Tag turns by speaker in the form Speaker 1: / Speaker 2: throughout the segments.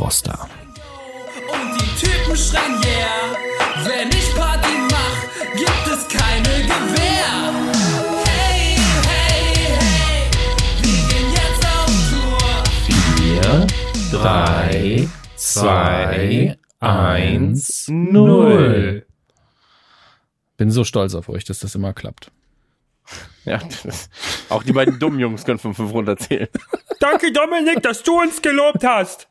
Speaker 1: Froster.
Speaker 2: Und die Typen schreien yeah. Wenn ich Party mach, gibt es keine Gewehr. Hey, hey, hey, wir gehen jetzt auf Tour.
Speaker 1: 4, 3, 2, 1, 0. Bin so stolz auf euch, dass das immer klappt.
Speaker 3: Ja, auch die beiden dummen Jungs können von fünf runterzählen.
Speaker 4: Danke, Dominik, dass du uns gelobt hast.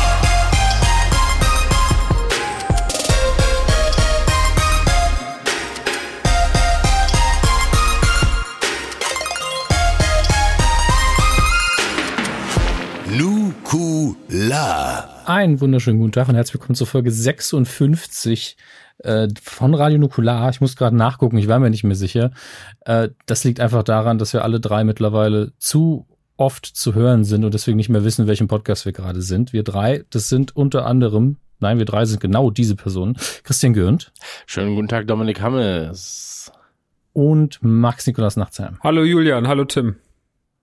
Speaker 5: Nukular.
Speaker 1: Einen wunderschönen guten Tag und herzlich willkommen zur Folge 56 äh, von Radio Nukular. Ich muss gerade nachgucken, ich war mir nicht mehr sicher. Äh, das liegt einfach daran, dass wir alle drei mittlerweile zu oft zu hören sind und deswegen nicht mehr wissen, welchem Podcast wir gerade sind. Wir drei, das sind unter anderem, nein, wir drei sind genau diese Personen. Christian Gürnt
Speaker 3: Schönen guten Tag, Dominik Hammes.
Speaker 1: und Max Nikolas Nachtsheim.
Speaker 4: Hallo Julian, hallo Tim.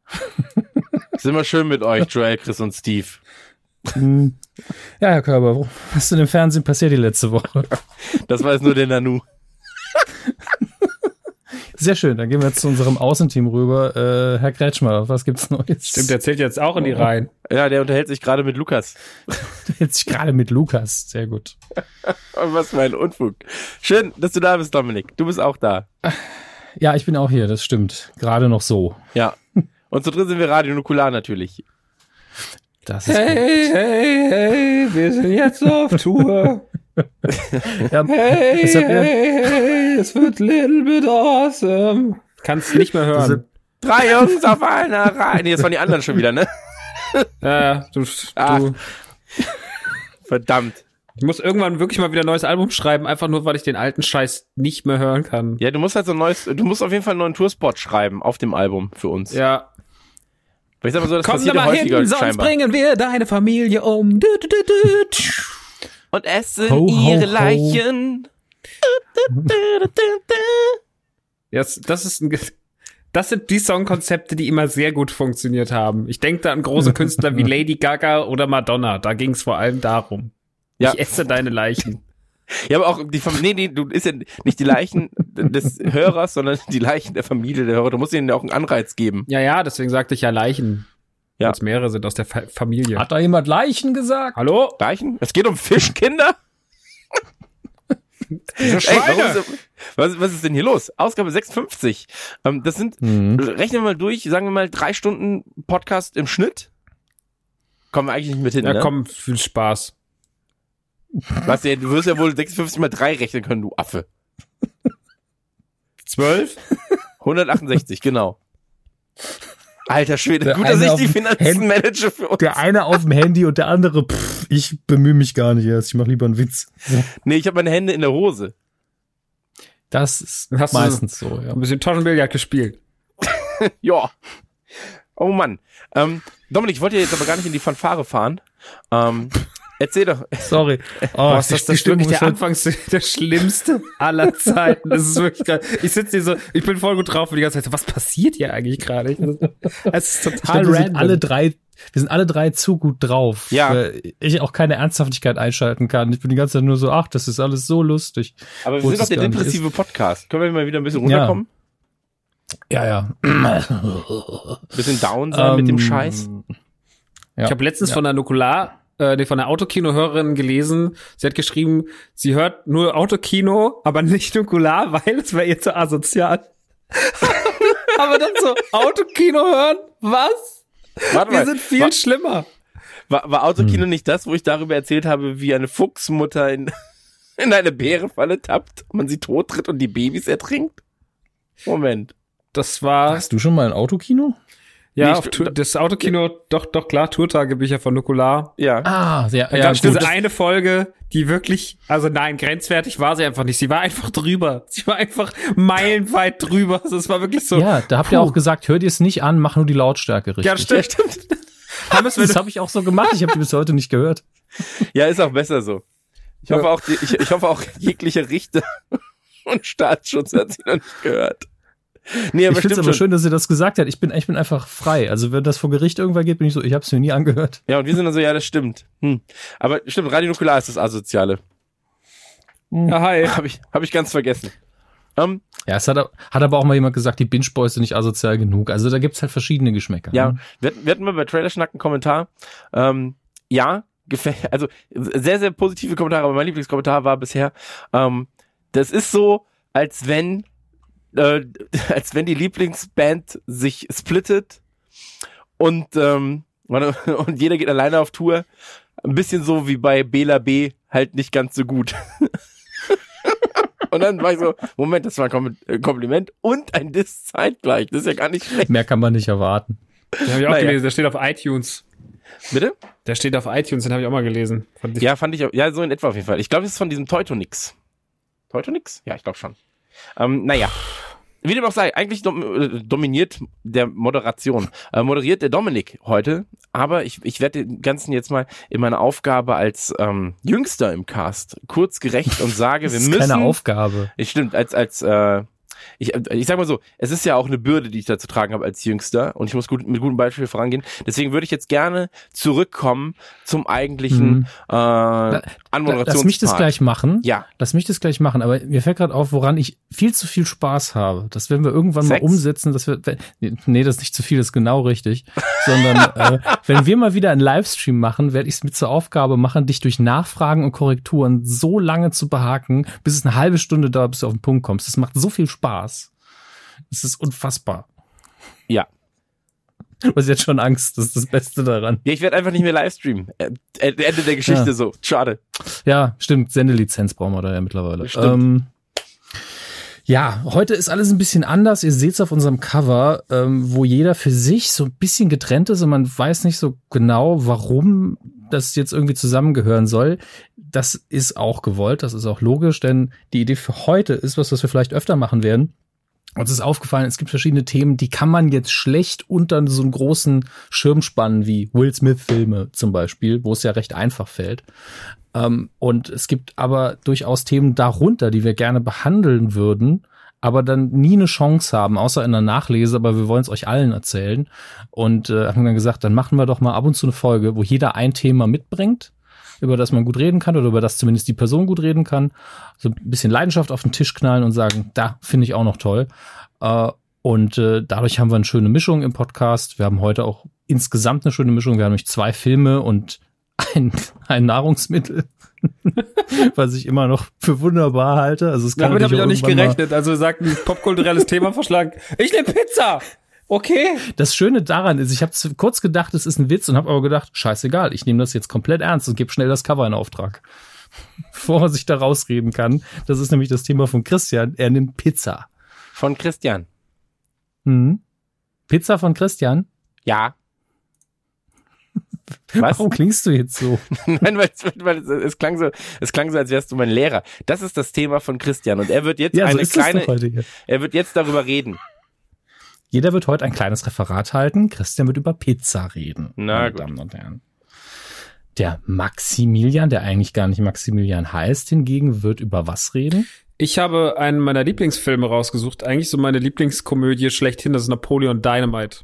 Speaker 3: Ist immer schön mit euch, Joel, Chris und Steve.
Speaker 1: Hm. Ja, Herr Körber, was ist denn im Fernsehen passiert die letzte Woche?
Speaker 3: Das war jetzt nur der Nanu.
Speaker 1: Sehr schön, dann gehen wir jetzt zu unserem Außenteam rüber. Äh, Herr Kretschmer, was gibt's Neues?
Speaker 4: Stimmt, der zählt jetzt auch in die Reihen.
Speaker 3: Ja, der unterhält sich gerade mit Lukas.
Speaker 1: Jetzt sich gerade mit Lukas. Sehr gut.
Speaker 3: Was für ein Unfug. Schön, dass du da bist, Dominik. Du bist auch da.
Speaker 1: Ja, ich bin auch hier, das stimmt. Gerade noch so.
Speaker 3: Ja. Und zu dritt sind wir Radio Nukular natürlich.
Speaker 1: Das ist
Speaker 4: Hey, hey, hey, wir sind jetzt auf Tour.
Speaker 1: gut. Ja,
Speaker 4: Hey, hey, hey, es wird little bit awesome. Kannst nicht mehr hören.
Speaker 3: Drei Jungs auf einer Reihe. Nee, das waren die anderen schon wieder, ne?
Speaker 4: Ja, ja, du,
Speaker 3: Ach.
Speaker 4: du.
Speaker 3: Verdammt.
Speaker 4: Ich muss irgendwann wirklich mal wieder ein neues Album schreiben, einfach nur, weil ich den alten Scheiß nicht mehr hören kann.
Speaker 3: Ja, du musst halt so ein neues, du musst auf jeden Fall einen neuen Tourspot schreiben auf dem Album für uns.
Speaker 4: Ja.
Speaker 3: Weil ich sag mal so, das
Speaker 4: Komm
Speaker 3: passiert
Speaker 4: mal
Speaker 3: häufiger
Speaker 4: hin, sonst
Speaker 3: scheinbar.
Speaker 4: bringen wir deine Familie um. Du, du, du, du.
Speaker 3: Und essen
Speaker 1: Ho, ho,
Speaker 3: ihre
Speaker 1: ho.
Speaker 3: Leichen.
Speaker 4: Das, das ist ein, das sind die Songkonzepte, die immer sehr gut funktioniert haben. Ich denke da an große Künstler wie Lady Gaga oder Madonna. Da ging es vor allem darum.
Speaker 3: Ja.
Speaker 4: Ich esse deine Leichen.
Speaker 3: Ja, aber auch die Familie, nee, nee, du ist ja nicht die Leichen des Hörers, sondern die Leichen der Familie der Hörer. Du musst ihnen ja auch einen Anreiz geben.
Speaker 4: Ja, ja, deswegen sagte ich ja Leichen.
Speaker 3: Ja.
Speaker 4: Es mehrere sind aus der Fa Familie.
Speaker 1: Hat da jemand Leichen gesagt?
Speaker 4: Hallo?
Speaker 3: Leichen? Es geht um Fischkinder? Ey, warum ist, was, was ist denn hier los? Ausgabe 56. Ähm, das sind,
Speaker 1: Mhm.
Speaker 3: rechnen wir mal durch, sagen wir mal drei Stunden Podcast im Schnitt. Kommen wir eigentlich nicht mit hin,
Speaker 4: Ja,
Speaker 3: ne?
Speaker 4: komm, viel Spaß.
Speaker 3: Was, du wirst ja wohl 56 mal 3 rechnen können, du Affe.
Speaker 4: Zwölf?
Speaker 3: 168, genau. Alter Schwede,
Speaker 1: Der
Speaker 3: gut, dass ich die Finanzen
Speaker 1: Hand-
Speaker 3: manage für uns.
Speaker 1: Der eine auf dem Handy und der andere, pff, ich bemühe mich gar nicht erst. Ich mache lieber einen Witz.
Speaker 3: Nee, ich habe meine Hände in der Hose.
Speaker 1: Das ist
Speaker 4: Hast du-
Speaker 1: meistens so, ja.
Speaker 4: Ein bisschen Taschenbillard gespielt.
Speaker 3: Ja. Oh Mann. Ähm, Dominik, ich wollte jetzt aber gar nicht in die Fanfare fahren. Ähm, erzähl doch.
Speaker 1: Sorry. Oh,
Speaker 4: Boah, ist das, das wirklich
Speaker 1: ist
Speaker 4: der Anfangs der schlimmste aller Zeiten. Das ist wirklich geil. Ich sitze hier so, ich bin voll gut drauf und die ganze Zeit so, was passiert hier eigentlich gerade? Es ist total
Speaker 1: glaub, wir sind
Speaker 4: random.
Speaker 1: alle drei, wir sind alle drei zu gut drauf.
Speaker 3: Ja.
Speaker 1: weil Ich auch keine Ernsthaftigkeit einschalten kann. Ich bin die ganze Zeit nur so, ach, das ist alles so lustig.
Speaker 3: Aber wir
Speaker 1: Wo
Speaker 3: sind doch der depressive Podcast. Können wir mal wieder ein bisschen
Speaker 1: Ja.
Speaker 3: runterkommen?
Speaker 1: Ja, ja.
Speaker 3: bisschen down sein mit dem
Speaker 1: Ähm,
Speaker 3: Scheiß?
Speaker 1: Ja.
Speaker 4: Ich habe letztens von der Nukular, äh, nee, von der Autokino-Hörerin gelesen, sie hat geschrieben, sie hört nur Autokino, aber nicht Nukular, weil es wäre ihr zu asozial. aber dann so, Autokino hören? Was?
Speaker 3: Warte
Speaker 4: Wir
Speaker 3: mal.
Speaker 4: sind viel
Speaker 3: war,
Speaker 4: schlimmer.
Speaker 3: war, war Autokino nicht das, wo ich darüber erzählt habe, wie eine Fuchsmutter in, in eine Bärenfalle tappt, man sie tottritt und die Babys ertrinkt? Moment.
Speaker 4: Das war,
Speaker 1: Hast du schon mal ein Autokino?
Speaker 4: Ja,
Speaker 3: Nee,
Speaker 4: Tour, das Autokino, doch, doch klar, Tourtagebücher von Nukular.
Speaker 3: Ja.
Speaker 1: Ah, ja,
Speaker 4: Da
Speaker 1: ja,
Speaker 4: gab's
Speaker 1: gut.
Speaker 4: diese eine Folge, die wirklich, also nein, grenzwertig war sie einfach nicht. Sie war einfach drüber. Sie war einfach meilenweit drüber. Also es war wirklich so.
Speaker 1: ja, da habt ihr auch gesagt, hört ihr es nicht an, mach nur die Lautstärke richtig.
Speaker 4: Ja, stimmt. Hammes,
Speaker 1: Das habe ich auch so gemacht. Ich habe die bis heute nicht gehört.
Speaker 3: Ja, ist auch besser so. Ich hoffe auch, die, ich, ich hoffe auch jegliche Richter und Staatsschutz hat sie noch nicht gehört. Nee, aber
Speaker 1: ich finde es
Speaker 3: stimmt
Speaker 1: aber schön, dass ihr das gesagt habt. Ich bin, ich bin einfach frei. Also wenn das vor Gericht irgendwann geht, bin ich so, ich habe es mir nie angehört.
Speaker 3: Ja, und wir sind dann so, ja, das stimmt. Hm. Aber stimmt, Radio Nukular ist das Asoziale.
Speaker 4: ja, hi.
Speaker 3: Habe ich, hab ich ganz vergessen. Ähm,
Speaker 1: Ja, es hat, hat aber auch mal jemand gesagt, die Binge Boys sind nicht asozial genug. Also da gibt's halt verschiedene Geschmäcker.
Speaker 3: ja,
Speaker 1: ne?
Speaker 3: wir, hatten- wir hatten mal bei Trailer Schnack einen Kommentar. Ähm, ja, gefällt, also sehr, sehr positive Kommentare, aber mein Lieblingskommentar war bisher, ähm, das ist so, als wenn, äh, als wenn die Lieblingsband sich splittet und, ähm, und jeder geht alleine auf Tour. Ein bisschen so wie bei Bela B, halt nicht ganz so gut. und dann war ich so, Moment, das war ein äh, Kompliment und ein Diss zeitgleich. Das ist ja gar nicht schlecht.
Speaker 1: Mehr kann man nicht erwarten.
Speaker 4: Den habe ich auch
Speaker 3: Naja.
Speaker 4: gelesen. Der steht auf iTunes.
Speaker 3: Bitte?
Speaker 4: Der steht auf iTunes, den habe ich auch mal gelesen. Fand
Speaker 3: Ja, fand ich auch. Ja, so in etwa auf jeden Fall. Ich glaube, es ist von diesem Teutonix. Teutonix? Ja, ich glaube schon. Ähm, naja. Wie dem auch sei, eigentlich äh, dominiert der Moderation. Äh, moderiert der Dominik heute, aber ich, ich werde dem Ganzen jetzt mal in meiner Aufgabe als ähm, Jüngster im Cast kurz gerecht und sage,
Speaker 1: Das
Speaker 3: wir
Speaker 1: ist
Speaker 3: müssen.
Speaker 1: keine Aufgabe.
Speaker 3: Ich stimmt, als, als, äh, ich, ich sag mal so, es ist ja auch eine Bürde, die ich da zu tragen habe als Jüngster und ich muss gut, mit gutem Beispiel vorangehen. Deswegen würde ich jetzt gerne zurückkommen zum eigentlichen äh, Anmoderationspart.
Speaker 1: Lass mich das gleich machen.
Speaker 3: Ja,
Speaker 1: Lass mich das gleich machen, aber mir fällt gerade auf, woran ich viel zu viel Spaß habe. Das werden wir irgendwann
Speaker 3: Sex?
Speaker 1: mal umsetzen, dass wir, nee, das ist nicht zu viel, das ist genau richtig, sondern äh, wenn wir mal wieder einen Livestream machen, werde ich es mit zur Aufgabe machen, dich durch Nachfragen und Korrekturen so lange zu behaken, bis es eine halbe Stunde dauert, bis du auf den Punkt kommst. Das macht so viel Spaß. Das ist unfassbar.
Speaker 3: ja.
Speaker 1: Du hast jetzt schon Angst, das ist das Beste daran.
Speaker 3: Ja, ich werde einfach nicht mehr livestreamen. Äh, Ende der Geschichte
Speaker 1: Ja.
Speaker 3: so. Schade.
Speaker 1: Ja, stimmt. Sendelizenz brauchen wir da ja mittlerweile.
Speaker 3: Stimmt.
Speaker 1: Ähm, ja, heute ist alles ein bisschen anders. Ihr seht es auf unserem Cover, ähm, wo jeder für sich so ein bisschen getrennt ist und man weiß nicht so genau, warum das jetzt irgendwie zusammengehören soll. Das ist auch gewollt, das ist auch logisch, denn die Idee für heute ist was, was wir vielleicht öfter machen werden. Uns ist aufgefallen, es gibt verschiedene Themen, die kann man jetzt schlecht unter so einen großen Schirm spannen, wie Will Smith-Filme zum Beispiel, wo es ja recht einfach fällt. Ähm, und es gibt aber durchaus Themen darunter, die wir gerne behandeln würden, aber dann nie eine Chance haben, außer in der Nachlese, aber wir wollen es euch allen erzählen. Und äh, haben dann gesagt, dann machen wir doch mal ab und zu eine Folge, wo jeder ein Thema mitbringt, über das man gut reden kann oder über das zumindest die Person gut reden kann. So ein bisschen Leidenschaft auf den Tisch knallen und sagen, da finde ich auch noch toll. Äh, und äh, dadurch haben wir eine schöne Mischung im Podcast. Wir haben heute auch insgesamt eine schöne Mischung. Wir haben nämlich zwei Filme und ein, ein Nahrungsmittel, was ich immer noch für wunderbar halte. Also es kann
Speaker 4: Damit habe ich auch nicht gerechnet. Also sagt ein popkulturelles Thema vorschlagen. Ich nehme Pizza. Okay.
Speaker 1: Das Schöne daran ist, ich habe kurz gedacht, es ist ein Witz und habe aber gedacht, scheißegal, ich nehme das jetzt komplett ernst und gebe schnell das Cover in Auftrag. Bevor er sich da rausreden kann. Das ist nämlich das Thema von Christian. Er nimmt Pizza.
Speaker 3: Von Christian.
Speaker 1: Mhm. Pizza von Christian?
Speaker 3: Ja. Was?
Speaker 1: Warum klingst du jetzt so?
Speaker 3: Nein, weil, es- weil es, es klang so, es klang so, als wärst du mein Lehrer. Das ist das Thema von Christian und er wird jetzt
Speaker 1: Ja, so
Speaker 3: eine
Speaker 1: es
Speaker 3: kleine, er wird jetzt darüber reden.
Speaker 1: Jeder wird heute ein kleines Referat halten. Christian wird über Pizza reden.
Speaker 3: Na
Speaker 1: meine
Speaker 3: gut.
Speaker 1: Damen und Herren. Der Maximilian, der eigentlich gar nicht Maximilian heißt, hingegen wird über was reden?
Speaker 4: Ich habe einen meiner Lieblingsfilme rausgesucht. Eigentlich so meine Lieblingskomödie schlechthin, das ist Napoleon Dynamite.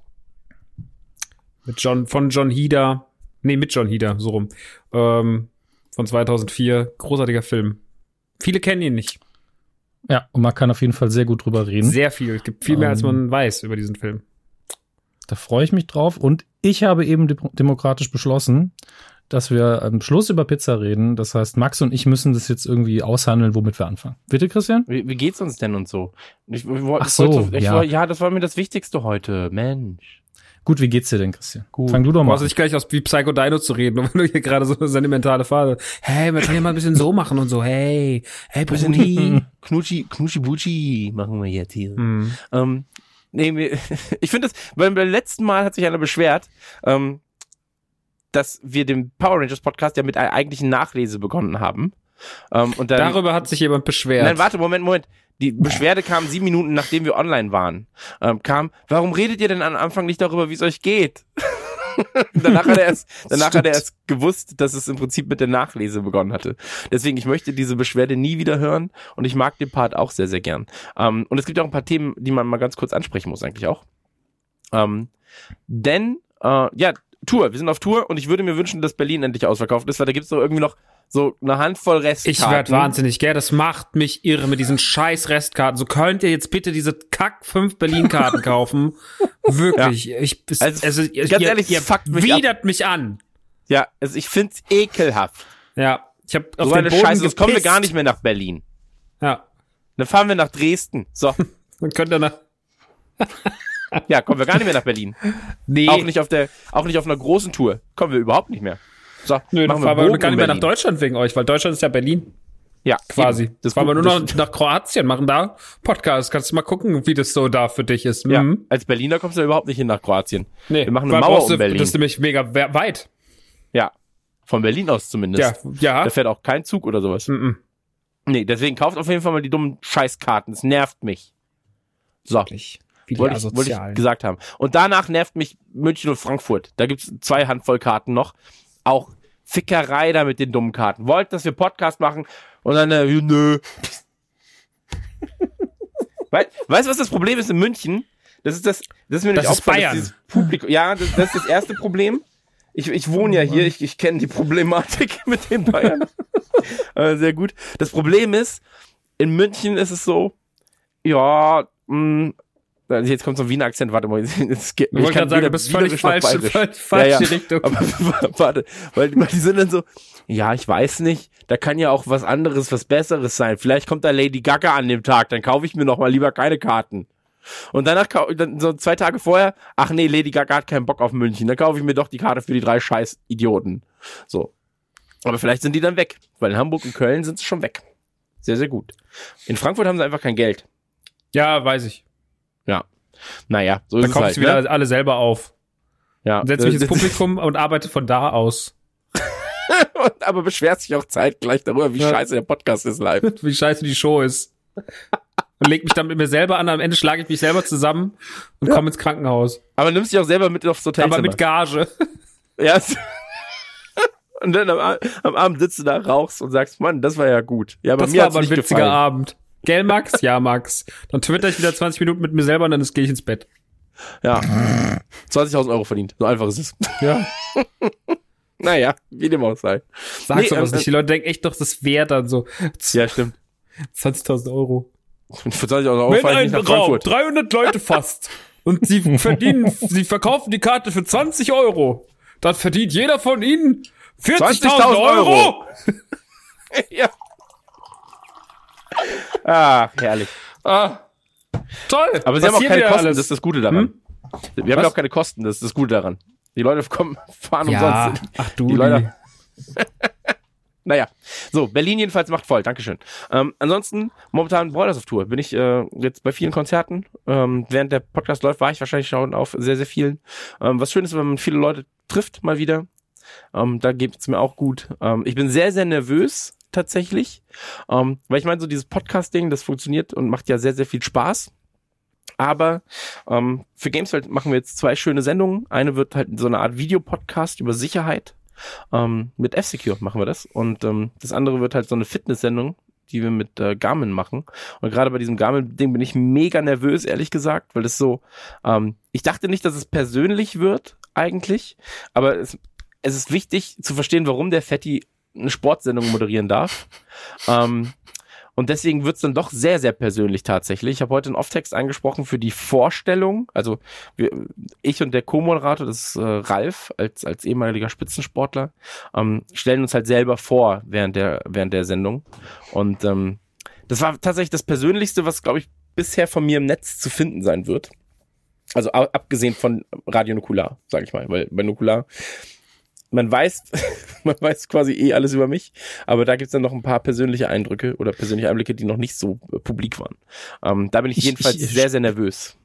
Speaker 4: Mit John, von John Heder. Nee, mit John Heder, so rum. Ähm, von 2004. Großartiger Film. Viele kennen ihn nicht.
Speaker 1: Ja, und man kann auf jeden Fall sehr gut drüber reden.
Speaker 4: Sehr viel. Es gibt viel mehr, als
Speaker 1: Ähm.
Speaker 4: man weiß über diesen Film.
Speaker 1: Da freue ich mich drauf. Und ich habe eben de demokratisch beschlossen, dass wir am Schluss über Pizza reden. Das heißt, Max und ich müssen das jetzt irgendwie aushandeln, womit wir anfangen. Bitte, Christian?
Speaker 3: Wie, wie geht's uns denn und so? Ich, ich,
Speaker 1: Ach
Speaker 3: ich wollte
Speaker 1: so,
Speaker 3: ich
Speaker 1: ja.
Speaker 3: wollte- ja, das war mir das Wichtigste heute. Mensch.
Speaker 1: Gut, wie geht's dir denn, Christian?
Speaker 3: Gut.
Speaker 1: Fang du doch
Speaker 4: Du
Speaker 1: mal
Speaker 4: brauchst
Speaker 1: an.
Speaker 4: nicht gleich aus wie Psycho Dino zu reden, wenn du hier gerade so eine sentimentale Phase. Hey, wir können ja mal ein bisschen so machen und so. Hey, hey, Brudi.
Speaker 3: Knutschi, Knutschi Butschi machen wir jetzt hier.
Speaker 4: Hm.
Speaker 3: Ähm, nee, ich finde das, beim, beim letzten Mal hat sich einer beschwert, ähm, dass wir den Power Rangers Podcast ja mit einer eigentlichen Nachlese begonnen haben. Ähm, und dann,
Speaker 4: Darüber hat sich jemand beschwert.
Speaker 3: Nein, warte, Moment, Moment. Die Beschwerde kam sieben Minuten, nachdem wir online waren. Ähm, kam, warum redet ihr denn am Anfang nicht darüber, wie es euch geht? danach hat er erst, danach hat er erst gewusst, dass es im Prinzip mit der Nachlese begonnen hatte. Deswegen, ich möchte diese Beschwerde nie wieder hören und ich mag den Part auch sehr, sehr gern. Ähm, und es gibt auch ein paar Themen, die man mal ganz kurz ansprechen muss, eigentlich auch. Ähm, denn, äh, ja, Tour, wir sind auf Tour und ich würde mir wünschen, dass Berlin endlich ausverkauft ist, weil da gibt es doch irgendwie noch so eine Handvoll Restkarten.
Speaker 4: Ich werd wahnsinnig, gell? Das macht mich irre mit diesen scheiß Restkarten. So könnt ihr jetzt bitte diese Kack 5 Berlin-Karten kaufen. Wirklich. Ich, es,
Speaker 3: Also,
Speaker 4: also,
Speaker 3: ganz
Speaker 4: ihr,
Speaker 3: ehrlich,
Speaker 4: ihr
Speaker 3: fuckt mich ab.
Speaker 4: widert mich an.
Speaker 3: Ja, also ich find's ekelhaft.
Speaker 4: Ja. Ich habe auf
Speaker 3: So
Speaker 4: den
Speaker 3: eine
Speaker 4: Boden
Speaker 3: Scheiße, jetzt kommen wir
Speaker 4: gepisst.
Speaker 3: gar nicht mehr nach Berlin.
Speaker 4: Ja.
Speaker 3: Dann fahren wir nach Dresden. So,
Speaker 4: Dann könnt ihr nach.
Speaker 3: ja, kommen wir gar nicht mehr nach Berlin.
Speaker 4: Nee.
Speaker 3: Auch nicht auf der, auch nicht auf einer großen Tour. Kommen wir überhaupt nicht mehr. So,
Speaker 4: Nö, dann
Speaker 3: wir
Speaker 4: fahren wir gar nicht mehr nach. Deutschland wegen euch, weil Deutschland ist ja Berlin.
Speaker 3: Ja,
Speaker 4: Quasi.
Speaker 3: eben.
Speaker 4: Das fahren wir nur noch nach Kroatien, machen da Podcast. Kannst du mal gucken, wie das so da für dich ist.
Speaker 3: Ja,
Speaker 4: Mhm.
Speaker 3: als Berliner kommst du ja überhaupt nicht hin nach Kroatien.
Speaker 4: Nee,
Speaker 3: Wir machen eine Mauer um
Speaker 4: du-
Speaker 3: Berlin.
Speaker 4: Das ist nämlich mega we- weit.
Speaker 3: Ja, von Berlin aus zumindest.
Speaker 4: Ja, ja.
Speaker 3: Da fährt auch kein Zug oder sowas.
Speaker 4: Mhm.
Speaker 3: Nee, deswegen kauft auf jeden Fall mal die dummen Scheißkarten. Es nervt mich. So.
Speaker 4: Wirklich. Wie
Speaker 3: Wollte ich, wollte ich gesagt haben. Und danach nervt mich München und Frankfurt. Da gibt's zwei Handvoll Karten noch. Auch Fickerei da mit den dummen Karten. Wollt, dass wir Podcast machen und dann, äh, nö. Wei- weißt du, was das Problem ist in München? Das ist das, das ist mir nicht
Speaker 4: Das ist
Speaker 3: aufgefallen,
Speaker 4: Bayern.
Speaker 3: dieses Publikum. Ja, das, das ist das erste Problem. Ich, ich wohne ja hier, ich, ich kenne die Problematik mit den Bayern. äh, sehr gut. Das Problem ist, in München ist es so, ja, mh, jetzt kommt so ein Wiener Akzent, warte mal. Es geht-
Speaker 4: Ich wollte
Speaker 3: kann
Speaker 4: gerade sagen,
Speaker 3: weder
Speaker 4: du bist völlig falsch,
Speaker 3: Bayerisch.
Speaker 4: völlig falsche
Speaker 3: Ja, ja.
Speaker 4: Richtung.
Speaker 3: Aber warte, weil, weil die sind dann so, ja, ich weiß nicht, da kann ja auch was anderes, was Besseres sein. Vielleicht kommt da Lady Gaga an dem Tag, dann kaufe ich mir noch mal lieber keine Karten. Und danach, dann so zwei Tage vorher, ach nee, Lady Gaga hat keinen Bock auf München, dann kaufe ich mir doch die Karte für die drei scheiß Idioten. So. Aber vielleicht sind die dann weg, weil in Hamburg und Köln sind sie schon weg. Sehr, sehr gut. In Frankfurt haben sie einfach kein Geld.
Speaker 4: Ja, weiß ich.
Speaker 3: Ja. Naja, so ist
Speaker 4: Dann
Speaker 3: es
Speaker 4: kaufe
Speaker 3: halt.
Speaker 4: ich wieder
Speaker 3: ne?
Speaker 4: alle selber auf.
Speaker 3: ja.
Speaker 4: Setze mich ins Publikum und arbeite von da aus.
Speaker 3: und, aber beschwert sich auch zeitgleich darüber, wie
Speaker 4: Ja.
Speaker 3: scheiße der Podcast ist live.
Speaker 4: Wie scheiße die Show ist. Und leg mich dann mit mir selber an. Am Ende schlage ich mich selber zusammen und komme ins Krankenhaus.
Speaker 3: Aber nimmst dich auch selber mit aufs Hotelzimmer.
Speaker 4: Aber mit Gage.
Speaker 3: ja. Und dann am, am Abend sitzt du da, rauchst und sagst, Mann, das war ja gut. Ja, aber
Speaker 4: Das
Speaker 3: mir
Speaker 4: war aber ein witziger
Speaker 3: gefallen.
Speaker 4: Abend. Gell, Max? Ja, Max. Dann twitter ich wieder 20 Minuten mit mir selber und dann gehe ich ins Bett.
Speaker 3: Ja. 20.000 Euro verdient. So einfach ist es.
Speaker 4: Ja.
Speaker 3: Naja, wie dem auch sei.
Speaker 4: Sag
Speaker 3: Nee,
Speaker 4: sowas
Speaker 3: ähm,
Speaker 4: nicht. Die Leute denken echt doch, das wäre dann so
Speaker 3: Ja, stimmt.
Speaker 4: 20.000 Euro.
Speaker 3: Für 20.000 Euro
Speaker 4: Wenn
Speaker 3: fahre ich
Speaker 4: ein
Speaker 3: nicht nach
Speaker 4: Raum
Speaker 3: Frankfurt.
Speaker 4: 300 Leute fasst und sie verdienen, sie verkaufen die Karte für 20 Euro, dann verdient jeder von ihnen 40.000
Speaker 3: 20.000
Speaker 4: Euro.
Speaker 3: Euro. ja. Ah, herrlich.
Speaker 4: Ah, toll.
Speaker 3: Aber sie haben auch keine Kosten,
Speaker 4: alles.
Speaker 3: das ist das Gute daran. Wir haben ja
Speaker 4: Was?
Speaker 3: auch keine Kosten, das ist das Gute daran. Die Leute kommen, fahren
Speaker 4: ja,
Speaker 3: umsonst.
Speaker 4: ach du.
Speaker 3: Die Leute. Naja, so, Berlin jedenfalls macht voll, Dankeschön. Ähm, ansonsten, momentan Brothers auf Tour. Bin ich äh, jetzt bei vielen Konzerten. Ähm, während der Podcast läuft, war ich wahrscheinlich schon auf sehr, sehr vielen. Ähm, was schön ist, wenn man viele Leute trifft, mal wieder. Ähm, da geht's mir auch gut. Ähm, ich bin sehr, sehr nervös tatsächlich. Ähm, weil ich meine, so dieses Podcast-Ding, das funktioniert und macht ja sehr, sehr viel Spaß. Aber ähm, für Gameswelt machen wir jetzt zwei schöne Sendungen. Eine wird halt so eine Art Videopodcast über Sicherheit. Ähm, mit F-Secure machen wir das. Und ähm, das andere wird halt so eine Fitnesssendung, die wir mit äh, Garmin machen. Und gerade bei diesem Garmin-Ding bin ich mega nervös, ehrlich gesagt, weil das so, ähm, ich dachte nicht, dass es persönlich wird, eigentlich, aber es, es ist wichtig zu verstehen, warum der Fetti eine Sportsendung moderieren darf. ähm, und deswegen wird's dann doch sehr, sehr persönlich tatsächlich. Ich habe heute einen Off-Text angesprochen für die Vorstellung. Also wir, ich und der Co-Moderator, das ist äh, Ralf, als, als ehemaliger Spitzensportler, ähm, stellen uns halt selber vor während der, während der Sendung. Und ähm, das war tatsächlich das Persönlichste, was, glaube ich, bisher von mir im Netz zu finden sein wird. Also abgesehen von Radio Nukular, sage ich mal, weil bei Nukular man weiß, man weiß quasi eh alles über mich, aber da gibt's dann noch ein paar persönliche Eindrücke oder persönliche Einblicke, die noch nicht so äh, publik waren. Ähm, da bin ich
Speaker 1: Ich-
Speaker 3: jedenfalls
Speaker 1: ich-
Speaker 3: sehr, sehr nervös.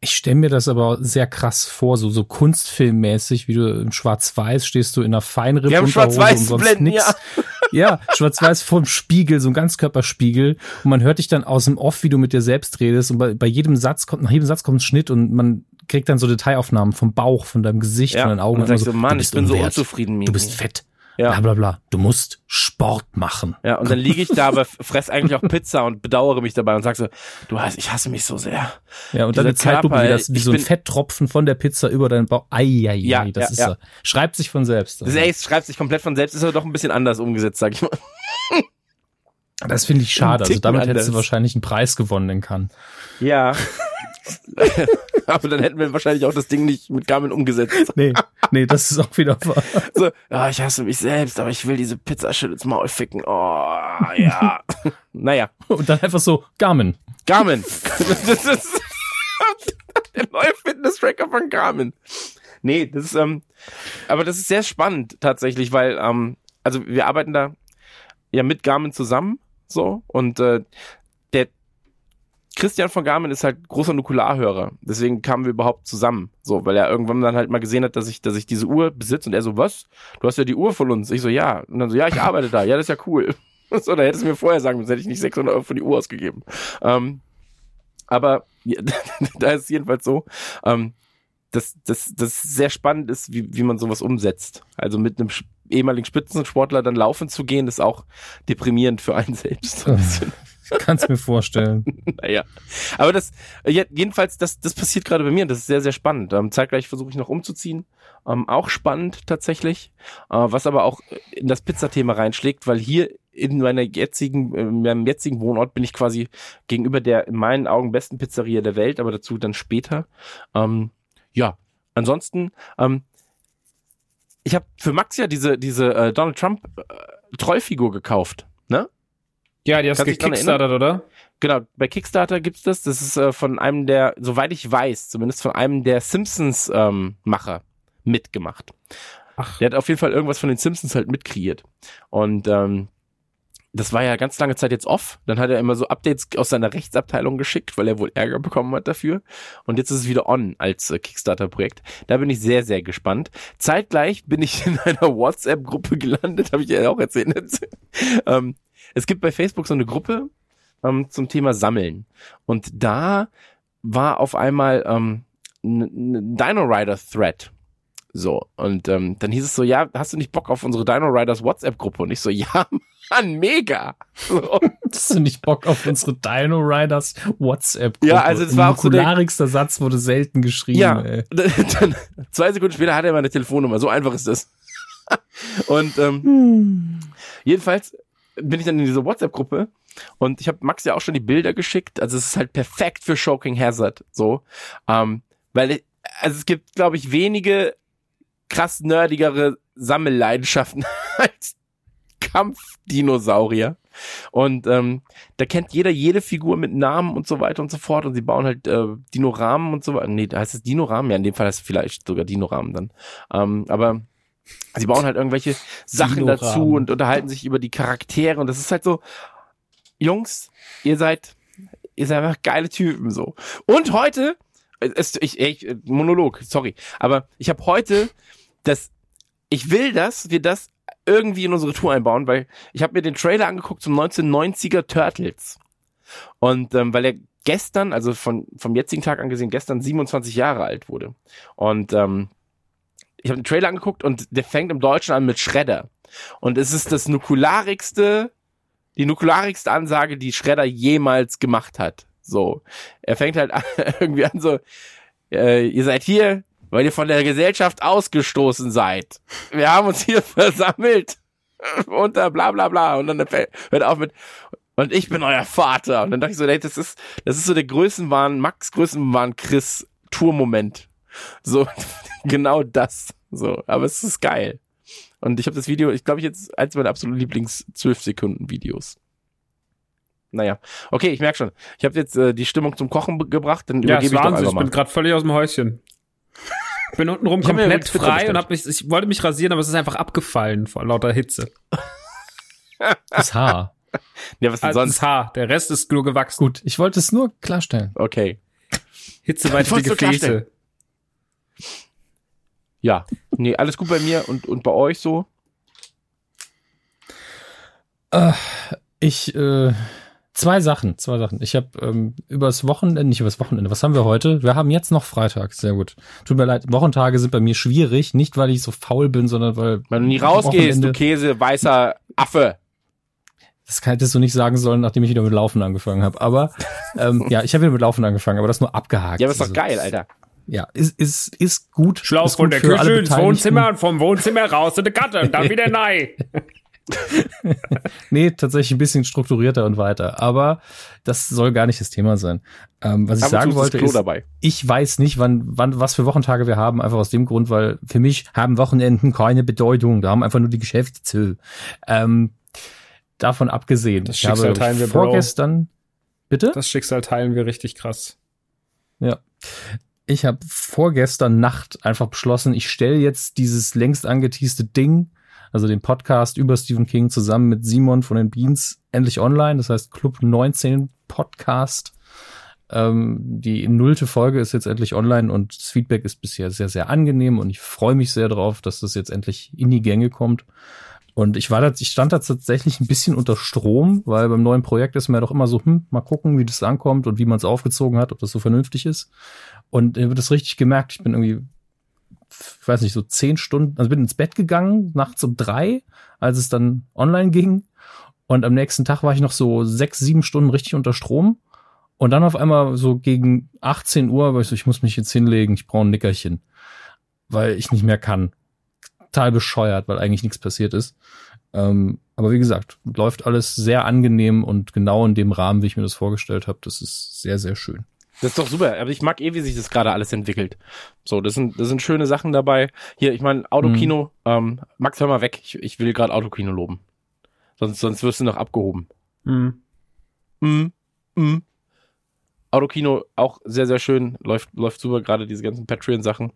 Speaker 1: Ich stelle mir das aber sehr krass vor, so, so kunstfilmmäßig, wie du im Schwarz-Weiß stehst du in einer Feinripp
Speaker 3: Wir haben Schwarz-Weiß-Blenden, ja.
Speaker 1: Ja, Schwarz-Weiß vorm Spiegel, so ein Ganzkörperspiegel. Und man hört dich dann aus dem Off, wie du mit dir selbst redest. Und bei, bei jedem Satz kommt, nach jedem Satz kommt ein Schnitt und man kriegt dann so Detailaufnahmen vom Bauch, von deinem Gesicht,
Speaker 3: Ja,
Speaker 1: von deinen Augen.
Speaker 3: und dann ich so, Mann,
Speaker 1: du
Speaker 3: ich
Speaker 1: bist
Speaker 3: bin so
Speaker 1: unwert.
Speaker 3: unzufrieden, Mimi.
Speaker 1: Du bist fett.
Speaker 3: Ja.
Speaker 1: Bla, bla, bla. Du musst Sport machen.
Speaker 3: Ja, und dann liege ich da, aber fress eigentlich auch Pizza und bedauere mich dabei und sag so, du hast, ich hasse mich so sehr.
Speaker 1: Ja, und dann
Speaker 3: Dieser
Speaker 1: eine Zeitlupe, wie, das, wie
Speaker 3: ich
Speaker 1: so ein Fetttropfen von der Pizza über deinen Bauch. Ei, ei,
Speaker 3: Ja,
Speaker 1: das
Speaker 3: ja,
Speaker 1: ist
Speaker 3: ja.
Speaker 1: so. Schreibt sich von selbst.
Speaker 3: Das ey, es schreibt sich komplett von selbst, ist aber doch ein bisschen anders umgesetzt, sag ich mal.
Speaker 1: Das finde ich schade. Also damit hättest du
Speaker 3: anders.
Speaker 1: wahrscheinlich einen Preis gewonnen in Cannes.
Speaker 3: Ja. aber dann hätten wir wahrscheinlich auch das Ding nicht mit Garmin umgesetzt.
Speaker 1: Nee, nee, das ist auch wieder wahr.
Speaker 3: So, ah, ich hasse mich selbst, aber ich will diese Pizzaschütte ins Maul ficken. Oh, ja. naja.
Speaker 1: Und dann einfach so, Garmin.
Speaker 3: Garmin. das ist der neue Fitness-Tracker von Garmin. Nee, das ist, ähm, aber das ist sehr spannend tatsächlich, weil, ähm, also wir arbeiten da ja mit Garmin zusammen, so, und äh, der Christian von Garmin ist halt großer Nukularhörer. Deswegen kamen wir überhaupt zusammen. So, weil er irgendwann dann halt mal gesehen hat, dass ich, dass ich diese Uhr besitze und er so, was? Du hast ja die Uhr von uns. Ich so, ja. Und dann so, ja, ich arbeite da. Ja, das ist ja cool. So, da hättest du mir vorher sagen müssen, hätte ich nicht 600 Euro für die Uhr ausgegeben. Ähm, aber ja, da ist es jedenfalls so, ähm, dass dass das sehr spannend ist, wie, wie man sowas umsetzt. Also mit einem ehemaligen Spitzensportler dann laufen zu gehen, ist auch deprimierend für einen selbst. So ein bisschen.
Speaker 1: Kannst mir vorstellen.
Speaker 3: naja. Aber das, äh, jedenfalls, das, das passiert gerade bei mir das ist sehr, sehr spannend. Ähm, zeitgleich versuche ich noch umzuziehen. Ähm, auch spannend tatsächlich. Äh, was aber auch in das Pizzathema reinschlägt, weil hier in meiner jetzigen, in meinem jetzigen Wohnort bin ich quasi gegenüber der in meinen Augen besten Pizzeria der Welt, aber dazu dann später. Ähm, ja, ansonsten, ähm, ich habe für Max ja diese, diese äh, Donald Trump äh, gekauft, ne?
Speaker 4: Ja, die hast
Speaker 3: dran
Speaker 4: gekickstartet, oder?
Speaker 3: Genau, bei Kickstarter gibt's das. Das ist äh, von einem der, soweit ich weiß, zumindest von einem der Simpsons-Macher mitgemacht.
Speaker 4: Ach.
Speaker 3: Der hat auf jeden Fall irgendwas von den Simpsons halt mitkreiert. Und ähm, das war ja ganz lange Zeit jetzt off. Dann hat er immer so Updates aus seiner Rechtsabteilung geschickt, weil er wohl Ärger bekommen hat dafür. Und jetzt ist es wieder on als äh, Kickstarter-Projekt. Da bin ich sehr, sehr gespannt. Zeitgleich bin ich in einer WhatsApp-Gruppe gelandet, habe ich ja auch erzählt. ähm, es gibt bei Facebook so eine Gruppe ähm, zum Thema Sammeln. Und da war auf einmal ähm, ein Dino Rider Thread. So, und ähm, dann hieß es so, ja, hast du nicht Bock auf unsere Dino Riders WhatsApp-Gruppe? Und ich so, ja, Mann, mega. So.
Speaker 1: Hast du nicht Bock auf unsere Dino Riders WhatsApp-Gruppe?
Speaker 3: Ja, also es war auch so der-
Speaker 1: Satz wurde selten geschrieben,
Speaker 3: Ja,
Speaker 1: ey.
Speaker 3: dann, zwei Sekunden später hat er meine Telefonnummer. So einfach ist das. Und ähm, jedenfalls bin ich dann in dieser WhatsApp-Gruppe und ich habe Max ja auch schon die Bilder geschickt. Also es ist halt perfekt für Shocking Hazard. So, ähm, weil ich- also es gibt, glaube ich, wenige krass nerdigere Sammelleidenschaften als Kampfdinosaurier. Und ähm, da kennt jeder jede Figur mit Namen und so weiter und so fort. Und sie bauen halt äh, Dinoramen und so weiter. Nee, da heißt es Dinoramen? Ja, in dem Fall heißt es vielleicht sogar Dinoramen dann. Ähm, aber sie bauen halt irgendwelche Sachen dazu und unterhalten sich über die Charaktere. Und das ist halt so, Jungs, ihr seid, ihr seid einfach geile Typen so. Und heute, es, ich, ich, Monolog, sorry, aber ich habe heute das ich will, dass wir das irgendwie in unsere Tour einbauen, weil ich habe mir den Trailer angeguckt zum 1990er Turtles. Und ähm, weil er gestern, also von, vom jetzigen Tag angesehen, gestern 27 Jahre alt wurde. Und ähm, ich habe den Trailer angeguckt und der fängt im Deutschen an mit Schredder. Und es ist das nukularigste, die nukularigste Ansage, die Schredder jemals gemacht hat. So. Er fängt halt an, irgendwie an so, äh, ihr seid hier, weil ihr von der Gesellschaft ausgestoßen seid. Wir haben uns hier versammelt. Unter bla bla bla. Und dann hört auf mit, und ich bin euer Vater. Und dann dachte ich so, ey, das ist, das ist so der Größenwahn, Max Größenwahn Chris Tour-Moment. So, genau das. So, aber es ist geil. Und ich habe das Video, ich glaube, ich jetzt eins meiner absoluten Lieblings 12 Sekunden Videos. Naja, okay, ich merke schon. Ich habe jetzt äh, die Stimmung zum Kochen gebracht, dann
Speaker 4: Ja,
Speaker 3: übergebe
Speaker 4: ist
Speaker 3: ich doch
Speaker 4: Wahnsinn.
Speaker 3: einfach
Speaker 4: Ich
Speaker 3: mal.
Speaker 4: bin gerade völlig aus dem Häuschen. Ich bin untenrum
Speaker 3: Ich
Speaker 4: komplett frei und hab mich, ich wollte mich rasieren, aber es ist einfach abgefallen vor lauter Hitze.
Speaker 1: Das Haar.
Speaker 3: ja, was denn
Speaker 4: Also
Speaker 3: sonst?
Speaker 4: das Haar, der Rest ist nur gewachsen.
Speaker 1: Gut, ich wollte es nur klarstellen.
Speaker 3: Okay. Ich nur
Speaker 4: Gefäße.
Speaker 3: Ja. Nee, alles gut bei mir und, und bei euch so?
Speaker 1: Ich, äh, zwei Sachen, zwei Sachen. Ich habe ähm, übers Wochenende, nicht übers Wochenende, was haben wir heute? Wir haben jetzt noch Freitag, sehr gut. Tut mir leid, Wochentage sind bei mir schwierig, nicht weil ich so faul bin, sondern weil
Speaker 3: Wenn du nie rausgehst,
Speaker 1: Wochenende-
Speaker 3: du Käse, weißer Affe.
Speaker 1: Das hättest du nicht sagen sollen, nachdem ich wieder mit Laufen angefangen habe. Aber ähm, ja, ich habe wieder mit Laufen angefangen, aber das nur abgehakt.
Speaker 3: Ja, aber ist doch
Speaker 1: Also,
Speaker 3: geil, Alter.
Speaker 1: Ja, ist, ist, ist gut.
Speaker 4: Schlauch
Speaker 1: ist
Speaker 4: von
Speaker 1: gut
Speaker 4: der Küche ins. Wohnzimmer und vom Wohnzimmer raus in die Gatte und dann wieder nein.
Speaker 1: Nee, tatsächlich ein bisschen strukturierter und weiter. Aber das soll gar nicht das Thema sein. Ähm, was ich sagen wollte ist,
Speaker 3: dabei.
Speaker 1: ich weiß nicht, wann, wann, was für Wochentage wir haben, einfach aus dem Grund, weil für mich haben Wochenenden keine Bedeutung. Da haben einfach nur die Geschäfte zu. Ähm, davon abgesehen.
Speaker 4: Das
Speaker 1: ich habe
Speaker 4: Schicksal teilen wir, Bro.
Speaker 1: vorgestern, bitte?
Speaker 4: Das Schicksal teilen wir richtig krass.
Speaker 1: Ja. Ich habe vorgestern Nacht einfach beschlossen, ich stelle jetzt dieses längst angeteaste Ding, also den Podcast über Stephen King zusammen mit Simon von den Beans endlich online. Das heißt Club 19 Podcast. Ähm, die nullte Folge ist jetzt endlich online und das Feedback ist bisher sehr, sehr angenehm und ich freue mich sehr drauf, dass das jetzt endlich in die Gänge kommt. Und ich war da, ich stand da tatsächlich ein bisschen unter Strom, weil beim neuen Projekt ist man ja doch immer so, hm, mal gucken, wie das ankommt und wie man es aufgezogen hat, ob das so vernünftig ist. Und ich habe das richtig gemerkt. Ich bin irgendwie, ich weiß nicht, so zehn Stunden, also bin ins Bett gegangen, nachts um drei, als es dann online ging. Und am nächsten Tag war ich noch so sechs, sieben Stunden richtig unter Strom. Und dann auf einmal so gegen 18 Uhr, war ich so, ich muss mich jetzt hinlegen, ich brauche ein Nickerchen. Weil ich nicht mehr kann. Total bescheuert, weil eigentlich nichts passiert ist. Ähm, aber wie gesagt, läuft alles sehr angenehm und genau in dem Rahmen, wie ich mir das vorgestellt habe. Das ist sehr, sehr schön.
Speaker 3: Das ist doch super. Aber ich mag eh, wie sich das gerade alles entwickelt. So, das sind, das sind schöne Sachen dabei. Hier, ich meine, Autokino, ähm, Max, hör mal weg. Ich, ich will gerade Autokino loben. Sonst, sonst wirst du noch abgehoben.
Speaker 4: Hm.
Speaker 3: Mm, mm. Autokino auch sehr, sehr schön. Läuft, läuft super, gerade diese ganzen Patreon-Sachen.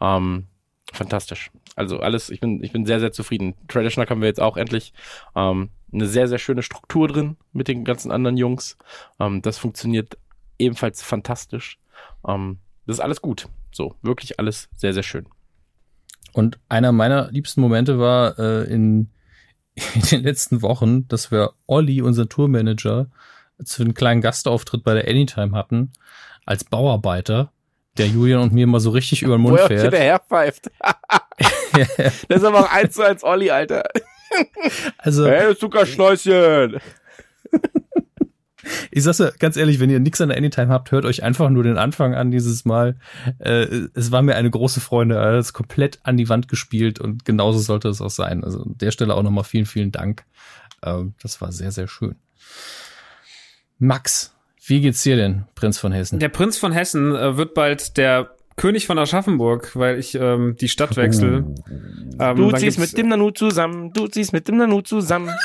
Speaker 3: Ähm, fantastisch. Also alles, ich bin, ich bin sehr, sehr zufrieden. Schnack haben wir jetzt auch endlich. Ähm, eine sehr, sehr schöne Struktur drin mit den ganzen anderen Jungs. Ähm, das funktioniert ebenfalls fantastisch. Ähm, das ist alles gut. So, wirklich alles sehr, sehr schön.
Speaker 1: Und einer meiner liebsten Momente war äh, in, in den letzten Wochen, dass wir Olli, unser Tourmanager, zu einem kleinen Gastauftritt bei der Anytime hatten, als Bauarbeiter, der Julian und mir mal so richtig über den Mund
Speaker 3: Wo er
Speaker 1: fährt.
Speaker 3: hinterher pfeift. das ist aber auch eins zu eins Olli, Alter.
Speaker 1: Also,
Speaker 3: Hey, Zuckerschnäuschen.
Speaker 1: ich sag's ja ganz ehrlich, wenn ihr nix an der Anytime habt, hört euch einfach nur den Anfang an dieses Mal. Äh, es war mir eine große Freude, er hat es komplett an die Wand gespielt und genauso sollte es auch sein. Also an der Stelle auch nochmal vielen, vielen Dank. Ähm, das war sehr, sehr schön. Max, wie geht's dir denn, Prinz von Hessen?
Speaker 4: Der Prinz von Hessen äh, wird bald der König von Aschaffenburg, weil ich ähm, die Stadt wechsle.
Speaker 1: Oh.
Speaker 4: Ähm,
Speaker 3: Du ziehst mit dem Nanu zusammen. Du ziehst mit dem Nanu zusammen.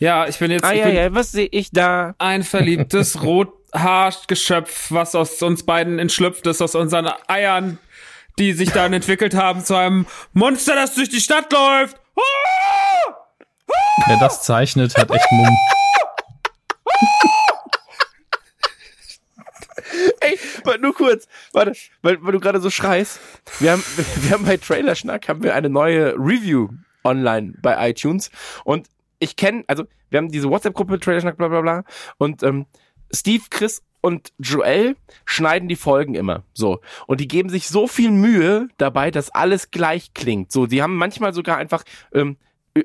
Speaker 4: Ja, ich bin jetzt
Speaker 3: Ah,
Speaker 4: ich
Speaker 3: ja,
Speaker 4: bin
Speaker 3: ja, was sehe ich da?
Speaker 4: ein verliebtes Rothaargeschöpf, was aus uns beiden entschlüpft ist, aus unseren Eiern, die sich dann entwickelt haben zu einem Monster, das durch die Stadt läuft.
Speaker 1: Wer das zeichnet, hat echt Mumm.
Speaker 3: Ey, warte, nur kurz. Warte, weil, weil du gerade so schreist. Wir haben, wir haben bei Trailerschnack haben wir eine neue Review online bei iTunes und ich kenne, also wir haben diese WhatsApp-Gruppe Trailerschnack, bla bla bla und ähm, Steve, Chris und Joel schneiden die Folgen immer so und die geben sich so viel Mühe dabei, dass alles gleich klingt. So, die haben manchmal sogar einfach ähm, äh,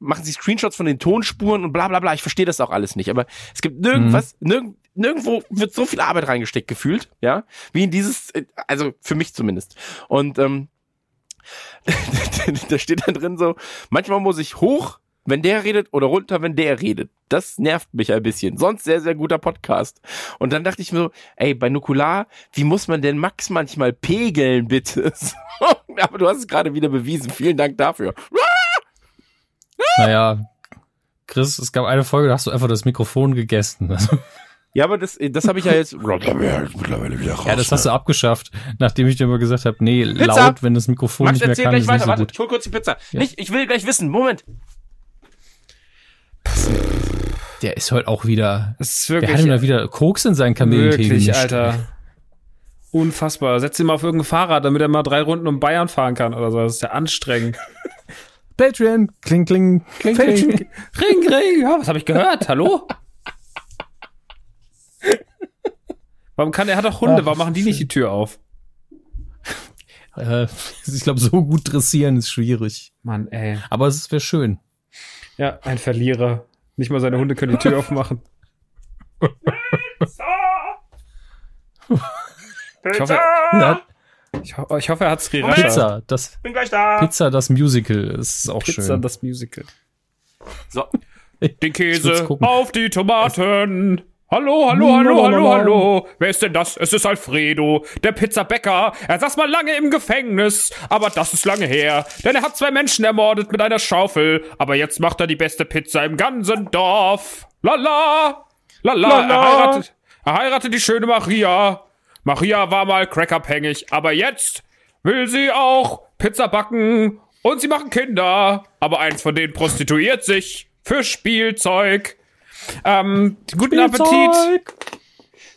Speaker 3: machen sie Screenshots von den Tonspuren und bla bla bla. Ich verstehe das auch alles nicht, aber es gibt nirgendwas, nirg nirgendwo wird so viel Arbeit reingesteckt gefühlt, ja, wie in dieses, äh, also für mich zumindest. Und ähm, da steht dann drin so, manchmal muss ich hoch, wenn der redet oder runter, wenn der redet. Das nervt mich ein bisschen. Sonst sehr, sehr guter Podcast. Und dann dachte ich mir so, ey, bei Nukular, wie muss man denn Max manchmal pegeln, bitte? Aber du hast es gerade wieder bewiesen. Vielen Dank dafür.
Speaker 1: Naja, Chris, es gab eine Folge, da hast du einfach das Mikrofon gegessen.
Speaker 3: Ja, aber das, das habe ich ja jetzt mittlerweile wieder raus.
Speaker 1: ja, das hast du abgeschafft, nachdem ich dir immer gesagt habe, nee,
Speaker 3: Pizza!
Speaker 1: laut, wenn das Mikrofon
Speaker 3: Max,
Speaker 1: nicht mehr kann,
Speaker 3: gleich
Speaker 1: ist nicht
Speaker 3: weiter.
Speaker 1: so
Speaker 3: Warte,
Speaker 1: gut.
Speaker 3: ich hol kurz die Pizza.
Speaker 1: Ja.
Speaker 3: Nicht, ich will gleich wissen. Moment.
Speaker 1: Der ist heute auch wieder,
Speaker 4: Das ist
Speaker 1: der
Speaker 4: wirklich,
Speaker 1: hat ihm da wieder Koks in seinen Kamillentee
Speaker 4: wirklich,
Speaker 1: gemischt.
Speaker 4: Alter. Unfassbar. Setz ihn mal auf irgendein Fahrrad, damit er mal drei Runden um Bayern fahren kann oder so. Das ist ja anstrengend.
Speaker 1: Patreon, kling, kling, kling, kling.
Speaker 4: Ring, ring. Ja, was habe ich gehört? Hallo? Warum kann er hat doch Hunde?
Speaker 1: Ach,
Speaker 4: Warum machen die nicht die Tür auf?
Speaker 1: Äh, ich glaube, so gut dressieren ist schwierig.
Speaker 4: Mann, ey.
Speaker 1: Aber es wäre schön.
Speaker 4: Ja, ein Verlierer. Nicht mal seine Hunde können die Tür aufmachen. Ich hoffe,
Speaker 1: Ja,
Speaker 4: ich, ho ich hoffe, er hat Sriracha.
Speaker 1: Pizza, das
Speaker 3: Bin gleich da.
Speaker 1: Pizza, das Musical, ist auch
Speaker 4: Pizza,
Speaker 1: schön.
Speaker 4: das Musical.
Speaker 3: So.
Speaker 4: Den Käse auf die Tomaten. Hallo, hallo, hallo, hallo, hallo. Wer ist denn das? Es ist Alfredo, der Pizzabäcker. Er saß mal lange im Gefängnis, aber das ist lange her. Denn er hat zwei Menschen ermordet mit einer Schaufel. Aber jetzt macht er die beste Pizza im ganzen Dorf. Lala, lala,
Speaker 3: Lala.
Speaker 4: er heiratet, er heiratet die schöne Maria. Maria war mal crackabhängig, aber jetzt will sie auch Pizza backen und sie machen Kinder. Aber eins von denen prostituiert sich für Spielzeug. Ähm, guten Appetit.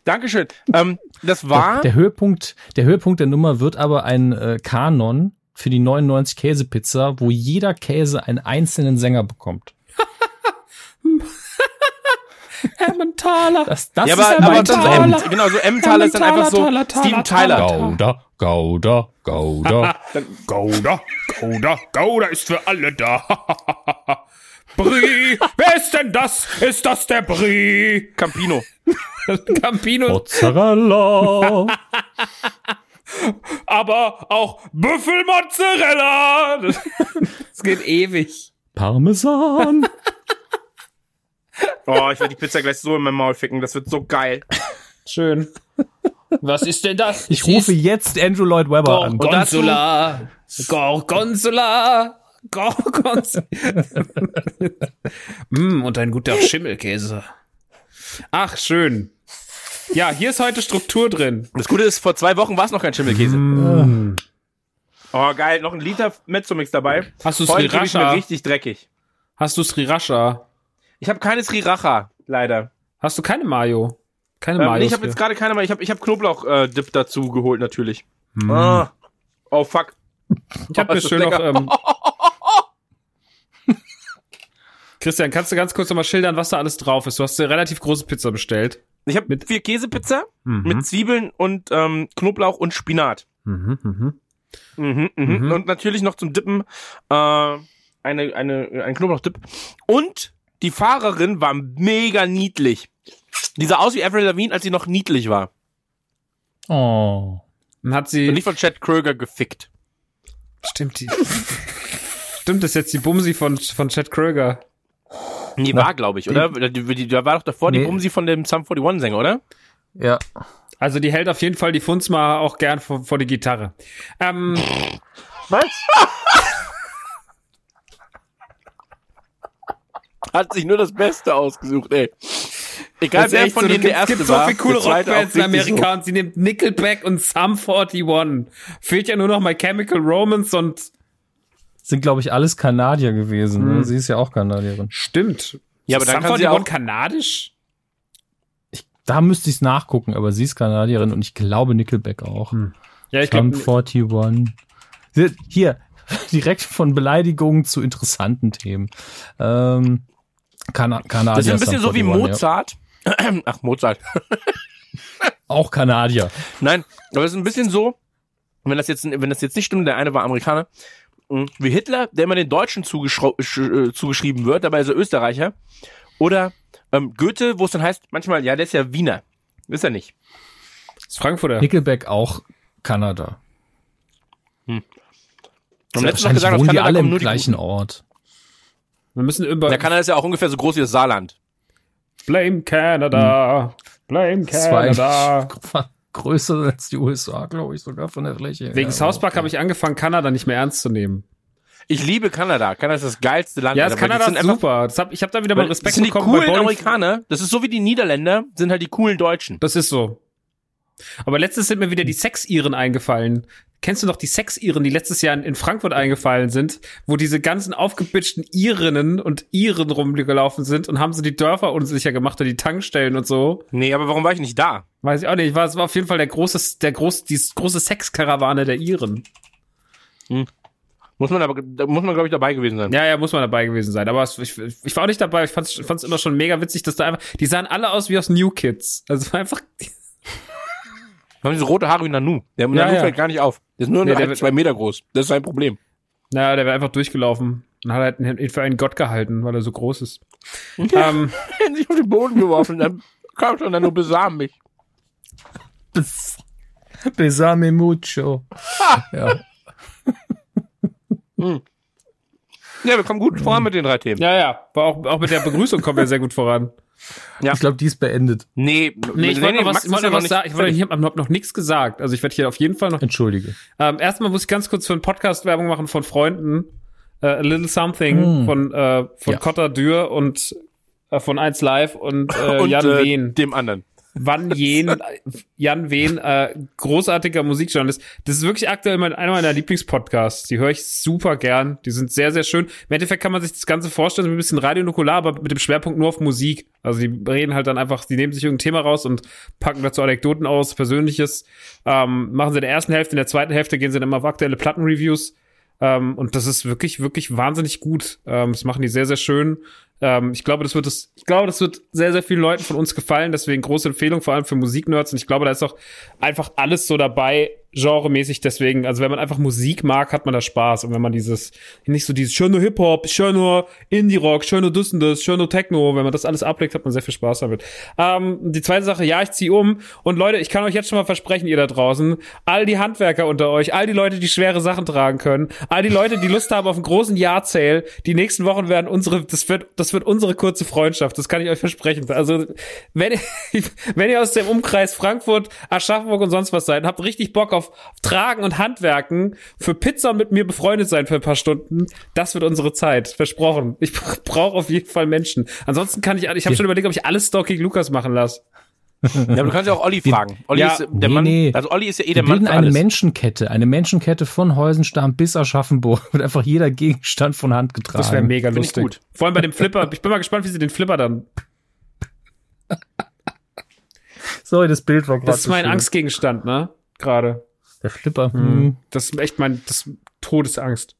Speaker 3: Dankeschön. Ähm, das war.
Speaker 1: Der Höhepunkt, der Höhepunkt der Nummer wird aber ein äh, Kanon für die 99 Käsepizza, wo jeder Käse einen einzelnen Sänger bekommt.
Speaker 4: Emmentaler.
Speaker 1: Das, das
Speaker 3: ja,
Speaker 1: ist
Speaker 3: aber,
Speaker 1: der
Speaker 3: aber das ist genau, so Emmentaler ist dann einfach so
Speaker 4: Emmentaler, Taler,
Speaker 3: Steven
Speaker 4: Taler,
Speaker 3: Tyler.
Speaker 1: Gouda, Gouda, Gouda.
Speaker 4: Gouda, Gouda, Gouda ist für alle da. Brie, wer ist denn das? Ist das der Brie?
Speaker 3: Campino.
Speaker 4: Campino,
Speaker 1: Mozzarella.
Speaker 4: aber auch Büffelmozzarella. Das, das geht ewig.
Speaker 1: Parmesan.
Speaker 3: Oh, ich werde die Pizza gleich so in mein Maul ficken. Das wird so geil.
Speaker 4: Schön. Was ist denn das?
Speaker 1: Ich rufe jetzt Andrew Lloyd Webber an.
Speaker 4: Gorgonzola. Gorgonzola. Gorgonzola. mm, und ein guter Schimmelkäse. Ach, schön. Ja, hier ist heute Struktur drin.
Speaker 3: Das Gute ist, vor zwei Wochen war es noch kein Schimmelkäse.
Speaker 1: Mm.
Speaker 3: Oh, geil. Noch ein Liter Mezzomix dabei.
Speaker 4: Hast du Sriracha?
Speaker 3: richtig dreckig.
Speaker 4: Hast du Sriracha?
Speaker 3: Ich habe keine Sriracha, leider.
Speaker 4: Hast du keine Mayo? Keine
Speaker 3: Ähm,
Speaker 4: Mayo.
Speaker 3: nee, ich habe jetzt gerade keine mehr. Ich habe ich hab Knoblauch-Dip dazu geholt, natürlich. Ah. Oh, fuck.
Speaker 4: ich habe
Speaker 3: Oh,
Speaker 4: mir schön noch. Ähm, Christian, kannst du ganz kurz nochmal schildern, was da alles drauf ist? Du hast eine relativ große Pizza bestellt.
Speaker 3: Ich habe
Speaker 4: Mit-
Speaker 3: vier Käsepizza
Speaker 4: Mhm.
Speaker 3: mit Zwiebeln und ähm, Knoblauch und Spinat.
Speaker 4: Mhm, mhm.
Speaker 3: Mhm, mhm.
Speaker 4: Mhm.
Speaker 3: Und natürlich noch zum Dippen äh, eine, eine, ein Knoblauchdip. Und die Fahrerin war mega niedlich. Die sah aus wie Avril Lavigne, als sie noch niedlich war.
Speaker 1: Oh.
Speaker 4: Und hat sie.
Speaker 3: Und nicht von Chad Kröger gefickt.
Speaker 4: Stimmt die. Stimmt, das ist jetzt die Bumsi von, von Chad Kroeger.
Speaker 3: Nee, war, glaube ich, oder? Die, die, da war doch davor die
Speaker 1: Nee.
Speaker 3: Bumsi von dem Sum 41-Sänger, oder?
Speaker 1: Ja.
Speaker 4: Also die hält auf jeden Fall die Funzma auch gern vor, vor die Gitarre. Ähm,
Speaker 3: Was? Hat sich nur das Beste ausgesucht, ey. Egal
Speaker 4: das
Speaker 3: wer von
Speaker 4: so,
Speaker 3: denen der erste
Speaker 4: es gibt so
Speaker 3: war.
Speaker 4: viele coole Rockbands in Amerika und sie nimmt Nickelback und Sum 41. Fehlt ja nur noch My Chemical Romance und
Speaker 1: Sind, glaube ich, alles Kanadier gewesen.
Speaker 4: Hm.
Speaker 1: Ne? Sie ist ja auch Kanadierin.
Speaker 4: stimmt.
Speaker 3: Ja, aber dann
Speaker 4: Sum
Speaker 3: kann sie
Speaker 4: 41
Speaker 3: auch-
Speaker 4: kanadisch?
Speaker 1: Da müsste ich es nachgucken, aber sie ist Kanadierin und ich glaube Nickelback auch.
Speaker 4: Ja, ich glaube,
Speaker 1: 41. Sie- Hier, direkt von Beleidigungen zu interessanten Themen. Ähm, Kana Kanadier.
Speaker 3: Das ist ein bisschen
Speaker 1: Sum
Speaker 3: so wie
Speaker 1: 41,
Speaker 3: Mozart. Ach, Mozart.
Speaker 1: Ja. Auch Kanadier.
Speaker 3: Nein, aber es ist ein bisschen so, wenn das jetzt, wenn das jetzt nicht stimmt, der eine war Amerikaner, wie Hitler, der immer den Deutschen äh, zugeschrieben wird, dabei ist er Österreicher. Oder ähm, Goethe, wo es dann heißt, manchmal, ja, der ist ja Wiener. Ist er nicht.
Speaker 4: das ist Frankfurter.
Speaker 1: Nickelback auch Kanada.
Speaker 3: Haben letztens noch
Speaker 1: Wahrscheinlich
Speaker 3: gesagt,
Speaker 1: wohnen die alle im gleichen
Speaker 3: Guten.
Speaker 1: Ort.
Speaker 4: Wir müssen über
Speaker 3: Der Kanada ist ja auch ungefähr so groß wie das Saarland.
Speaker 4: Blame Canada. Blame
Speaker 1: Zwei
Speaker 4: Canada.
Speaker 1: größer als die USA, glaube ich, sogar von der Fläche.
Speaker 4: Wegen
Speaker 1: Ja,
Speaker 4: South Park
Speaker 1: okay.
Speaker 4: habe ich angefangen, Kanada nicht mehr ernst zu nehmen.
Speaker 3: Ich liebe Kanada. Kanada ist das geilste Land.
Speaker 4: Ja, das
Speaker 3: die
Speaker 4: Kanada ist
Speaker 3: einfach-
Speaker 4: super. Das hab, ich habe da wieder mal Respekt
Speaker 3: das sind die
Speaker 4: bekommen. bei
Speaker 3: coolen Amerikaner. Das ist so wie die Niederländer, sind halt die coolen Deutschen.
Speaker 4: Das ist so. Aber letztens sind mir wieder die Sex-Iren eingefallen. Kennst du noch die Sex-Iren, die letztes Jahr in- Frankfurt eingefallen sind, wo diese ganzen aufgebitschten Irinnen und Iren rumgelaufen sind und haben so die Dörfer unsicher gemacht und die Tankstellen und so?
Speaker 3: Nee, aber warum war ich nicht da?
Speaker 4: Weiß ich auch nicht. War, es war auf jeden Fall der große, der groß, die große Sexkarawane der Iren.
Speaker 3: Muss man aber, muss man, glaube ich, dabei gewesen sein.
Speaker 4: Ja, ja, muss man dabei gewesen sein. Aber es, ich, ich war auch nicht dabei. Ich fand es immer schon mega witzig, dass da einfach, die sahen alle aus wie aus New Kids. Also einfach,
Speaker 3: haben diese rote Haare wie Nanu. Der
Speaker 4: Ja,
Speaker 3: Nanu
Speaker 4: ja.
Speaker 3: fällt gar nicht auf. Der ist nur
Speaker 4: Nee, der
Speaker 3: zwei Meter groß. Das ist sein Problem.
Speaker 4: naja, der wäre einfach durchgelaufen und hat halt ihn für einen Gott gehalten, weil er so groß ist. Ähm,
Speaker 3: Er hat sich auf den Boden geworfen, dann kam schon, dann nur besam mich.
Speaker 1: Bes- Besame mucho. ja.
Speaker 3: Ja, wir kommen gut voran mit den drei Themen.
Speaker 4: ja, ja, auch, auch mit der Begrüßung kommen wir sehr gut voran.
Speaker 1: Ich glaube, die ist beendet.
Speaker 3: Nee,
Speaker 4: Nee, ich wollte noch was, ich wollte
Speaker 3: ist ja
Speaker 4: noch was sagen. Ich, wollte, ich habe noch, noch nichts gesagt. Also ich werde hier auf jeden Fall noch.
Speaker 1: Entschuldige.
Speaker 4: Ähm, erstmal muss ich ganz kurz für einen Podcast Werbung machen von Freunden. Äh, A Little Something von, äh, von
Speaker 1: Ja.
Speaker 4: Cotta Dürr und äh, von 1 Live und, äh,
Speaker 3: Und
Speaker 4: Jan
Speaker 3: äh,
Speaker 4: Wehn.
Speaker 3: dem anderen.
Speaker 4: Wann Jen, Jan Wehn, äh, großartiger Musikjournalist. Das ist wirklich aktuell mein, einer meiner Lieblingspodcasts. Die höre ich super gern. Die sind sehr, sehr schön. Im Endeffekt kann man sich das Ganze vorstellen, wie ein bisschen Radio Nukular, aber mit dem Schwerpunkt nur auf Musik. Also die reden halt dann einfach, die nehmen sich irgendein Thema raus und packen dazu Anekdoten aus, Persönliches. Ähm, machen sie in der ersten Hälfte, in der zweiten Hälfte gehen sie dann immer auf aktuelle Plattenreviews. Ähm, und das ist wirklich, wirklich wahnsinnig gut. Ähm, das machen die sehr, sehr schön. Ähm, ich glaube, das wird es, ich glaube, das wird sehr, sehr vielen Leuten von uns gefallen. Deswegen große Empfehlung, vor allem für Musiknerds. Und ich glaube, da ist auch einfach alles so dabei, genremäßig. Deswegen, also wenn man einfach Musik mag, hat man da Spaß. Und wenn man dieses, nicht so dieses schöne Hip-Hop, schöne Indie-Rock, schöne das und das, schöne Techno, wenn man das alles ablegt, hat man sehr viel Spaß damit. Ähm, die zweite Sache, ja, ich ziehe um. Und Leute, ich kann euch jetzt schon mal versprechen, ihr da draußen, all die Handwerker unter euch, all die Leute, die schwere Sachen tragen können, all die Leute, die Lust haben auf einen großen Jahrzähl, die nächsten Wochen werden unsere, das wird, das wird unsere kurze Freundschaft, das kann ich euch versprechen. Also, wenn, ihr- wenn ihr aus dem Umkreis Frankfurt, Aschaffenburg und sonst was seid, habt richtig Bock auf Tragen und Handwerken, für Pizza und mit mir befreundet sein für ein paar Stunden, das wird unsere Zeit, versprochen. Ich brauche auf jeden Fall Menschen. Ansonsten kann ich, ich habe schon überlegt, ob ich alles Stalking Lukas machen lasse.
Speaker 3: Ja, aber du kannst ja auch Olli fragen. Olli
Speaker 4: Ja,
Speaker 3: ist der
Speaker 1: nee,
Speaker 3: Mann,
Speaker 1: nee.
Speaker 3: also Olli ist ja eh
Speaker 1: Wir
Speaker 3: der Mann
Speaker 1: bilden
Speaker 3: für
Speaker 1: eine
Speaker 3: alles.
Speaker 1: Menschenkette, eine Menschenkette von Heusenstamm bis Aschaffenburg wird einfach jeder Gegenstand von Hand getragen.
Speaker 4: Das wäre mega
Speaker 3: Find ich
Speaker 4: lustig.
Speaker 3: gut.
Speaker 4: Vor allem bei dem Flipper. Ich bin mal gespannt, wie sie den Flipper dann.
Speaker 1: Sorry, das Bild war gerade
Speaker 4: Das ist mein
Speaker 1: schön.
Speaker 4: Angstgegenstand, ne? Gerade.
Speaker 1: Der Flipper. Hm.
Speaker 4: Das ist echt mein das Todesangst.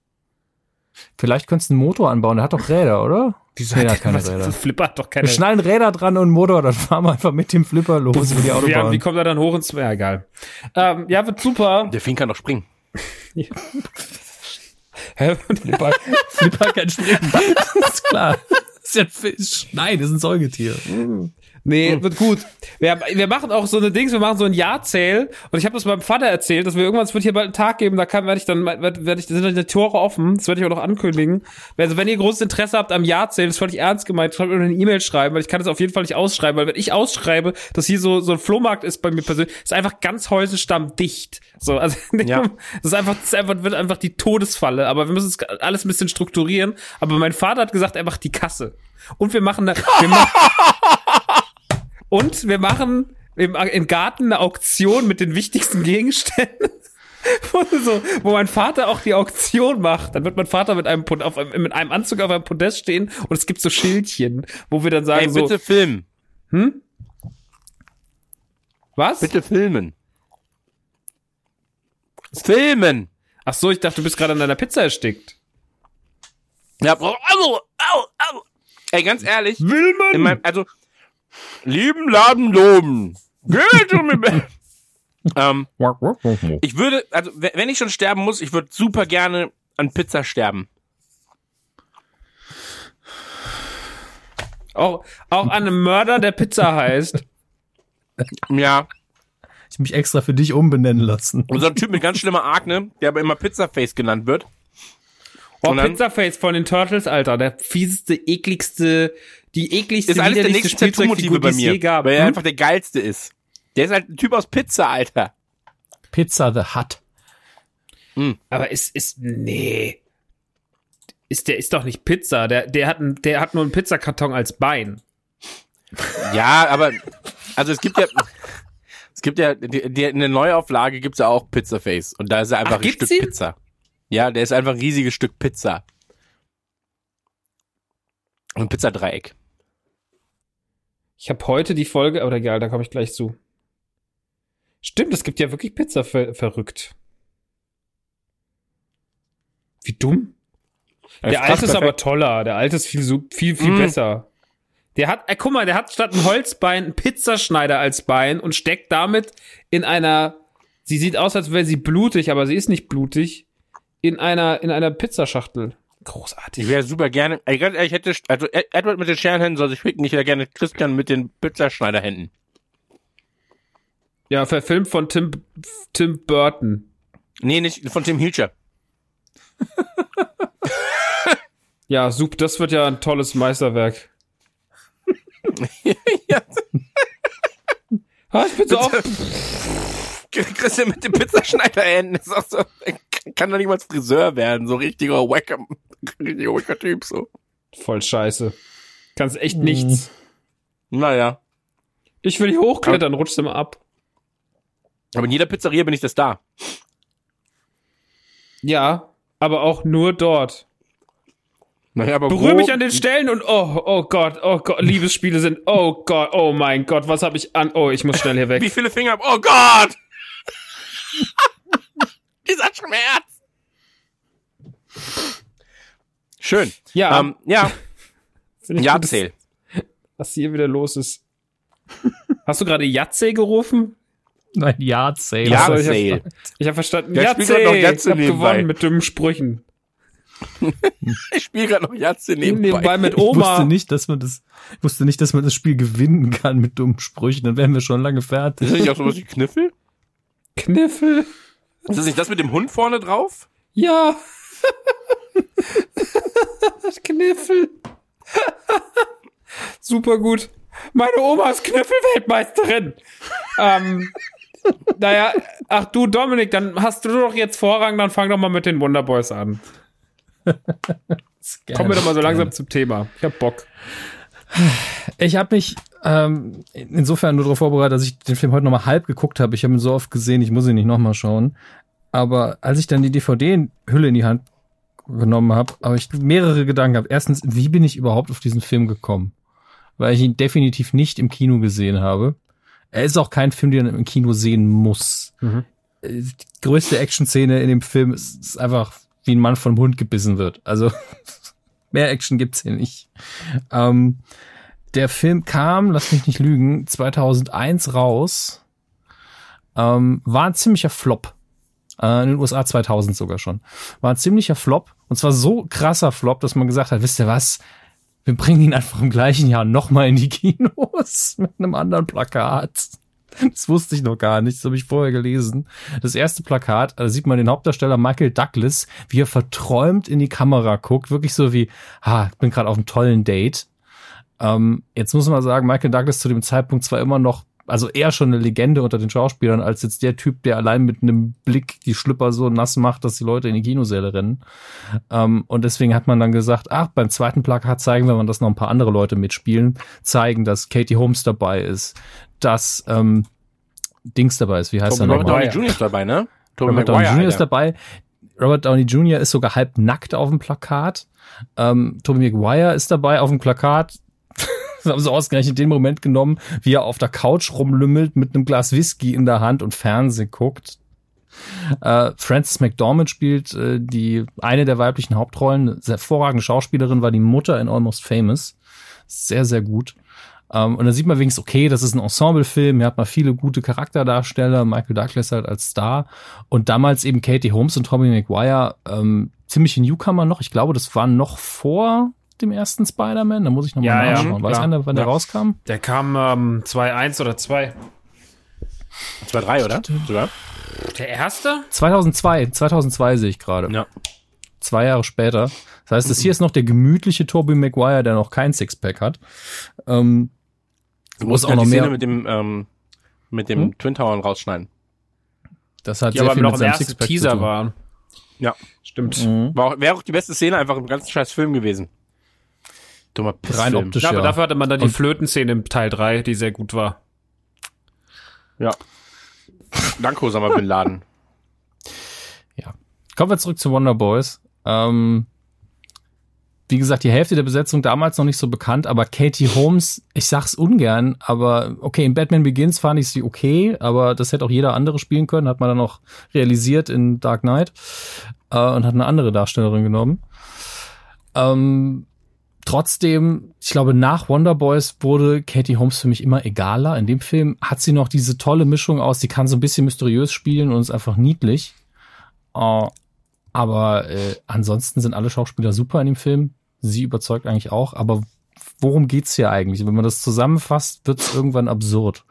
Speaker 1: Vielleicht könntest du einen Motor anbauen. Der hat doch Räder, oder? Nee, der hat keine
Speaker 4: Was-
Speaker 1: Räder.
Speaker 4: Das Flipper hat doch keine.
Speaker 1: Wir schneiden Räder dran und Motor, dann fahren wir einfach mit dem Flipper los über die
Speaker 4: ja,
Speaker 1: Autobahn.
Speaker 4: wie kommt er dann hoch ins. Ja, egal. Ähm, ja, wird super.
Speaker 3: Der Fien kann doch springen.
Speaker 4: Hä?
Speaker 1: Flipper, Flipper kann springen. Das ist klar. Das ist ja ein Fisch. Nein, das ist ein Säugetier.
Speaker 4: Nee, wird gut. Wir, wir machen auch so eine Dings, wir machen so ein Jahrzähl und ich habe das meinem Vater erzählt, dass wir irgendwann, es wird hier bald einen Tag geben, da kann, werde ich dann, werde werd ich, sind dann die Tore offen, das werde ich auch noch ankündigen. Also wenn ihr großes Interesse habt am Jahrzähl, das ist völlig ernst gemeint, schreibt mir eine E-Mail schreiben, weil ich kann das auf jeden Fall nicht ausschreiben, weil wenn ich ausschreibe, dass hier so, so ein Flohmarkt ist bei mir persönlich, ist einfach ganz Häusenstamm dicht. So, also,
Speaker 3: Ja.
Speaker 4: das ist einfach, das ist einfach, wird einfach die Todesfalle, aber wir müssen es alles ein bisschen strukturieren, aber mein Vater hat gesagt, er macht die Kasse. Und wir machen, da, wir machen und wir machen im, im Garten eine Auktion mit den wichtigsten Gegenständen. Wo, so, wo mein Vater auch die Auktion macht, dann wird mein Vater mit einem, auf mit einem Anzug auf einem Podest stehen und es gibt so Schildchen, wo wir dann sagen
Speaker 3: Ey,
Speaker 4: so,
Speaker 3: bitte filmen.
Speaker 4: Hm? Was?
Speaker 3: Bitte filmen. Filmen!
Speaker 4: Ach so, ich dachte, du bist gerade an deiner Pizza erstickt.
Speaker 3: Ja, au, au, au, au. Ey, ganz ehrlich, in meinem, also, lieben Laden loben. Geht um ähm, ich würde, also, we- wenn ich schon sterben muss, ich würde super gerne an Pizza sterben.
Speaker 4: Auch, auch an einem Mörder, der Pizza heißt.
Speaker 3: Ja.
Speaker 1: Ich mich extra für dich umbenennen lassen.
Speaker 3: Und so ein Typ mit ganz schlimmer Akne, der aber immer Pizzaface genannt wird.
Speaker 4: Oh, Pizzaface von den Turtles, Alter. Der fieseste, ekligste, die ekligste,
Speaker 3: Ist alles der nächste Tattoo-Motive bei
Speaker 4: die es
Speaker 3: mir.
Speaker 4: gab.
Speaker 3: Weil er
Speaker 4: Hm?
Speaker 3: einfach der geilste ist. Der ist halt ein Typ aus Pizza, Alter.
Speaker 1: Pizza the Hut.
Speaker 4: Aber ist, ist, nee. Ist, der ist doch nicht Pizza. Der, der hat, ein, der hat nur einen Pizzakarton als Bein.
Speaker 3: Ja, aber, also es gibt ja, es gibt ja, die, die, in der Neuauflage gibt's ja auch Pizzaface. Und da ist er einfach
Speaker 4: Ach,
Speaker 3: ein Stück
Speaker 4: ihn?
Speaker 3: Pizza. Ja, der ist einfach ein riesiges Stück Pizza. Ein Pizzadreieck.
Speaker 4: Ich habe heute die Folge, aber egal, da komme ich gleich zu. Stimmt, es gibt ja wirklich Pizza ver verrückt. Wie dumm.
Speaker 3: Er
Speaker 4: Der alte ist aber toller. Der alte ist viel, viel, viel
Speaker 3: Mm.
Speaker 4: besser. Der hat, äh, guck mal, der hat statt ein Holzbein einen Pizzaschneider als Bein und steckt damit in einer, sie sieht aus, als wäre sie blutig, aber sie ist nicht blutig, in einer, in einer Pizzaschachtel. Großartig.
Speaker 3: Ich wäre super gerne, ehrlich, ich hätte, also Ed- Edward mit den Scherenhänden soll sich ficken, ich wäre gerne Christian mit den Pizzaschneiderhänden.
Speaker 4: Ja, verfilmt von Tim, Tim Burton.
Speaker 3: Nee, nicht von Tim Hilscher.
Speaker 4: Ja, super, das wird ja ein tolles Meisterwerk.
Speaker 3: ja,
Speaker 4: Ah, ich bin so auf,
Speaker 3: Christian mit den Pizzaschneiderhänden ist auch so, kann doch niemals Friseur werden, so richtiger wacker, richtiger wacker Typ, so.
Speaker 4: voll scheiße. Kannst echt nichts.
Speaker 3: Naja.
Speaker 4: Ich will hier hochklettern, rutscht immer ab.
Speaker 3: Aber in jeder Pizzeria bin ich das da.
Speaker 4: Ja, aber auch nur dort.
Speaker 3: Naja, aber
Speaker 4: Berühre mich an den Stellen und oh, oh Gott, oh Gott, Liebesspiele sind, oh Gott, oh mein Gott, was habe ich an? Oh, ich muss schnell hier
Speaker 3: Wie
Speaker 4: weg.
Speaker 3: viele Finger hab, oh Gott! Dieser Schmerz! Schön.
Speaker 4: Ja,
Speaker 3: Ähm, ja, ja, erzähl.
Speaker 4: was hier wieder los ist. Hast du gerade Jatze gerufen?
Speaker 1: Nein, ja, Sale.
Speaker 3: Ja,
Speaker 4: Ach so, ich
Speaker 3: Sale.
Speaker 4: hab, verstanden.
Speaker 3: Der
Speaker 4: Jatze,
Speaker 3: Jatze
Speaker 4: ich hab
Speaker 3: nebenbei.
Speaker 4: gewonnen mit dummen Sprüchen.
Speaker 3: Ich spiele gerade noch Jatze
Speaker 4: Nebenbei,
Speaker 3: nebenbei.
Speaker 4: mit
Speaker 1: Ich wusste
Speaker 4: Oma.
Speaker 1: nicht, dass man das, ich wusste nicht, dass man das Spiel gewinnen kann mit dummen Sprüchen. Dann wären wir schon lange fertig.
Speaker 3: Ist das nicht auch sowas wie Kniffel?
Speaker 4: Kniffel.
Speaker 3: Ist das nicht das mit dem Hund vorne drauf?
Speaker 4: Ja. Kniffel. Super gut. Meine Oma ist Kniffelweltmeisterin. ähm, naja, ach du Dominik, dann hast du doch jetzt Vorrang, dann fang doch mal mit den Wonderboys an. Kommen wir doch mal so langsam zum Thema. Ich hab Bock.
Speaker 1: Ich habe mich ähm, insofern nur darauf vorbereitet, dass ich den Film heute nochmal halb geguckt habe. Ich habe ihn so oft gesehen, ich muss ihn nicht nochmal schauen. Aber als ich dann die DVD-Hülle in die Hand genommen habe, habe ich mehrere Gedanken gehabt. Erstens, wie bin ich überhaupt auf diesen Film gekommen? Weil ich ihn definitiv nicht im Kino gesehen habe. Er ist auch kein Film, den man im Kino sehen muss.
Speaker 4: Mhm.
Speaker 1: Äh, Die größte Action-Szene in dem Film ist, ist einfach, wie ein Mann vom Hund gebissen wird. Also mehr Action gibt's hier nicht. Ähm, der Film kam, lass mich nicht lügen, 2001 raus. Ähm, war ein ziemlicher Flop. Äh, in den USA 2000 sogar schon. War ein ziemlicher Flop. Und zwar so krasser Flop, dass man gesagt hat, wisst ihr was? Wir bringen ihn einfach im gleichen Jahr nochmal in die Kinos mit einem anderen Plakat. Das wusste ich noch gar nicht, das habe ich vorher gelesen. Das erste Plakat, da sieht man den Hauptdarsteller Michael Douglas, wie er verträumt in die Kamera guckt, wirklich so wie, ha, ich bin gerade auf einem tollen Date. Ähm, jetzt muss man sagen, Michael Douglas zu dem Zeitpunkt zwar immer noch, also eher schon eine Legende unter den Schauspielern, als jetzt der Typ, der allein mit einem Blick die Schlüpper so nass macht, dass die Leute in die Kinosäle rennen. Ähm, und deswegen hat man dann gesagt, ach, beim zweiten Plakat zeigen wir mal, dass noch ein paar andere Leute mitspielen, zeigen, dass Katie Holmes dabei ist, dass ähm, Dings dabei ist, wie heißt er
Speaker 3: Robert
Speaker 1: nochmal?
Speaker 3: Downey Jr. ist dabei, ne? Tobey
Speaker 1: Robert Downey Jr. ist dabei. Robert Downey Jr. ist sogar halb nackt auf dem Plakat. Ähm, Tobey Maguire ist dabei auf dem Plakat. haben sie ausgerechnet den Moment genommen, wie er auf der Couch rumlümmelt mit einem Glas Whisky in der Hand und Fernsehen guckt. Äh, Frances McDormand spielt äh, die eine der weiblichen Hauptrollen. Eine hervorragende Schauspielerin, war die Mutter in Almost Famous. Sehr, sehr gut. Ähm, und dann sieht man wenigstens, okay, das ist ein Ensemblefilm, hier hat man viele gute Charakterdarsteller, Michael Douglas halt als Star und damals eben Katie Holmes und Tommy McGuire, ähm, ziemliche Newcomer noch. Ich glaube, das war noch vor dem ersten Spider-Man. Da muss ich nochmal
Speaker 4: Ja, ja,
Speaker 1: nachschauen. Weiß
Speaker 4: klar.
Speaker 1: einer, wann der
Speaker 4: Ja.
Speaker 1: rauskam?
Speaker 4: Der kam ähm, 2-1 oder 2.
Speaker 3: 2-3, oder? Sogar?
Speaker 4: Der erste?
Speaker 1: 2002, 2002 sehe ich gerade.
Speaker 3: Ja.
Speaker 1: Zwei Jahre später. Das heißt, das hier ist noch der gemütliche Tobey Maguire, der noch kein Sixpack hat. Ähm,
Speaker 3: Du
Speaker 1: Muss
Speaker 3: musst
Speaker 1: auch
Speaker 3: auch
Speaker 1: noch
Speaker 3: die Szene
Speaker 1: mehr-
Speaker 3: mit dem, ähm, mit dem
Speaker 1: Hm?
Speaker 3: Twin Towern rausschneiden.
Speaker 1: das hat
Speaker 4: Die
Speaker 1: sehr
Speaker 4: aber
Speaker 1: viel
Speaker 4: noch
Speaker 1: mit
Speaker 4: im
Speaker 1: seinem Sixpack zu
Speaker 4: Teaser
Speaker 1: tun.
Speaker 4: waren.
Speaker 3: Ja.
Speaker 4: Stimmt.
Speaker 1: Mhm.
Speaker 3: War auch, wäre auch die beste Szene einfach im ganzen scheiß Film gewesen. Dummer Pissfilm.
Speaker 1: Rein optisch,
Speaker 4: Ja, aber
Speaker 1: ja.
Speaker 4: dafür hatte man dann die Flötenszene im Teil 3, die sehr gut war.
Speaker 3: Ja. Danke, Osama Bin Laden.
Speaker 1: Kommen wir zurück zu Wonder Boys. Ähm, wie gesagt, die Hälfte der Besetzung damals noch nicht so bekannt, aber Katie Holmes, ich sag's ungern, aber okay, in Batman Begins fand ich sie okay, aber das hätte auch jeder andere spielen können, hat man dann auch realisiert in Dark Knight äh, und hat eine andere Darstellerin genommen. Ähm, trotzdem, ich glaube, nach Wonder Boys wurde Katie Holmes für mich immer egaler. In dem Film hat sie noch diese tolle Mischung aus, sie kann so ein bisschen mysteriös spielen und ist einfach niedlich. Äh, aber äh, ansonsten sind alle Schauspieler super in dem Film. Sie überzeugt eigentlich auch. Aber worum geht's hier eigentlich? Wenn man das zusammenfasst, wird's irgendwann absurd.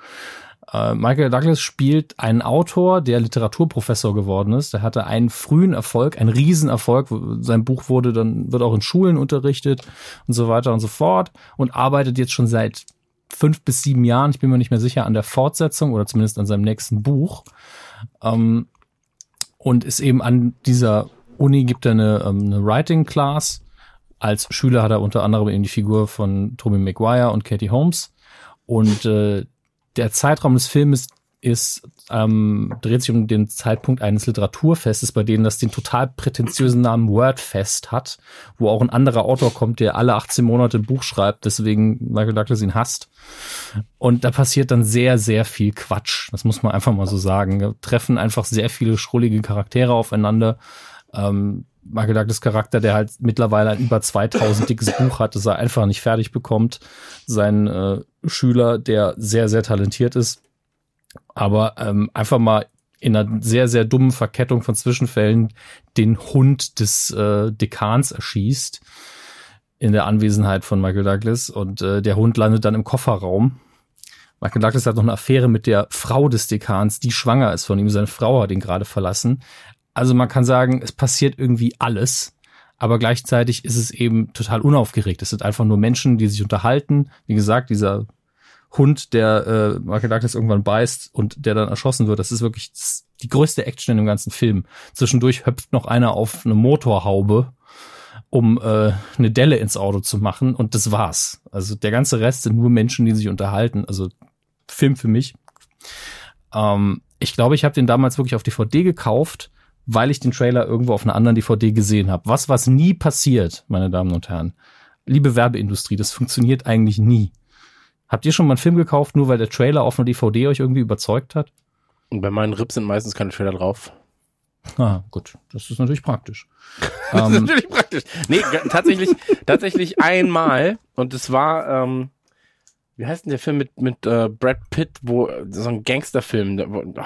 Speaker 1: Äh, Michael Douglas spielt einen Autor, der Literaturprofessor geworden ist. Der hatte einen frühen Erfolg, einen Riesenerfolg. Sein Buch wurde dann, wird auch in Schulen unterrichtet und so weiter und so fort und arbeitet jetzt schon seit fünf bis sieben Jahren, ich bin mir nicht mehr sicher, an der Fortsetzung oder zumindest an seinem nächsten Buch. Ähm, und ist eben an dieser Uni gibt er eine, ähm, eine Writing Class. Als Schüler hat er unter anderem eben die Figur von Tobey Maguire und Katie Holmes. Und äh, der Zeitraum des Filmes ist, ähm, dreht sich um den Zeitpunkt eines Literaturfestes, bei denen das den total prätentiösen Namen Wordfest hat, wo auch ein anderer Autor kommt, der alle 18 Monate ein Buch schreibt, deswegen Michael Douglas ihn hasst. Und da passiert dann sehr, sehr viel Quatsch. Das muss man einfach mal so sagen. Da treffen einfach sehr viele schrullige Charaktere aufeinander. Ähm, Michael Douglas Charakter, der halt mittlerweile ein über 2000 dickes Buch hat, das er einfach nicht fertig bekommt. Sein äh, Schüler, der sehr, sehr talentiert ist, aber ähm, einfach mal in einer sehr, sehr dummen Verkettung von Zwischenfällen den Hund des äh, Dekans erschießt in der Anwesenheit von Michael Douglas und äh, der Hund landet dann im Kofferraum. Michael Douglas hat noch eine Affäre mit der Frau des Dekans, die schwanger ist von ihm. Seine Frau hat ihn gerade verlassen. Also man kann sagen, es passiert irgendwie alles, aber gleichzeitig ist es eben total unaufgeregt. Es sind einfach nur Menschen, die sich unterhalten. Wie gesagt, dieser Hund, der äh, Michael Douglas irgendwann beißt und der dann erschossen wird, das ist wirklich die größte Action in dem ganzen Film. Zwischendurch hüpft noch einer auf eine Motorhaube, um äh, eine Delle ins Auto zu machen und das war's. Also der ganze Rest sind nur Menschen, die sich unterhalten. Also Film für mich. Ähm, ich glaube, ich habe den damals wirklich auf DVD gekauft, weil ich den Trailer irgendwo auf einer anderen DVD gesehen habe. Was, was nie passiert, meine Damen und Herren. Liebe Werbeindustrie, das funktioniert eigentlich nie. Habt ihr schon mal einen Film gekauft, nur weil der Trailer auf einer DVD euch irgendwie überzeugt hat?
Speaker 3: Und bei meinen Rips sind meistens keine Trailer drauf.
Speaker 1: Ah, gut. Das ist natürlich praktisch.
Speaker 3: Das ist
Speaker 1: ähm,
Speaker 3: natürlich praktisch. Nee, tatsächlich, tatsächlich einmal. Und es war, ähm, wie heißt denn der Film mit, mit äh, Brad Pitt, wo so ein Gangsterfilm, wo, oh,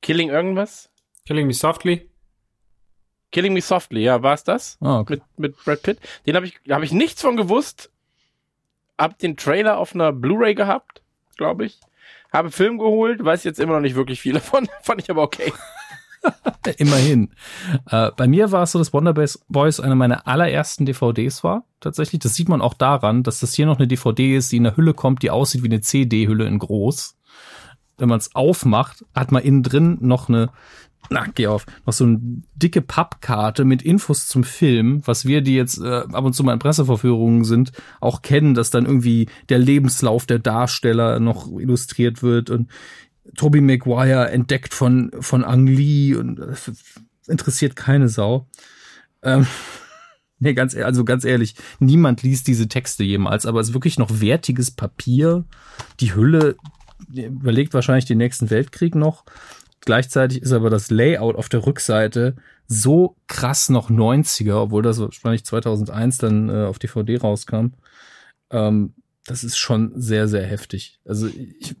Speaker 3: Killing irgendwas?
Speaker 4: Killing Me Softly.
Speaker 3: Killing Me Softly, ja, war es das?
Speaker 1: ah, okay.
Speaker 3: Mit, mit Brad Pitt. Den habe ich, habe ich nichts von gewusst. Hab den Trailer auf einer Blu-ray gehabt, glaube ich. Habe Film geholt, weiß jetzt immer noch nicht wirklich viel davon. Fand ich aber okay.
Speaker 1: Immerhin. Äh, bei mir war es so, dass Wonder Boys eine meiner allerersten DVDs war. Tatsächlich. Das sieht man auch daran, dass das hier noch eine DVD ist, die in der Hülle kommt, die aussieht wie eine CD-Hülle in groß. Wenn man es aufmacht, hat man innen drin noch eine, na, geh auf, noch so eine dicke Pappkarte mit Infos zum Film, was wir, die jetzt äh, ab und zu mal in Presseverführungen sind, auch kennen, dass dann irgendwie der Lebenslauf der Darsteller noch illustriert wird und Tobey Maguire entdeckt von, von Ang Lee und das interessiert keine Sau. Ähm, Nee, ganz, also ganz ehrlich, niemand liest diese Texte jemals, aber es ist wirklich noch wertiges Papier. Die Hülle überlegt wahrscheinlich den nächsten Weltkrieg noch. Gleichzeitig ist aber das Layout auf der Rückseite so krass noch 90er, obwohl das wahrscheinlich 2001 dann äh, auf DVD rauskam. Ähm, das ist schon sehr, sehr heftig. Also ich,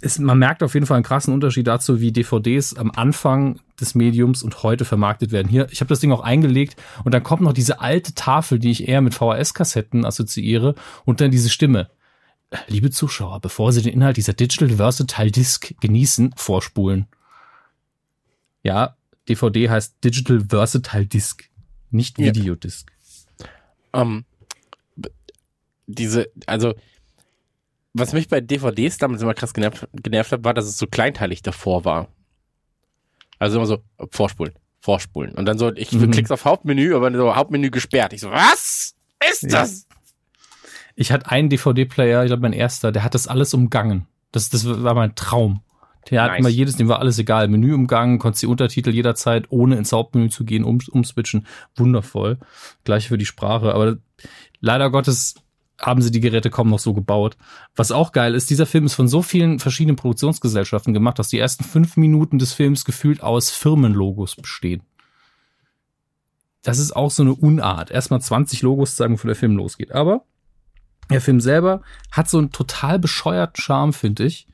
Speaker 1: es, man merkt auf jeden Fall einen krassen Unterschied dazu, wie DVDs am Anfang des Mediums und heute vermarktet werden. Hier, ich habe das Ding auch eingelegt und dann kommt noch diese alte Tafel, die ich eher mit VHS-Kassetten assoziiere und dann diese Stimme. Liebe Zuschauer, bevor Sie den Inhalt dieser Digital Versatile Disc genießen, vorspulen. Ja, DVD heißt Digital Versatile Disc, nicht
Speaker 3: Ja.
Speaker 1: Videodisc.
Speaker 3: Ähm, diese, also, was mich bei DVDs damals immer krass genervt, genervt hat, war, dass es so kleinteilig davor war. Also immer so, vorspulen, vorspulen. Und dann so, ich
Speaker 1: Mhm.
Speaker 3: klick's auf Hauptmenü, aber so Hauptmenü gesperrt. Ich so, was ist
Speaker 1: Ja. Ich hatte einen DVD-Player, ich glaube mein erster, der hat das alles umgangen. Das, das war mein Traum. Der hat
Speaker 3: Nice.
Speaker 1: immer jedes, dem war alles egal. Menü umgangen, konntest die Untertitel jederzeit, ohne ins Hauptmenü zu gehen, um, umswitchen. Wundervoll. Gleich für die Sprache. Aber leider Gottes haben sie die Geräte kaum noch so gebaut. Was auch geil ist, dieser Film ist von so vielen verschiedenen Produktionsgesellschaften gemacht, dass die ersten fünf Minuten des Films gefühlt aus Firmenlogos bestehen. Das ist auch so eine Unart. Erstmal 20 Logos sagen, bevor der Film losgeht. Aber der Film selber hat so einen total bescheuerten Charme, finde ich.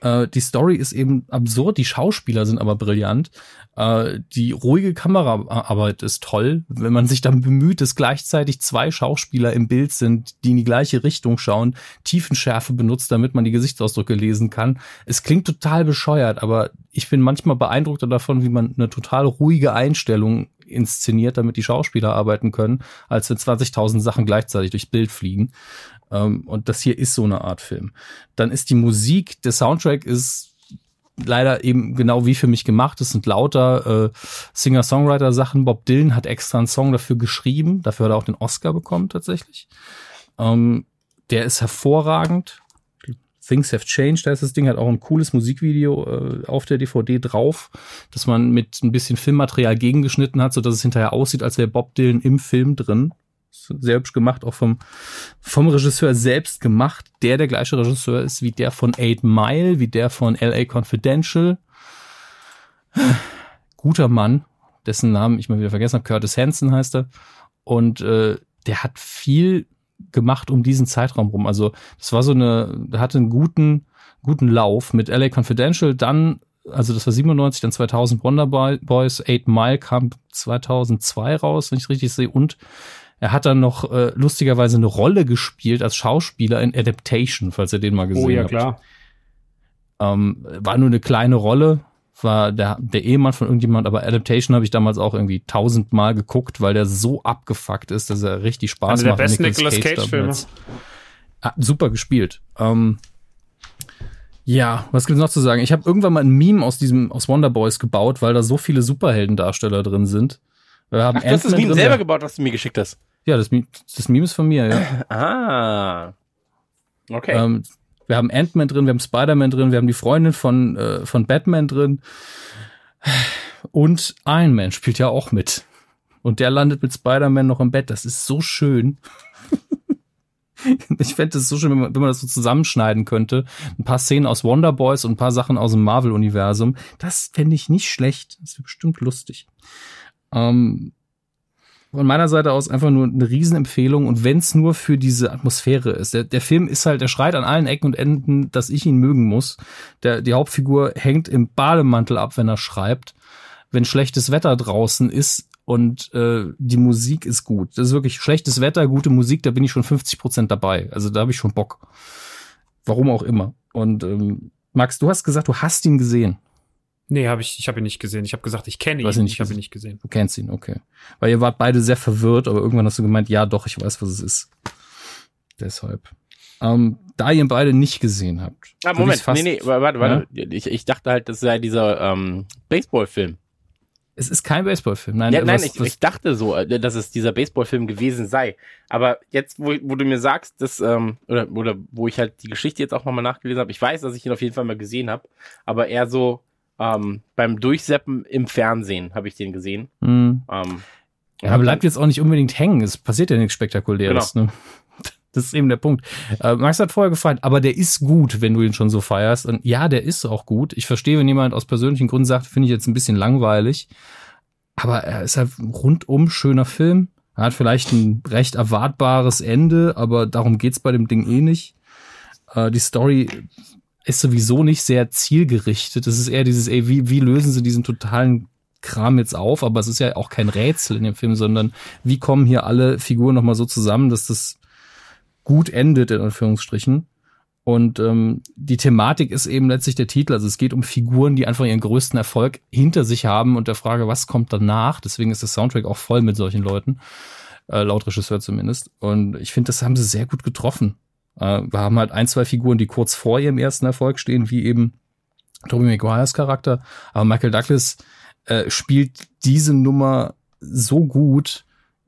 Speaker 1: Äh, die Story ist eben absurd, die Schauspieler sind aber brillant. Äh, die ruhige Kameraarbeit ist toll, wenn man sich dann bemüht, dass gleichzeitig zwei Schauspieler im Bild sind, die in die gleiche Richtung schauen, Tiefenschärfe benutzt, damit man die Gesichtsausdrücke lesen kann. Es klingt total bescheuert, aber ich bin manchmal beeindruckter davon, wie man eine total ruhige Einstellung inszeniert, damit die Schauspieler arbeiten können, als wenn 20.000 Sachen gleichzeitig durchs Bild fliegen. Ähm, und das hier ist so eine Art Film. Dann ist die Musik, der Soundtrack ist leider eben genau wie für mich gemacht. Es sind lauter äh, Singer-Songwriter-Sachen. Bob Dylan hat extra einen Song dafür geschrieben. Dafür hat er auch den Oscar bekommen tatsächlich. Ähm, der ist hervorragend. Things Have Changed, ist das Ding, hat auch ein cooles Musikvideo äh, auf der DVD drauf, dass man mit ein bisschen Filmmaterial gegengeschnitten hat, so dass es hinterher aussieht, als wäre Bob Dylan im Film drin. Sehr hübsch gemacht, auch vom, vom Regisseur selbst gemacht, der der gleiche Regisseur ist wie der von Eight Mile, wie der von LA Confidential. Guter Mann, dessen Namen ich mal wieder vergessen habe, Curtis Hanson heißt er. Und äh, der hat viel gemacht um diesen Zeitraum rum. Also das war so eine, hatte einen guten, guten Lauf mit LA Confidential, dann, also das war 97, dann 2000 Wonder Boy- Boys, Eight Mile kam 2002 raus, wenn ich richtig sehe, und er hat dann noch äh, lustigerweise eine Rolle gespielt als Schauspieler in Adaptation, falls ihr den mal gesehen
Speaker 4: Oh ja,
Speaker 1: habt.
Speaker 4: klar.
Speaker 1: Ähm, war nur eine kleine Rolle, war der, der Ehemann von irgendjemand, aber Adaptation habe ich damals auch irgendwie tausendmal geguckt, weil der so abgefuckt ist, dass er richtig Spaß
Speaker 4: Einer der
Speaker 1: macht.
Speaker 4: besten
Speaker 1: Nicolas
Speaker 4: Nicolas Cage-Filme.
Speaker 1: damals. Ah, super gespielt. Ähm, ja, was gibt's noch zu sagen? Ich habe irgendwann mal ein Meme aus diesem aus Wonder Boys gebaut, weil da so viele Superheldendarsteller drin sind. Wir haben
Speaker 3: Ach, du hast das Meme
Speaker 1: drin,
Speaker 3: selber gebaut, was du mir geschickt hast.
Speaker 1: Ja, das, Meme- das Meme ist von mir, ja.
Speaker 3: Ah. Okay.
Speaker 1: Ähm, wir haben Ant-Man drin, wir haben Spider-Man drin, wir haben die Freundin von, äh, von Batman drin. Und Iron Man spielt ja auch mit. Und der landet mit Spider-Man noch im Bett. Das ist so schön. ich fände es so schön, wenn man, wenn man das so zusammenschneiden könnte. Ein paar Szenen aus Wonder Boys und ein paar Sachen aus dem Marvel-Universum. Das fände ich nicht schlecht. Das wäre bestimmt lustig. Ähm, von meiner Seite aus einfach nur eine Riesenempfehlung und wenn es nur für diese Atmosphäre ist. Der, der Film ist halt, der schreit an allen Ecken und Enden, dass ich ihn mögen muss. Der, die Hauptfigur hängt im Bademantel ab, wenn er schreibt. Wenn schlechtes Wetter draußen ist und äh, die Musik ist gut. Das ist wirklich schlechtes Wetter, gute Musik, da bin ich schon 50 Prozent dabei. Also da habe ich schon Bock. Warum auch immer. Und ähm, Max, du hast gesagt, du hast ihn gesehen.
Speaker 4: Nee, hab ich, ich habe ihn nicht gesehen. Ich habe gesagt, ich kenne ihn.
Speaker 1: ihn nicht
Speaker 4: ich habe ihn nicht gesehen.
Speaker 1: Du kennst ihn, okay. Weil ihr wart beide sehr verwirrt, aber irgendwann hast du gemeint, ja doch, ich weiß, was es ist. Deshalb. Ähm, da ihr ihn beide nicht gesehen habt.
Speaker 3: ah, Moment,
Speaker 1: fast-
Speaker 3: nee, nee, warte, warte. Ich, ich dachte halt, das sei dieser ähm, Baseballfilm.
Speaker 1: Es ist kein Baseballfilm. Nein,
Speaker 3: Ja, nein,
Speaker 1: was,
Speaker 3: ich,
Speaker 1: was,
Speaker 3: ich dachte so, äh, dass es dieser Baseballfilm gewesen sei. Aber jetzt, wo, wo du mir sagst, dass, ähm, oder, oder wo ich halt die Geschichte jetzt auch nochmal nachgelesen habe, ich weiß, dass ich ihn auf jeden Fall mal gesehen habe, aber eher so ähm, beim Durchseppen im Fernsehen habe ich den gesehen.
Speaker 1: Hm.
Speaker 3: Ähm,
Speaker 1: Ja, aber bleibt jetzt auch nicht unbedingt hängen. Es passiert ja nichts Spektakuläres. Ne? Das ist eben der Punkt. Äh, Max hat vorher gefallen, aber der ist gut, wenn du ihn schon so feierst. Und ja, der ist auch gut. Ich verstehe, wenn jemand aus persönlichen Gründen sagt, finde ich jetzt ein bisschen langweilig. Aber er ist halt ein rundum schöner Film. Er hat vielleicht ein recht erwartbares Ende, aber darum geht's bei dem Ding eh nicht. Äh, die Story ist sowieso nicht sehr zielgerichtet. Es ist eher dieses, ey, wie, wie lösen sie diesen totalen Kram jetzt auf? Aber es ist ja auch kein Rätsel in dem Film, sondern wie kommen hier alle Figuren nochmal so zusammen, dass das gut endet, in Anführungsstrichen. Und ähm, die Thematik ist eben letztlich der Titel. Also es geht um Figuren, die einfach ihren größten Erfolg hinter sich haben und der Frage, was kommt danach. Deswegen ist der Soundtrack auch voll mit solchen Leuten, äh, laut Regisseur zumindest. Und ich finde, das haben sie sehr gut getroffen. Äh, wir haben halt ein, zwei Figuren, die kurz vor ihrem ersten Erfolg stehen, wie eben Tobey Maguires Charakter. Aber Michael Douglas äh, spielt diese Nummer so gut,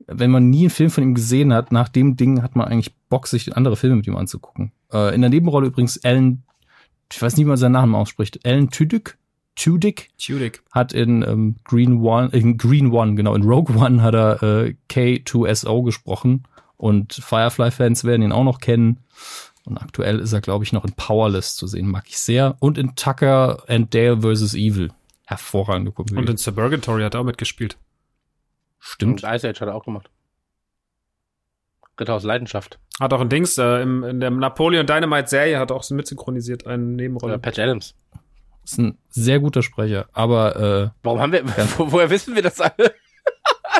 Speaker 1: wenn man nie einen Film von ihm gesehen hat, nach dem Ding hat man eigentlich Bock, sich andere Filme mit ihm anzugucken. Äh, in der Nebenrolle übrigens Alan, ich weiß nicht, wie man seinen Namen ausspricht, Alan Tudyk, Tudyk
Speaker 4: Tudyk.
Speaker 1: hat in ähm, Green One, in Green One, genau, in Rogue One hat er äh, K2SO gesprochen und Firefly-Fans werden ihn auch noch kennen. Und aktuell ist er, glaube ich, noch in Powerless zu sehen, mag ich sehr. Und in Tucker and Dale vs. Evil. Hervorragende Komödie.
Speaker 4: Und in Suburgatory hat er auch mitgespielt.
Speaker 1: Stimmt.
Speaker 3: Und Ice Age hat er auch gemacht. Ritter aus Leidenschaft.
Speaker 4: Hat auch ein Dings, äh, im, in der Napoleon Dynamite Serie hat er auch so mitsynchronisiert, eine Nebenrolle.
Speaker 3: Oder Patch Adams.
Speaker 1: Ist ein sehr guter Sprecher, aber äh,
Speaker 3: Warum haben wir, wo, woher wissen wir das alle?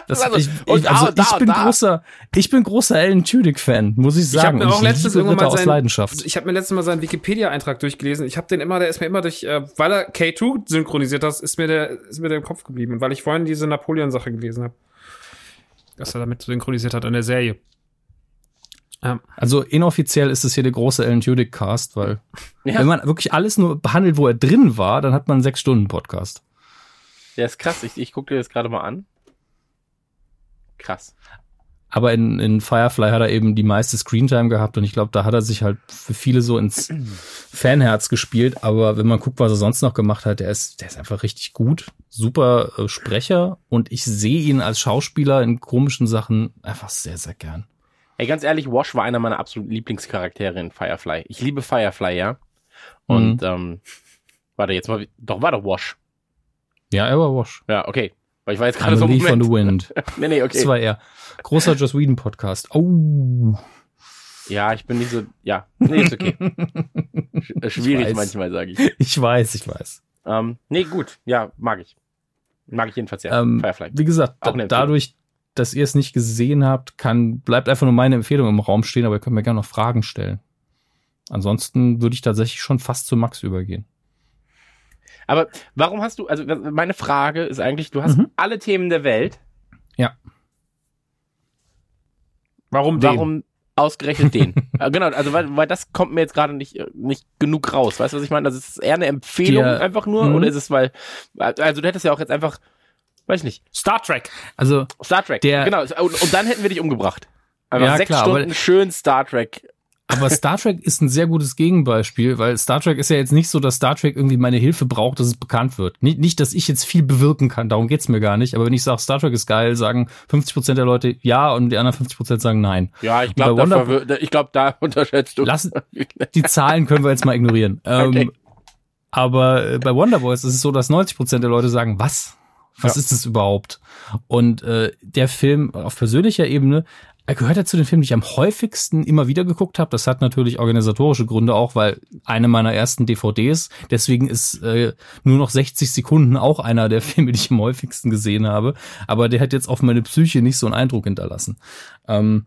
Speaker 1: das,
Speaker 3: Also,
Speaker 1: ich, ich, also
Speaker 3: da
Speaker 1: ich bin
Speaker 3: da.
Speaker 1: großer, ich bin großer Alan Tudyk-Fan, muss ich
Speaker 4: Ich habe
Speaker 1: sagen.
Speaker 4: mir auch irgendwann
Speaker 1: Ritter
Speaker 4: mal
Speaker 1: aus
Speaker 4: seinen,
Speaker 1: Leidenschaft.
Speaker 4: ich habe mir letztens mal seinen Wikipedia-Eintrag durchgelesen. Ich habe den immer, der ist mir immer durch, äh, weil er K2 synchronisiert hat, ist mir der, ist mir der im Kopf geblieben. Und weil ich vorhin diese Napoleon-Sache gelesen habe, dass er damit synchronisiert hat an der Serie. Ähm,
Speaker 1: Also inoffiziell ist es hier der große Alan Tudyk-Cast, weil
Speaker 3: Ja.
Speaker 1: wenn man wirklich alles nur behandelt, wo er drin war, dann hat man einen Sechs-Stunden-Podcast.
Speaker 3: Der ist krass. Ich, ich gucke dir das gerade mal an. Krass.
Speaker 1: Aber in, in Firefly hat er eben die meiste Screentime gehabt und ich glaube, da hat er sich halt für viele so ins Fanherz gespielt. Aber wenn man guckt, was er sonst noch gemacht hat, der ist, der ist einfach richtig gut. Super äh, Sprecher und ich sehe ihn als Schauspieler in komischen Sachen einfach sehr, sehr gern.
Speaker 3: Ey, ganz ehrlich, Wash war einer meiner absoluten Lieblingscharaktere in Firefly. Ich liebe Firefly, ja. Und, ähm, warte, jetzt mal, doch, war doch Wash.
Speaker 1: Ja, er war Wash.
Speaker 3: Ja, okay. Weil ich war jetzt gerade so
Speaker 1: leaf on the wind.
Speaker 3: Nee, nee,
Speaker 1: Das
Speaker 3: okay.
Speaker 1: war er. Großer Joss Whedon Podcast. Oh.
Speaker 3: Ja, ich bin nicht so, ja, nee, ist okay. Sch- äh, Schwierig manchmal, sage ich.
Speaker 1: Ich weiß, ich weiß.
Speaker 3: Ähm, nee, gut. Ja, mag ich. Mag ich jedenfalls, ja.
Speaker 1: Ähm,
Speaker 3: Firefly.
Speaker 1: Wie gesagt, da, dadurch, dass ihr es nicht gesehen habt, kann, bleibt einfach nur meine Empfehlung im Raum stehen, aber ihr könnt mir gerne noch Fragen stellen. Ansonsten würde ich tatsächlich schon fast zu Max übergehen.
Speaker 3: Aber warum hast du, also meine Frage ist eigentlich, du hast
Speaker 1: Mhm.
Speaker 3: alle Themen der Welt.
Speaker 4: warum den?
Speaker 3: Warum ausgerechnet den? Genau, also weil, weil das kommt mir jetzt gerade nicht, äh, nicht genug raus. Weißt du, was ich meine? Also ist es eher eine Empfehlung
Speaker 1: Der-
Speaker 3: einfach nur
Speaker 1: Mhm.
Speaker 3: oder ist es weil, also du hättest ja auch jetzt einfach, weiß ich nicht,
Speaker 4: Star Trek.
Speaker 1: Also,
Speaker 3: Star Trek.
Speaker 1: Der-
Speaker 3: genau, und, und dann hätten wir dich umgebracht. Einfach
Speaker 1: Ja,
Speaker 3: sechs
Speaker 1: klar,
Speaker 3: Stunden schön Star Trek.
Speaker 1: Aber Star Trek ist ein sehr gutes Gegenbeispiel, weil Star Trek ist ja jetzt nicht so, dass Star Trek irgendwie meine Hilfe braucht, dass es bekannt wird. Nicht, nicht dass ich jetzt viel bewirken kann, darum geht's mir gar nicht. Aber wenn ich sage, Star Trek ist geil, sagen 50% der Leute ja und die anderen 50% sagen nein.
Speaker 3: Ja, ich glaube, ich glaub, da unterschätzt du.
Speaker 1: Lass, die Zahlen können wir jetzt mal ignorieren. Ähm,
Speaker 3: Okay.
Speaker 1: Aber äh, bei Wonder Boys ist es so, dass 90% der Leute sagen, was? Was
Speaker 4: Ja.
Speaker 1: ist das überhaupt? Und äh, der Film auf persönlicher Ebene, er gehört ja zu den Filmen, die ich am häufigsten immer wieder geguckt habe. Das hat natürlich organisatorische Gründe auch, weil eine meiner ersten DVDs, deswegen ist äh, nur noch 60 Sekunden auch einer der Filme, die ich am häufigsten gesehen habe. Aber der hat jetzt auf meine Psyche nicht so einen Eindruck hinterlassen. Ähm,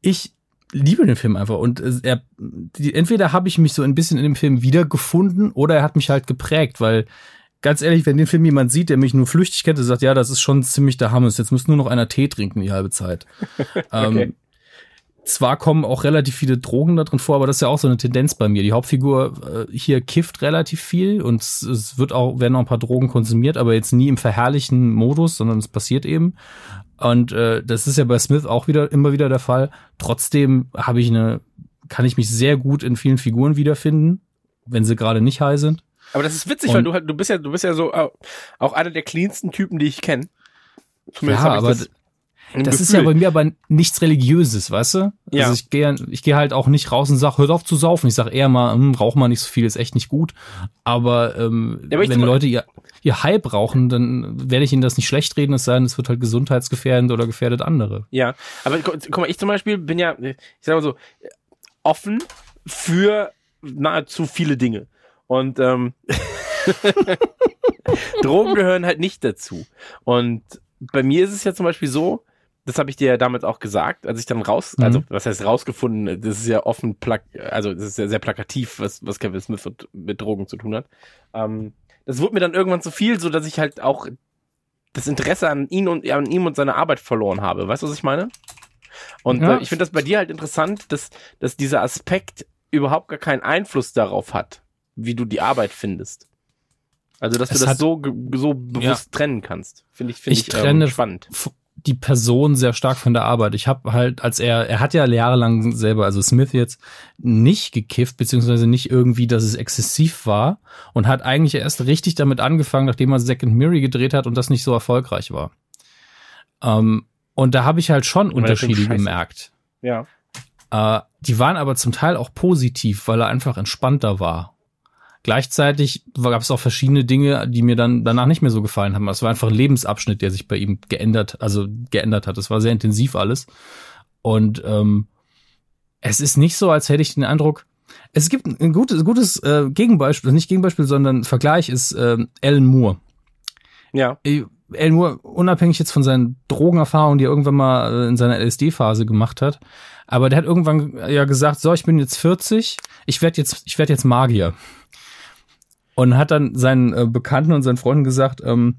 Speaker 1: ich liebe den Film einfach und äh, er, die, entweder habe ich mich so ein bisschen in dem Film wiedergefunden oder er hat mich halt geprägt, weil ganz ehrlich, wenn den Film jemand sieht, der mich nur flüchtig kennt, der sagt, ja, das ist schon ziemlich der Hammes, jetzt muss nur noch einer Tee trinken die halbe Zeit. ähm, zwar kommen auch relativ viele Drogen da drin vor, aber das ist ja auch so eine Tendenz bei mir. Die Hauptfigur äh, hier kifft relativ viel und es, es wird auch, werden auch ein paar Drogen konsumiert, aber jetzt nie im verherrlichen Modus, sondern es passiert eben. Und äh, das ist ja bei Smith auch wieder immer wieder der Fall. Trotzdem habe ich eine, kann ich mich sehr gut in vielen Figuren wiederfinden, wenn sie gerade nicht high sind.
Speaker 3: Aber das ist witzig,
Speaker 1: Und-
Speaker 3: weil du halt, du bist ja, du bist ja so auch einer der cleansten Typen, die ich kenne. Zumindest
Speaker 1: Ja, aber
Speaker 3: das,
Speaker 1: Das ist ja bei mir aber nichts Religiöses, weißt du?
Speaker 3: Ja.
Speaker 1: Also ich gehe ich gehe halt auch nicht raus und sag, hört auf zu saufen. Ich sag eher mal, hm, rauch mal nicht so viel, ist echt nicht gut. Aber, ähm,
Speaker 3: Ja, aber
Speaker 1: wenn Leute ihr, ihr Hype rauchen, dann werde ich ihnen das nicht schlecht reden, es sei denn, es wird halt gesundheitsgefährdend oder gefährdet andere.
Speaker 3: Ja, aber gu- guck mal, ich zum Beispiel bin ja, ich sag mal so, offen für nahezu viele Dinge. Und ähm, Drogen gehören halt nicht dazu. Und bei mir ist es ja zum Beispiel so, das habe ich dir ja damals auch gesagt, als ich dann raus,
Speaker 1: Mhm.
Speaker 3: also was heißt rausgefunden, das ist ja offen, plak also das ist ja sehr plakativ, was, was Kevin Smith mit, mit Drogen zu tun hat. Ähm, das wurde mir dann irgendwann zu viel, so dass ich halt auch das Interesse an ihn und an ihm und seiner Arbeit verloren habe. Weißt du, was ich meine? Und
Speaker 1: Ja.
Speaker 3: äh, ich finde das bei dir halt interessant, dass, dass dieser Aspekt überhaupt gar keinen Einfluss darauf hat, wie du die Arbeit findest. Also, dass
Speaker 1: Es
Speaker 3: du das so, so bewusst trennen kannst. Finde ich, finde
Speaker 1: Ich
Speaker 3: ich,
Speaker 1: trenne
Speaker 3: ähm, spannend.
Speaker 1: die Person sehr stark von der Arbeit. Ich habe halt, als er, er hat ja jahrelang selber, also Smith jetzt, nicht gekifft, beziehungsweise nicht irgendwie, dass es exzessiv war und hat eigentlich erst richtig damit angefangen, nachdem er and Miri gedreht hat und das nicht so erfolgreich war. Ähm, und da habe ich halt schon Unterschiede gemerkt.
Speaker 3: Ja.
Speaker 1: Äh, die waren aber zum Teil auch positiv, weil er einfach entspannter war. Gleichzeitig gab es auch verschiedene Dinge, die mir dann danach nicht mehr so gefallen haben. Es war einfach ein Lebensabschnitt, der sich bei ihm geändert, also geändert hat. Es war sehr intensiv alles. Und ähm, es ist nicht so, als hätte ich den Eindruck, es gibt ein gutes, gutes äh, Gegenbeispiel, nicht Gegenbeispiel, sondern Vergleich ist ähm, Alan Moore.
Speaker 3: Ja.
Speaker 1: Äh, Alan Moore, unabhängig jetzt von seinen Drogenerfahrungen, die er irgendwann mal äh, in seiner LSD-Phase gemacht hat, aber der hat irgendwann ja gesagt, so, ich bin jetzt 40, ich werde jetzt, ich werde jetzt Magier. Und hat dann seinen äh, Bekannten und seinen Freunden gesagt, ähm,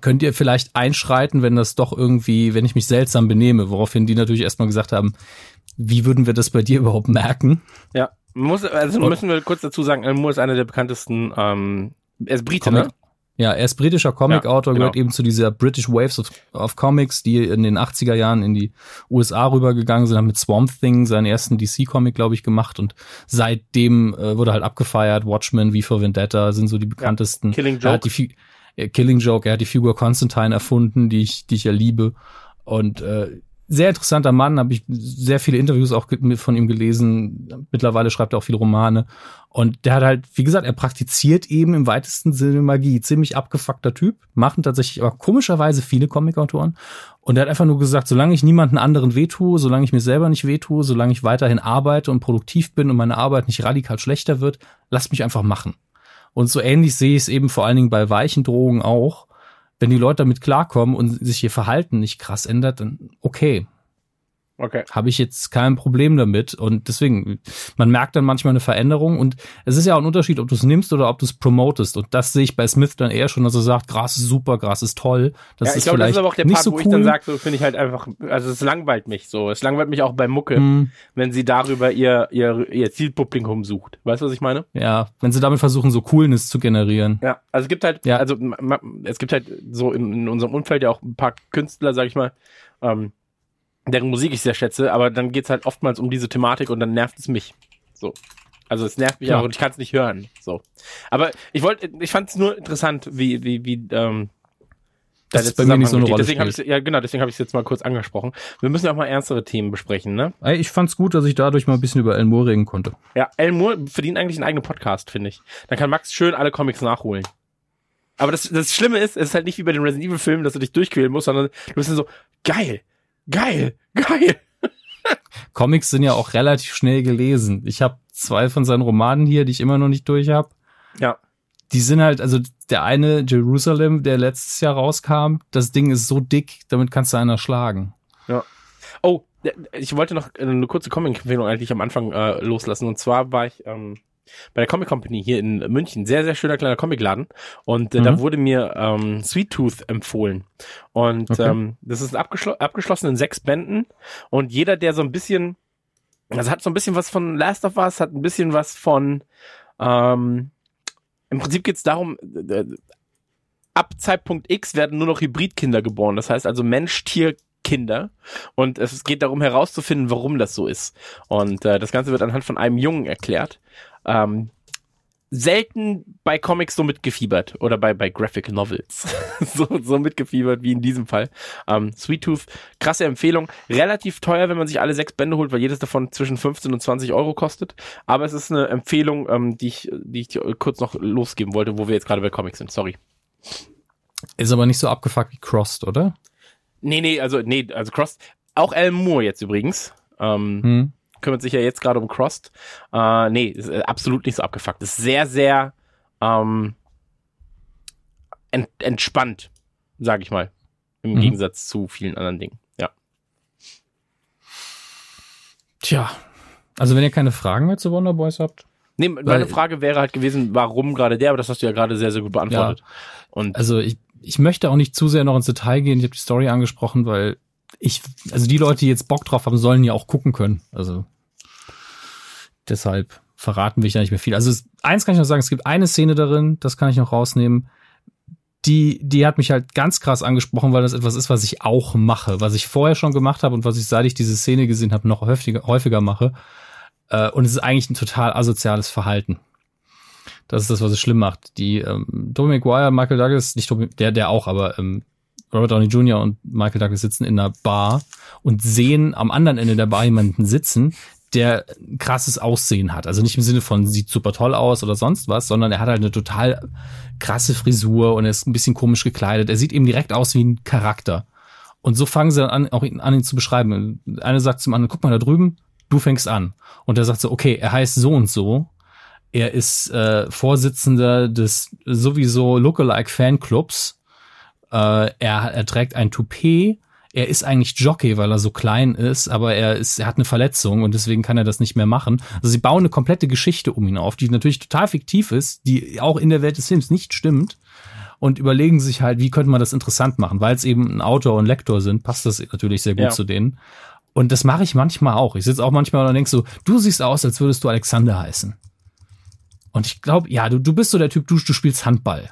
Speaker 1: könnt ihr vielleicht einschreiten, wenn das doch irgendwie, wenn ich mich seltsam benehme, woraufhin die natürlich erstmal gesagt haben, wie würden wir das bei dir überhaupt merken?
Speaker 3: Ja. Muss, also müssen wir kurz dazu sagen, Moore ist einer der bekanntesten, ähm, er ist Brite,
Speaker 1: Comic-
Speaker 3: ne?
Speaker 1: Ja, er ist britischer Comic-Autor,
Speaker 3: Ja,
Speaker 1: gehört
Speaker 3: genau.
Speaker 1: eben zu dieser British Waves of, of Comics, die in den 80er Jahren in die USA rübergegangen sind, haben mit Swamp Thing seinen ersten DC-Comic, glaube ich, gemacht und seitdem äh, wurde halt abgefeiert. Watchmen, V for Vendetta sind so die bekanntesten.
Speaker 3: Killing
Speaker 1: Er
Speaker 3: Joke.
Speaker 1: hat die Fi äh, Killing Joke, er hat die Figur Constantine erfunden, die ich, die ich ja liebe. Und äh, sehr interessanter Mann, habe ich sehr viele Interviews auch von ihm gelesen. Mittlerweile schreibt er auch viele Romane. Und der hat halt, wie gesagt, er praktiziert eben im weitesten Sinne Magie. Ziemlich abgefuckter Typ. Machen tatsächlich aber komischerweise viele Comicautoren. Und er hat einfach nur gesagt, solange ich niemanden anderen wehtue, solange ich mir selber nicht wehtue, solange ich weiterhin arbeite und produktiv bin und meine Arbeit nicht radikal schlechter wird, lasst mich einfach machen. Und so ähnlich sehe ich es eben vor allen Dingen bei weichen Drogen auch. Wenn die Leute damit klarkommen und sich ihr Verhalten nicht krass ändert, dann okay,
Speaker 3: Okay.
Speaker 1: habe ich jetzt kein Problem damit. Und deswegen, man merkt dann manchmal eine Veränderung. Und es ist ja auch ein Unterschied, ob du es nimmst oder ob du es promotest. Und das sehe ich bei Smith dann eher schon, dass er sagt, Gras ist super, Gras ist toll. Das
Speaker 3: ja, ich
Speaker 1: ist
Speaker 3: glaube, das ist aber auch der Part,
Speaker 1: so
Speaker 3: wo
Speaker 1: cool.
Speaker 3: ich dann sage, so finde ich halt einfach, also es langweilt mich so. Es langweilt mich auch bei Mucke,
Speaker 1: Hm,
Speaker 3: wenn sie darüber ihr, ihr, ihr Zielpublikum sucht. Weißt du, was ich meine?
Speaker 1: ja, wenn sie damit versuchen, so Coolness zu generieren.
Speaker 3: Ja, also es gibt halt,
Speaker 1: Ja.
Speaker 3: also es gibt halt so in, in unserem Umfeld ja auch ein paar Künstler, sag ich mal, ähm, deren Musik ich sehr schätze, aber dann geht's halt oftmals um diese Thematik und dann nervt es mich. So. Also es nervt mich
Speaker 1: Klar.
Speaker 3: auch und ich kann es nicht hören. So. Aber ich wollte, ich fand es nur interessant, wie, wie, wie, ähm,
Speaker 1: Das ist bei mir nicht so eine Rolle.
Speaker 3: Deswegen habe
Speaker 1: spielt.
Speaker 3: ich ja genau, deswegen habe ich es jetzt mal kurz angesprochen. Wir müssen ja auch mal ernstere Themen besprechen, ne?
Speaker 1: Ey, Ich fand's gut, dass ich dadurch mal ein bisschen über Alan Moore reden konnte.
Speaker 3: Ja, Alan Moore verdient eigentlich einen eigenen Podcast, finde ich. Dann kann Max schön alle Comics nachholen. Aber das, das Schlimme ist, es ist halt nicht wie bei den Resident Evil Filmen, dass du dich durchquälen musst, sondern du bist dann so, geil, geil, geil.
Speaker 1: Comics sind ja auch relativ schnell gelesen. Ich habe zwei von seinen Romanen hier, die ich immer noch nicht durch habe.
Speaker 3: Ja.
Speaker 1: Die sind halt, also der eine Jerusalem, der letztes Jahr rauskam, das Ding ist so dick, damit kannst du einer schlagen.
Speaker 3: Oh, ich wollte noch eine kurze Comic-Empfehlung eigentlich am Anfang äh, loslassen. Und zwar war ich ähm, bei der Comic Company hier in München, sehr, sehr schöner kleiner Comicladen. Und äh, da
Speaker 1: Mhm.
Speaker 3: wurde mir ähm, Sweet Tooth empfohlen. Und
Speaker 1: Okay.
Speaker 3: ähm, das ist abgeschlo abgeschlossen in sechs Bänden. Und jeder, der so ein bisschen, also hat so ein bisschen was von Last of Us, hat ein bisschen was von, ähm, im Prinzip geht's darum, äh, ab Zeitpunkt X werden nur noch Hybridkinder geboren. Das heißt also Mensch, Tier, Kinder. Und es geht darum herauszufinden, warum das so ist. Und äh, das Ganze wird anhand von einem Jungen erklärt. Ähm, selten bei Comics so mitgefiebert oder bei, bei Graphic Novels so, so mitgefiebert wie in diesem Fall. Ähm, Sweet Tooth, krasse Empfehlung. Relativ teuer, wenn man sich alle sechs Bände holt, weil jedes davon zwischen 15 und 20 Euro kostet. Aber es ist eine Empfehlung, ähm, die, ich, die ich kurz noch losgeben wollte, wo wir jetzt gerade bei Comics sind. Sorry.
Speaker 1: Ist aber nicht so abgefuckt wie Crossed, oder?
Speaker 3: Nee, nee, also, nee, also Cross, auch Alan Moore jetzt übrigens. Ähm,
Speaker 1: Hm.
Speaker 3: Kümmert sich ja jetzt gerade um Crossed. Äh, nee, ist äh, absolut nicht so abgefuckt. Ist sehr, sehr ähm, ent entspannt, sag ich mal. Im
Speaker 1: Mhm.
Speaker 3: Gegensatz zu vielen anderen Dingen. Ja.
Speaker 1: Tja. Also wenn ihr keine Fragen mehr zu Wonder Boys habt.
Speaker 3: Nee, meine
Speaker 1: Weil-
Speaker 3: Frage wäre halt gewesen, warum gerade der, aber das hast du ja gerade sehr, sehr gut beantwortet. Und
Speaker 1: Also ich, ich möchte auch nicht zu sehr noch ins Detail gehen. Ich habe die Story angesprochen, weil ich, also die Leute, die jetzt Bock drauf haben, sollen ja auch gucken können. Also deshalb verraten ich da nicht mehr viel. Also es, eins kann ich noch sagen, es gibt eine Szene darin, das kann ich noch rausnehmen. Die, die hat mich halt ganz krass angesprochen, weil das etwas ist, was ich auch mache, was ich vorher schon gemacht habe und was ich, seit ich diese Szene gesehen habe, noch häufiger, häufiger mache. Äh, und es ist eigentlich ein total asoziales Verhalten. Das ist das, was es schlimm macht. Die ähm, Tobey Maguire, Michael Douglas, nicht Tobey, der, der auch, aber ähm, Robert Downey Jr. und Michael Douglas sitzen in einer Bar und sehen am anderen Ende der Bar jemanden sitzen, der krasses Aussehen hat. Also nicht im Sinne von sieht super toll aus oder sonst was, sondern er hat halt eine total krasse Frisur und er ist ein bisschen komisch gekleidet. Er sieht eben direkt aus wie ein Charakter. Und so fangen sie an, auch an ihn zu beschreiben. Eine sagt zum anderen, guck mal da drüben, du fängst an. Und er sagt so, okay, er heißt so und so. Er ist äh, Vorsitzender des sowieso Lookalike Fanclubs. Äh, er, er trägt ein Toupet. Er ist eigentlich Jockey, weil er so klein ist, aber er ist, er hat eine Verletzung und deswegen kann er das nicht mehr machen. Also sie bauen eine komplette Geschichte um ihn auf, die natürlich total fiktiv ist, die auch in der Welt des Films nicht stimmt und überlegen sich halt, wie könnte man das interessant machen, weil es eben ein Autor und Lektor sind, passt das natürlich sehr gut
Speaker 3: Ja.
Speaker 1: zu denen. Und das mache ich manchmal auch. Ich sitze auch manchmal und denk so, du siehst aus, als würdest du Alexander heißen. Und ich glaube, ja, du, du bist so der Typ, du, du spielst Handball.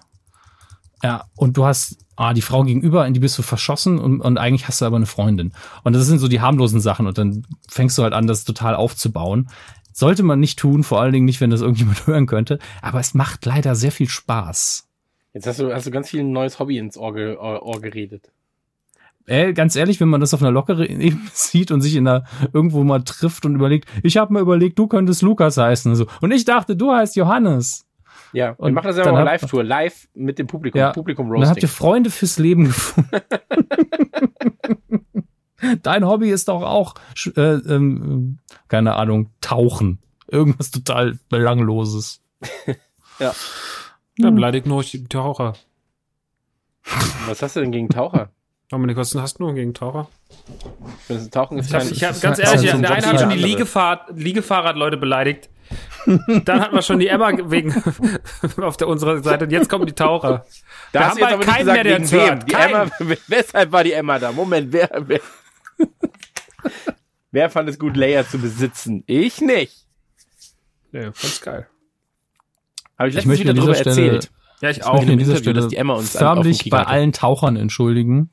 Speaker 1: Ja, und du hast ah, die Frau gegenüber, in die bist du verschossen und, und eigentlich hast du aber eine Freundin. Und das sind so die harmlosen Sachen und dann fängst du halt an, das total aufzubauen. Sollte man nicht tun, vor allen Dingen nicht, wenn das irgendjemand hören könnte, aber es macht leider sehr viel Spaß.
Speaker 3: jetzt hast du, hast du ganz viel ein neues Hobby ins Ohr, Ohr, Ohr geredet.
Speaker 1: Ey, ganz ehrlich, wenn man das auf einer lockeren Ebene sieht und sich in einer irgendwo mal trifft und überlegt, ich habe mir überlegt, du könntest Lukas heißen. So. Und ich dachte, du heißt Johannes.
Speaker 3: Ja, wir
Speaker 1: Und
Speaker 3: machen das ja
Speaker 1: dann
Speaker 3: mal
Speaker 1: hab-
Speaker 3: Live-Tour, live mit dem Publikum,
Speaker 1: Ja.
Speaker 3: Publikum
Speaker 1: Und dann habt ihr
Speaker 3: Roasting.
Speaker 1: Freunde fürs Leben gefunden. Dein Hobby ist doch auch, äh, ähm, keine Ahnung, Tauchen. Irgendwas total Belangloses.
Speaker 4: Ja, beleidigt nur die Taucher.
Speaker 3: Was hast du denn gegen Taucher?
Speaker 4: Dominik, was hast du nur gegen Taucher?
Speaker 3: Tauchen ist
Speaker 4: Ich, hab,
Speaker 3: kein-
Speaker 4: ich hab, ganz ehrlich, der eine hat schon
Speaker 1: der
Speaker 4: die. Liegefahrt, Liegefahrradleute beleidigt. Dann hat man schon die Emma wegen auf der unserer Seite und jetzt kommen die Taucher.
Speaker 3: Da
Speaker 4: Wir haben
Speaker 3: nicht
Speaker 4: keinen
Speaker 3: gesagt,
Speaker 4: mehr, der uns hört.
Speaker 3: Die. Emma, weshalb war die Emma da? Moment, wer, wer, wer fand es gut, Leia zu besitzen? Ich nicht.
Speaker 4: Ja, ganz geil.
Speaker 3: Habe ich
Speaker 1: Ich
Speaker 3: letztens
Speaker 1: möchte
Speaker 3: wieder drüber
Speaker 1: Stelle,
Speaker 3: erzählt.
Speaker 4: Ja, ich
Speaker 1: ich
Speaker 4: auch.
Speaker 1: möchte an
Speaker 3: im
Speaker 1: dieser
Speaker 3: Interview,
Speaker 1: Stelle
Speaker 3: dass die Emma uns
Speaker 1: förmlich bei
Speaker 3: hatte.
Speaker 1: allen Tauchern entschuldigen.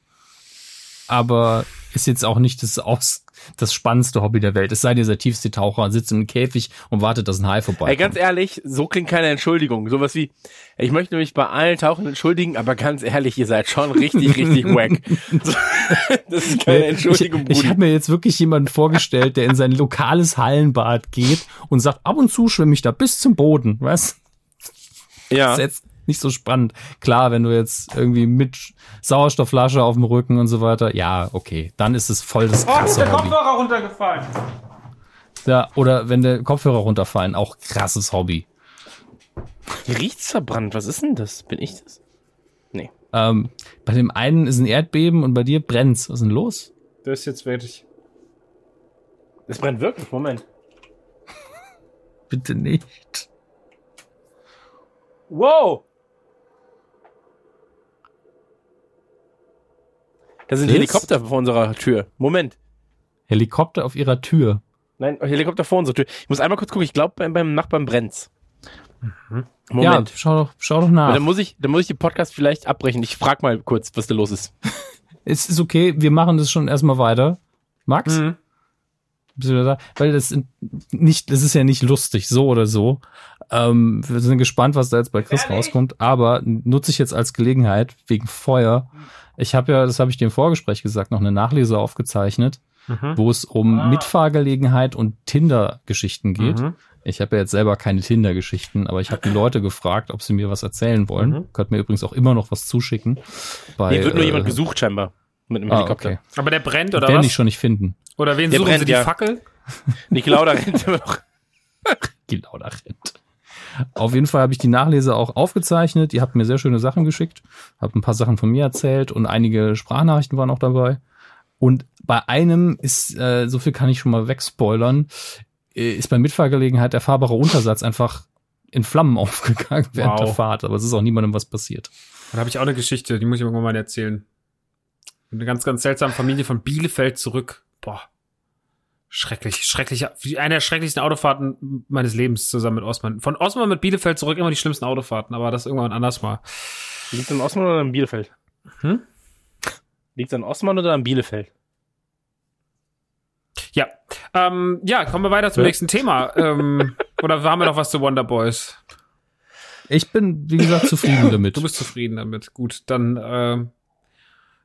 Speaker 1: Aber ist jetzt auch nicht das, aus, das spannendste Hobby der Welt. Es sei dir der tiefste Taucher, sitzt im Käfig und wartet, dass ein Hai vorbei
Speaker 3: Ey, ganz ehrlich, so klingt keine Entschuldigung. Sowas wie, ich möchte mich bei allen Tauchern entschuldigen, aber ganz ehrlich, ihr seid schon richtig, richtig wack. Das ist keine Entschuldigung,
Speaker 1: ich ich habe mir jetzt wirklich jemanden vorgestellt, der in sein lokales Hallenbad geht und sagt, ab und zu schwimme ich da bis zum Boden. Was?
Speaker 3: Ja.
Speaker 1: Jetzt nicht so spannend. Klar, wenn du jetzt irgendwie mit Sauerstoffflasche auf dem Rücken und so weiter, ja, okay, dann ist es voll das krasse Hobby.
Speaker 4: runtergefallen.
Speaker 1: Ja, oder wenn der Kopfhörer runterfallen, auch krasses Hobby.
Speaker 3: Hier riecht's verbrannt. Was ist denn das? Bin ich das? Nee.
Speaker 1: Ähm, bei dem einen ist ein Erdbeben und bei dir brennt's. Was ist denn los?
Speaker 4: Das ist jetzt wirklich.
Speaker 3: Es brennt wirklich. Moment.
Speaker 1: Bitte nicht.
Speaker 3: Wow. Da sind
Speaker 1: Was?
Speaker 3: Helikopter vor unserer Tür. Moment.
Speaker 1: Helikopter auf ihrer Tür.
Speaker 3: Nein, Helikopter vor unserer Tür. Ich muss einmal kurz gucken. Ich glaube, beim, beim Nachbarn brennt's.
Speaker 1: Ja,
Speaker 3: Moment.
Speaker 1: schau doch, schau doch
Speaker 3: Aber
Speaker 1: nach.
Speaker 3: Dann muss ich, dann muss ich den Podcast vielleicht abbrechen. Ich frag mal kurz, was da los ist.
Speaker 1: Es ist okay, wir machen das schon erstmal weiter. Max?
Speaker 3: Mhm.
Speaker 1: Bist du wieder da? Weil das sind nicht, das ist ja nicht lustig, so oder so. Ähm, wir sind gespannt, was da jetzt bei Chris rauskommt, aber nutze ich jetzt als Gelegenheit wegen Feuer. Ich habe ja, das habe ich dir im Vorgespräch gesagt, noch eine Nachlese aufgezeichnet, wo es um Mitfahrgelegenheit und Tinder-Geschichten geht.
Speaker 4: Mhm.
Speaker 1: Ich habe ja jetzt selber keine Tinder-Geschichten, aber ich habe die Leute gefragt, ob sie mir was erzählen wollen.
Speaker 4: Mhm.
Speaker 1: Könnt mir übrigens auch immer noch was zuschicken. Bei,
Speaker 3: Hier wird nur
Speaker 1: äh,
Speaker 3: jemand gesucht scheinbar. Mit einem
Speaker 1: Ah,
Speaker 3: Helikopter.
Speaker 1: okay.
Speaker 4: Aber der brennt oder
Speaker 1: Den
Speaker 4: was?
Speaker 1: ich schon nicht finden.
Speaker 4: Oder wen
Speaker 3: Der
Speaker 4: suchen
Speaker 3: brennt,
Speaker 4: sie die
Speaker 3: ja.
Speaker 4: Fackel?
Speaker 3: Nicolauda rennt immer noch.
Speaker 1: Die Lauda rennt. Auf jeden Fall habe ich die Nachlese auch aufgezeichnet. Ihr habt mir sehr schöne Sachen geschickt, habt ein paar Sachen von mir erzählt und einige Sprachnachrichten waren auch dabei. Und bei einem ist, äh, so viel kann ich schon mal wegspoilern, äh, ist bei Mitfahrgelegenheit der fahrbare Untersatz einfach in Flammen aufgegangen während
Speaker 4: Wow.
Speaker 1: der Fahrt. Aber es ist auch niemandem was passiert.
Speaker 4: Dann habe ich auch eine Geschichte, die muss ich irgendwann mal erzählen. Eine ganz, ganz seltsame Familie von Bielefeld zurück. Boah. Schrecklich, schrecklich. Wie eine der schrecklichsten Autofahrten meines Lebens zusammen mit Osman. Von Osman mit Bielefeld zurück immer die schlimmsten Autofahrten, aber das irgendwann anders mal.
Speaker 3: Liegt es an Osman oder an Bielefeld?
Speaker 4: Hm?
Speaker 3: Liegt es an Osman oder an Bielefeld?
Speaker 4: Ja. Ähm, ja, kommen wir weiter zum
Speaker 1: Ja.
Speaker 4: nächsten Thema. ähm, oder haben wir noch was zu Wonder Boys?
Speaker 1: Ich bin, wie gesagt, zufrieden damit.
Speaker 4: Du bist zufrieden damit. Gut, dann ähm,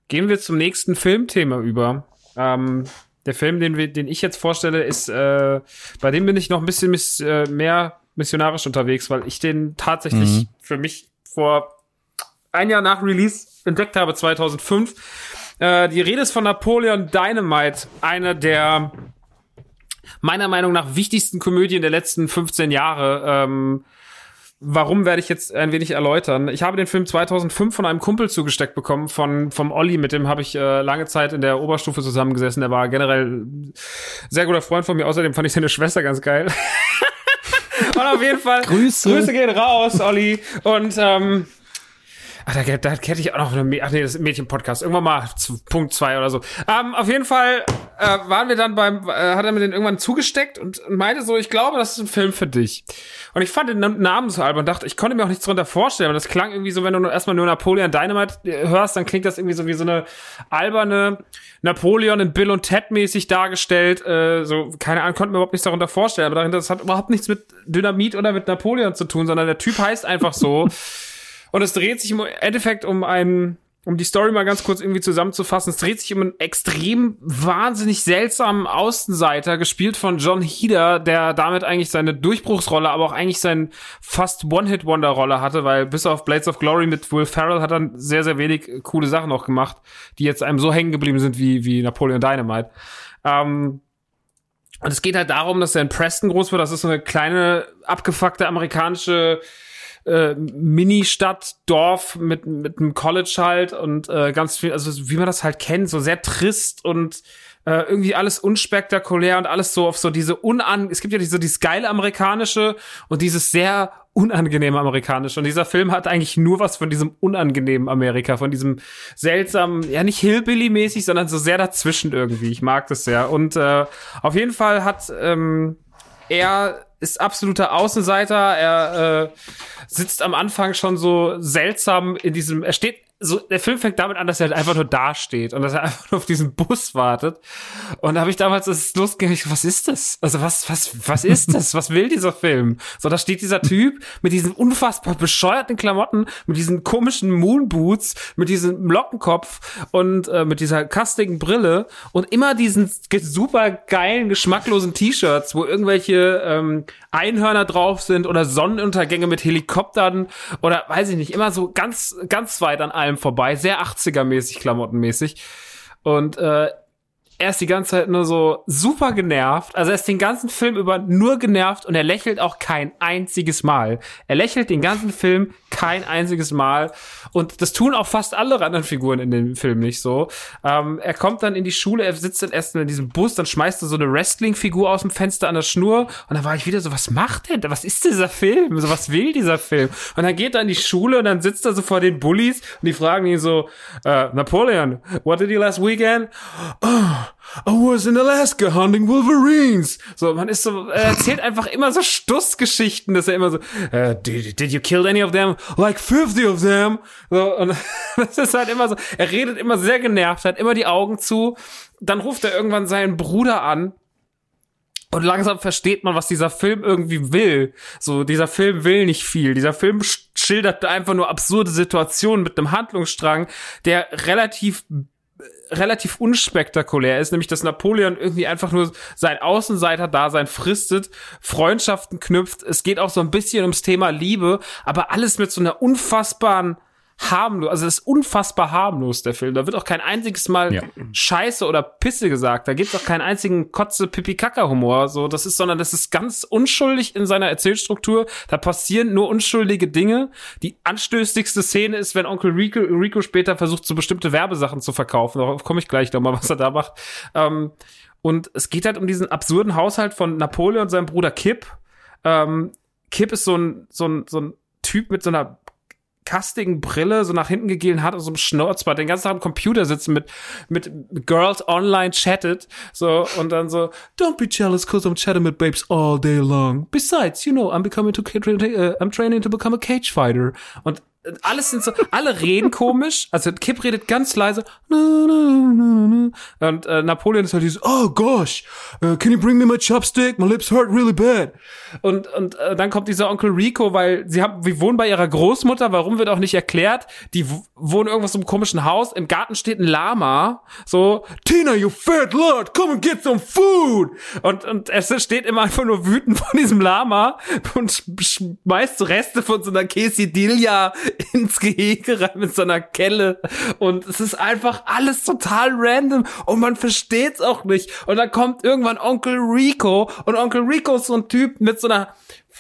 Speaker 4: gehen wir zum nächsten Filmthema über. Ähm, der Film, den, wir, den ich jetzt vorstelle, ist, äh, bei dem bin ich noch ein bisschen miss, äh, mehr missionarisch unterwegs, weil ich den tatsächlich
Speaker 1: Mhm.
Speaker 4: für mich vor ein Jahr nach Release entdeckt habe, 2005. Äh, die Rede ist von Napoleon Dynamite, einer der meiner Meinung nach wichtigsten Komödien der letzten 15 Jahre. Ähm, Warum werde ich jetzt ein wenig erläutern? Ich habe den Film 2005 von einem Kumpel zugesteckt bekommen, von vom Olli, mit dem habe ich äh, lange Zeit in der Oberstufe zusammengesessen. Der war generell sehr guter Freund von mir. Außerdem fand ich seine Schwester ganz geil. Und auf jeden Fall
Speaker 1: Grüße.
Speaker 4: Grüße gehen raus, Olli. Und ähm, Ach, da, da hätte ich auch noch eine, ach nee, das Mädchen-Podcast. Irgendwann mal zu Punkt zwei oder so. Ähm, auf jeden Fall äh, waren wir dann beim, äh, hat er mir den irgendwann zugesteckt und, meinte so, ich glaube, das ist ein Film für dich. Und ich fand den Nam- Namen so albern und dachte, ich konnte mir auch nichts drunter vorstellen, aber das klang irgendwie so, wenn du erstmal nur Napoleon Dynamite äh, hörst, dann klingt das irgendwie so wie so eine alberne Napoleon in Bill und Ted mäßig dargestellt. Äh, so, keine Ahnung, konnte mir überhaupt nichts darunter vorstellen, aber dahinter, das hat überhaupt nichts mit Dynamit oder mit Napoleon zu tun, sondern der Typ heißt einfach so. Und es dreht sich im Endeffekt um einen, um die Story mal ganz kurz irgendwie zusammenzufassen, es dreht sich um einen extrem wahnsinnig seltsamen Außenseiter, gespielt von John Heder, der damit eigentlich seine Durchbruchsrolle, aber auch eigentlich seine fast One-Hit-Wonder-Rolle hatte, weil bis auf Blades of Glory mit Will Ferrell hat er sehr, sehr wenig coole Sachen auch gemacht, die jetzt einem so hängen geblieben sind wie, wie Napoleon Dynamite. Ähm, und es geht halt darum, dass er in Preston groß wird. Das ist so eine kleine, abgefuckte amerikanische äh, Mini-Stadt, Dorf mit, mit einem College halt und äh, ganz viel, also wie man das halt kennt, so sehr trist und äh, irgendwie alles unspektakulär und alles so auf so diese unan, es gibt ja diese, dieses geile amerikanische und dieses sehr unangenehme amerikanische und dieser Film hat eigentlich nur was von diesem unangenehmen Amerika, von diesem seltsamen, ja nicht Hillbilly-mäßig, sondern so sehr dazwischen irgendwie. Ich mag das sehr und äh, auf jeden Fall hat ähm, er ist absoluter Außenseiter. Er äh, sitzt am Anfang schon so seltsam in diesem. Er steht so. Der Film fängt damit an, dass er halt einfach nur dasteht und dass er einfach nur auf diesen Bus wartet. Und da habe ich damals das losgegangen. Was ist das? Also was was was ist das? Was will dieser Film? So da steht dieser Typ mit diesen unfassbar bescheuerten Klamotten, mit diesen komischen Moonboots, mit diesem Lockenkopf und äh, mit dieser kastigen Brille und immer diesen super geilen, geschmacklosen T-Shirts, wo irgendwelche ähm, Einhörner drauf sind oder Sonnenuntergänge mit Helikoptern oder weiß ich nicht, immer so ganz, ganz weit an allem vorbei, sehr 80er-mäßig, klamottenmäßig. Und äh, er ist die ganze Zeit nur so super genervt. Also er ist den ganzen Film über nur genervt und er lächelt auch kein einziges Mal. Er lächelt den ganzen Film kein einziges Mal. Und das tun auch fast alle anderen Figuren in dem Film nicht so. Ähm, er kommt dann in die Schule, er sitzt dann erst in diesem Bus, dann schmeißt er so eine Wrestling-Figur aus dem Fenster an der Schnur. Und dann war ich wieder so, was macht der? Was ist dieser Film? So, was will dieser Film? Und dann geht er in die Schule und dann sitzt er so vor den Bullies und die fragen ihn so, äh, Napoleon, what did you last weekend? I was in Alaska hunting Wolverines. So, man ist so, er erzählt einfach immer so Stussgeschichten, dass er immer so, äh, did, did you kill any of them? Like 50 of them. So, und das ist halt immer so, er redet immer sehr genervt, hat immer die Augen zu. Dann ruft er irgendwann seinen Bruder an Und langsam versteht man, was dieser Film irgendwie will. So, dieser Film will nicht viel. Dieser Film sch- schildert einfach nur absurde Situationen mit einem Handlungsstrang, der relativ relativ unspektakulär ist, nämlich dass Napoleon irgendwie einfach nur sein Außenseiter-Dasein fristet, Freundschaften knüpft. Es geht auch so ein bisschen ums Thema Liebe, aber alles mit so einer unfassbaren harmlos, also es ist unfassbar harmlos, der Film. Da wird auch kein einziges Mal
Speaker 1: Ja.
Speaker 4: Scheiße oder Pisse gesagt. Da gibt's auch keinen einzigen kotze pipi kaka humor so das ist, sondern das ist ganz unschuldig in seiner Erzählstruktur. Da passieren nur unschuldige Dinge. Die anstößigste Szene ist, wenn Onkel Rico, Rico später versucht, so bestimmte Werbesachen zu verkaufen. Darauf komme ich gleich nochmal, was er da macht. Ähm, und es geht halt um diesen absurden Haushalt von Napoleon und seinem Bruder Kip. Ähm, Kip ist so ein, so ein, so ein Typ mit so einer kastigen Brille, so nach hinten gegelen hat und so einem Schnurzbart, den ganzen Tag am Computer sitzen mit, mit Girls online chattet, so, und dann so, don't be jealous cause I'm chatting with babes all day long. Besides, you know, I'm becoming to, uh, I'm training to become a cage fighter. Und alles sind so, alle reden komisch, also Kip redet ganz leise, und äh, Napoleon ist halt dieses, oh gosh, uh, can you bring me my chopstick? My lips hurt really bad. Und, und äh, dann kommt dieser Onkel Rico, weil sie haben, wir wohnen bei ihrer Großmutter, warum wird auch nicht erklärt. Die wohnen irgendwas im komischen Haus, im Garten steht ein Lama, so, Tina, you fat lord, come and get some food. Und, und es steht immer einfach nur wütend von diesem Lama und sch- schmeißt Reste von so einer Quesadilla ins Gehege rein mit so einer Kelle. Und es ist einfach alles total random und man versteht's auch nicht. Und dann kommt irgendwann Onkel Rico und Onkel Rico ist so ein Typ mit so einer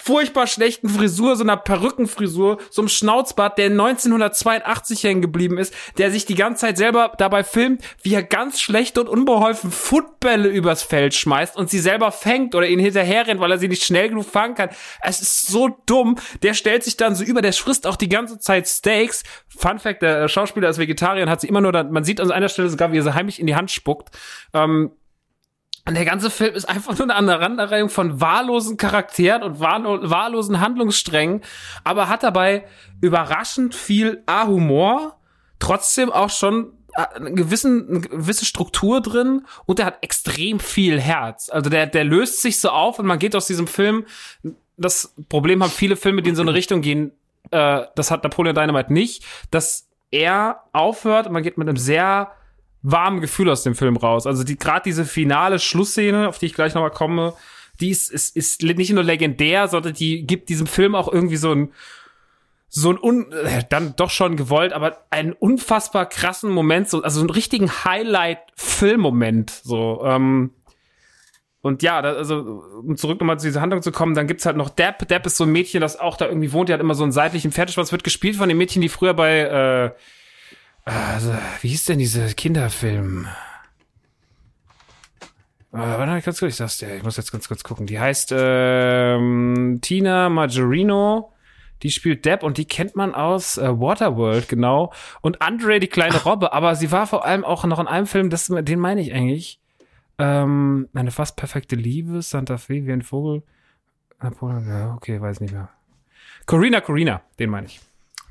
Speaker 4: furchtbar schlechten Frisur, so einer Perückenfrisur, so einem Schnauzbart, der 1982 hängen geblieben ist, der sich die ganze Zeit selber dabei filmt, wie er ganz schlecht und unbeholfen Footbälle übers Feld schmeißt und sie selber fängt oder ihn hinterher rennt, weil er sie nicht schnell genug fangen kann. Es ist so dumm. Der stellt sich dann so über, der frisst auch die ganze Zeit Steaks. Fun Fact, der Schauspieler ist Vegetarier und hat sie immer nur, dann, man sieht an einer Stelle sogar, wie er sie heimlich in die Hand spuckt. Ähm, und der ganze Film ist einfach nur eine Aneinanderreihung von wahllosen Charakteren und wahllo wahllosen Handlungssträngen, aber hat dabei überraschend viel A-Humor, trotzdem auch schon äh, einen gewissen, eine gewisse Struktur drin und der hat extrem viel Herz. Also der, der löst sich so auf und man geht aus diesem Film, das Problem haben viele Filme, die in so eine Richtung gehen, äh, das hat Napoleon Dynamite nicht, dass er aufhört und man geht mit einem sehr warmen Gefühl aus dem Film raus. Also die gerade diese finale Schlussszene, auf die ich gleich nochmal komme, die ist, ist, ist nicht nur legendär, sondern die gibt diesem Film auch irgendwie so ein so ein un, äh, dann doch schon gewollt, aber einen unfassbar krassen Moment, so, also einen richtigen Highlight-Filmmoment, so, ähm, und ja, da, also, um zurück nochmal zu dieser Handlung zu kommen, dann gibt's halt noch Depp. Depp ist so ein Mädchen, das auch da irgendwie wohnt, die hat immer so einen seitlichen Pferdeschwanz, wird gespielt von dem Mädchen, die früher bei, äh, also, wie hieß denn dieser Kinderfilm? Äh, warte ganz kurz, ich sag's dir, ich muss jetzt ganz kurz gucken. Die heißt ähm, Tina Majorino. Die spielt Deb und die kennt man aus äh, Waterworld, genau. Und Andre, die kleine Robbe, aber sie war vor allem auch noch in einem Film, das, den meine ich eigentlich. Ähm, eine fast perfekte Liebe, Santa Fe, wie ein Vogel. Napoleon, ja, okay, weiß nicht mehr. Corina, Corina, den meine ich.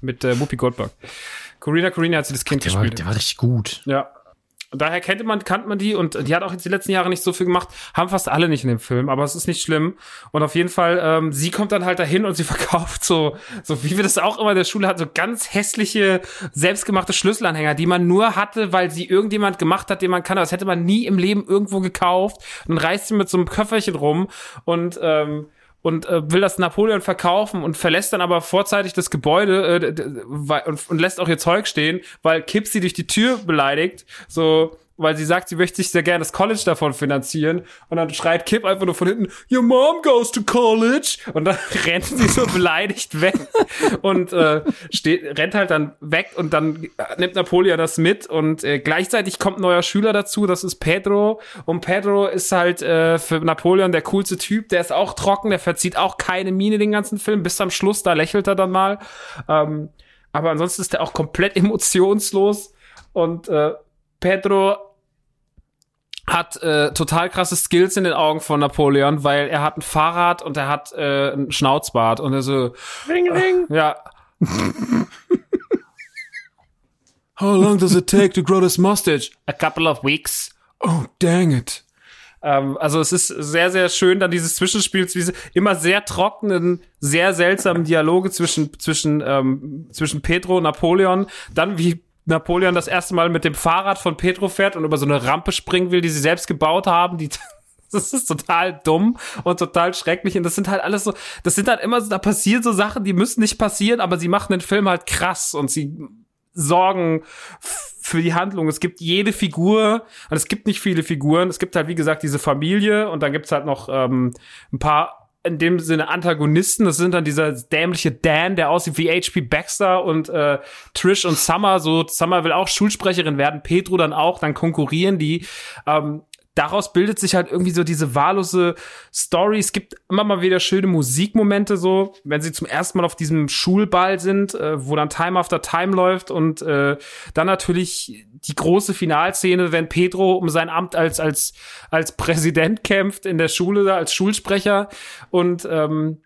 Speaker 4: Mit äh, Whoopi Goldberg. Corina, Corina hat sie das Kind
Speaker 1: Der war,
Speaker 4: gespielt.
Speaker 1: der war richtig gut.
Speaker 4: Ja. Daher kannte man, kannte man die und die hat auch jetzt die letzten Jahre nicht so viel gemacht, haben fast alle nicht in dem Film, aber es ist nicht schlimm. Und auf jeden Fall, ähm, sie kommt dann halt dahin und sie verkauft so, so wie wir das auch immer in der Schule hatten, so ganz hässliche, selbstgemachte Schlüsselanhänger, die man nur hatte, weil sie irgendjemand gemacht hat, den man kann. aber Das hätte man nie im Leben irgendwo gekauft. Und dann reist sie mit so einem Köfferchen rum und ähm, und äh, will das Napoleon verkaufen und verlässt dann aber vorzeitig das Gebäude äh, und, und lässt auch ihr Zeug stehen, weil Kip sie durch die Tür beleidigt, so weil sie sagt, sie möchte sich sehr gerne das College davon finanzieren. Und dann schreit Kip einfach nur von hinten, Your mom goes to college. Und dann rennt sie so beleidigt weg. Und äh, steht, rennt halt dann weg und dann äh, nimmt Napoleon das mit. Und äh, gleichzeitig kommt ein neuer Schüler dazu, das ist Pedro. Und Pedro ist halt äh, für Napoleon der coolste Typ, der ist auch trocken, der verzieht auch keine Miene den ganzen Film, bis am Schluss, da lächelt er dann mal. Ähm, aber ansonsten ist er auch komplett emotionslos. Und äh, Pedro hat äh, total krasse Skills in den Augen von Napoleon, weil er hat ein Fahrrad und er hat äh, ein Schnauzbart und er so
Speaker 3: Ring, ring.
Speaker 4: ja. How long does it take to grow this mustache? A couple of weeks. Oh, dang it. Ähm, also es ist sehr, sehr schön, dann dieses Zwischenspiel, diese immer sehr trockenen, sehr seltsamen Dialoge zwischen, zwischen, ähm, zwischen Pedro und Napoleon. Dann wie Napoleon das erste Mal mit dem Fahrrad von Pedro fährt und über so eine Rampe springen will, die sie selbst gebaut haben, die das ist total dumm und total schrecklich. Und das sind halt alles so, das sind halt immer so, da passieren so Sachen, die müssen nicht passieren, aber sie machen den Film halt krass und sie sorgen für die Handlung. Es gibt jede Figur, und es gibt nicht viele Figuren. Es gibt halt, wie gesagt, diese Familie und dann gibt's halt noch ähm, ein paar in dem Sinne Antagonisten. Das sind dann dieser dämliche Dan, der aussieht wie H.P. Baxter und äh, Trish und Summer. So, Summer will auch Schulsprecherin werden, Pedro dann auch, dann konkurrieren die. Ähm, daraus bildet sich halt irgendwie so diese wahllose Story. Es gibt immer mal wieder schöne Musikmomente so, wenn sie zum ersten Mal auf diesem Schulball sind, äh, wo dann Time After Time läuft und äh, dann natürlich die große Finalszene, wenn Pedro um sein Amt als als als Präsident kämpft in der Schule als Schulsprecher. Und ähm,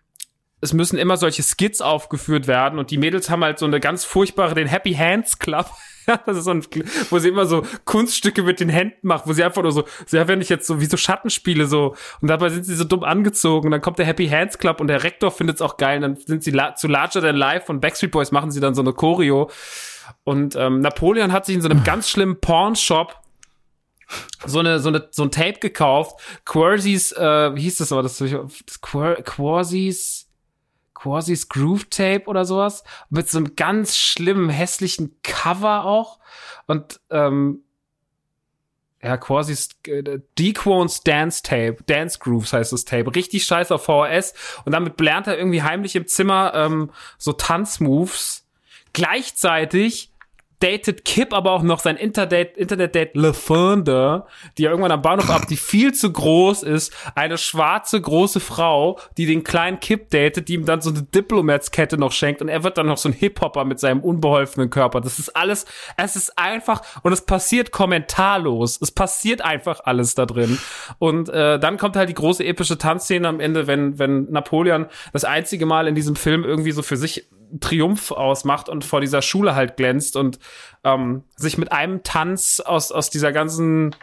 Speaker 4: es müssen immer solche Skits aufgeführt werden. Und die Mädels haben halt so eine ganz furchtbare den Happy Hands Club. Das ist so ein, wo sie immer so Kunststücke mit den Händen macht, wo sie einfach nur so, ja, wenn ich jetzt so wie so Schattenspiele so. Und dabei sind sie so dumm angezogen. Und dann kommt der Happy Hands Club und der Rektor findet es auch geil. Und dann sind sie la zu Larger Than Life von Backstreet Boys machen sie dann so eine Choreo und ähm, Napoleon hat sich in so einem ganz schlimmen Porn-Shop so eine so eine so ein Tape gekauft, Quersies, äh, wie hieß das aber das, das Quersies quasi Groove Tape oder sowas. Mit so einem ganz schlimmen, hässlichen Cover auch. Und ähm, ja, quasi äh, Dequones Dance Tape, Dance Grooves heißt das Tape. Richtig scheiße auf VHS. Und damit lernt er irgendwie heimlich im Zimmer ähm, so Tanzmoves. Gleichzeitig datet Kip aber auch noch sein Internet, Internet-Date LaFonda, die ja irgendwann am Bahnhof ab, die viel zu groß ist. Eine schwarze, große Frau, die den kleinen Kip datet, die ihm dann so eine Diplomats-Kette noch schenkt und er wird dann noch so ein Hip-Hopper mit seinem unbeholfenen Körper. Das ist alles, es ist einfach und es passiert kommentarlos. Es passiert einfach alles da drin. Und äh, dann kommt halt die große epische Tanzszene am Ende, wenn, wenn Napoleon das einzige Mal in diesem Film irgendwie so für sich Triumph ausmacht und vor dieser Schule halt glänzt und ähm, sich mit einem Tanz aus, aus dieser ganzen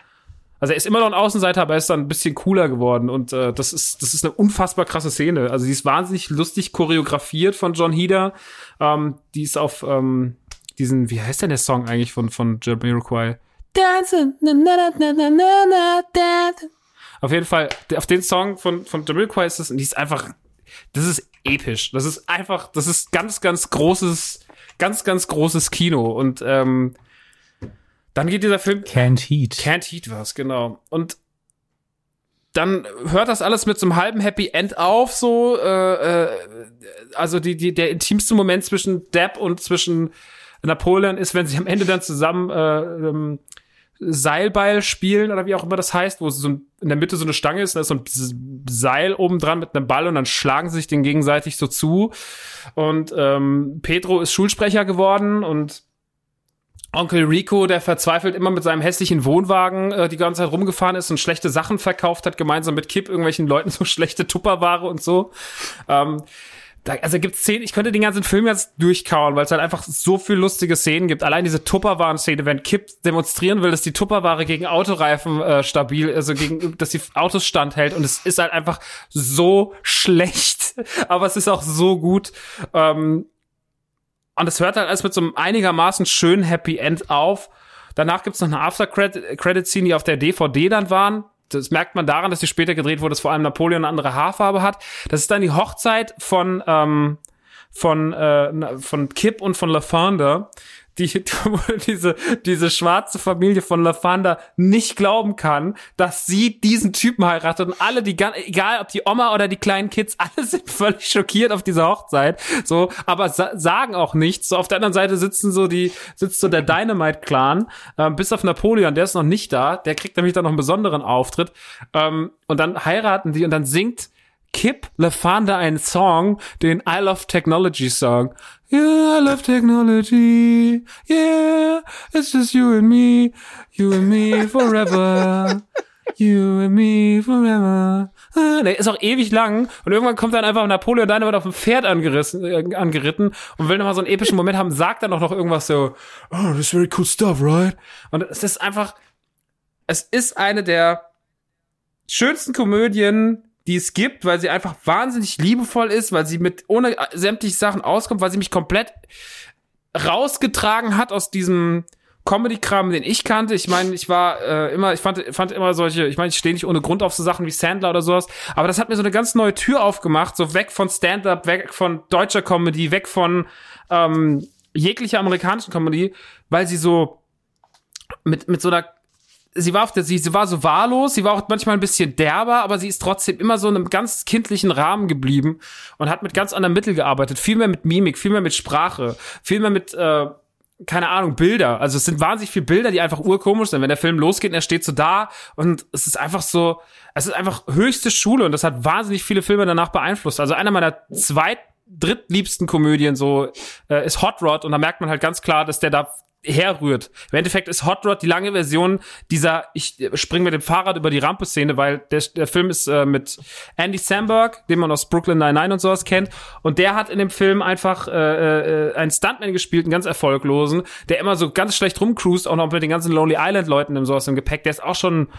Speaker 4: also er ist immer noch ein Außenseiter, aber er ist dann ein bisschen cooler geworden und äh, das ist das ist eine unfassbar krasse Szene. Also die ist wahnsinnig lustig choreografiert von John Heder. Ähm, die ist auf ähm, diesen wie heißt denn der Song eigentlich von von Jamiroquai? Dancing, na, na, na, na, na, na, dance. Auf jeden Fall auf den Song von von Jamiroquai ist das und die ist einfach das ist episch. Das ist einfach, das ist ganz, ganz großes, ganz, ganz großes Kino. Und ähm, dann geht dieser Film.
Speaker 1: Can't Heat.
Speaker 4: Can't Heat was, genau. Und dann hört das alles mit so einem halben Happy End auf, so, äh, äh, also die, die, der intimste Moment zwischen Depp und zwischen Napoleon ist, wenn sie am Ende dann zusammen äh, ähm, Seilbeil spielen oder wie auch immer das heißt, wo so in der Mitte so eine Stange ist, da ist so ein Seil oben dran mit einem Ball und dann schlagen sie sich den gegenseitig so zu. Und ähm, Pedro ist Schulsprecher geworden und Onkel Rico, der verzweifelt immer mit seinem hässlichen Wohnwagen äh, die ganze Zeit rumgefahren ist und schlechte Sachen verkauft hat, gemeinsam mit Kip irgendwelchen Leuten so schlechte Tupperware und so. Ähm, da, also gibt's Szenen, ich könnte den ganzen Film jetzt durchkauen, weil es halt einfach so viel lustige Szenen gibt. Allein diese Tupperwaren-Szene, wenn Kip demonstrieren will, dass die Tupperware gegen Autoreifen äh, stabil, also gegen, dass die Autos standhält und es ist halt einfach so schlecht, aber es ist auch so gut. Ähm, und es hört halt alles mit so einem einigermaßen schönen Happy End auf. Danach gibt's noch eine After-Credit-Scene, die auf der DVD dann waren das merkt man daran, dass sie später gedreht wurde, dass vor allem Napoleon eine andere Haarfarbe hat. Das ist dann die Hochzeit von ähm, von äh, von Kip und von LaFonda, die, diese, diese schwarze Familie von LaFanda nicht glauben kann, dass sie diesen Typen heiratet und alle, die, egal ob die Oma oder die kleinen Kids, alle sind völlig schockiert auf dieser Hochzeit, so, aber sa sagen auch nichts. So, auf der anderen Seite sitzen so die, sitzt so der Dynamite-Clan, ähm, bis auf Napoleon, der ist noch nicht da, der kriegt nämlich dann noch einen besonderen Auftritt, ähm, und dann heiraten die und dann singt Kip LaFanda einen Song, den I Love Technology Song. Yeah, I love technology. Yeah, it's just you and me. You and me forever. You and me forever. Ah, der ist auch ewig lang und irgendwann kommt dann einfach Napoleon Dynamite auf dem Pferd angerissen, äh, angeritten und will nochmal so einen epischen Moment haben, sagt dann auch noch irgendwas so, oh, this is very cool stuff, right? Und es ist einfach, es ist eine der schönsten Komödien, die es gibt, weil sie einfach wahnsinnig liebevoll ist, weil sie mit ohne sämtliche Sachen auskommt, weil sie mich komplett rausgetragen hat aus diesem Comedy-Kram, den ich kannte. Ich meine, ich war äh, immer, ich fand, fand immer solche, ich meine, ich stehe nicht ohne Grund auf so Sachen wie Sandler oder sowas, aber das hat mir so eine ganz neue Tür aufgemacht, so weg von Stand-up, weg von deutscher Comedy, weg von ähm, jeglicher amerikanischen Comedy, weil sie so mit, mit so einer sie war auf der, sie, sie war so wahllos, sie war auch manchmal ein bisschen derber, aber sie ist trotzdem immer so in einem ganz kindlichen Rahmen geblieben und hat mit ganz anderen Mitteln gearbeitet. Viel mehr mit Mimik, viel mehr mit Sprache, viel mehr mit, äh, keine Ahnung, Bilder. Also es sind wahnsinnig viele Bilder, die einfach urkomisch sind. Wenn der Film losgeht und er steht so da und es ist einfach so, es ist einfach höchste Schule und das hat wahnsinnig viele Filme danach beeinflusst. Also einer meiner zweit drittliebsten Komödien so äh, ist Hot Rod und da merkt man halt ganz klar, dass der da herrührt. Im Endeffekt ist Hot Rod die lange Version dieser ich spring mit dem Fahrrad über die Rampe Szene, weil der, der Film ist äh, mit Andy Samberg, den man aus Brooklyn Nine-Nine und sowas kennt und der hat in dem Film einfach äh, äh, einen Stuntman gespielt, einen ganz erfolglosen, der immer so ganz schlecht rumcruist, auch noch mit den ganzen Lonely Island Leuten im sowas im Gepäck. Der ist auch schon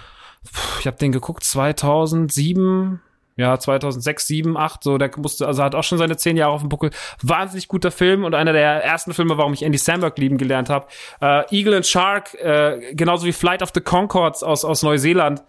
Speaker 4: ich habe den geguckt 2007 ja, 2006, 7, 8, so, der musste, also hat auch schon seine zehn Jahre auf dem Buckel. Wahnsinnig guter Film und einer der ersten Filme, warum ich Andy Samberg lieben gelernt habe. Äh, Eagle and Shark, äh, genauso wie Flight of the Concords aus, aus Neuseeland.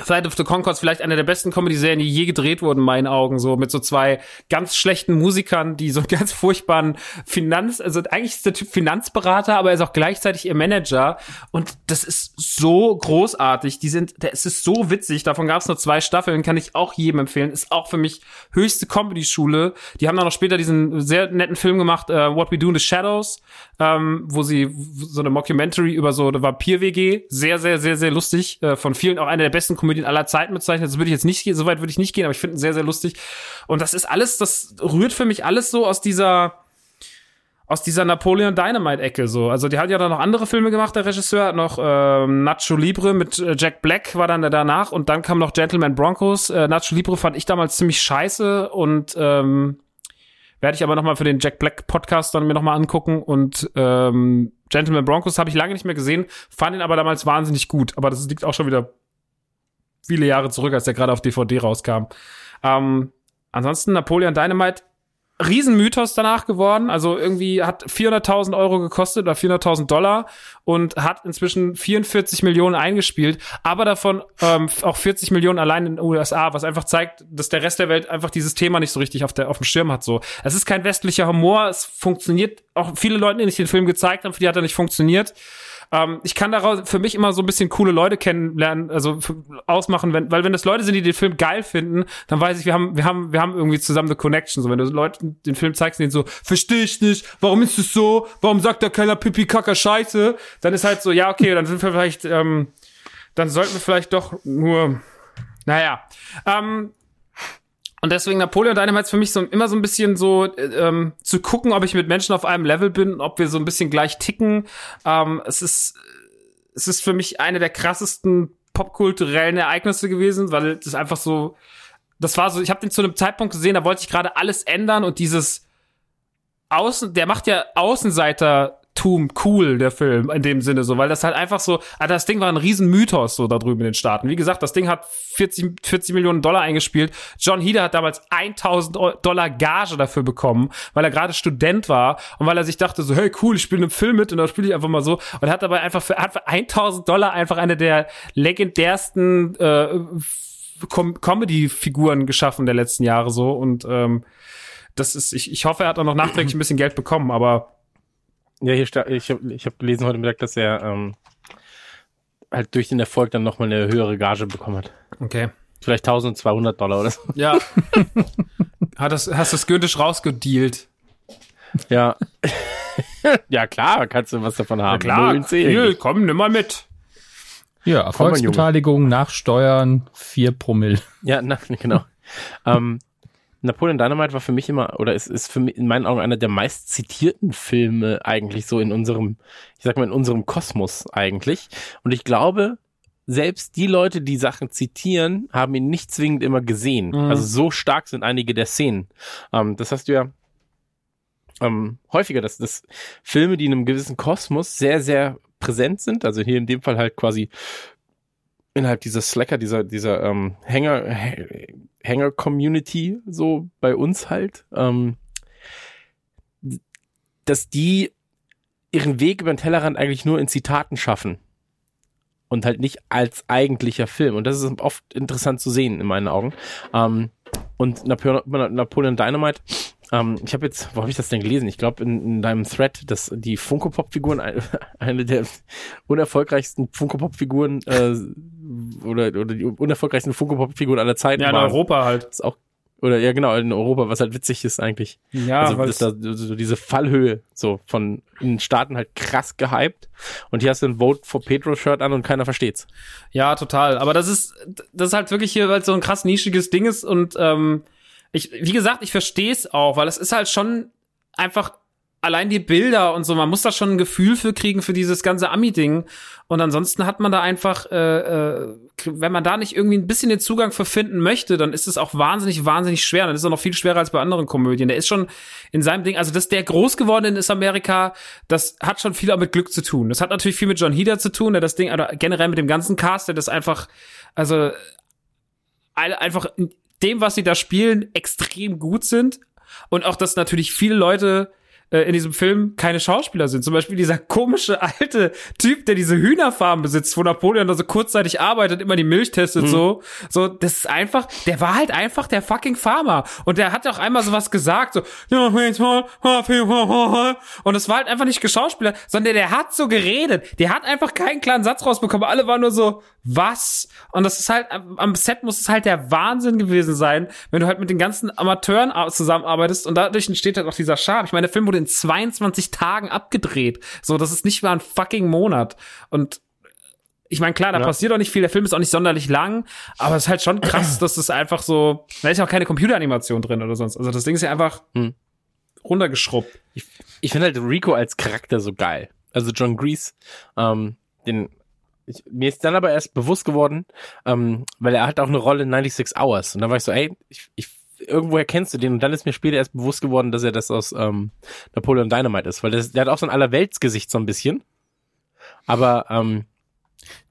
Speaker 4: Flight of the Concords vielleicht eine der besten Comedy-Serien, die je gedreht wurden, in meinen Augen, so mit so zwei ganz schlechten Musikern, die so einen ganz furchtbaren Finanz, also eigentlich ist der Typ Finanzberater, aber er ist auch gleichzeitig ihr Manager. Und das ist so großartig, die sind, es ist so witzig, davon gab es nur zwei Staffeln, kann ich auch jedem empfehlen, ist auch für mich höchste Comedy-Schule, die haben dann noch später diesen sehr netten Film gemacht, uh, What We Do in the Shadows, ähm, wo sie so eine Mockumentary über so eine Vampir-WG, sehr, sehr, sehr, sehr lustig, äh, von vielen auch eine der besten Komödien aller Zeiten bezeichnet. Das würde ich jetzt nicht gehen, so weit würde ich nicht gehen, aber ich finde ihn sehr, sehr lustig. Und das ist alles, das rührt für mich alles so aus dieser, aus dieser Napoleon Dynamite-Ecke so. Also die hat ja dann noch andere Filme gemacht, der Regisseur hat noch ähm, Nacho Libre mit äh, Jack Black war dann danach und dann kam noch Gentleman Broncos. Äh, Nacho Libre fand ich damals ziemlich scheiße und ähm, werde ich aber noch mal für den Jack Black Podcast dann mir noch mal angucken und ähm, Gentleman Broncos habe ich lange nicht mehr gesehen, fand ihn aber damals wahnsinnig gut, aber das liegt auch schon wieder viele Jahre zurück, als der gerade auf DVD rauskam. Ähm, ansonsten Napoleon Dynamite, Riesenmythos danach geworden. Also irgendwie hat 400.000 Euro gekostet oder 400.000 Dollar und hat inzwischen 44 Millionen eingespielt, aber davon ähm, auch 40 Millionen allein in den USA, was einfach zeigt, dass der Rest der Welt einfach dieses Thema nicht so richtig auf, der, auf dem Schirm hat. So, Es ist kein westlicher Humor, es funktioniert auch viele Leute, die nicht den Film gezeigt haben, für die hat er nicht funktioniert. Ähm, ich kann daraus für mich immer so ein bisschen coole Leute kennenlernen, also ausmachen, wenn, weil wenn das Leute sind, die den Film geil finden, dann weiß ich, wir haben, wir haben, wir haben irgendwie zusammen eine Connection. So, wenn du Leuten den Film zeigst, denen so, verstehe ich nicht, warum ist es so, warum sagt da keiner Pipi Kacker Scheiße, dann ist halt so, ja, okay, dann sind wir vielleicht, ähm, dann sollten wir vielleicht doch nur, naja, ähm, und deswegen Napoleon Dynamite ist für mich so immer so ein bisschen so äh, ähm, zu gucken, ob ich mit Menschen auf einem Level bin, ob wir so ein bisschen gleich ticken. Ähm, es ist es ist für mich eine der krassesten popkulturellen Ereignisse gewesen, weil das einfach so das war so, ich habe den zu einem Zeitpunkt gesehen, da wollte ich gerade alles ändern und dieses Außen, der macht ja Außenseiter Tum cool, der Film, in dem Sinne so, weil das halt einfach so, also das Ding war ein riesen Mythos so da drüben in den Staaten. Wie gesagt, das Ding hat 40, 40 Millionen Dollar eingespielt. John Heder hat damals 1000 Dollar Gage dafür bekommen, weil er gerade Student war und weil er sich dachte so, hey cool, ich spiele einen Film mit und dann spiele ich einfach mal so und hat dabei einfach für, hat für 1000 Dollar einfach eine der legendärsten äh, Com Comedy-Figuren geschaffen der letzten Jahre so und ähm, das ist, ich, ich hoffe, er hat auch noch nachträglich ein bisschen Geld bekommen, aber
Speaker 3: Ja, hier ich habe ich hab gelesen heute Mittag, dass er ähm, halt durch den Erfolg dann nochmal eine höhere Gage bekommen hat.
Speaker 4: okay.
Speaker 3: Vielleicht 1200 Dollar oder so.
Speaker 4: Ja. hat das, hast du das Güntisch rausgedealt?
Speaker 3: Ja. ja, klar, kannst du was davon haben. Und zehn.
Speaker 4: hier, komm, nimm mal mit.
Speaker 1: Ja, Erfolgsbeteiligung nach Steuern 4 Promille.
Speaker 3: Ja, na, genau. ähm, Napoleon Dynamite war für mich immer, oder es ist für mich in meinen Augen einer der meist zitierten Filme eigentlich so in unserem, ich sag mal, in unserem Kosmos eigentlich. Und ich glaube, selbst die Leute, die Sachen zitieren, haben ihn nicht zwingend immer gesehen.
Speaker 4: Mhm.
Speaker 3: Also so stark sind einige der Szenen. Ähm, das hast du ja ähm, häufiger, dass, dass Filme, die in einem gewissen Kosmos sehr, sehr präsent sind, also hier in dem Fall halt quasi innerhalb dieser Slacker, dieser, dieser ähm, Hänger, Hä- Hänger-Community, so bei uns halt, ähm, dass die ihren Weg über den Tellerrand eigentlich nur in Zitaten schaffen. Und halt nicht als eigentlicher Film. Und das ist oft interessant zu sehen in meinen Augen. Ähm, und Napoleon, Napoleon Dynamite, ähm, ich habe jetzt, wo habe ich das denn gelesen? Ich glaube in, in deinem Thread, dass die Funko Pop Figuren ein- eine der unerfolgreichsten Funko Pop Figuren äh, oder oder die unerfolgreichsten Funko Pop Figuren aller Zeiten
Speaker 4: Ja, in
Speaker 3: waren.
Speaker 4: Europa halt.
Speaker 3: Ist auch oder ja genau in Europa, was halt witzig ist eigentlich.
Speaker 4: Ja,
Speaker 3: also
Speaker 4: weil
Speaker 3: das da, so diese Fallhöhe so von in den Staaten halt krass gehypt und hier hast du ein Vote for Pedro Shirt an und keiner versteht's.
Speaker 4: Ja, total. Aber das ist, das ist halt wirklich hier, weil es so ein krass nischiges Ding ist und ähm, ich, wie gesagt, ich verstehe es auch, weil es ist halt schon einfach allein die Bilder und so, man muss da schon ein Gefühl für kriegen für dieses ganze Ami-Ding. Und ansonsten hat man da einfach, äh, äh, wenn man da nicht irgendwie ein bisschen den Zugang für finden möchte, dann ist es auch wahnsinnig, wahnsinnig schwer. Dann ist es noch viel schwerer als bei anderen Komödien. Der ist schon in seinem Ding, also dass der groß geworden ist Amerika, das hat schon viel auch mit Glück zu tun. Das hat natürlich viel mit John Heder zu tun, der das Ding, oder generell mit dem ganzen Cast, der das einfach, also einfach in dem, was sie da spielen, extrem gut sind. Und auch, dass natürlich viele Leute äh, in diesem Film keine Schauspieler sind. Zum Beispiel dieser komische alte Typ, der diese Hühnerfarm besitzt, wo Napoleon da so kurzzeitig arbeitet, immer die Milch testet, so. So, das ist einfach, der war halt einfach der fucking Farmer. Und der hat auch einmal sowas gesagt, so, und es war halt einfach nicht geschauspieler, sondern der hat so geredet. Der hat einfach keinen klaren Satz rausbekommen. Alle waren nur so, was? Und das ist halt, am Set muss es halt der Wahnsinn gewesen sein, wenn du halt mit den ganzen Amateuren zusammenarbeitest und dadurch entsteht halt auch dieser Charme. Ich meine, der Film wurde in 22 Tagen abgedreht. So, das ist nicht mal ein fucking Monat. Und ich meine, klar, da
Speaker 3: Ja.
Speaker 4: passiert auch nicht viel, der Film ist auch nicht sonderlich lang, aber es ist halt schon krass, dass es einfach so, da ist ja auch keine Computeranimation drin oder sonst. Also das Ding ist ja einfach
Speaker 3: Hm.
Speaker 4: runtergeschrubbt.
Speaker 3: Ich finde halt Rico als Charakter so geil. Also John Grease, ähm, den ich, mir ist dann aber erst bewusst geworden, ähm, weil er hat auch eine Rolle in 96 Hours. Und dann war ich so, ey, ich, ich, irgendwoher kennst du den? Und dann ist mir später erst bewusst geworden, dass er das aus ähm, Napoleon Dynamite ist, weil das, der hat auch so ein Allerweltsgesicht so ein bisschen. Aber ähm,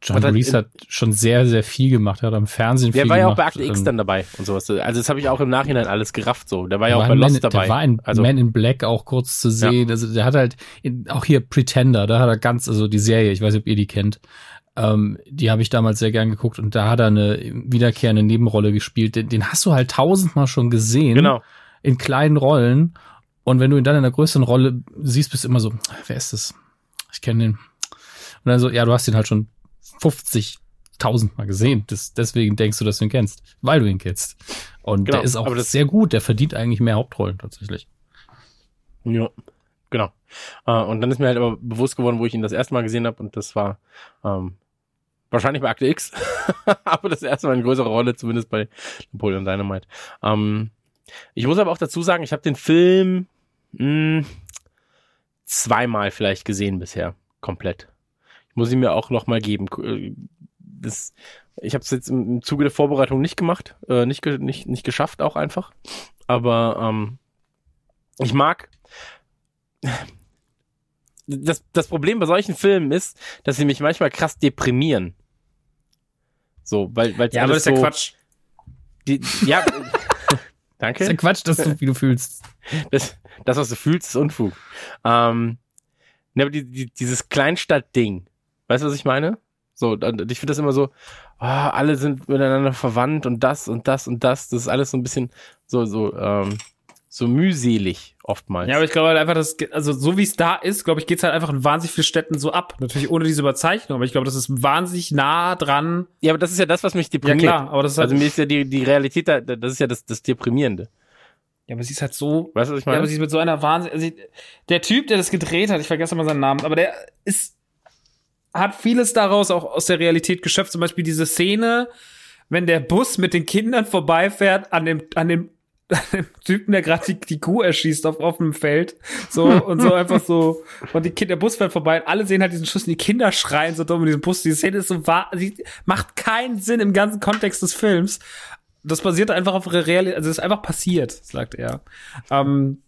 Speaker 1: John
Speaker 3: dann
Speaker 1: Reese hat schon sehr, sehr viel gemacht. Er hat am Fernsehen
Speaker 3: der
Speaker 1: viel
Speaker 3: war ja auch
Speaker 1: gemacht.
Speaker 3: bei Akte X
Speaker 1: ähm,
Speaker 3: dann dabei und sowas. Also das habe ich auch im Nachhinein alles gerafft so. Der war ja
Speaker 1: Der
Speaker 3: auch bei Lost
Speaker 1: Man,
Speaker 3: dabei.
Speaker 1: Der war in
Speaker 3: also
Speaker 1: Man in Black auch kurz zu sehen. Also der hat halt in, auch hier Pretender, da hat er ganz, also die Serie, ich weiß nicht, ob ihr die kennt. Ähm, die habe ich damals sehr gern geguckt und da hat er eine wiederkehrende Nebenrolle gespielt. Den, den hast du halt tausendmal schon gesehen.
Speaker 3: genau.
Speaker 1: In kleinen Rollen. Und wenn du ihn dann in einer größeren Rolle siehst, bist du immer so, wer ist das? Ich kenne den. Und dann so, ja, du hast ihn halt schon 50.000 Mal gesehen. Das, deswegen denkst du, dass du ihn kennst, weil du ihn kennst. Und
Speaker 3: Genau,
Speaker 1: der ist auch
Speaker 3: aber das-
Speaker 1: sehr gut. Der verdient eigentlich mehr Hauptrollen tatsächlich.
Speaker 3: Ja, genau. Äh, und dann ist mir halt aber bewusst geworden, wo ich ihn das erste Mal gesehen habe, und das war ähm, wahrscheinlich bei Akte X, aber das erste Mal eine größere Rolle, zumindest bei Napoleon Dynamite. Ähm, ich muss aber auch dazu sagen, ich habe den Film mh, zweimal vielleicht gesehen bisher, komplett. Ich muss ihn mir auch noch mal geben. Äh, Das, ich habe es jetzt im, Zuge der Vorbereitung nicht gemacht, äh, nicht, nicht, nicht geschafft auch einfach. Aber ähm, ich mag das, das Problem bei solchen Filmen ist, dass sie mich manchmal krass deprimieren. So, weil, weil
Speaker 4: Ja, aber das ist ja
Speaker 3: so,
Speaker 4: Quatsch.
Speaker 3: Die, ja,
Speaker 1: Das ist ja
Speaker 3: danke.
Speaker 1: Quatsch, dass du, wie du fühlst.
Speaker 3: Das, das, was du fühlst, ist Unfug. Ähm, ne, aber die, die, dieses Kleinstadt-Ding, weißt du, was ich meine? So, ich finde das immer so, ah, alle sind miteinander verwandt und das und das und das. Das ist alles so ein bisschen so, so, ähm, so mühselig oftmals.
Speaker 4: Ja, aber ich glaube halt einfach, dass, also so wie es da ist, glaube ich, geht's halt einfach in wahnsinnig vielen Städten so ab. Natürlich ohne diese Überzeichnung, aber ich glaube, das ist wahnsinnig nah dran.
Speaker 3: ja, aber das ist ja das, was mich
Speaker 4: Ja
Speaker 3: deprimiert.
Speaker 4: klar, aber das ist halt,
Speaker 3: Also mir ist ja die, die Realität da, das ist ja das, das Deprimierende.
Speaker 4: ja, aber sie ist halt so,
Speaker 3: Weißt du, was ich
Speaker 4: ja,
Speaker 3: meine?
Speaker 4: aber sie ist mit so einer Wahnsinn, also ich- der Typ, der das gedreht hat, ich vergesse mal seinen Namen, aber der ist, hat vieles daraus auch aus der Realität geschöpft. Zum Beispiel diese Szene, wenn der Bus mit den Kindern vorbeifährt an dem, an dem, dem Typen, der gerade die, die Kuh erschießt auf offenem Feld. So, und so einfach so. Und die Kinder, der Bus fährt vorbei und alle sehen halt diesen Schuss und die Kinder schreien so dumm in diesem Bus. Die Szene ist so wahr, sie macht keinen Sinn im ganzen Kontext des Films. Das basiert einfach auf Realität, also das ist einfach passiert, sagt er. Ähm,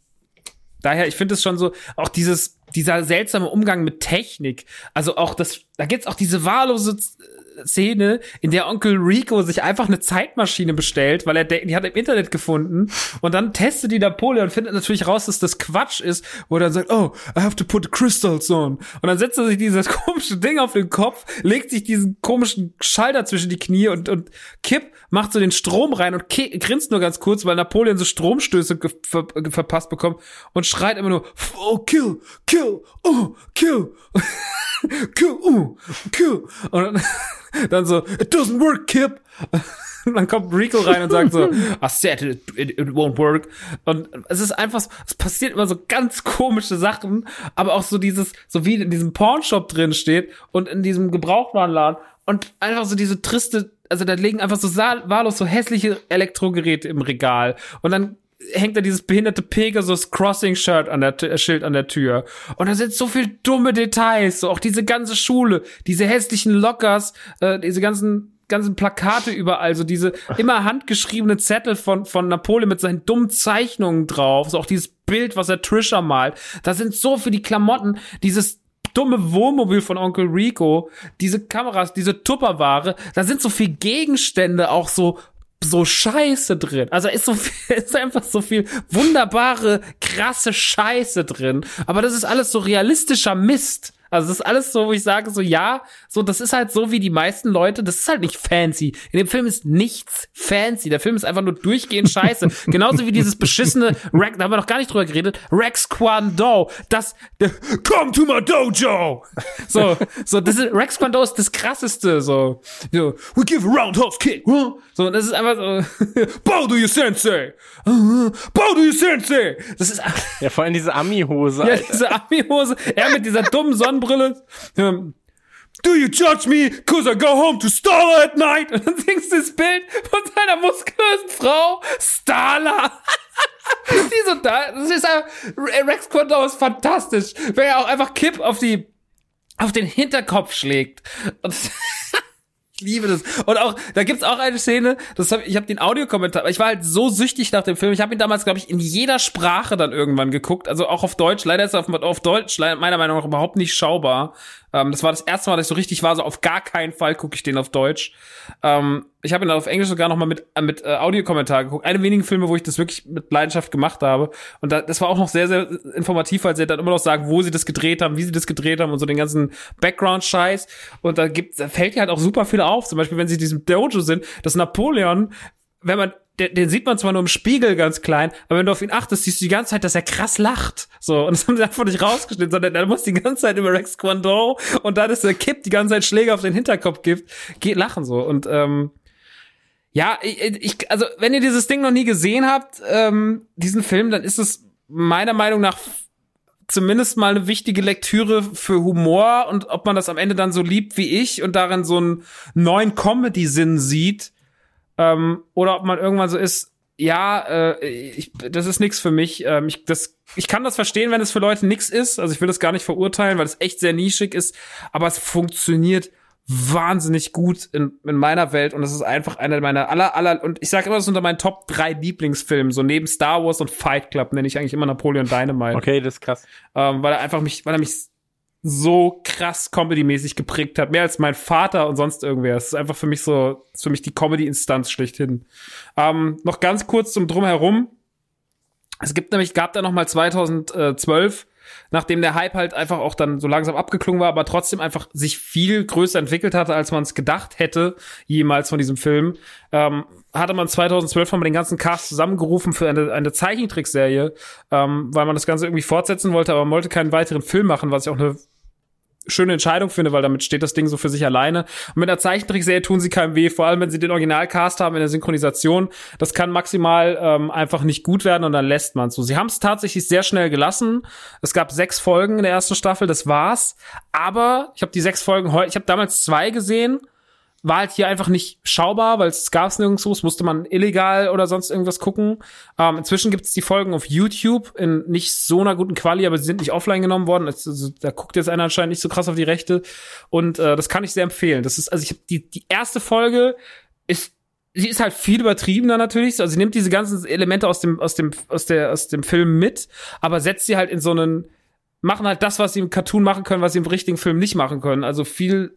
Speaker 4: daher, ich finde es schon so, auch dieses, dieser seltsame Umgang mit Technik, also auch das, da gibt's auch diese wahllose Szene, in der Onkel Rico sich einfach eine Zeitmaschine bestellt, weil er die hat er im Internet gefunden und dann testet die Napoleon und findet natürlich raus, dass das Quatsch ist, wo er dann sagt, oh, I have to put crystals on. Und dann setzt er sich dieses komische Ding auf den Kopf, legt sich diesen komischen Schalter zwischen die Knie und, und Kipp macht so den Strom rein und grinst nur ganz kurz, weil Napoleon so Stromstöße ver verpasst bekommt und schreit immer nur, oh, kill, kill, oh, kill. kill, uh, kill. Und dann, so, it doesn't work, Kip. Und dann kommt Rico rein und sagt so, I said it, it, it won't work. Und es ist einfach so, es passiert immer so ganz komische Sachen, aber auch so dieses, so wie in diesem Pornshop drin steht und in diesem Gebrauchtwarenladen und einfach so diese triste, also da liegen einfach so wahllos so hässliche Elektrogeräte im Regal und dann hängt da dieses behinderte Pegasus Crossing Shirt an der äh, Schild an der Tür. Und da sind so viel dumme Details, so auch diese ganze Schule, diese hässlichen Lockers, äh, diese ganzen ganzen Plakate überall, so diese immer handgeschriebene Zettel von von Napoleon mit seinen dummen Zeichnungen drauf, so auch dieses Bild, was er Trisha malt. Da sind so für die Klamotten, dieses dumme Wohnmobil von Onkel Rico, diese Kameras, diese Tupperware, da sind so viel Gegenstände auch so so Scheiße drin. Also ist so viel, ist einfach so viel wunderbare, krasse Scheiße drin. Aber das ist alles so realistischer Mist. Also das ist alles so, wo ich sage so, ja, so, das ist halt so wie die meisten Leute, das ist halt nicht fancy. In dem Film ist nichts fancy. Der Film ist einfach nur durchgehend scheiße. Genauso wie dieses beschissene Rex, da haben wir noch gar nicht drüber geredet, Rex Kwando, das, der, come to my dojo! So, so, das ist, Rex Kwando ist das krasseste, so, so we give a roundhouse kick, huh? So, das ist einfach so, bow to your sensei! Bow to your sensei! Das ist,
Speaker 3: Ja, vor allem diese Ami-Hose.
Speaker 4: ja,
Speaker 3: Alter.
Speaker 4: diese Ami-Hose, er mit dieser dummen Sonnenbrille. Ähm, Do you judge me cause I go home to Starla at night? Und dann singst du das Bild von seiner muskulösen Frau, Starla. Die so da, das ist einfach, Rex Condor ist fantastisch. Wenn er auch einfach Kipp auf die, auf den Hinterkopf schlägt. Und ich liebe das. Und auch, da gibt's auch eine Szene, das hab, ich habe den Audiokommentar, ich war halt so süchtig nach dem Film. Ich habe ihn damals, glaube ich, in jeder Sprache dann irgendwann geguckt, also auch auf Deutsch. Leider ist er auf, auf Deutsch meiner Meinung nach überhaupt nicht schaubar. Ähm, das war das erste Mal, dass ich so richtig war, so auf gar keinen Fall gucke ich den auf Deutsch. Ähm, ich habe ihn auf Englisch sogar noch mal mit, äh, mit äh, Audiokommentar geguckt. Eine wenigen Filme, wo ich das wirklich mit Leidenschaft gemacht habe. Und da, das war auch noch sehr, sehr informativ, weil sie dann immer noch sagen, wo sie das gedreht haben, wie sie das gedreht haben und so den ganzen Background-Scheiß. Und da gibt, da fällt ja halt auch super viel auf. Zum Beispiel, wenn sie in diesem Dojo sind, dass Napoleon, wenn man den, den sieht man zwar nur im Spiegel ganz klein, aber wenn du auf ihn achtest, siehst du die ganze Zeit, dass er krass lacht. So, und das haben sie einfach nicht rausgeschnitten, sondern er muss die ganze Zeit über Rex Quando und dann ist der Kipp die ganze Zeit Schläge auf den Hinterkopf gibt, geht lachen so. Und ähm, ja, ich, ich, also wenn ihr dieses Ding noch nie gesehen habt, ähm, diesen Film, dann ist es meiner Meinung nach zumindest mal eine wichtige Lektüre für Humor und ob man das am Ende dann so liebt wie ich und darin so einen neuen Comedy-Sinn sieht, ähm, oder ob man irgendwann so ist, ja, äh, ich, das ist nichts für mich. Ähm, ich, das, ich kann das verstehen, wenn es für Leute nichts ist. Also ich will das gar nicht verurteilen, weil es echt sehr nischig ist, aber es funktioniert wahnsinnig gut in, in meiner Welt und es ist einfach einer meiner aller aller und ich sage immer, das ist unter meinen Top drei Lieblingsfilmen, so neben Star Wars und Fight Club nenne ich eigentlich immer Napoleon Dynamite,
Speaker 3: Okay, das ist krass.
Speaker 4: ähm, weil er einfach mich, weil er mich so krass Comedy-mäßig geprägt hat, mehr als mein Vater und sonst irgendwer. Es ist einfach für mich so, ist für mich die Comedy-Instanz schlechthin. Ähm, noch ganz kurz zum Drumherum. Es gibt nämlich, gab da noch mal 2012, nachdem der Hype halt einfach auch dann so langsam abgeklungen war, aber trotzdem einfach sich viel größer entwickelt hatte, als man es gedacht hätte, jemals von diesem Film, ähm, hatte man 2012 mal den ganzen Cast zusammengerufen für eine, eine Zeichentrickserie, ähm, weil man das Ganze irgendwie fortsetzen wollte, aber man wollte keinen weiteren Film machen, was ich auch eine schöne Entscheidung finde, weil damit steht das Ding so für sich alleine. Und mit einer Zeichentrickserie tun sie keinem weh, vor allem wenn sie den Originalcast haben in der Synchronisation. Das kann maximal ähm, einfach nicht gut werden und dann lässt man so. Sie haben es tatsächlich sehr schnell gelassen. Es gab sechs Folgen in der ersten Staffel, das war's. Aber ich habe die sechs Folgen heute, ich habe damals zwei gesehen war halt hier einfach nicht schaubar, weil es gab's nirgendwo, es musste man illegal oder sonst irgendwas gucken. Ähm, inzwischen gibt's die Folgen auf YouTube in nicht so einer guten Quali, aber sie sind nicht offline genommen worden. Also, da guckt jetzt einer anscheinend nicht so krass auf die Rechte. Und äh, das kann ich sehr empfehlen. Das ist, also ich habe die, die erste Folge ist sie ist halt viel übertriebener natürlich. Also sie nimmt diese ganzen Elemente aus dem, aus dem, aus der, aus dem Film mit, aber setzt sie halt in so einen, machen halt das, was sie im Cartoon machen können, was sie im richtigen Film nicht machen können. Also viel,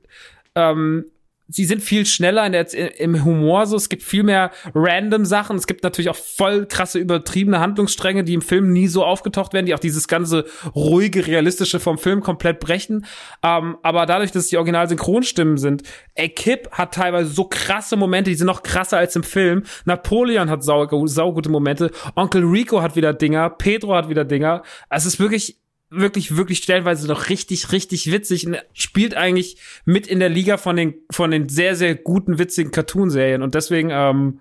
Speaker 4: ähm, sie sind viel schneller in der, im Humor so. Es gibt viel mehr random Sachen. Es gibt natürlich auch voll krasse, übertriebene Handlungsstränge, die im Film nie so aufgetaucht werden, die auch dieses ganze ruhige, realistische vom Film komplett brechen. Ähm, aber dadurch, dass die Original-Synchronstimmen sind, ey, Kip hat teilweise so krasse Momente, die sind noch krasser als im Film. Napoleon hat sau, saugute Momente. Onkel Rico hat wieder Dinger. Pedro hat wieder Dinger. Es ist wirklich wirklich, wirklich stellenweise noch richtig, richtig witzig und spielt eigentlich mit in der Liga von den, von den sehr, sehr guten, witzigen Cartoon-Serien. Und deswegen ähm,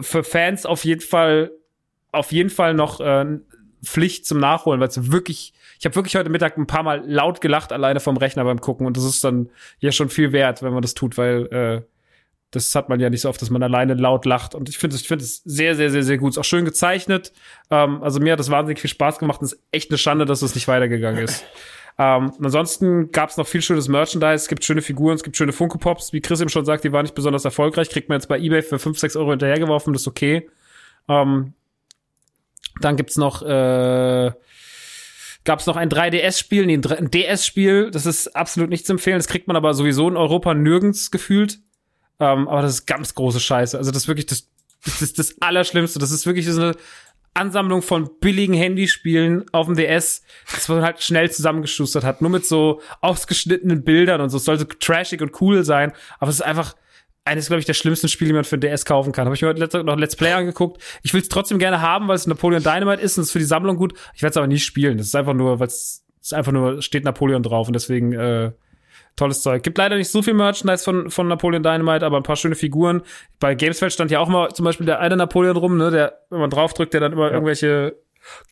Speaker 4: für Fans auf jeden Fall, auf jeden Fall noch äh, Pflicht zum Nachholen, weil es wirklich, ich habe wirklich heute Mittag ein paar Mal laut gelacht alleine vom Rechner beim Gucken und das ist dann ja schon viel wert, wenn man das tut, weil äh, das hat man ja nicht so oft, dass man alleine laut lacht. Und ich finde es, ich finde es sehr, sehr, sehr, sehr gut. Ist auch schön gezeichnet. Ähm, also mir hat das wahnsinnig viel Spaß gemacht. Und es ist echt eine Schande, dass es nicht weitergegangen ist. ähm, ansonsten gab es noch viel schönes Merchandise. Es gibt schöne Figuren, es gibt schöne Funko Pops. Wie Chris eben schon sagt, die waren nicht besonders erfolgreich. Kriegt man jetzt bei eBay für 5, 6 Euro hinterhergeworfen. Das ist okay. Ähm, dann gibt's noch, äh, gab es noch ein 3DS-Spiel, nee, ein DS-Spiel. Das ist absolut nicht zu empfehlen. Das kriegt man aber sowieso in Europa nirgends gefühlt. Ähm, aber das ist ganz große Scheiße. Also das ist wirklich das, das ist das Allerschlimmste. Das ist wirklich so eine Ansammlung von billigen Handyspielen auf dem DS, das man halt schnell zusammengeschustert hat. Nur mit so ausgeschnittenen Bildern und so. Es soll so trashig und cool sein. Aber es ist einfach eines, glaube ich, der schlimmsten Spiele, die man für DS kaufen kann. Habe ich mir heute noch Let's Play angeguckt. Ich will es trotzdem gerne haben, weil es Napoleon Dynamite ist und es ist für die Sammlung gut. Ich werde es aber nicht spielen. Das ist einfach nur, weil es ist einfach nur, steht Napoleon drauf und deswegen äh, tolles Zeug. Gibt leider nicht so viel Merchandise von, von Napoleon Dynamite, aber ein paar schöne Figuren. Bei Gamesfeld stand ja auch mal zum Beispiel der eine Napoleon rum, ne, der, wenn man draufdrückt, der dann immer ja. irgendwelche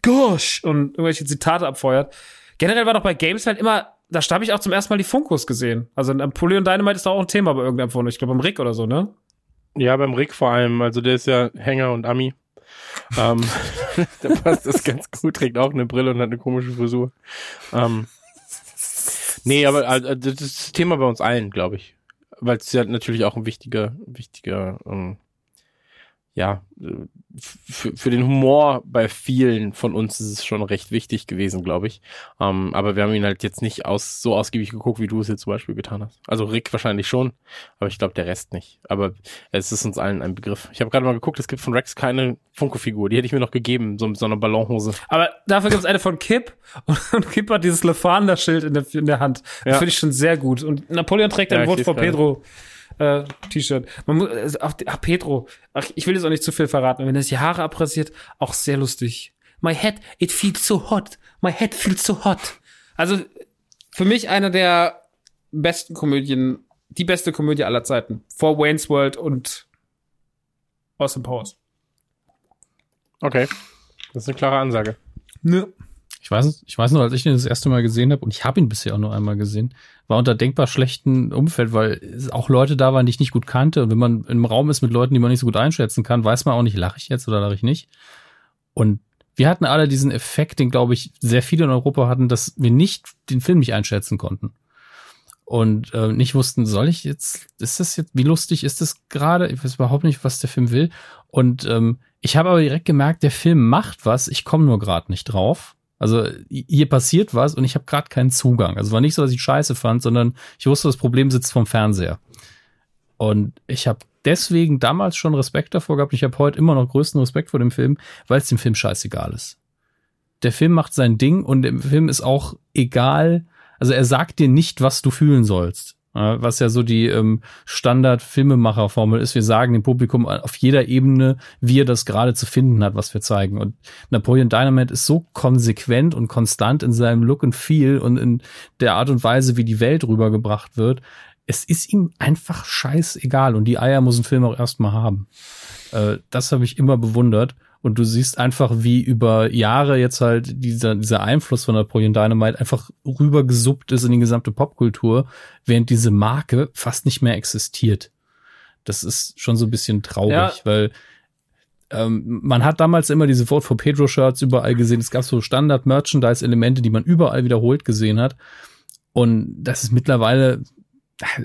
Speaker 4: Gosh und irgendwelche Zitate abfeuert. Generell war doch bei Gamesfeld immer, da habe ich auch zum ersten Mal die Funkos gesehen. Also Napoleon Dynamite ist doch auch ein Thema bei irgendeinem von, ich glaube beim Rick oder so, ne?
Speaker 3: Ja, beim Rick vor allem. Also der ist ja Hänger und Ami. ähm, der passt das ganz gut, trägt auch eine Brille und hat eine komische Frisur. Ähm, Nee, aber also, das ist das Thema bei uns allen, glaube ich. Weil es ja natürlich auch ein wichtiger, wichtiger, ähm, ja, für, für den Humor bei vielen von uns ist es schon recht wichtig gewesen, glaube ich. Ähm, aber wir haben ihn halt jetzt nicht aus, so ausgiebig geguckt, wie du es jetzt zum Beispiel getan hast. Also Rick wahrscheinlich schon, aber ich glaube der Rest nicht. Aber es ist uns allen ein Begriff. Ich habe gerade mal geguckt, es gibt von Rex keine Funko-Figur. Die hätte ich mir noch gegeben, so mit so einer Ballonhose.
Speaker 4: Aber dafür gibt es eine von Kip und Kip hat dieses Lefander-Schild in der, in der Hand. Das ja. finde ich schon sehr gut. Und Napoleon trägt ein ja, Wort vor Pedro äh, T-Shirt. Man muss, also, ach, ach, Pedro, ach, ich will jetzt auch nicht zu viel verraten. Wenn er sich die Haare abrasiert, auch sehr lustig. My head, it feels so hot. My head feels so hot. Also, für mich einer der besten Komödien, die beste Komödie aller Zeiten. Vor Wayne's World und Austin Powers.
Speaker 3: Okay. Das ist eine klare Ansage.
Speaker 1: Ne. Ich weiß, ich weiß nur, als ich ihn das erste Mal gesehen habe, und ich habe ihn bisher auch nur einmal gesehen, war unter denkbar schlechten Umfeld, weil auch Leute da waren, die ich nicht gut kannte. Und wenn man im Raum ist mit Leuten, die man nicht so gut einschätzen kann, weiß man auch nicht, lache ich jetzt oder lache ich nicht. Und wir hatten alle diesen Effekt, den, glaube ich, sehr viele in Europa hatten, dass wir nicht den Film nicht einschätzen konnten. Und äh, nicht wussten, soll ich jetzt, ist das jetzt, wie lustig ist das gerade? Ich weiß überhaupt nicht, was der Film will. Und ähm, ich habe aber direkt gemerkt, der Film macht was, ich komme nur gerade nicht drauf. Also hier passiert was und ich habe gerade keinen Zugang. Also war nicht so, dass ich scheiße fand, sondern ich wusste, das Problem sitzt vom Fernseher. Und ich habe deswegen damals schon Respekt davor gehabt. Ich habe heute immer noch größten Respekt vor dem Film, weil es dem Film scheißegal ist. Der Film macht sein Ding und dem Film ist auch egal. Also er sagt dir nicht, was du fühlen sollst was ja so die ähm, Standard-Filmemacher-Formel ist. Wir sagen dem Publikum auf jeder Ebene, wie er das gerade zu finden hat, was wir zeigen. Und Napoleon Dynamite ist so konsequent und konstant in seinem Look and Feel und in der Art und Weise, wie die Welt rübergebracht wird. Es ist ihm einfach scheißegal und die Eier muss ein Film auch erstmal haben. Äh, das habe ich immer bewundert. Und du siehst einfach, wie über Jahre jetzt halt dieser, dieser Einfluss von Napoleon Dynamite einfach rübergesuppt ist in die gesamte Popkultur, während diese Marke fast nicht mehr existiert. Das ist schon so ein bisschen traurig, ja. weil ähm, man hat damals immer diese Vote for Pedro Shirts überall gesehen. Es gab so Standard-Merchandise-Elemente, die man überall wiederholt gesehen hat. Und das ist mittlerweile,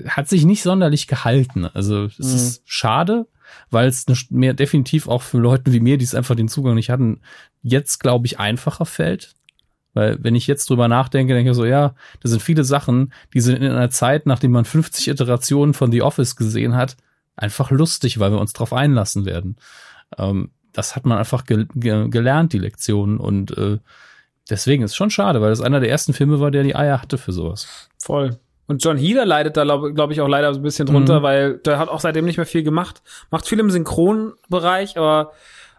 Speaker 1: hat sich nicht sonderlich gehalten. Also es mhm. ist schade, weil es mir definitiv auch für Leute wie mir, die es einfach den Zugang nicht hatten, jetzt glaube ich einfacher fällt. Weil wenn ich jetzt drüber nachdenke, denke ich so, ja, das sind viele Sachen, die sind in einer Zeit, nachdem man 50 Iterationen von The Office gesehen hat, einfach lustig, weil wir uns drauf einlassen werden. Ähm, das hat man einfach ge ge gelernt, die Lektionen. Und äh, deswegen ist schon schade, weil das einer der ersten Filme war, der die Eier hatte für sowas.
Speaker 4: Voll. Und John Heder leidet da, glaube glaub ich, auch leider so ein bisschen drunter,
Speaker 1: Mhm.
Speaker 4: weil der hat auch seitdem nicht mehr viel gemacht. Macht viel im Synchronbereich, aber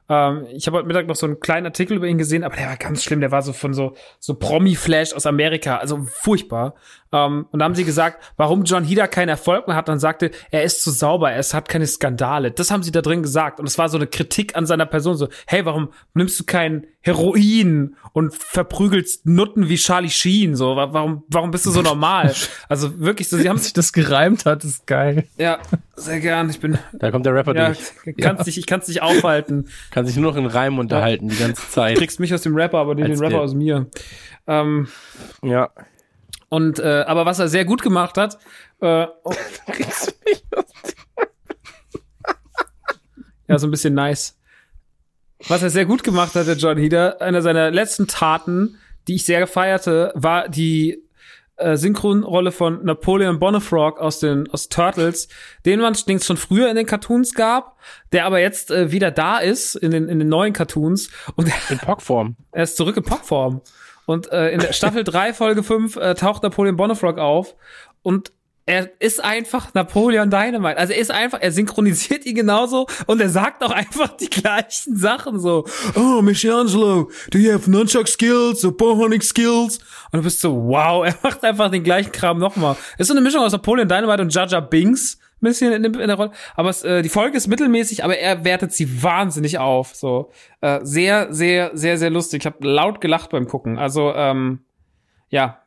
Speaker 4: ähm, ich habe heute Mittag noch so einen kleinen Artikel über ihn gesehen, aber der war ganz schlimm. Der war so von so, so Promi-Flash aus Amerika, also furchtbar. Ähm, und da haben sie gesagt, warum John Heder keinen Erfolg mehr hat, dann sagte, er ist zu sauber, er hat keine Skandale. Das haben sie da drin gesagt. Und es war so eine Kritik an seiner Person, so, hey, warum nimmst du kein Heroin und verprügelst Nutten wie Charlie Sheen? So, wa- warum, warum bist du so normal? Also wirklich so, sie haben
Speaker 1: sich das gereimt hat, ist geil.
Speaker 4: ja, sehr gern. Ich bin,
Speaker 3: Da kommt der Rapper
Speaker 4: ja,
Speaker 3: durch.
Speaker 4: kannst dich, ich kann's nicht aufhalten.
Speaker 3: Kann sich nur noch in Reimen unterhalten die ganze
Speaker 4: Du
Speaker 3: Zeit.
Speaker 4: kriegst mich aus dem Rapper, aber den, den Rapper aus mir. Ähm,
Speaker 3: Ja.
Speaker 4: Und äh, aber was er sehr gut gemacht hat, äh, oh, ja, so ein bisschen nice. Was er sehr gut gemacht hat, der John Heder, einer seiner letzten Taten, die ich sehr gefeierte, war die äh, Synchronrolle von Napoleon Bonifrog aus den aus Turtles, den man den schon früher in den Cartoons gab, der aber jetzt äh, wieder da ist in den in den neuen Cartoons und
Speaker 3: In Pockform.
Speaker 4: er ist zurück in Pockform. Und äh, in der Staffel 3, Folge 5 äh, taucht Napoleon Bonifrog auf und er ist einfach Napoleon Dynamite. Also er ist einfach, er synchronisiert ihn genauso und er sagt auch einfach die gleichen Sachen so. Oh, Michelangelo, do you have nunchuck skills or bowhunting skills? Und du bist so, wow, er macht einfach den gleichen Kram nochmal. Ist so eine Mischung aus Napoleon Dynamite und Jaja Binks. Bisschen in, in der Rolle. Aber es, äh, die Folge ist mittelmäßig, aber er wertet sie wahnsinnig auf. So äh, sehr, sehr, sehr, sehr lustig. Ich habe laut gelacht beim Gucken. Also ähm, ja,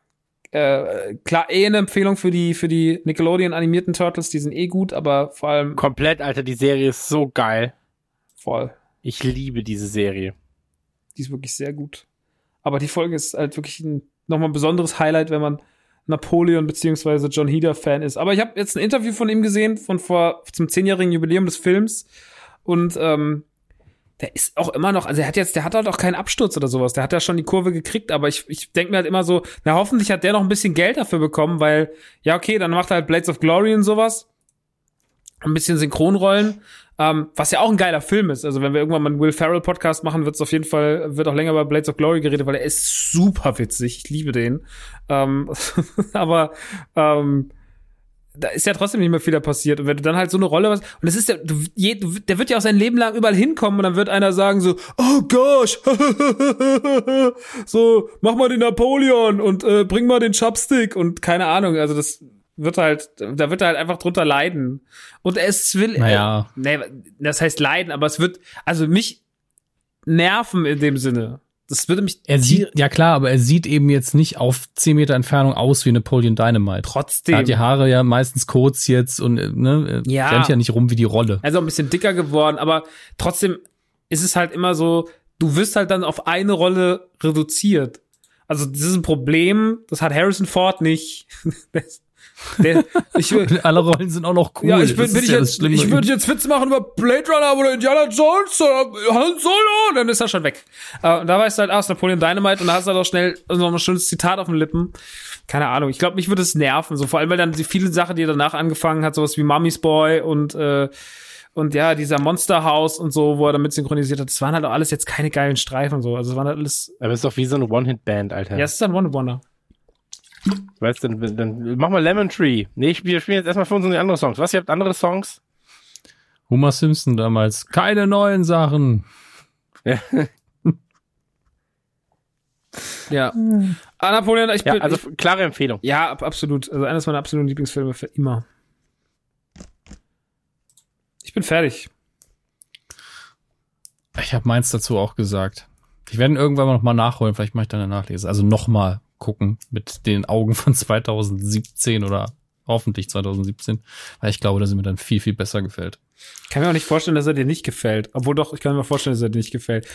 Speaker 4: äh, klar, eh eine Empfehlung für die für die Nickelodeon animierten Turtles. Die sind eh gut, aber vor allem
Speaker 3: Komplett, Alter, die Serie ist so geil.
Speaker 4: voll.
Speaker 3: Ich liebe diese Serie.
Speaker 4: Die ist wirklich sehr gut. Aber die Folge ist halt wirklich ein, nochmal ein besonderes Highlight, wenn man Napoleon beziehungsweise John Heder Fan ist. Aber ich habe jetzt ein Interview von ihm gesehen von vor zum zehnjährigen Jubiläum des Films und ähm, der ist auch immer noch, also er hat jetzt, der hat halt auch keinen Absturz oder sowas. Der hat ja schon die Kurve gekriegt, aber ich, ich denke mir halt immer so, na hoffentlich hat der noch ein bisschen Geld dafür bekommen, weil ja okay, dann macht er halt Blades of Glory und sowas, ein bisschen Synchronrollen, ähm, was ja auch ein geiler Film ist. Also wenn wir irgendwann mal einen Will Ferrell Podcast machen, wird es auf jeden Fall, wird auch länger über Blades of Glory geredet, weil er ist super witzig. Ich liebe den. Ähm, aber ähm, da ist ja trotzdem nicht mehr viel da passiert. Und wenn du dann halt so eine Rolle hast, und es ist ja, du, je, du, der wird ja auch sein Leben lang überall hinkommen und dann wird einer sagen so, oh gosh, so, mach mal den Napoleon und äh, bring mal den Chopstick und keine Ahnung, also das wird halt, da wird er halt einfach drunter leiden. Und es will,
Speaker 1: Naja.
Speaker 4: äh, nee, das heißt leiden, aber es wird, also mich nerven in dem Sinne. Das würde mich
Speaker 1: Er sieht, ja klar, aber er sieht eben jetzt nicht auf 10 Meter Entfernung aus wie Napoleon Dynamite.
Speaker 4: trotzdem.
Speaker 1: Er hat die Haare ja meistens kurz jetzt und äh, ne,
Speaker 4: Ja.
Speaker 1: ja. rennt ja nicht rum wie die Rolle.
Speaker 4: Also ein bisschen dicker geworden, aber trotzdem ist es halt immer so, du wirst halt dann auf eine Rolle reduziert. Also das ist ein Problem, das hat Harrison Ford nicht. Der, ich, will-
Speaker 1: Alle Rollen sind auch noch cool.
Speaker 4: ja, ich, bin, bin ich,
Speaker 1: ja
Speaker 4: jetzt, ich würde jetzt Witze machen über Blade Runner oder Indiana Jones oder Han Solo, dann ist er schon weg. Und da weißt du halt, ah, ist Napoleon Dynamite und da hast du halt auch schnell so ein schönes Zitat auf den Lippen. Keine Ahnung, ich glaube, mich würde es nerven, so vor allem, weil dann die viele Sachen, die er danach angefangen hat, sowas wie Mummy's Boy und äh, und ja, dieser Monster House und so, wo er damit synchronisiert hat, das waren halt auch alles jetzt keine geilen Streifen und so. Also es waren halt alles.
Speaker 3: Aber es ist doch wie so eine One-Hit-Band, Alter.
Speaker 4: Ja, es ist ein One-Wonder.
Speaker 3: Weißt du, dann, dann mach mal Lemon Tree. Nee, ich- wir spielen jetzt erstmal für uns andere Songs. Was, ihr habt andere Songs?
Speaker 1: Homer Simpson damals. Keine neuen Sachen.
Speaker 4: Ja. Ah, Napoleon, ich
Speaker 3: Ja,
Speaker 4: bin.
Speaker 3: also
Speaker 4: ich,
Speaker 3: klare Empfehlung.
Speaker 4: ja, ab- absolut. Also eines meiner absoluten Lieblingsfilme für immer. Ich bin fertig.
Speaker 1: Ich habe meins dazu auch gesagt. Ich werde ihn irgendwann mal noch mal nachholen. Vielleicht mache ich dann eine Nachlese. Also noch mal gucken mit den Augen von 2017 oder hoffentlich 2017. Weil ich glaube, dass er mir dann viel, viel besser gefällt.
Speaker 4: Ich kann mir auch nicht vorstellen, dass er dir nicht gefällt. Obwohl doch, ich kann mir vorstellen, dass er dir nicht gefällt.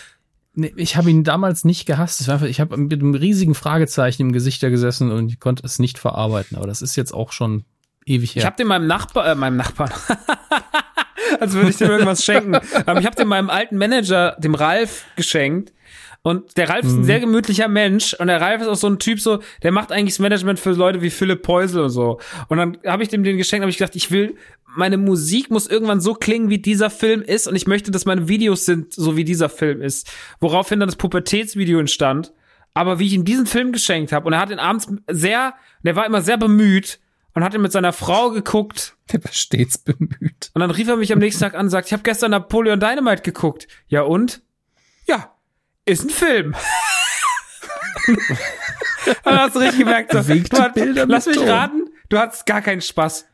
Speaker 1: Nee, ich habe ihn damals nicht gehasst. Einfach, ich habe mit einem riesigen Fragezeichen im Gesicht da gesessen und ich konnte es nicht verarbeiten. Aber das ist jetzt auch schon ewig her.
Speaker 4: Ich habe den meinem Nachbar, äh, meinem Nachbarn, als würde ich dem irgendwas schenken. Aber ich habe den meinem alten Manager, dem Ralf, geschenkt. Und der Ralf ist ein sehr gemütlicher Mensch und der Ralf ist auch so ein Typ so, der macht eigentlich das Management für Leute wie Philipp Peusel und so. Und dann habe ich dem den geschenkt, habe ich gedacht, ich will meine Musik muss irgendwann so klingen, wie dieser Film ist und ich möchte, dass meine Videos sind, so wie dieser Film ist. Woraufhin dann das Pubertätsvideo entstand. Aber wie ich ihm diesen Film geschenkt habe und er hat ihn abends sehr, der war immer sehr bemüht und hat ihn mit seiner Frau geguckt
Speaker 1: Der war stets bemüht.
Speaker 4: und dann rief er mich am nächsten Tag an und sagt, ich habe gestern Napoleon Dynamite geguckt. Ja und? Ja, ist ein Film. dann hast du richtig gemerkt, so, du hat,
Speaker 1: Bilder
Speaker 4: lass mich
Speaker 1: Ton.
Speaker 4: raten, du hattest gar keinen Spaß.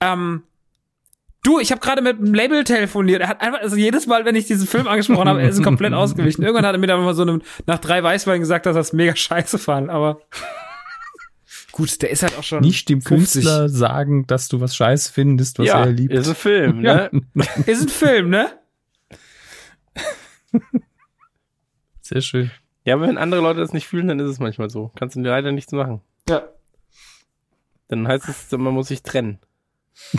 Speaker 4: Ähm, du, ich habe gerade mit dem Label telefoniert. Er hat einfach, also jedes Mal, wenn ich diesen Film angesprochen habe, er ist komplett ausgewichen. Irgendwann hat er mir dann mal so einem, nach drei Weißweinen gesagt, dass das mega scheiße fand, aber gut, der ist halt auch schon
Speaker 1: Nicht dem
Speaker 4: 50.
Speaker 1: Künstler sagen, dass du was scheiß findest, was
Speaker 3: ja,
Speaker 1: er liebt.
Speaker 3: ist ein Film,
Speaker 1: Ja.
Speaker 3: ne?
Speaker 4: Ist ein Film, ne?
Speaker 1: Sehr schön.
Speaker 3: Ja, aber wenn andere Leute das nicht fühlen, dann ist es manchmal so. Kannst du leider nichts machen.
Speaker 4: Ja.
Speaker 3: Dann heißt es, man muss sich trennen.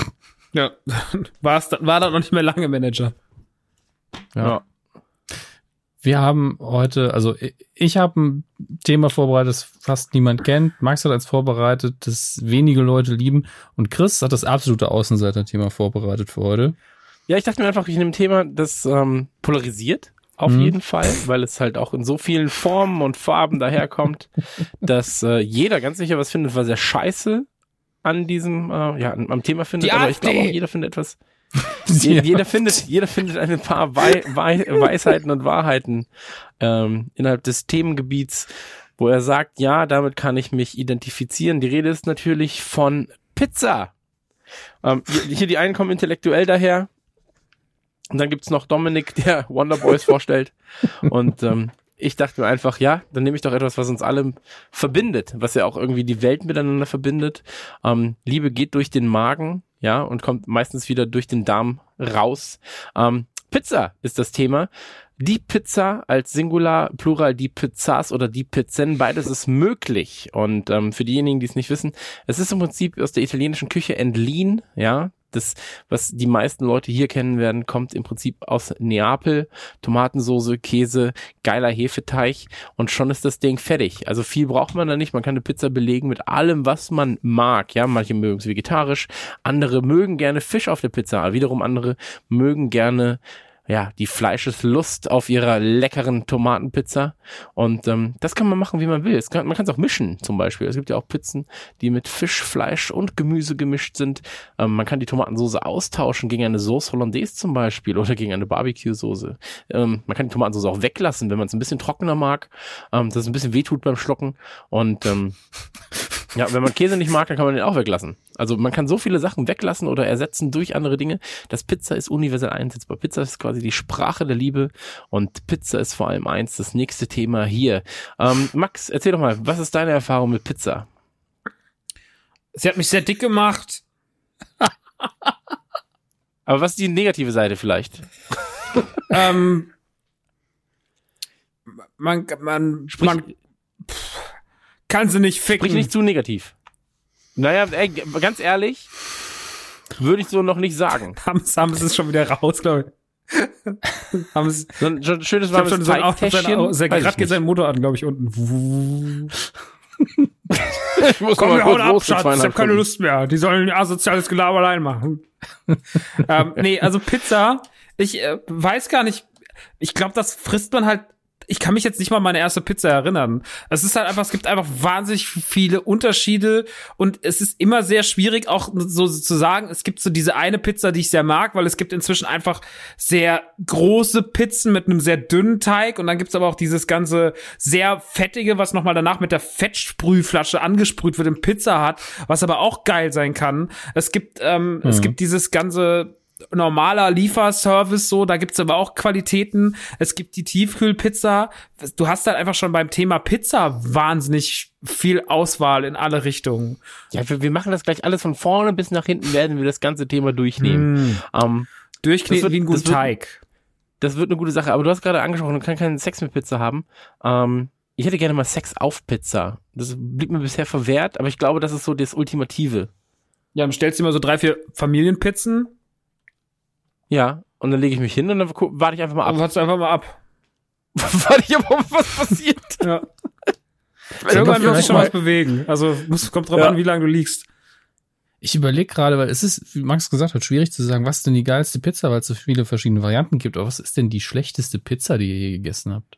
Speaker 4: Ja, war's, da- war da noch nicht mehr lange Manager.
Speaker 1: Ja. Wir haben heute, also ich- ich habe ein Thema vorbereitet, das fast niemand kennt. Max hat eins vorbereitet, das wenige Leute lieben. Und Chris hat das absolute Außenseiter-Thema vorbereitet für heute.
Speaker 3: Ja, ich dachte mir einfach, ich nehme ein Thema, das ähm, polarisiert. Auf
Speaker 1: Mhm.
Speaker 3: jeden Fall, weil es halt auch in so vielen Formen und Farben daherkommt, dass äh, jeder ganz sicher was findet, was er scheiße an diesem, äh, ja, am Thema findet.
Speaker 4: Die
Speaker 3: aber ich glaube auch,
Speaker 4: AfD.
Speaker 3: jeder findet etwas. Je, jeder findet, jeder findet ein paar Wei Wei Weisheiten und Wahrheiten ähm, innerhalb des Themengebiets, wo er sagt, ja, damit kann ich mich identifizieren. Die Rede ist natürlich von Pizza. Ähm, hier die einen kommen intellektuell daher. Und dann gibt's noch Dominik, der Wonder Boys vorstellt. Und ähm, ich dachte mir einfach, ja, dann nehme ich doch etwas, was uns alle verbindet, was ja auch irgendwie die Welt miteinander verbindet. Ähm, Liebe geht durch den Magen, ja, und kommt meistens wieder durch den Darm raus. Ähm, Pizza ist das Thema. Die Pizza als Singular, Plural, die Pizzas oder die Pizzen, beides ist möglich. Und ähm, für diejenigen, die es nicht wissen, es ist im Prinzip aus der italienischen Küche entliehen, ja. Das, was die meisten Leute hier kennen werden, kommt im Prinzip aus Neapel. Tomatensoße, Käse, geiler Hefeteig und schon ist das Ding fertig. Also viel braucht man da nicht. Man kann eine Pizza belegen mit allem, was man mag. Ja, manche mögen es vegetarisch, andere mögen gerne Fisch auf der Pizza, wiederum andere mögen gerne ja, die Fleischeslust auf ihrer leckeren Tomatenpizza. Und ähm, das kann man machen, wie man will. Kann, man kann es auch mischen, zum Beispiel. Es gibt ja auch Pizzen, die mit Fisch, Fleisch und Gemüse gemischt sind. Ähm, man kann die Tomatensoße austauschen gegen eine Sauce Hollandaise zum Beispiel oder gegen eine Barbecue-Soße. Ähm, man kann die Tomatensoße auch weglassen, wenn man es ein bisschen trockener mag, ähm, dass es ein bisschen wehtut beim Schlucken. Und ähm, ja, wenn man Käse nicht mag, dann kann man den auch weglassen. Also man kann so viele Sachen weglassen oder ersetzen durch andere Dinge. Das Pizza ist universell einsetzbar. Pizza ist quasi die Sprache der Liebe und Pizza ist vor allem eins, das nächste Thema hier. Ähm, Max, erzähl doch mal, was ist deine Erfahrung mit Pizza?
Speaker 4: Sie hat mich sehr dick gemacht.
Speaker 3: Aber was ist die negative Seite vielleicht?
Speaker 4: ähm, man, man,
Speaker 3: Sprich,
Speaker 4: man pff, kann sie nicht ficken.
Speaker 3: sprich nicht zu negativ. Naja, ey, ganz ehrlich, würde ich so noch nicht sagen.
Speaker 4: haben, haben sie es schon wieder raus, glaube ich. sie,
Speaker 3: So ein, so ein schönes
Speaker 4: ich
Speaker 3: warmes
Speaker 4: schon sein, Auto- sein,
Speaker 3: Teigtäschchen.
Speaker 4: Auto- sein,
Speaker 3: Weiß ich
Speaker 4: gerade geht sein Motor an, glaube ich, unten.
Speaker 3: Ich muss
Speaker 4: Komm, wir
Speaker 3: mal
Speaker 4: hauen ab, Schatz, ich habe keine. Lust mehr. Die sollen asoziales Gelaber allein machen. ähm, nee, also Pizza, ich äh, weiß gar nicht, ich glaube, das frisst man halt ich kann mich jetzt nicht mal an meine erste Pizza erinnern. Es ist halt einfach, es gibt einfach wahnsinnig viele Unterschiede und es ist immer sehr schwierig, auch so zu sagen, es gibt so diese eine Pizza, die ich sehr mag, weil es gibt inzwischen einfach sehr große Pizzen mit einem sehr dünnen Teig und dann gibt's aber auch dieses ganze sehr fettige, was nochmal danach mit der Fettsprühflasche angesprüht wird, in Pizza hat, was aber auch geil sein kann. Es gibt, ähm, es gibt dieses ganze normaler Lieferservice so, da gibt's aber auch Qualitäten. Es gibt die Tiefkühlpizza. Du hast halt einfach schon beim Thema Pizza wahnsinnig viel Auswahl in alle Richtungen.
Speaker 3: Ja, wir, wir machen das gleich alles von vorne bis nach hinten, werden wir das ganze Thema durchnehmen. Ähm,
Speaker 4: Durchkneten
Speaker 3: Das wird-
Speaker 4: wie ein guter Teig.
Speaker 3: das wird eine gute Sache. Aber du hast gerade angesprochen, man kann keinen Sex mit Pizza haben. Ähm, ich hätte gerne mal Sex auf Pizza. Das blieb mir bisher verwehrt, aber ich glaube, das ist so das Ultimative.
Speaker 4: Ja, dann stellst du immer so drei, vier Familienpizzen
Speaker 3: Ja, und dann lege ich mich hin und dann warte ich einfach mal
Speaker 4: und
Speaker 3: ab.
Speaker 4: wartest einfach mal ab.
Speaker 3: Warte, ich hab was passiert.
Speaker 4: Ja. Irgendwann wird sich schon was bewegen. Also muss, kommt drauf
Speaker 3: Ja.
Speaker 4: an, wie lange du liegst.
Speaker 1: Ich überlege gerade, weil es ist, wie Max gesagt hat, schwierig zu sagen, was ist denn die geilste Pizza, weil es so viele verschiedene Varianten gibt. Aber was ist denn die schlechteste Pizza, die ihr je gegessen habt?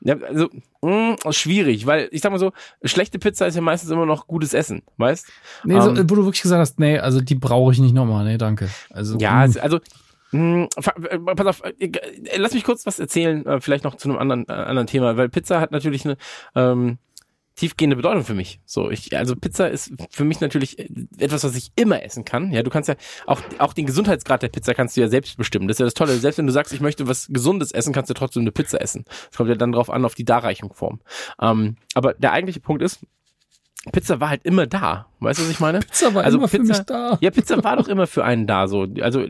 Speaker 3: Ja, also, mh, schwierig, weil ich sag mal so, schlechte Pizza ist ja meistens immer noch gutes Essen, weißt?
Speaker 1: Nee, so,
Speaker 3: Ähm,
Speaker 1: wo du wirklich gesagt hast, nee, also die brauche ich nicht nochmal, nee, danke. Also,
Speaker 3: Ja,
Speaker 1: mh,
Speaker 3: es- also, fa- äh, pass auf, äh, äh, lass mich kurz was erzählen, äh, vielleicht noch zu einem anderen, anderen Thema, weil Pizza hat natürlich eine ähm, tiefgehende Bedeutung für mich. So, ich, also Pizza ist für mich natürlich etwas, was ich immer essen kann. Ja, du kannst ja auch, auch den Gesundheitsgrad der Pizza kannst du ja selbst bestimmen. Das ist ja das Tolle. Selbst wenn du sagst, ich möchte was Gesundes essen, kannst du trotzdem eine Pizza essen. Es kommt ja dann drauf an, auf die Darreichungsform. Ähm, aber der eigentliche Punkt ist, Pizza war halt immer da. Weißt du, was ich meine?
Speaker 1: Pizza war
Speaker 3: also
Speaker 1: immer für
Speaker 3: Pizza-
Speaker 1: mich da.
Speaker 3: Ja, Pizza war doch immer für einen da. So, also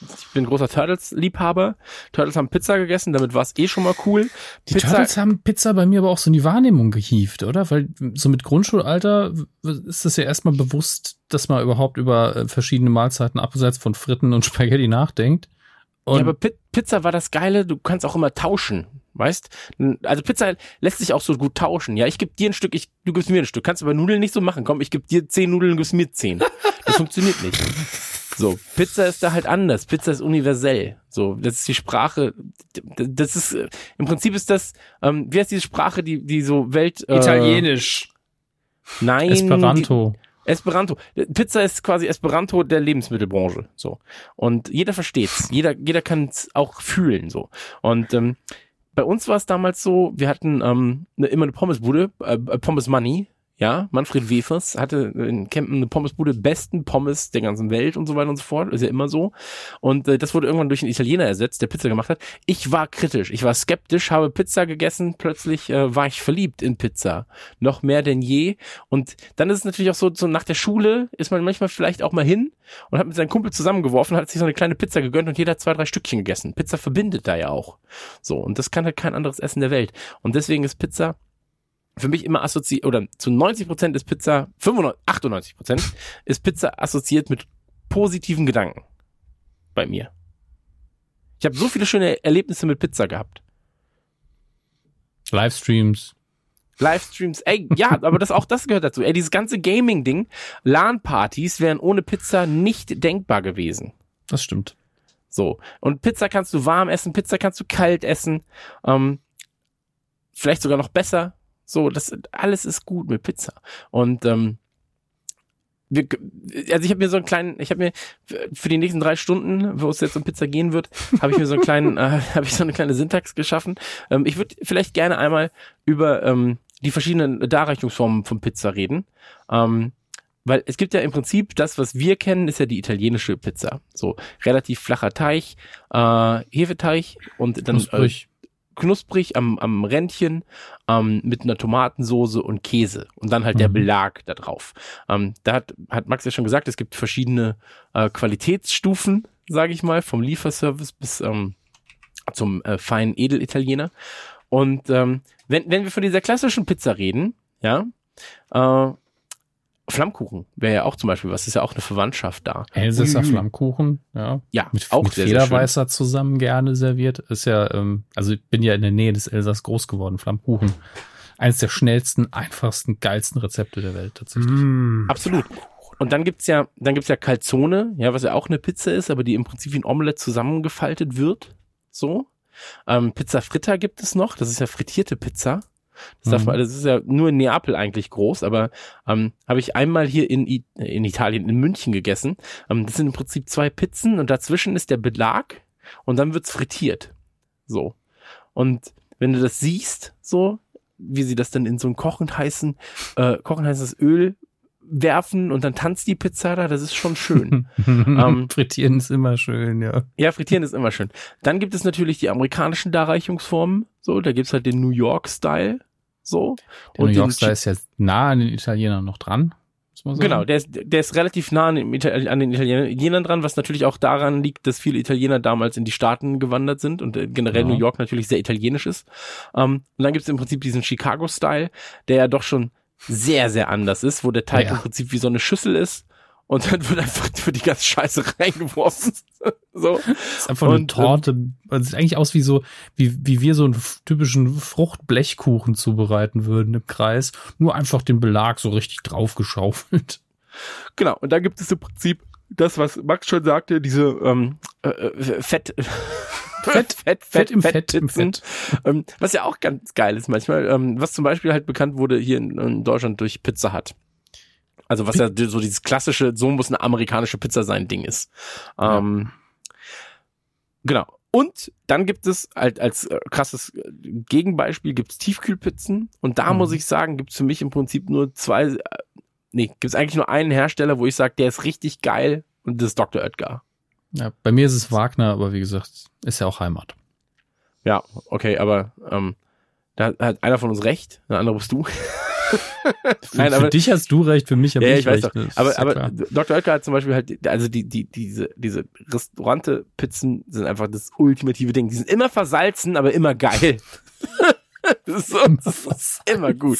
Speaker 3: ich bin großer Turtles-Liebhaber. Turtles haben Pizza gegessen, damit war es eh schon mal cool.
Speaker 1: Die Turtles haben Pizza bei mir aber auch so in die Wahrnehmung gehievt, oder? Weil so mit Grundschulalter ist das ja erstmal bewusst, dass man überhaupt über äh, verschiedene Mahlzeiten abseits von Fritten und Spaghetti nachdenkt. Und
Speaker 3: ja, aber Pi Pizza war das Geile, du kannst auch immer tauschen, weißt? Also Pizza lässt sich auch so gut tauschen. Ja, ich gebe dir ein Stück, ich, du gibst mir ein Stück. Kannst du bei Nudeln nicht so machen. Komm, ich gebe dir zehn Nudeln, du gibst mir zehn. Das funktioniert nicht. So, Pizza ist da halt anders. Pizza ist universell. So, das ist die Sprache. Das ist äh, im Prinzip ist das. Ähm, wie heißt diese Sprache, die die so Welt? Äh,
Speaker 4: Italienisch.
Speaker 3: Nein.
Speaker 1: Esperanto.
Speaker 3: Die, Esperanto. Pizza ist quasi Esperanto der Lebensmittelbranche. So und jeder versteht's. Jeder jeder kann es auch fühlen. So und ähm, bei uns war es damals so. Wir hatten ähm, ne, immer eine Pommesbude, äh, äh, Pommes Money. Ja, Manfred Wefers hatte in Kempen eine Pommesbude, besten Pommes der ganzen Welt und so weiter und so fort. Ist ja immer so. Und äh, das wurde irgendwann durch einen Italiener ersetzt, der Pizza gemacht hat. Ich war kritisch, ich war skeptisch, habe Pizza gegessen. Plötzlich äh, war ich verliebt in Pizza. Noch mehr denn je. Und dann ist es natürlich auch so, so nach der Schule ist man manchmal vielleicht auch mal hin und hat mit seinem Kumpel zusammengeworfen, hat sich so eine kleine Pizza gegönnt und jeder hat zwei, drei Stückchen gegessen. Pizza verbindet da ja auch. So. Und das kann halt kein anderes Essen der Welt. Und deswegen ist Pizza für mich immer assoziiert, oder zu 90 Prozent ist Pizza, 95, 98 Prozent ist Pizza assoziiert mit positiven Gedanken. Bei mir. Ich habe so viele schöne Erlebnisse mit Pizza gehabt.
Speaker 1: Livestreams.
Speaker 3: Livestreams, ey, ja, aber das auch das gehört dazu. Ey, dieses ganze Gaming-Ding, LAN-Partys wären ohne Pizza nicht denkbar gewesen.
Speaker 1: Das stimmt.
Speaker 3: So. Und Pizza kannst du warm essen, Pizza kannst du kalt essen. Ähm, vielleicht sogar noch besser. So, das alles ist gut mit Pizza. Und ähm, wir, also ich habe mir so einen kleinen, ich habe mir für- die nächsten drei Stunden, wo es jetzt um Pizza gehen wird, habe ich mir so einen kleinen, äh, habe ich so eine kleine Syntax geschaffen. Ähm, ich würde vielleicht gerne einmal über ähm, die verschiedenen Darreichungsformen von Pizza reden. Ähm, weil es gibt ja im Prinzip das, was wir kennen, ist ja die italienische Pizza. So relativ flacher Teig, äh, Hefeteig und dann
Speaker 1: Knusprig.
Speaker 3: Knusprig am, am Rändchen ähm, mit einer Tomatensoße und Käse und dann halt der
Speaker 1: Mhm.
Speaker 3: Belag da drauf. Ähm, da hat, hat Max ja schon gesagt, es gibt verschiedene äh, Qualitätsstufen, sage ich mal, vom Lieferservice bis ähm, zum äh, feinen Edelitaliener. Und ähm, wenn, wenn wir von dieser klassischen Pizza reden, ja, äh, Flammkuchen wäre ja auch zum Beispiel was, ist ja auch eine Verwandtschaft da.
Speaker 1: Elsässer
Speaker 3: Uiui.
Speaker 1: Flammkuchen, ja.
Speaker 3: Ja,
Speaker 1: Mit,
Speaker 3: auch
Speaker 1: mit
Speaker 3: sehr, sehr.
Speaker 1: Federweißer zusammen gerne serviert. Ist ja, ähm, also ich bin ja in der Nähe des Elsass groß geworden, Flammkuchen. Eines der schnellsten, einfachsten, geilsten Rezepte der Welt tatsächlich.
Speaker 4: Mm.
Speaker 3: Absolut. Und dann gibt's ja, dann gibt's ja Calzone, ja, was ja auch eine Pizza ist, aber die im Prinzip wie ein Omelette zusammengefaltet wird. So. Ähm, Pizza Fritta gibt es noch. Das ist ja frittierte Pizza. Das, darf
Speaker 1: Mhm.
Speaker 3: man, das ist ja nur in Neapel eigentlich groß, aber ähm, habe ich einmal hier in, I in Italien, in München gegessen. Ähm, das sind im Prinzip zwei Pizzen und dazwischen ist der Belag und dann wird's frittiert. So. Und wenn du das siehst, so, wie sie das dann in so ein kochend heißen, äh, kochend heißes Öl werfen und dann tanzt die Pizza da, das ist schon schön. Ähm,
Speaker 1: Frittieren ist immer schön, ja.
Speaker 3: ja, frittieren ist immer schön. Dann gibt es natürlich die amerikanischen Darreichungsformen, so, da gibt's halt den New York-Style, so.
Speaker 1: Der New
Speaker 3: den
Speaker 1: York Style ist ja nah an den Italienern noch dran, muss man sagen.
Speaker 3: Genau, der ist, der ist relativ nah an, an den Italienern dran, was natürlich auch daran liegt, dass viele Italiener damals in die Staaten gewandert sind und äh, generell
Speaker 1: Ja.
Speaker 3: New York natürlich sehr italienisch ist. Ähm, und dann gibt es im Prinzip diesen Chicago-Style, der ja doch schon sehr, sehr anders ist, wo der Teig
Speaker 1: Ja.
Speaker 3: im Prinzip wie so eine Schüssel ist und dann wird einfach wird die ganze Scheiße reingeworfen. so.
Speaker 1: Das ist einfach eine
Speaker 3: Und,
Speaker 1: Torte. Also sieht eigentlich aus wie so, wie, wie wir so einen typischen Fruchtblechkuchen zubereiten würden im Kreis. Nur einfach den Belag so richtig draufgeschaufelt.
Speaker 3: Genau, und da gibt es im Prinzip das, was Max schon sagte, diese ähm, äh, äh, Fett, Fett, Fett,
Speaker 1: Fett im Fett im
Speaker 3: Pizzen, Ähm, was ja auch ganz geil ist manchmal, ähm, was zum Beispiel halt bekannt wurde hier in, in Deutschland durch Pizza Hut. Also was ja so dieses klassische, so muss eine amerikanische Pizza sein Ding ist. Ähm, Genau. Und dann gibt es halt als äh, krasses äh, Gegenbeispiel gibt's Tiefkühlpizzen und da
Speaker 1: Mhm.
Speaker 3: muss ich sagen, gibt's für mich im Prinzip nur zwei, äh, nee, gibt's eigentlich nur einen Hersteller, wo ich sage, der ist richtig geil und das ist Dr. Oetker.
Speaker 1: Ja, bei mir ist es Wagner, aber wie gesagt, ist ja auch Heimat.
Speaker 3: Ja, okay, aber ähm, da hat einer von uns recht, der andere bist du.
Speaker 1: Für,
Speaker 3: Nein,
Speaker 1: für
Speaker 3: aber-
Speaker 1: dich hast du recht, für mich habe
Speaker 3: Ja,
Speaker 1: ich,
Speaker 3: ich weiß
Speaker 1: recht.
Speaker 3: doch. Aber,
Speaker 1: ja
Speaker 3: aber. Dr. Oetker hat zum Beispiel halt, also die, die, diese, diese Restaurante-Pizzen sind einfach das ultimative Ding. Die sind immer versalzen, aber immer geil. das, ist so, das ist immer gut.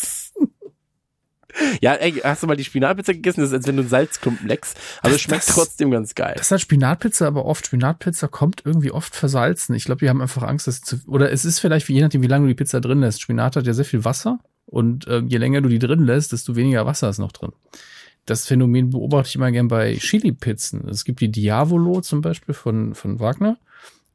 Speaker 3: Ja, ey, hast du mal die Spinatpizza gegessen? Das ist, als wenn du einen Salzklumpen leckst. Aber
Speaker 1: Das-
Speaker 3: es schmeckt
Speaker 1: das-
Speaker 3: trotzdem ganz geil.
Speaker 1: Das hat Spinatpizza aber oft. Spinatpizza kommt irgendwie oft versalzen. Ich glaube, die haben einfach Angst, dass sie zu, oder es ist vielleicht, je nachdem, wie lange du die Pizza drin lässt. Spinat hat ja sehr viel Wasser und ähm, je länger du die drin lässt, desto weniger Wasser ist noch drin. Das Phänomen beobachte ich immer gern bei Chili-Pizzen. Es gibt die Diavolo zum Beispiel von, von Wagner.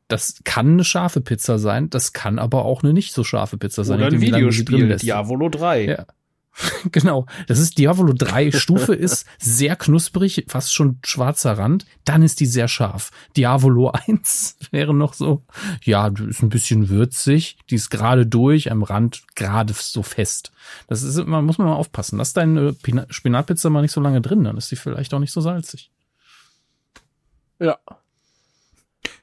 Speaker 1: Das kann eine scharfe Pizza sein, das kann aber auch eine nicht so scharfe Pizza sein.
Speaker 4: Oder ein Videospiel. Diavolo 3.
Speaker 1: Ja. Genau. Das ist Diavolo 3 Stufe ist sehr knusprig, fast schon schwarzer Rand. Dann ist die sehr scharf. Diavolo 1 wäre noch so, ja, die ist ein bisschen würzig. Die ist gerade durch, am Rand gerade so fest. Das ist immer, muss man mal aufpassen. Lass deine Pina- Spinatpizza mal nicht so lange drin, dann ist sie vielleicht auch nicht so salzig.
Speaker 3: Ja,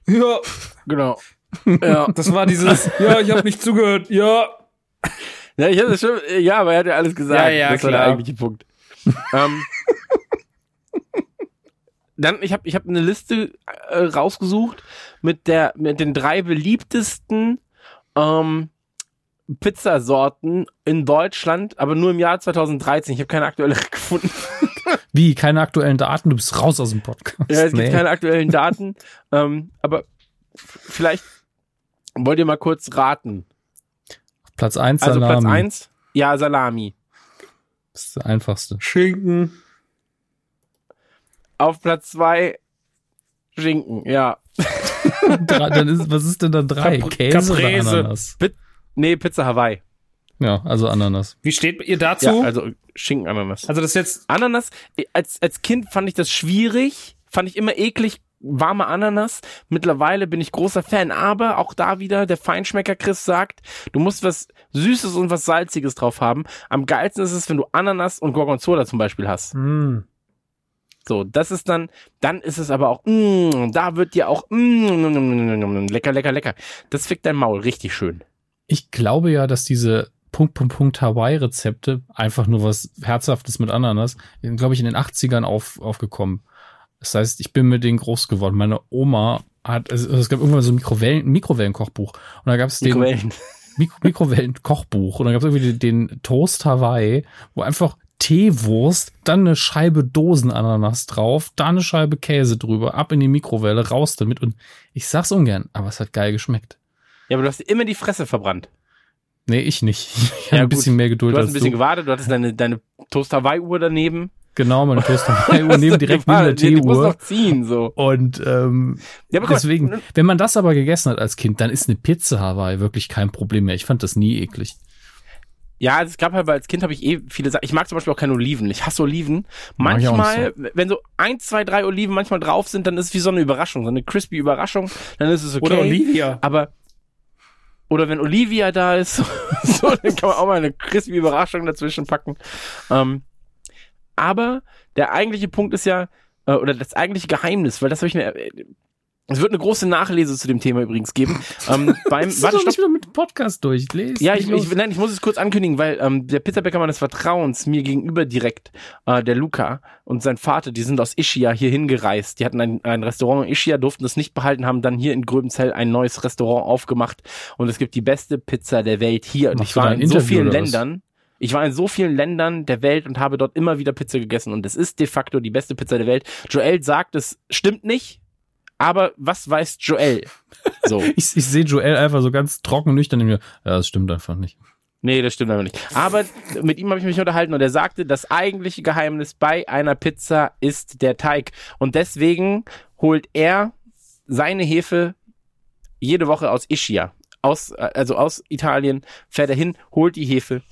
Speaker 4: Ja,
Speaker 3: genau. Ja.
Speaker 4: das war dieses, ja, ich habe nicht zugehört, ja.
Speaker 3: Ja, ich hatte schon, ja, aber er hat ja alles gesagt.
Speaker 4: Ja, ja,
Speaker 3: das war der
Speaker 4: klar.
Speaker 3: eigentliche Punkt. ähm, dann, ich habe ich hab eine Liste äh, rausgesucht mit der, mit den drei beliebtesten ähm, Pizzasorten in Deutschland, aber nur im Jahr 2013. Ich habe keine aktuelle gefunden.
Speaker 1: Wie, keine aktuellen Daten, du bist raus aus dem Podcast.
Speaker 3: Ja, es gibt
Speaker 1: Nee.
Speaker 3: keine aktuellen Daten. ähm, aber vielleicht wollt ihr mal kurz raten.
Speaker 1: Platz 1
Speaker 3: Also
Speaker 1: Salami.
Speaker 3: Platz eins, ja, Salami.
Speaker 1: Das ist der einfachste.
Speaker 4: Schinken.
Speaker 3: Auf Platz zwei Schinken, ja.
Speaker 1: Drei, dann ist, was ist denn da drei?
Speaker 4: Capr-
Speaker 1: Käse oder
Speaker 4: Caprese.
Speaker 1: Ananas?
Speaker 3: Nee, Pizza Hawaii.
Speaker 1: Ja, also Ananas.
Speaker 4: Wie steht ihr dazu?
Speaker 3: Ja,
Speaker 4: also,
Speaker 3: also Schinken, Ananas.
Speaker 4: das jetzt,
Speaker 3: Ananas, als, als Kind fand ich das schwierig, fand ich immer eklig, warme Ananas. Mittlerweile bin ich großer Fan, aber auch da wieder, der Feinschmecker Chris sagt, du musst was Süßes und was Salziges drauf haben. Am geilsten ist es, wenn du Ananas und Gorgonzola zum Beispiel hast.
Speaker 1: Mm.
Speaker 3: So, das ist dann, dann ist es aber auch, mm, da wird dir auch, mm, lecker, lecker, lecker. Das fickt dein Maul richtig schön.
Speaker 1: Ich glaube ja, dass diese Punkt, Punkt, Punkt Hawaii-Rezepte einfach nur was Herzhaftes mit Ananas, glaube ich, in den 80ern auf, aufgekommen. Das heißt, ich bin mit denen groß geworden. Meine Oma hat, also es gab irgendwann so ein Mikrowellen, Mikrowellenkochbuch. Und da gab es den
Speaker 3: Mikrowellen.
Speaker 1: Mik Mikrowellenkochbuch. Und da gab es irgendwie den, Toast Hawaii, wo einfach Teewurst, dann eine Scheibe Dosenananas drauf, dann eine Scheibe Käse drüber, ab in die Mikrowelle, raus damit. Und ich sag's ungern, aber es hat geil geschmeckt.
Speaker 3: Ja, aber du hast immer die Fresse verbrannt.
Speaker 1: Nee, ich nicht. Ich
Speaker 3: Ja,
Speaker 1: habe ein
Speaker 3: gut.
Speaker 1: bisschen mehr Geduld
Speaker 3: Du hast ein bisschen
Speaker 1: du.
Speaker 3: gewartet, du hattest deine, deine Toast Hawaii-Uhr daneben.
Speaker 1: Genau, meine Toast Hawaii neben direkt neben der
Speaker 3: Die muss
Speaker 1: Teeuhr.
Speaker 3: noch ziehen, so.
Speaker 1: Und ähm,
Speaker 3: Ja, mal,
Speaker 1: deswegen, wenn man das aber gegessen hat als Kind, dann ist eine Pizza Hawaii wirklich kein Problem mehr. Ich fand das nie eklig.
Speaker 3: Ja, es gab halt, als Kind habe ich eh viele Sachen. Ich mag zum Beispiel auch keine Oliven. Ich hasse Oliven. Manchmal, wenn so eins, zwei, drei Oliven manchmal drauf sind, dann ist es wie so eine Überraschung, so eine crispy Überraschung. Dann ist es okay.
Speaker 4: oder Olivia.
Speaker 3: Aber oder wenn Olivia da ist, so, dann kann man auch mal eine crispy Überraschung dazwischen packen. Ähm, aber der eigentliche Punkt ist ja, äh, oder das eigentliche Geheimnis, weil das habe ich mir. Äh, es wird eine große Nachlese zu dem Thema übrigens geben. Ähm, beim,
Speaker 1: du
Speaker 3: warte,
Speaker 1: doch nicht wieder mit dem Podcast durch. Lest
Speaker 3: Ja, ich, ich, nein, ich muss es kurz ankündigen, weil ähm, der Pizzabäcker meines Vertrauens mir gegenüber direkt, äh, der Luca und sein Vater, die sind aus Ischia hier hingereist. Die hatten ein, ein Restaurant in Ischia, durften es nicht behalten, haben dann hier in Gröbenzell ein neues Restaurant aufgemacht und es gibt die beste Pizza der Welt hier. Und ich war in so vielen? Ländern. Ich war in so vielen Ländern der Welt und habe dort immer wieder Pizza gegessen und es ist de facto die beste Pizza der Welt. Joel sagt, es stimmt nicht, aber was weiß Joel? So.
Speaker 1: Ich, ich sehe Joel einfach so ganz trocken nüchtern in mir. Ja, das stimmt einfach nicht.
Speaker 3: Nee, das stimmt aber nicht. Aber mit ihm habe ich mich unterhalten und er sagte, das eigentliche Geheimnis bei einer Pizza ist der Teig. Und deswegen holt er seine Hefe jede Woche aus Ischia. Aus, also aus Italien fährt er hin, holt die Hefe,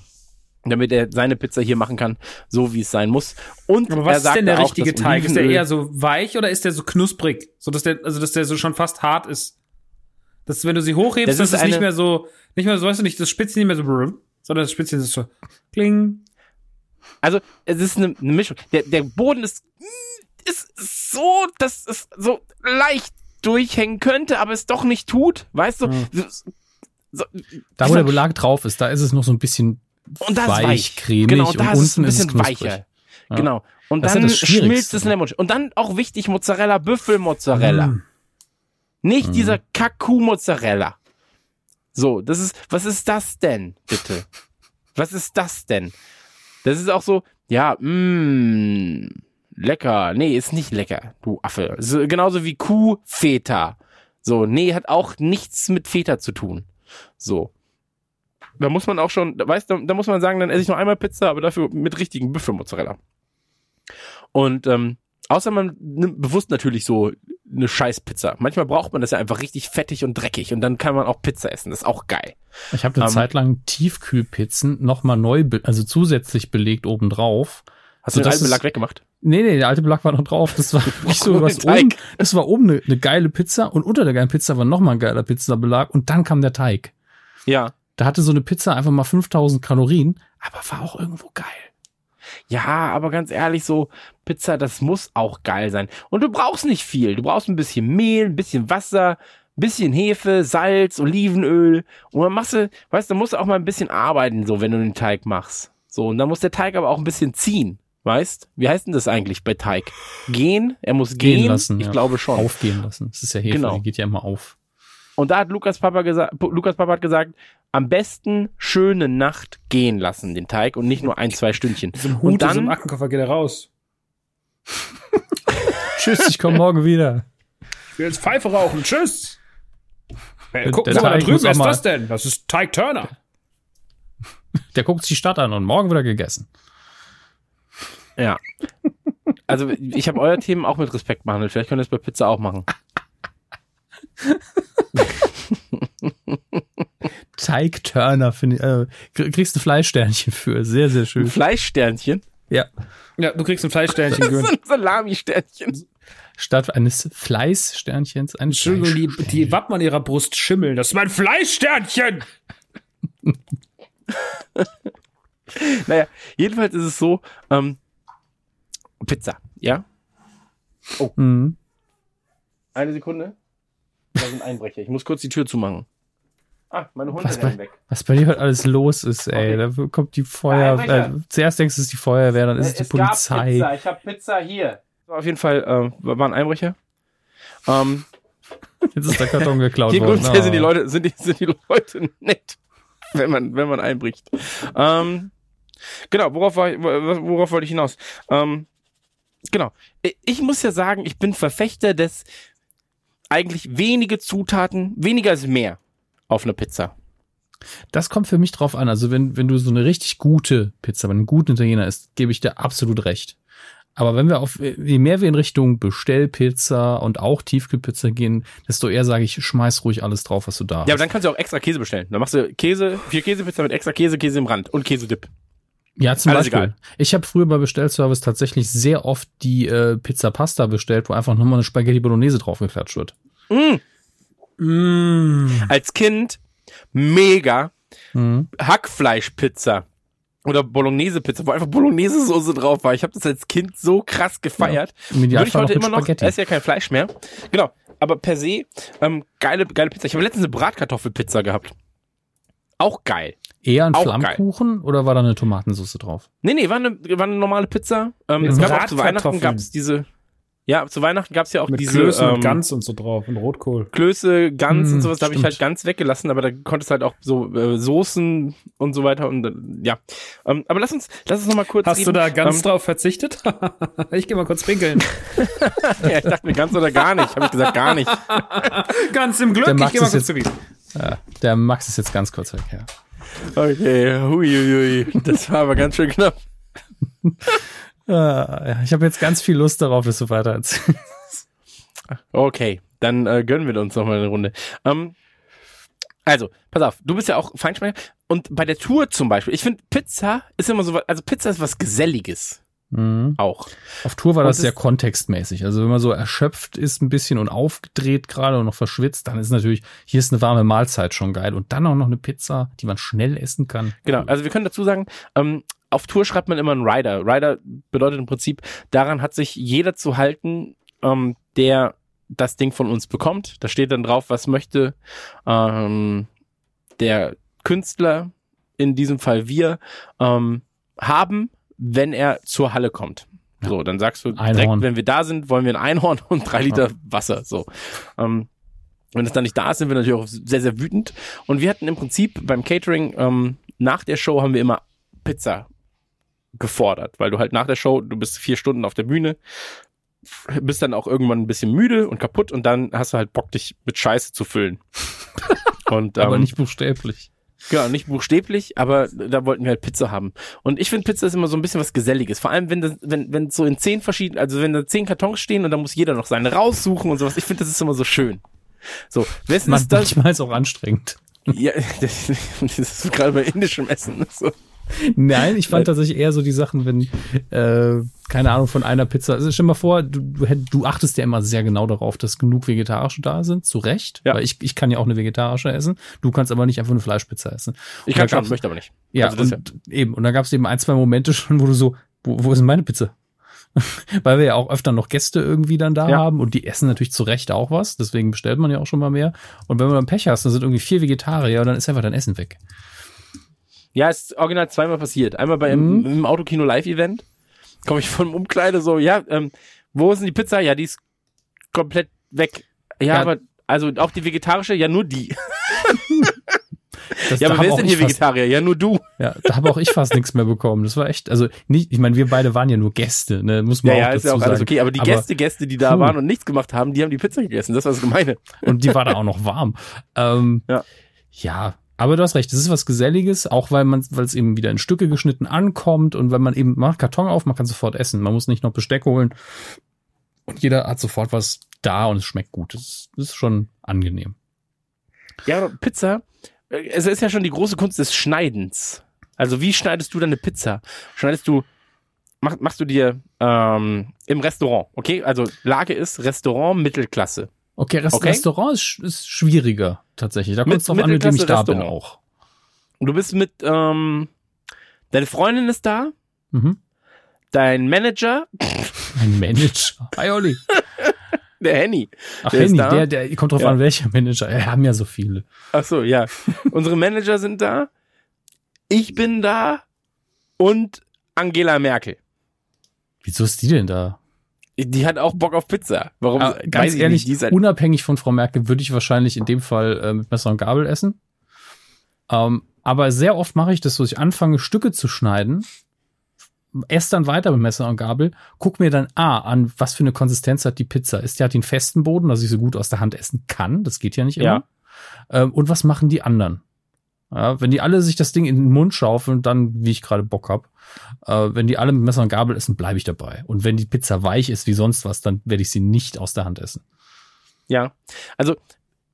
Speaker 3: damit er seine Pizza hier machen kann, so wie es sein muss. Und
Speaker 4: Aber
Speaker 3: er
Speaker 4: was ist denn der
Speaker 3: auch,
Speaker 4: richtige Teig? Ist der eher so weich oder ist der so knusprig? So dass der, also dass der so schon fast hart ist. Dass wenn du sie hochhebst,
Speaker 3: Das ist
Speaker 4: ist, nicht mehr so, nicht mehr so, weißt du nicht, das Spitzchen nicht mehr so, brrr, sondern das Spitzchen ist so, kling.
Speaker 3: Also, es ist eine, eine Mischung. Der, der Boden ist, ist so, dass es so leicht durchhängen könnte, aber es doch nicht tut. Weißt du? So,
Speaker 1: Da, wo der Belag drauf ist, da ist es noch so ein bisschen
Speaker 3: und da ist
Speaker 1: weich,
Speaker 3: weich.
Speaker 1: cremig
Speaker 3: genau,
Speaker 1: und
Speaker 3: da ist es ein
Speaker 1: unten ist es
Speaker 3: bisschen
Speaker 1: knusprig.
Speaker 3: weicher.
Speaker 1: Ja.
Speaker 3: Genau. Und
Speaker 1: Das
Speaker 3: dann
Speaker 1: das
Speaker 3: schmilzt es in der Mund. Und dann auch wichtig Mozzarella, Büffelmozzarella.
Speaker 1: Mm.
Speaker 3: Nicht dieser Kaku-Mozzarella. So, das ist, was ist das denn, bitte? Was ist das denn? Das ist auch so, ja, mh, lecker. Nee, ist nicht lecker, du Affe. So, genauso wie Kuh-Feta. So, nee, hat auch nichts mit Feta zu tun. So. Da muss man auch schon, weißt du, da muss man sagen, dann esse ich noch einmal Pizza, aber dafür mit richtigen Büffelmozzarella. Und ähm, außer man nimmt bewusst natürlich so eine Scheißpizza. Manchmal braucht man das ja einfach richtig fettig und dreckig und dann kann man auch Pizza essen. Das ist auch geil.
Speaker 1: Ich habe eine
Speaker 3: Ähm,
Speaker 1: Zeit lang Tiefkühlpizzen nochmal neu, also zusätzlich belegt obendrauf.
Speaker 3: Hast du
Speaker 1: So,
Speaker 3: den alten Belag weggemacht?
Speaker 1: Nee, nee, der alte Belag war noch drauf. Das war wirklich so was oben. Das war oben eine, eine geile Pizza und unter der geilen Pizza war nochmal ein geiler Pizzabelag und dann kam der Teig.
Speaker 3: Ja.
Speaker 1: Da hatte so eine Pizza einfach mal 5000 Kalorien, aber war auch irgendwo geil.
Speaker 3: Ja, aber ganz ehrlich, so Pizza, das muss auch geil sein. Und du brauchst nicht viel. Du brauchst ein bisschen Mehl, ein bisschen Wasser, ein bisschen Hefe, Salz, Olivenöl. Und dann machst du, weißt du, musst du auch mal ein bisschen arbeiten, so wenn du den Teig machst. So, und dann muss der Teig aber auch ein bisschen ziehen. Weißt? Wie heißt denn das eigentlich bei Teig? Gehen? Er muss gehen?
Speaker 1: Gehen lassen.
Speaker 3: Ich
Speaker 1: ja.
Speaker 3: glaube schon.
Speaker 1: Aufgehen lassen. Das ist ja Hefe,
Speaker 3: Genau.
Speaker 1: die geht ja immer auf.
Speaker 3: Und da hat Lukas Papa gesagt, Lukas Papa hat gesagt, am besten schöne Nacht gehen lassen, den Teig, und nicht nur ein, zwei Stündchen.
Speaker 4: So ein
Speaker 3: und
Speaker 4: Hut, so
Speaker 3: dann,
Speaker 4: im Aktenkoffer geht er raus.
Speaker 1: Tschüss, ich komme morgen wieder.
Speaker 4: Ich will jetzt Pfeife rauchen. Tschüss. Hey, Sie mal da drüben, wer ist das denn? Das ist Teig Turner.
Speaker 1: Der guckt sich die Stadt an und morgen wieder gegessen.
Speaker 3: ja. Also, ich habe euer Themen auch mit Respekt behandelt. Vielleicht könnt ihr es bei Pizza auch machen.
Speaker 1: Teig Turner, finde ich. Äh, krie- kriegst ein Fleischsternchen für. Sehr, sehr
Speaker 3: Ein
Speaker 1: schön.
Speaker 3: Fleischsternchen.
Speaker 1: Ja.
Speaker 4: Ja, du kriegst ein Fleischsternchen,
Speaker 3: So
Speaker 4: Gürn.
Speaker 3: ein Salami-Sternchen.
Speaker 1: Statt eines Fleißsternchens ein
Speaker 4: Entschuldigung, die, die Wappen an ihrer Brust schimmeln. Das ist mein Fleischsternchen.
Speaker 3: Naja, jedenfalls ist es so, ähm, Pizza, ja?
Speaker 1: Mhm.
Speaker 3: Eine Sekunde. Da sind Einbrecher. Ich muss kurz die Tür zumachen. Ah, meine Hunde
Speaker 1: Was bei,
Speaker 3: weg.
Speaker 1: was bei dir heute alles los ist, ey. Da kommt die Feuer.
Speaker 3: Einbrecher.
Speaker 1: Äh, zuerst denkst du, es ist die Feuerwehr, dann ist es die
Speaker 3: es gab
Speaker 1: Polizei.
Speaker 3: Pizza. Ich habe Pizza hier. Auf jeden Fall ähm, war ein Einbrecher. Ähm,
Speaker 1: Jetzt ist der Karton geklaut
Speaker 3: hier
Speaker 1: worden.
Speaker 3: grundsätzlich sind die
Speaker 1: Ah.
Speaker 3: Leute, sind die, sind die Leute nett, wenn man, wenn man einbricht. Ähm, genau, worauf, war, ich- wo- worauf wollte ich hinaus? Ähm, genau. Ich muss ja sagen, ich bin Verfechter des eigentlich wenige Zutaten, weniger ist mehr auf einer Pizza.
Speaker 1: Das kommt für mich drauf an. Also wenn, wenn du so eine richtig gute Pizza, wenn ein guter Italiener ist, gebe ich dir absolut recht. Aber wenn wir auf, je mehr wir in Richtung Bestellpizza und auch Tiefkühlpizza gehen, desto eher sage ich, schmeiß ruhig alles drauf, was du da
Speaker 3: Ja, aber
Speaker 1: hast.
Speaker 3: dann kannst du auch extra Käse bestellen. Dann machst du Käse, vier Käsepizza mit extra Käse, Käse im Rand und Käsedip.
Speaker 1: Ja, zum
Speaker 3: alles
Speaker 1: Beispiel.
Speaker 3: egal.
Speaker 1: Ich habe früher bei Bestellservice tatsächlich sehr oft die äh, Pizza Pasta bestellt, wo einfach nochmal eine Spaghetti Bolognese draufgeklatscht wird.
Speaker 4: Mm.
Speaker 3: Als Kind mega
Speaker 1: Mhm.
Speaker 3: Hackfleischpizza oder Bolognese-Pizza, wo einfach Bolognese-Soße drauf war. Ich habe das als Kind so krass gefeiert.
Speaker 1: Im
Speaker 3: Würde ich heute immer noch,
Speaker 1: Spaghetti.
Speaker 3: esse ja kein Fleisch mehr. Genau, aber per se, ähm, geile, geile Pizza. Ich habe letztens eine Bratkartoffelpizza gehabt. Auch geil.
Speaker 1: Eher ein
Speaker 3: auch
Speaker 1: Flammkuchen oder war da eine Tomatensauce drauf?
Speaker 3: Nee, nee, war eine, war eine normale Pizza. Ähm, es gab auch zu. Weihnachten gab's diese, Ja, zu Weihnachten gab's ja auch
Speaker 4: Mit
Speaker 3: diese
Speaker 4: Klößen
Speaker 3: ähm,
Speaker 4: und Gans und so drauf und Rotkohl.
Speaker 3: Klöße, Gans
Speaker 1: Mm,
Speaker 3: und sowas, da habe ich halt ganz weggelassen, aber da konntest halt auch so äh, Soßen und so weiter und äh, ja. Ähm, aber lass uns, lass uns noch mal kurz
Speaker 4: Hast du
Speaker 3: reden.
Speaker 4: da ganz
Speaker 3: ähm,
Speaker 4: drauf verzichtet? ich gehe mal kurz pinkeln.
Speaker 3: ja, ich dachte mir ganz oder gar nicht, habe ich gesagt gar nicht.
Speaker 4: ganz im Glück,
Speaker 1: Der
Speaker 4: ich
Speaker 1: Max
Speaker 4: gehe mal
Speaker 1: ist
Speaker 4: kurz
Speaker 1: jetzt-
Speaker 4: zu
Speaker 1: Ja, der Max ist jetzt ganz kurz weg, ja.
Speaker 3: Okay, huiuiui, das war aber ganz schön knapp.
Speaker 1: Ja, ich habe jetzt ganz viel Lust darauf, dass du weiter erzählst.
Speaker 3: Okay, dann äh, gönnen wir uns noch mal eine Runde. Ähm, also, pass auf, du bist ja auch Feinschmecker und bei der Tour zum Beispiel, ich finde Pizza ist immer so, was- also Pizza ist was Geselliges
Speaker 1: Mhm.
Speaker 3: auch.
Speaker 1: Auf Tour war
Speaker 3: Und
Speaker 1: das sehr kontextmäßig. Also wenn man so erschöpft ist ein bisschen und aufgedreht gerade und noch verschwitzt, dann ist natürlich, hier ist eine warme Mahlzeit schon geil. Und dann auch noch eine Pizza, die man schnell essen kann.
Speaker 3: Genau, also wir können dazu sagen, ähm, auf Tour schreibt man immer einen Rider. Rider bedeutet im Prinzip, daran hat sich jeder zu halten, ähm, der das Ding von uns bekommt. Da steht dann drauf, was möchte ähm, der Künstler, in diesem Fall wir, ähm, haben, wenn er zur Halle kommt. So, dann sagst du direkt,
Speaker 1: Einhorn.
Speaker 3: wenn wir da sind, wollen wir ein Einhorn und drei Liter Wasser. So. Ähm, wenn es dann nicht da ist, sind wir natürlich auch sehr, sehr wütend. Und wir hatten im Prinzip beim Catering, ähm, nach der Show haben wir immer Pizza gefordert, weil du halt nach der Show, du bist vier Stunden auf der Bühne, bist dann auch irgendwann ein bisschen müde und kaputt und dann hast du halt Bock, dich mit Scheiße zu füllen. und, ähm,
Speaker 1: Aber nicht buchstäblich.
Speaker 3: Genau, nicht buchstäblich, aber da wollten wir halt Pizza haben. Und ich finde, Pizza ist immer so ein bisschen was Geselliges. Vor allem, wenn das, wenn, wenn so in zehn verschiedenen, also wenn da zehn Kartons stehen und dann muss jeder noch seine raussuchen und sowas. Ich finde, das ist immer so schön. So, wessen
Speaker 1: Man,
Speaker 3: ist das?
Speaker 1: manchmal ist auch anstrengend.
Speaker 3: Ja, das, das ist gerade bei indischem Essen. So.
Speaker 1: Nein, ich fand tatsächlich eher so die Sachen, wenn, äh, keine Ahnung, von einer Pizza. Also stell dir mal vor, du, du, du achtest ja immer sehr genau darauf, dass genug Vegetarische da sind, zu Recht.
Speaker 3: Ja.
Speaker 1: Weil ich, ich kann ja auch eine vegetarische essen. Du kannst aber nicht einfach eine Fleischpizza essen.
Speaker 3: Ich
Speaker 1: Und
Speaker 3: kann
Speaker 1: da
Speaker 3: schon, möchte aber nicht.
Speaker 1: Ja,
Speaker 3: Also
Speaker 1: und eben. Und da gab es eben ein, zwei Momente schon, wo du so, wo, wo ist denn meine Pizza? Weil wir ja auch öfter noch Gäste irgendwie dann da
Speaker 3: Ja.
Speaker 1: haben und die essen natürlich zu Recht auch was, deswegen bestellt man ja auch schon mal mehr. Und wenn man dann Pech hast, dann sind irgendwie vier Vegetarier und dann ist einfach dein Essen weg.
Speaker 3: Ja, es ist original zweimal passiert. Einmal bei einem,
Speaker 1: Mhm.
Speaker 3: im Autokino Live-Event. Komme ich vom Umkleide so, ja, ähm, wo ist denn die Pizza? Ja, die ist komplett weg. Ja,
Speaker 1: Ja.
Speaker 3: aber, also auch die vegetarische? Ja, nur die.
Speaker 1: Das,
Speaker 3: Ja, aber wer ist denn hier
Speaker 1: fast-
Speaker 3: Vegetarier? Ja, nur du.
Speaker 1: Ja, da habe auch ich fast nichts mehr bekommen. Das war echt, also nicht, ich meine, wir beide waren ja nur Gäste, ne, muss man
Speaker 3: Ja,
Speaker 1: auch
Speaker 3: ja,
Speaker 1: dazu
Speaker 3: ist ja auch
Speaker 1: sagen.
Speaker 3: alles okay. Aber die
Speaker 1: Aber-
Speaker 3: Gäste, Gäste, die da
Speaker 1: Puh.
Speaker 3: waren und nichts gemacht haben, die haben die Pizza gegessen. Das war das Gemeine.
Speaker 1: Und die war da auch noch warm. Ähm,
Speaker 3: Ja.
Speaker 1: Ja, aber du hast recht, es ist was Geselliges, auch weil man, weil es eben wieder in Stücke geschnitten ankommt und wenn man eben macht Karton auf, man kann sofort essen. Man muss nicht noch Besteck holen. Und jeder hat sofort was da und es schmeckt gut. Das ist, schon angenehm.
Speaker 3: Ja, Pizza, äh, es ist ja schon die große Kunst des Schneidens. Also wie schneidest du deine Pizza? Schneidest du, mach, machst du dir ähm, im Restaurant, okay? Also Lage ist Restaurant Mittelklasse.
Speaker 1: Okay, Rest
Speaker 3: Okay.
Speaker 1: Restaurant ist, ist schwieriger tatsächlich. Da kommt es drauf an, mit wem ich da
Speaker 3: Mittelklasse
Speaker 1: bin
Speaker 3: Restaurant.
Speaker 1: auch.
Speaker 3: Und du bist mit, ähm, deine Freundin ist da,
Speaker 1: Mhm.
Speaker 3: dein Manager,
Speaker 1: Ein Manager. Hi Olli.
Speaker 3: der Henny.
Speaker 1: Ach,
Speaker 3: Der
Speaker 1: Henny, der, der kommt drauf
Speaker 3: Ja.
Speaker 1: an, welcher Manager. Wir haben ja so viele.
Speaker 3: Ach so, ja. Unsere Manager sind da, ich bin da und Angela Merkel.
Speaker 1: Wieso ist die denn da?
Speaker 3: Die hat auch Bock auf Pizza. Warum?
Speaker 1: Aber
Speaker 3: weiß
Speaker 1: ganz
Speaker 3: ich
Speaker 1: ehrlich,
Speaker 3: nicht. Halt,
Speaker 1: unabhängig von Frau Merkel würde ich wahrscheinlich in dem Fall äh, mit Messer und Gabel essen. Ähm, aber sehr oft mache ich das so, ich anfange Stücke zu schneiden, esse dann weiter mit Messer und Gabel, guck mir dann A an, was für eine Konsistenz hat die Pizza. Ist die hat einen festen Boden, dass ich so gut aus der Hand essen kann? Das geht ja nicht immer. Ähm, und was machen die anderen? Ja, wenn die alle sich das Ding in den Mund schaufeln, dann wie ich gerade Bock hab. Äh, wenn die alle mit Messer und Gabel essen, bleibe ich dabei. Und wenn die Pizza weich ist wie sonst was, dann werde ich sie nicht aus der Hand essen.
Speaker 3: Ja, also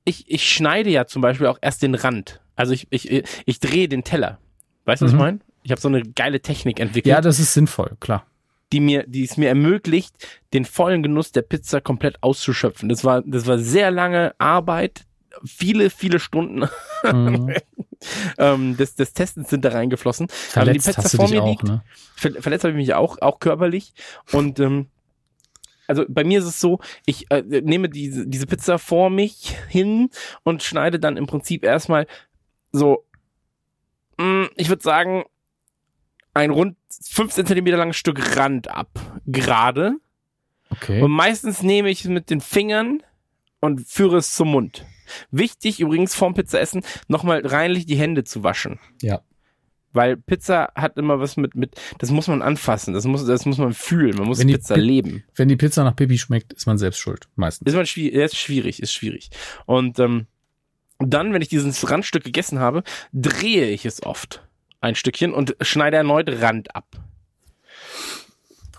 Speaker 3: ich, ich schneide ja zum Beispiel auch erst den Rand. Also ich, ich, ich drehe den Teller. Weißt du, was
Speaker 1: Mhm.
Speaker 3: ich meine? Ich habe so eine geile Technik entwickelt,
Speaker 1: Ja, das ist sinnvoll, klar.
Speaker 3: die mir, die es mir ermöglicht, den vollen Genuss der Pizza komplett auszuschöpfen. Das war, das war sehr lange Arbeit, viele, viele Stunden
Speaker 1: Mhm.
Speaker 3: ähm, des, des Testens sind da reingeflossen.
Speaker 1: Verletzt
Speaker 3: Pizza
Speaker 1: hast du
Speaker 3: vor
Speaker 1: dich
Speaker 3: mir
Speaker 1: auch,
Speaker 3: liegt,
Speaker 1: ne?
Speaker 3: Ver verletzt habe ich mich auch, auch körperlich. Und ähm, also bei mir ist es so, ich äh, nehme diese, diese Pizza vor mich hin und schneide dann im Prinzip erstmal so, mh, ich würde sagen, ein rund 15 Zentimeter langes Stück Rand ab. Gerade.
Speaker 1: Okay.
Speaker 3: Und meistens nehme ich es mit den Fingern und führe es zum Mund. Wichtig übrigens vorm Pizzaessen nochmal reinlich die Hände zu waschen.
Speaker 1: Ja.
Speaker 3: Weil Pizza hat immer was mit, mit, das muss man anfassen, das muss, das muss man fühlen, man muss
Speaker 1: Wenn
Speaker 3: Pizza
Speaker 1: Pi-
Speaker 3: leben.
Speaker 1: Wenn die Pizza nach Pipi schmeckt, ist man selbst schuld. Meistens.
Speaker 3: Ist man schwierig, ist schwierig, ist schwierig. Und ähm, dann, wenn ich dieses Randstück gegessen habe, drehe ich es oft ein Stückchen und schneide erneut Rand ab.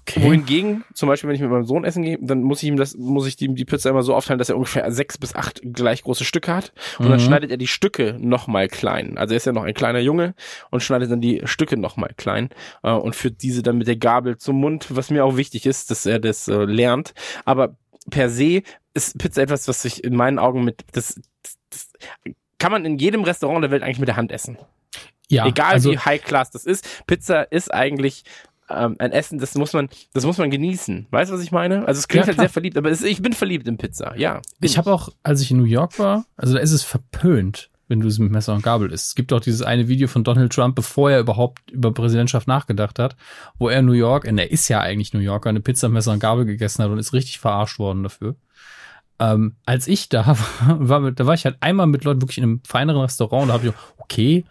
Speaker 1: Okay.
Speaker 3: Wohingegen, zum Beispiel, wenn ich mit meinem Sohn essen gehe, dann muss ich ihm das, muss ich ihm die Pizza immer so aufteilen, dass er ungefähr sechs bis acht gleich große Stücke hat. Und dann
Speaker 1: Mhm.
Speaker 3: schneidet er die Stücke nochmal klein. Also er ist ja noch ein kleiner Junge und schneidet dann die Stücke nochmal klein äh, und führt diese dann mit der Gabel zum Mund, was mir auch wichtig ist, dass er das äh, lernt. Aber per se ist Pizza etwas, was sich in meinen Augen mit, das, das, das kann man in jedem Restaurant der Welt eigentlich mit der Hand essen.
Speaker 1: Ja,
Speaker 3: Egal
Speaker 1: also,
Speaker 3: wie high class das ist, Pizza ist eigentlich ähm, ein Essen, das muss man, das muss man genießen. Weißt du, was ich meine? Also es klingt
Speaker 1: Ja,
Speaker 3: halt sehr verliebt, aber es, ich bin verliebt in Pizza, ja.
Speaker 1: Ich habe auch, als ich in New York war, also da ist es verpönt, wenn du es mit Messer und Gabel isst. Es gibt auch dieses eine Video von Donald Trump, bevor er überhaupt über Präsidentschaft nachgedacht hat, wo er in New York, und er ist ja eigentlich New Yorker, eine Pizza, Messer und Gabel gegessen hat und ist richtig verarscht worden dafür. Ähm, als ich da war, war mit, da war ich halt einmal mit Leuten wirklich in einem feineren Restaurant und da habe ich, gedacht, okay,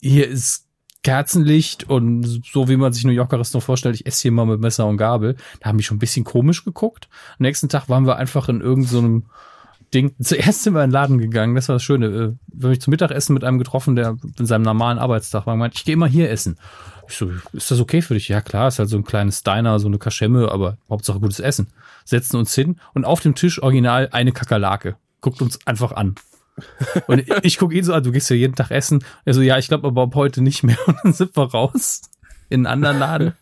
Speaker 1: hier ist Kerzenlicht und so wie man sich New Yorker Restaurant vorstellt, ich esse hier mal mit Messer und Gabel. Da haben die schon ein bisschen komisch geguckt. Am nächsten Tag waren wir einfach in irgendeinem so Ding. Zuerst sind wir in den Laden gegangen, das war das Schöne. Äh, Wir haben mich zum Mittagessen mit einem getroffen, der in seinem normalen Arbeitstag war, und meinte, ich gehe immer hier essen. Ich so, ist das okay für dich? Ja klar, ist halt so ein kleines Diner, so eine Kaschemme, aber Hauptsache gutes Essen. Setzen uns hin und auf dem Tisch original eine Kakerlake. Guckt uns einfach an. Und ich gucke ihn so an, du gehst ja jeden Tag essen. Er so, ja, ich glaube aber ab heute nicht mehr. Und dann sind wir raus in einen anderen Laden,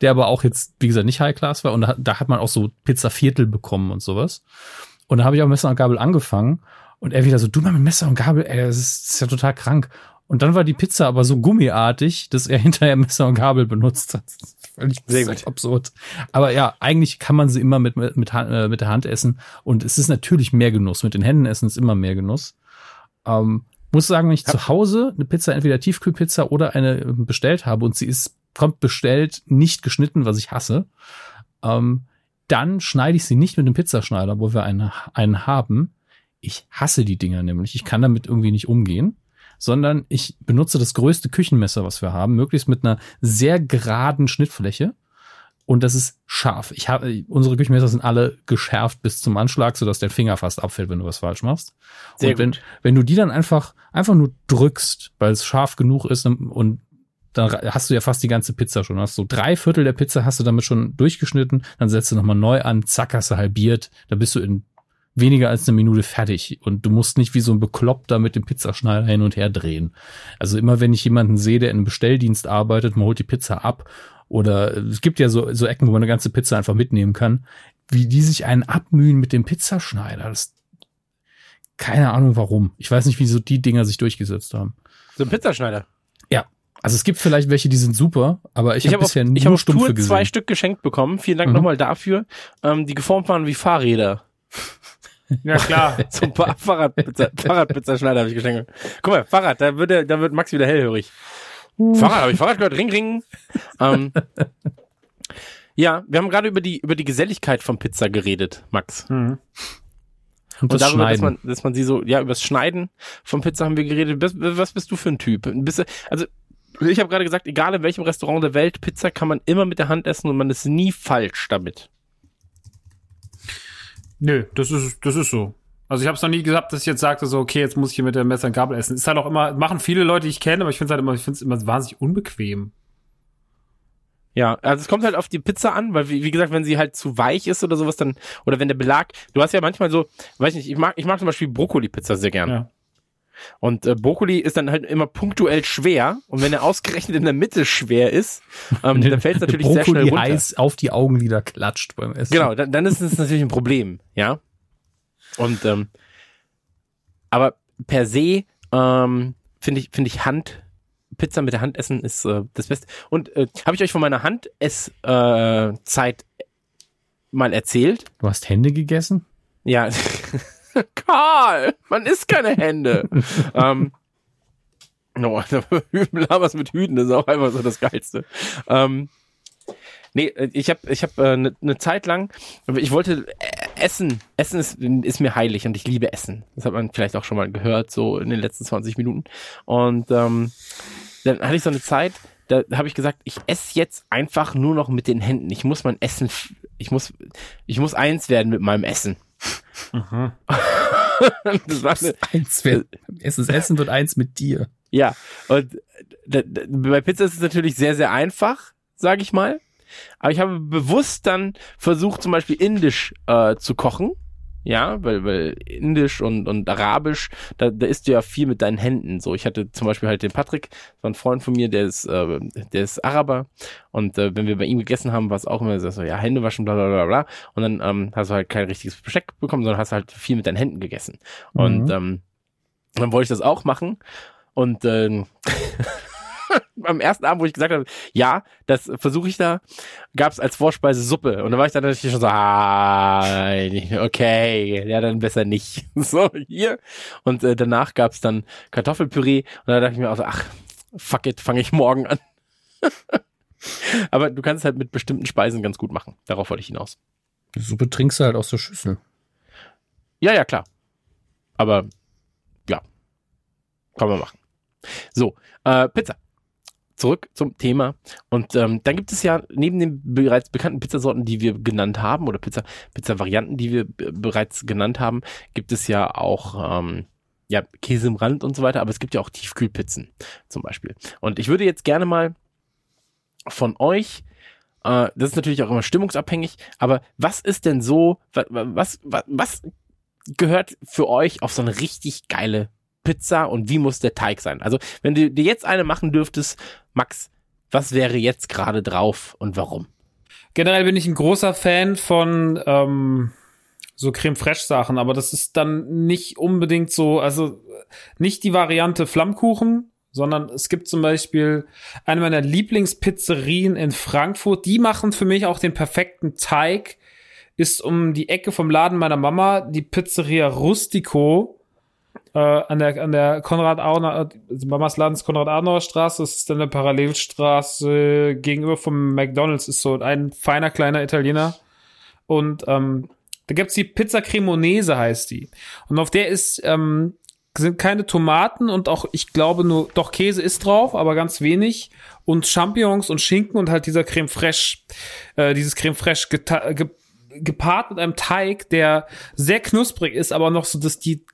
Speaker 1: der aber auch jetzt, wie gesagt, nicht High Class war. Und da, da hat man auch so Pizza Viertel bekommen und sowas. Und da habe ich auch Messer und Gabel angefangen. Und er wieder so, du mal mit Messer und Gabel, ey, das ist, das ist ja total krank. Und dann war die Pizza aber so gummiartig, dass er hinterher Messer und Gabel benutzt hat. Völlig
Speaker 3: Sehr gut.
Speaker 1: absurd. Aber ja, eigentlich kann man sie immer mit, mit, mit, äh, mit der Hand essen. Und es ist natürlich mehr Genuss. Mit den Händen essen ist immer mehr Genuss. Ähm, muss sagen, wenn ich zu Hause eine Pizza, entweder Tiefkühlpizza oder eine äh, bestellt habe und sie ist, kommt bestellt, nicht geschnitten, was ich hasse, ähm, dann schneide ich sie nicht mit dem Pizzaschneider, wo wir einen, einen haben. Ich hasse die Dinger nämlich. Ich kann damit irgendwie nicht umgehen, sondern ich benutze das größte Küchenmesser, was wir haben, möglichst mit einer sehr geraden Schnittfläche. Und das ist scharf. Ich habe, unsere Küchenmesser sind alle geschärft bis zum Anschlag, sodass der Finger fast abfällt, wenn du was falsch machst.
Speaker 3: Sehr
Speaker 1: und wenn,
Speaker 3: gut.
Speaker 1: wenn du die dann einfach, einfach nur drückst, weil es scharf genug ist und dann hast du ja fast die ganze Pizza schon. Hast so drei Viertel der Pizza hast du damit schon durchgeschnitten, dann setzt du nochmal neu an, zack, hast du halbiert, dann bist du in weniger als eine Minute fertig und du musst nicht wie so ein Bekloppter mit dem Pizzaschneider hin und her drehen. Also immer wenn ich jemanden sehe, der in einem Bestelldienst arbeitet, man holt die Pizza ab oder es gibt ja so, so Ecken, wo man eine ganze Pizza einfach mitnehmen kann, wie die sich einen abmühen mit dem Pizzaschneider. Das, keine Ahnung warum. Ich weiß nicht, wieso die Dinger sich durchgesetzt haben.
Speaker 3: So ein Pizzaschneider.
Speaker 1: Ja. Also es gibt vielleicht welche, die sind super, aber ich,
Speaker 3: Ich
Speaker 1: habe
Speaker 3: auf,
Speaker 1: bisher
Speaker 3: ich
Speaker 1: nur
Speaker 3: hab auf Tour
Speaker 1: gesehen.
Speaker 3: zwei Stück geschenkt bekommen. Vielen Dank
Speaker 1: Mhm.
Speaker 3: nochmal dafür. Ähm, die geformt waren wie Fahrräder.
Speaker 4: Ja, klar.
Speaker 3: So ein paar Fahrradpizza, Fahrradpizzaschneider habe ich geschenkt. Guck mal, Fahrrad, da wird, der, da wird Max wieder hellhörig. Fahrrad, habe ich Fahrrad gehört? Ring, ring. Ähm, ja, wir haben gerade über die, über die Geselligkeit von Pizza geredet, Max.
Speaker 4: Mhm.
Speaker 1: und
Speaker 3: Und
Speaker 1: das
Speaker 3: darüber, dass
Speaker 1: Schneiden.
Speaker 3: man, dass man sie so, ja, übers Schneiden von Pizza haben wir geredet. Bist- Was bist du für ein Typ? Bist du, also, ich habe gerade gesagt, egal in welchem Restaurant der Welt, Pizza kann man immer mit der Hand essen und man ist nie falsch damit.
Speaker 4: Nö, das ist, das ist so. Also ich habe es noch nie gehabt, dass ich jetzt sagte, so, okay, jetzt muss ich hier mit der Messer und Gabel essen. Ist halt auch immer, machen viele Leute, die ich kenne, aber ich finde halt immer, ich finde es immer wahnsinnig unbequem.
Speaker 3: Ja, also es kommt halt auf die Pizza an, weil wie, wie gesagt, wenn sie halt zu weich ist oder sowas, dann, oder wenn der Belag, du hast ja manchmal so, weiß nicht, ich mag, ich mag zum Beispiel Brokkoli-Pizza sehr gern.
Speaker 4: Ja.
Speaker 3: Und äh, Brokkoli ist dann halt immer punktuell schwer. Und wenn er ausgerechnet in der Mitte schwer ist, ähm, dann fällt es natürlich sehr schnell runter.
Speaker 1: heiß auf die Augenlider klatscht beim Essen.
Speaker 3: Genau, dann, dann ist es natürlich ein Problem, ja. Und ähm, aber per se ähm, finde ich finde ich Hand Pizza mit der Hand essen ist äh, das Beste. Und äh, habe ich euch von meiner Handess äh, Zeit mal erzählt?
Speaker 1: Du hast Hände gegessen?
Speaker 3: Ja. Karl, man isst keine Hände. ähm, no, was mit Hüten, das ist auch einfach so das Geilste. Ähm, Nee, ich habe ich hab, äh, eine ne Zeit lang, ich wollte äh, essen. Essen ist, ist mir heilig und ich liebe Essen. Das hat man vielleicht auch schon mal gehört, so in den letzten 20 Minuten. Und ähm, dann hatte ich so eine Zeit, da habe ich gesagt, ich esse jetzt einfach nur noch mit den Händen. Ich muss mein Essen, ich muss, ich muss eins werden mit meinem Essen. das war eine,
Speaker 1: Eins wird, es ist Essen wird eins mit dir.
Speaker 3: ja, und da, bei Pizza ist es natürlich sehr, sehr einfach, sage ich mal. Aber ich habe bewusst dann versucht, zum Beispiel indisch äh, zu kochen. Ja, weil, weil indisch und, und arabisch, da, da isst du ja viel mit deinen Händen. So, ich hatte zum Beispiel halt den Patrick, so ein Freund von mir, der ist, äh, der ist Araber. Und äh, wenn wir bei ihm gegessen haben, war es auch immer so, ja, Hände waschen, bla bla bla bla. Und dann ähm, hast du halt kein richtiges Besteck bekommen, sondern hast halt viel mit deinen Händen gegessen. Und
Speaker 1: Mhm.
Speaker 3: ähm, dann wollte ich das auch machen. Und ähm, am ersten Abend, wo ich gesagt habe, ja, das versuche ich da, gab es als Vorspeise Suppe. Und da war ich dann natürlich schon so, ah, okay, ja, dann besser nicht. So, hier. Und äh, danach gab es dann Kartoffelpüree. Und da dachte ich mir auch so, ach, fuck it, fange ich morgen an. Aber du kannst es halt mit bestimmten Speisen ganz gut machen. Darauf wollte ich hinaus.
Speaker 1: Die Suppe trinkst du halt aus der Schüssel.
Speaker 3: Ja, ja, klar. Aber ja, kann man machen. So, äh, Pizza. Zurück zum Thema. Und ähm, dann gibt es ja neben den bereits bekannten Pizzasorten, die wir genannt haben, oder Pizza, Pizza-Varianten, die wir bereits genannt haben, gibt es ja auch ähm, ja, Käse im Rand und so weiter, aber es gibt ja auch Tiefkühlpizzen zum Beispiel. Und ich würde jetzt gerne mal von euch äh, das ist natürlich auch immer stimmungsabhängig, aber was ist denn so, wa- wa- was, was, was gehört für euch auf so eine richtig geile Pizza und wie muss der Teig sein? Also, wenn du dir jetzt eine machen dürftest, Max, was wäre jetzt gerade drauf und warum?
Speaker 4: Generell bin ich ein großer Fan von ähm, so Creme Fraiche Sachen, aber das ist dann nicht unbedingt so, also nicht die Variante Flammkuchen, sondern es gibt zum Beispiel eine meiner Lieblingspizzerien in Frankfurt, die machen für mich auch den perfekten Teig, ist um die Ecke vom Laden meiner Mama die Pizzeria Rustico äh, an der an der Konrad Adenauer, also Mamas Laden ist Konrad Adenauer Straße, das ist dann eine Parallelstraße gegenüber vom McDonald's, ist so ein feiner kleiner Italiener. Und ähm, da gibt's die Pizza Cremonese heißt die. Und auf der ist ähm, sind keine Tomaten und auch ich glaube nur doch Käse ist drauf, aber ganz wenig. Und Champignons und Schinken und halt dieser Creme Fraiche, äh, dieses Creme Fraiche gepaart mit einem Teig, der sehr knusprig ist, aber noch so, dass die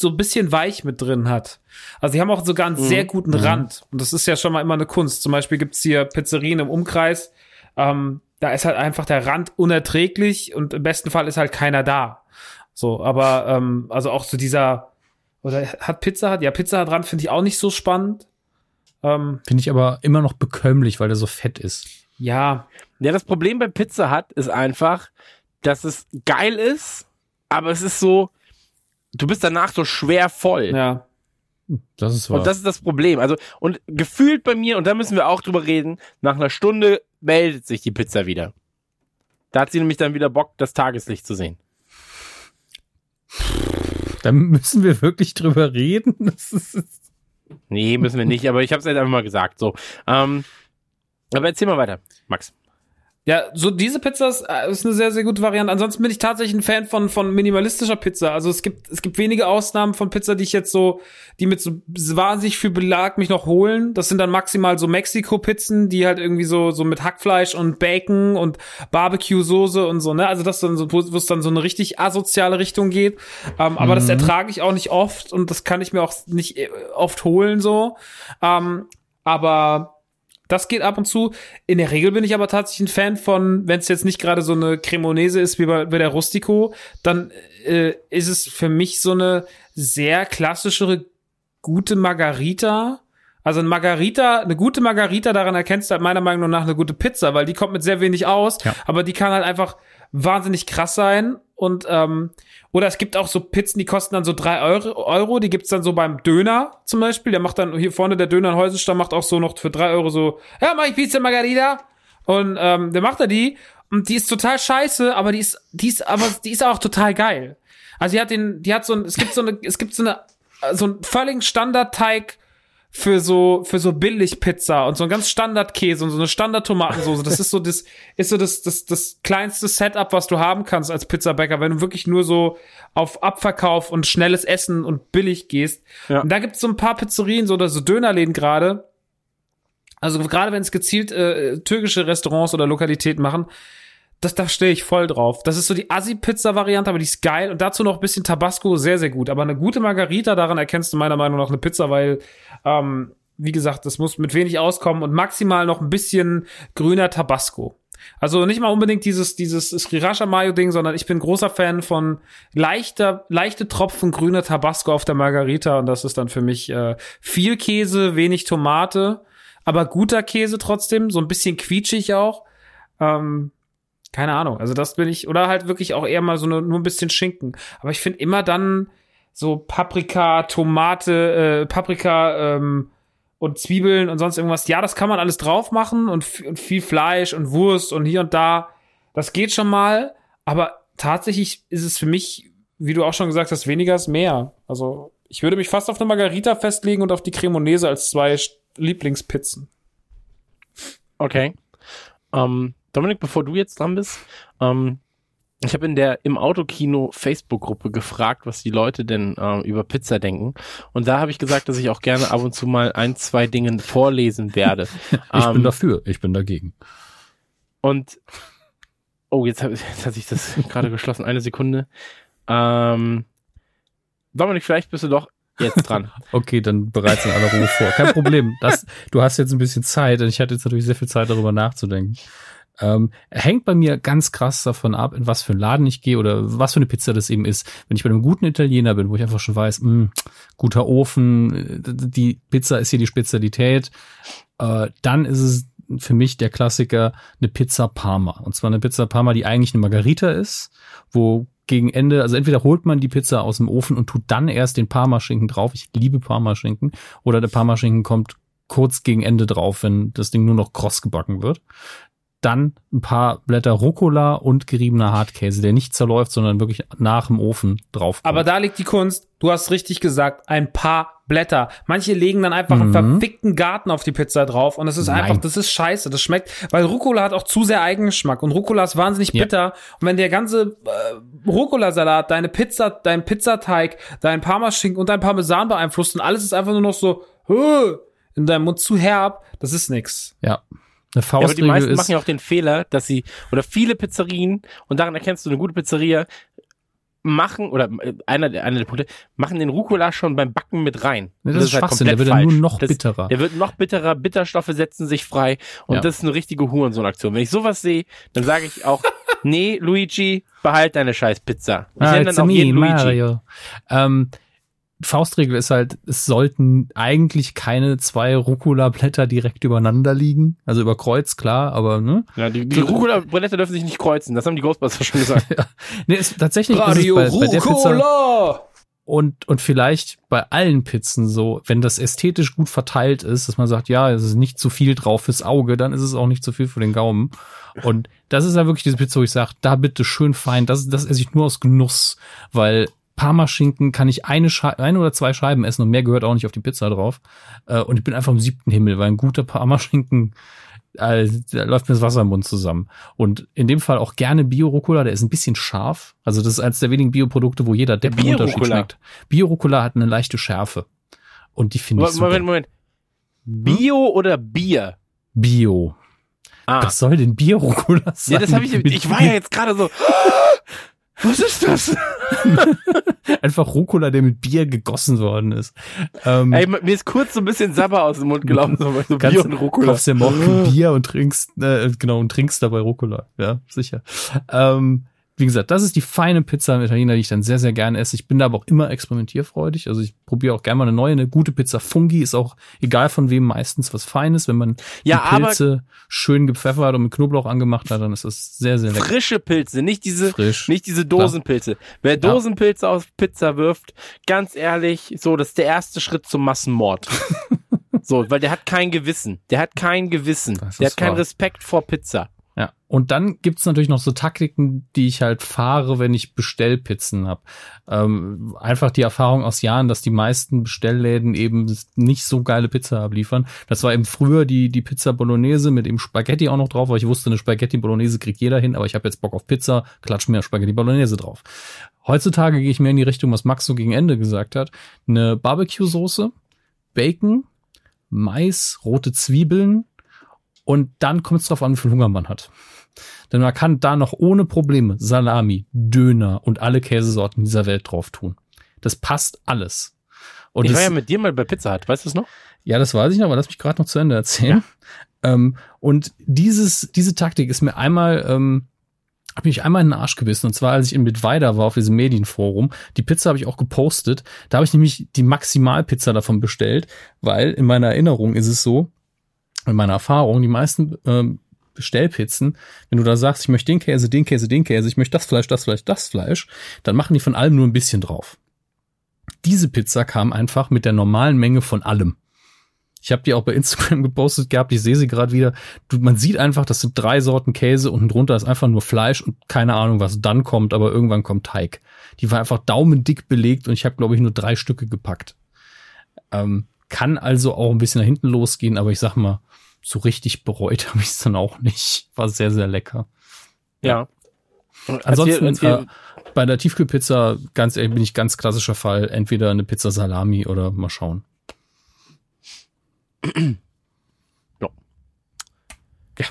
Speaker 4: so ein bisschen weich mit drin hat. Also die haben auch sogar einen sehr guten Rand. Und das ist ja schon mal immer eine Kunst. Zum Beispiel gibt's hier Pizzerien im Umkreis. Ähm, da ist halt einfach der Rand unerträglich und im besten Fall ist halt keiner da. So, aber ähm, also auch so dieser oder hat Pizza hat ja Pizza hat Rand finde ich auch nicht so spannend. Ähm,
Speaker 1: Finde ich aber immer noch bekömmlich, weil der so fett ist.
Speaker 4: ja,
Speaker 3: Ja, das Problem bei Pizza hat, ist einfach, dass es geil ist, aber es ist so, du bist danach so schwer voll.
Speaker 4: ja.
Speaker 1: Das ist wahr.
Speaker 3: Und das ist das Problem. Also, und gefühlt bei mir, und da müssen wir auch drüber reden, nach einer Stunde meldet sich die Pizza wieder. Da hat sie nämlich dann wieder Bock, das Tageslicht zu sehen.
Speaker 1: da müssen wir wirklich drüber reden. Das ist,
Speaker 3: Nee, müssen wir nicht, aber ich habe es jetzt einfach mal gesagt. So. Ähm, aber erzähl mal weiter, Max.
Speaker 4: Ja, so diese Pizza ist, äh, ist eine sehr, sehr gute Variante. Ansonsten bin ich tatsächlich ein Fan von, von minimalistischer Pizza. Also es gibt, es gibt wenige Ausnahmen von Pizza, die ich jetzt so, die mit so wahnsinnig viel Belag mich noch holen. Das sind dann maximal so Mexiko-Pizzen, die halt irgendwie so, so mit Hackfleisch und Bacon und Barbecue-Soße und so, ne? Also das dann so, wo wo es dann so eine richtig asoziale Richtung geht. Ähm, aber das ertrage ich auch nicht oft und das kann ich mir auch nicht äh, oft holen, so. Ähm, aber das geht ab und zu. In der Regel bin ich aber tatsächlich ein Fan von, wenn es jetzt nicht gerade so eine Cremonese ist wie bei, bei der Rustico, dann äh, ist es für mich so eine sehr klassischere gute Margarita. Also ein Margarita, eine gute Margarita, daran erkennst du halt meiner Meinung nach eine gute Pizza, weil die kommt mit sehr wenig aus,
Speaker 1: Ja.
Speaker 4: aber die kann halt einfach wahnsinnig krass sein. Und ähm, oder es gibt auch so Pizzen, die kosten dann so drei Euro, Euro. Die gibt's dann so beim Döner zum Beispiel. Der macht dann hier vorne der Döner in Häusenstamm macht auch so noch für drei Euro so, ja, mach ich Pizza Margarita. Und ähm, der macht er die und die ist total scheiße, aber die ist, die ist, aber die ist auch total geil. Also die hat den, die hat so ein, es gibt so eine, es gibt so eine, so einen völligen Standardteig für so für so Billigpizza und so ein ganz Standardkäse und so eine Standardtomatensoße. Das ist so das ist so das das das kleinste Setup, was du haben kannst als Pizzabäcker, wenn du wirklich nur so auf Abverkauf und schnelles Essen und billig gehst.
Speaker 3: Ja.
Speaker 4: Und da gibt's so ein paar Pizzerien so oder so Dönerläden gerade. Also gerade wenn es gezielt äh, türkische Restaurants oder Lokalitäten machen, das, da stehe ich voll drauf. Das ist so die Assi-Pizza-Variante, aber die ist geil. Und dazu noch ein bisschen Tabasco, sehr, sehr gut. Aber eine gute Margarita, daran erkennst du meiner Meinung nach eine Pizza, weil, ähm, wie gesagt, das muss mit wenig auskommen und maximal noch ein bisschen grüner Tabasco. Also nicht mal unbedingt dieses, dieses Sriracha Mayo Ding, sondern ich bin großer Fan von leichter, leichte Tropfen grüner Tabasco auf der Margarita und das ist dann für mich äh, viel Käse, wenig Tomate, aber guter Käse trotzdem, so ein bisschen quietschig auch. Ähm, keine Ahnung. Also das bin ich, oder halt wirklich auch eher mal so nur, nur ein bisschen Schinken. Aber ich finde immer dann so Paprika, Tomate, äh, Paprika ähm, und Zwiebeln und sonst irgendwas. Ja, das kann man alles drauf machen und, und viel Fleisch und Wurst und hier und da. Das geht schon mal. Aber tatsächlich ist es für mich, wie du auch schon gesagt hast, weniger ist mehr. Also ich würde mich fast auf eine Margarita festlegen und auf die Cremonese als zwei Lieblingspizzen.
Speaker 3: Okay. Ähm, Dominik, bevor du jetzt dran bist, ähm, ich habe in der im Autokino Facebook-Gruppe gefragt, was die Leute denn äh, über Pizza denken. Und da habe ich gesagt, dass ich auch gerne ab und zu mal ein, zwei Dinge vorlesen werde.
Speaker 1: Ich bin
Speaker 3: Ähm,
Speaker 1: dafür, ich bin dagegen.
Speaker 3: Und oh, jetzt, hab, jetzt hat sich das gerade geschlossen. Eine Sekunde. Ähm, Dominik, vielleicht bist du doch jetzt dran.
Speaker 1: Okay, dann bereits in aller Ruhe vor. Kein Problem. Das, du hast jetzt ein bisschen Zeit und ich hatte jetzt natürlich sehr viel Zeit, darüber nachzudenken. Ähm, hängt bei mir ganz krass davon ab, in was für einen Laden ich gehe oder was für eine Pizza das eben ist. Wenn ich bei einem guten Italiener bin, wo ich einfach schon weiß, mh, guter Ofen, äh, die Pizza ist hier die Spezialität, äh, dann ist es für mich der Klassiker eine Pizza Parma. Und zwar eine Pizza Parma, die eigentlich eine Margarita ist, wo gegen Ende, also entweder holt man die Pizza aus dem Ofen und tut dann erst den Parmaschinken drauf. Ich liebe Parmaschinken. Oder der Parmaschinken kommt kurz gegen Ende drauf, wenn das Ding nur noch kross gebacken wird. Dann ein paar Blätter Rucola und geriebener Hartkäse, der nicht zerläuft, sondern wirklich nach dem Ofen drauf.
Speaker 4: Aber da liegt die Kunst. Du hast richtig gesagt, ein paar Blätter. Manche legen dann einfach einen
Speaker 1: Mhm.
Speaker 4: verfickten Garten auf die Pizza drauf und das ist
Speaker 1: Nein.
Speaker 4: einfach, das ist scheiße. Das schmeckt, weil Rucola hat auch zu sehr Eigengeschmack und Rucola ist wahnsinnig
Speaker 1: Ja.
Speaker 4: bitter. Und wenn der ganze äh, Rucola-Salat, deine Pizza, dein Pizzateig, dein Parmaschinken und dein Parmesan beeinflusst und alles ist einfach nur noch so "Huh", in deinem Mund zu herb, das ist nix.
Speaker 1: ja.
Speaker 3: Ja,
Speaker 1: Eine
Speaker 3: aber die
Speaker 1: Faustregel
Speaker 3: meisten
Speaker 1: ist,
Speaker 3: machen ja auch den Fehler, dass sie, oder viele Pizzerien, und daran erkennst du eine gute Pizzeria, machen, oder äh, einer, der- einer der Punkte, machen den Rucola schon beim Backen mit rein. Und
Speaker 1: das ist Schwachsinn, der
Speaker 3: komplett
Speaker 1: wird dann nur noch
Speaker 3: das,
Speaker 1: bitterer.
Speaker 3: Der wird noch bitterer, Bitterstoffe setzen sich frei und
Speaker 1: Ja.
Speaker 3: das ist eine richtige Hurensohn-Aktion. Wenn ich sowas sehe, dann sage ich auch, nee, Luigi, behalt deine scheiß Pizza. Ich
Speaker 1: Ah,
Speaker 3: nenne dann auch
Speaker 1: me,
Speaker 3: jeden Luigi.
Speaker 1: Mario. Ähm, Faustregel ist halt, es sollten eigentlich keine zwei Rucola-Blätter direkt übereinander liegen. Also über Kreuz, klar, aber ne?
Speaker 3: Ja, die die Rucola-Blätter dürfen sich nicht kreuzen, das haben die Ghostbusters schon gesagt.
Speaker 1: Nee, ist, tatsächlich
Speaker 4: Radio
Speaker 1: ist es bei, bei der Pizza
Speaker 4: Rucola!
Speaker 1: und, und vielleicht bei allen Pizzen so, wenn das ästhetisch gut verteilt ist, dass man sagt, ja, es ist nicht zu viel drauf fürs Auge, dann ist es auch nicht zu viel für den Gaumen. Und das ist ja wirklich diese Pizza, wo ich sage, da bitte schön fein, das, das esse ich nur aus Genuss, weil Parmaschinken kann ich eine, Schei eine oder zwei Scheiben essen und mehr gehört auch nicht auf die Pizza drauf. Äh, Und ich bin einfach im siebten Himmel, weil ein guter Parmaschinken, äh, da läuft mir das Wasser im Mund zusammen. Und in dem Fall auch gerne Bio-Rucola, der ist ein bisschen scharf. Also das ist eines der wenigen Bioprodukte, wo jeder Depp einen Unterschied schmeckt. Bio-Rucola hat eine leichte Schärfe. Und die finde ich
Speaker 3: Moment,
Speaker 1: super.
Speaker 3: Moment, Moment. Bio oder Bier?
Speaker 1: Bio.
Speaker 3: Ah.
Speaker 1: Was soll denn Bio-Rucola sein?
Speaker 3: Ja, das habe ich, ich war ja jetzt gerade so, was ist das?
Speaker 1: Einfach Rucola, der mit Bier gegossen worden ist. Ähm,
Speaker 3: Ey, mir ist kurz so ein bisschen Sabber aus dem Mund gelaufen, so, Bier und Rucola.
Speaker 1: kaufst ja morgen Bier und trinkst, äh, genau, und trinkst dabei Rucola. Ja, sicher. Ähm, wie gesagt, das ist die feine Pizza im Italiener, die ich dann sehr, sehr gerne esse. Ich bin da aber auch immer experimentierfreudig. Also ich probiere auch gerne mal eine neue, eine gute Pizza Fungi ist auch egal von wem meistens was Feines. Wenn man
Speaker 3: Ja,
Speaker 1: die Pilze schön gepfeffert und mit Knoblauch angemacht hat, dann ist das sehr, sehr lecker.
Speaker 3: Frische Pilze, nicht diese,
Speaker 1: Frisch.
Speaker 3: nicht diese Dosenpilze. Wer
Speaker 1: Ja.
Speaker 3: Dosenpilze auf Pizza wirft, ganz ehrlich, so, das ist der erste Schritt zum Massenmord. so, weil der hat kein Gewissen. Der hat kein Gewissen. Der hat keinen
Speaker 1: wahr.
Speaker 3: Respekt vor Pizza.
Speaker 1: Ja, und dann gibt's natürlich noch so Taktiken, die ich halt fahre, wenn ich Bestellpizzen hab. Ähm, einfach die Erfahrung aus Jahren, dass die meisten Bestellläden eben nicht so geile Pizza abliefern. Das war eben früher die, die Pizza Bolognese mit dem Spaghetti auch noch drauf, weil ich wusste, eine Spaghetti Bolognese kriegt jeder hin, aber ich habe jetzt Bock auf Pizza, klatsch mir Spaghetti Bolognese drauf. Heutzutage gehe ich mehr in die Richtung, was Max so gegen Ende gesagt hat. Eine Barbecue-Soße, Bacon, Mais, rote Zwiebeln, und dann kommt es darauf an, wie viel Hunger man hat. Denn man kann da noch ohne Probleme Salami, Döner und alle Käsesorten dieser Welt drauf tun. Das passt alles. Und
Speaker 3: ich war ja mit dir mal bei Pizza Hut, weißt du es noch?
Speaker 1: ja, das weiß ich noch, aber lass mich gerade noch zu Ende erzählen. Ähm, und dieses, diese Taktik ist mir einmal, ähm, habe mich einmal in den Arsch gebissen. Und zwar, als ich in Mittweida war auf diesem Medienforum. Die Pizza habe ich auch gepostet. Da habe ich nämlich die Maximalpizza davon bestellt, weil in meiner Erinnerung ist es so, in meiner Erfahrung, die meisten ähm, Bestellpizzen, wenn du da sagst, ich möchte den Käse, den Käse, den Käse, ich möchte das Fleisch, das Fleisch, das Fleisch, dann machen die von allem nur ein bisschen drauf. Diese Pizza kam einfach mit der normalen Menge von allem. Ich habe die auch bei Instagram gepostet gehabt, ich sehe sie gerade wieder. Du, man sieht einfach, das sind drei Sorten Käse und drunter ist einfach nur Fleisch und keine Ahnung, was dann kommt, aber irgendwann kommt Teig. Die war einfach daumendick belegt und ich habe, glaube ich, nur drei Stücke gepackt. Ähm, kann also auch ein bisschen nach hinten losgehen, aber ich sag mal, so richtig bereut habe ich es dann auch nicht. War sehr, sehr lecker.
Speaker 3: Ja. Und als
Speaker 1: Ansonsten
Speaker 3: wir, als wir,
Speaker 1: äh, bei der Tiefkühlpizza, ganz ehrlich, bin ich ganz klassischer Fall. Entweder eine Pizza Salami oder mal schauen.
Speaker 3: Ja.
Speaker 1: Ja.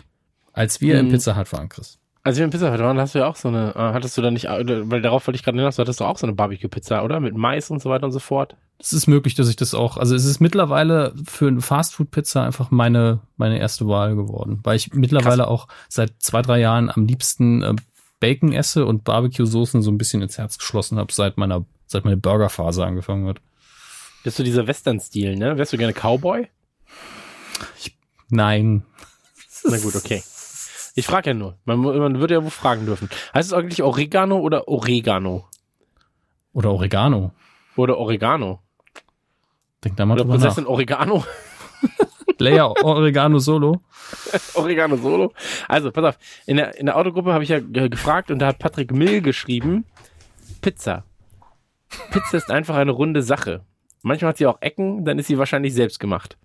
Speaker 1: Als wir im
Speaker 3: Mhm.
Speaker 1: Pizza Hut waren, Chris.
Speaker 3: Als wir in Pizza Hut waren, hast du ja auch so eine, äh, hattest du da nicht, äh, weil darauf wollte ich gerade hinaus, du hattest doch auch so eine Barbecue-Pizza, oder? Mit Mais und so weiter und so fort.
Speaker 1: Es ist möglich, dass ich das auch, also es ist mittlerweile für eine Fastfood-Pizza einfach meine, meine erste Wahl geworden, weil ich mittlerweile auch seit zwei, drei Jahren am liebsten äh, Bacon esse und Barbecue-Soßen so ein bisschen ins Herz geschlossen habe, seit meiner, seit meine Burgerphase angefangen hat.
Speaker 3: Bist du dieser Western-Stil, ne? Wärst du gerne Cowboy?
Speaker 1: Nein.
Speaker 3: Na gut, okay. Ich frage ja nur. Man, man würde ja wohl fragen dürfen. Heißt es eigentlich Oregano oder Oregano?
Speaker 1: Oder Oregano.
Speaker 3: Oder Oregano?
Speaker 1: Denk da mal
Speaker 3: Oder
Speaker 1: drüber nach.
Speaker 3: Prinzessin Oregano?
Speaker 1: Layer Oregano Solo.
Speaker 3: Oregano Solo. Also, pass auf. In der, in der Autogruppe habe ich ja ge- gefragt und da hat Patrick Mill geschrieben, Pizza. Pizza ist einfach eine runde Sache. Manchmal hat sie auch Ecken, dann ist sie wahrscheinlich selbst gemacht.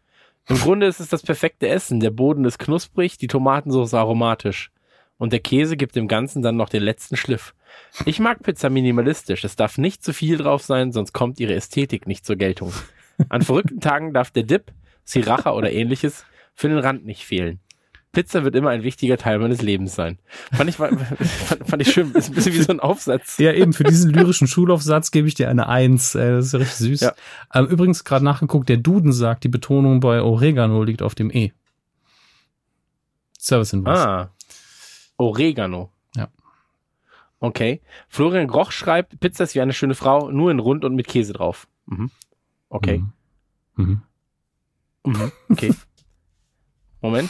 Speaker 3: Im Grunde ist es das perfekte Essen. Der Boden ist knusprig, die Tomatensauce aromatisch. Und der Käse gibt dem Ganzen dann noch den letzten Schliff. Ich mag Pizza minimalistisch. Es darf nicht zu viel drauf sein, sonst kommt ihre Ästhetik nicht zur Geltung. An verrückten Tagen darf der Dip, Sriracha oder ähnliches für den Rand nicht fehlen. Pizza wird immer ein wichtiger Teil meines Lebens sein. Fand ich, fand, fand ich schön. Ist ein bisschen wie so ein Aufsatz.
Speaker 1: Ja, eben, für diesen lyrischen Schulaufsatz gebe ich dir eine Eins. Ey, das ist ja richtig süß.
Speaker 3: Ja.
Speaker 1: Ähm, übrigens, gerade nachgeguckt, der Duden sagt, die Betonung bei Oregano liegt auf dem E. Service-Hinweis.
Speaker 3: Ah. Oregano.
Speaker 1: Ja.
Speaker 3: Okay. Florian Groch schreibt, Pizza ist wie eine schöne Frau, nur in rund und mit Käse drauf. Mhm. Okay.
Speaker 1: Mhm. Mhm.
Speaker 3: Mhm. Okay. Moment.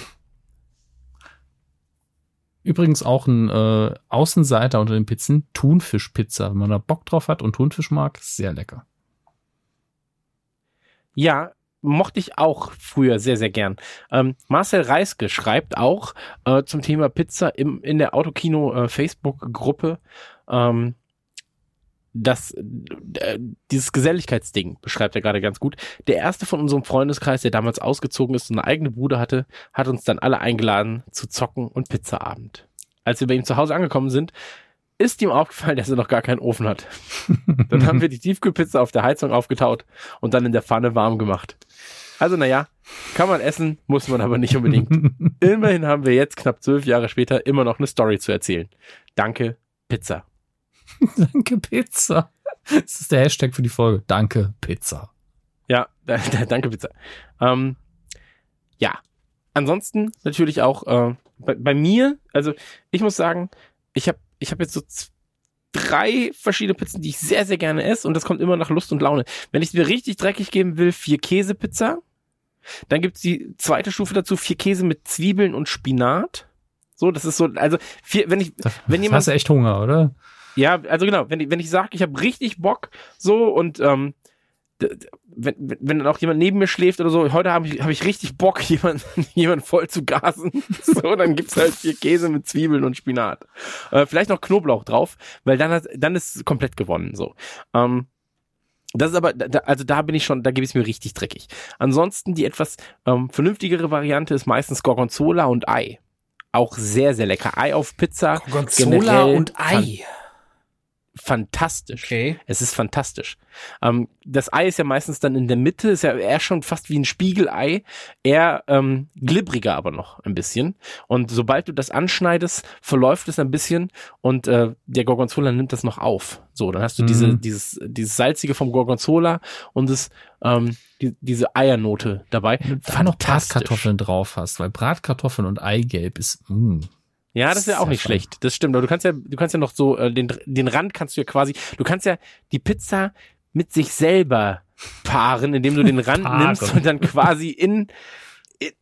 Speaker 1: Übrigens auch ein äh, Außenseiter unter den Pizzen, Thunfischpizza. Wenn man da Bock drauf hat und Thunfisch mag, sehr lecker.
Speaker 3: Ja, mochte ich auch früher sehr, sehr gern. Ähm, Marcel Reiske schreibt auch äh, zum Thema Pizza im, in der Autokino äh, ähm, das, äh, dieses Geselligkeitsding beschreibt er gerade ganz gut. Der erste von unserem Freundeskreis, der damals ausgezogen ist und eine eigene Bude hatte, hat uns dann alle eingeladen zu zocken und Pizzaabend. Als wir bei ihm zu Hause angekommen sind, ist ihm aufgefallen, dass er noch gar keinen Ofen hat. Dann haben wir die Tiefkühlpizza auf der Heizung aufgetaut und dann in der Pfanne warm gemacht. Also naja, kann man essen, muss man aber nicht unbedingt. Immerhin haben wir jetzt knapp zwölf Jahre später immer noch eine Story zu erzählen. Danke, Pizza.
Speaker 1: Danke, Pizza. Das ist der Hashtag für die Folge. Danke, Pizza.
Speaker 3: Ja, da, da, danke Pizza. Ähm, ja, ansonsten natürlich auch äh, bei, bei mir, also ich muss sagen, ich habe ich hab jetzt so drei verschiedene Pizzen, die ich sehr, sehr gerne esse und das kommt immer nach Lust und Laune. Wenn ich es mir richtig dreckig geben will, vier Käsepizza. Dann gibt's die zweite Stufe dazu, vier Käse mit Zwiebeln und Spinat. So, das ist so, also vier, wenn ich, wenn jemand
Speaker 1: hast du echt Hunger, oder?
Speaker 3: Ja, also genau, wenn ich, wenn ich sage, ich habe richtig Bock, so und ähm, wenn, wenn dann auch jemand neben mir schläft oder so, heute habe ich, hab ich richtig Bock, jemanden jemand voll zu gasen. So, dann gibt's halt hier Käse mit Zwiebeln und Spinat. Äh, vielleicht noch Knoblauch drauf, weil dann, hat, dann ist es komplett gewonnen. So. Ähm, das ist aber, da, also da bin ich schon, da gebe ich es mir richtig dreckig. Ansonsten die etwas ähm, vernünftigere Variante ist meistens Gorgonzola und Ei. Auch sehr, sehr lecker. Ei auf Pizza.
Speaker 4: Gorgonzola und Ei.
Speaker 3: Fantastisch.
Speaker 4: Okay.
Speaker 3: Es ist fantastisch. Ähm, das Ei ist ja meistens dann in der Mitte, ist ja eher schon fast wie ein Spiegelei, eher ähm, glibbriger aber noch ein bisschen. Und sobald du das anschneidest, verläuft es ein bisschen und äh, der Gorgonzola nimmt das noch auf. So, dann hast du diese,
Speaker 1: Mhm.
Speaker 3: dieses, dieses salzige vom Gorgonzola und das, ähm, die, diese Eiernote dabei.
Speaker 1: Wenn du da noch. Bratkartoffeln drauf hast, weil Bratkartoffeln und Eigelb ist, mm.
Speaker 3: Ja, das ist ja auch nicht schlecht. Das stimmt. Aber du kannst ja, du kannst ja noch so äh, den den Rand kannst du ja quasi, du kannst ja die Pizza mit sich selber paaren, indem du den Rand nimmst und dann quasi in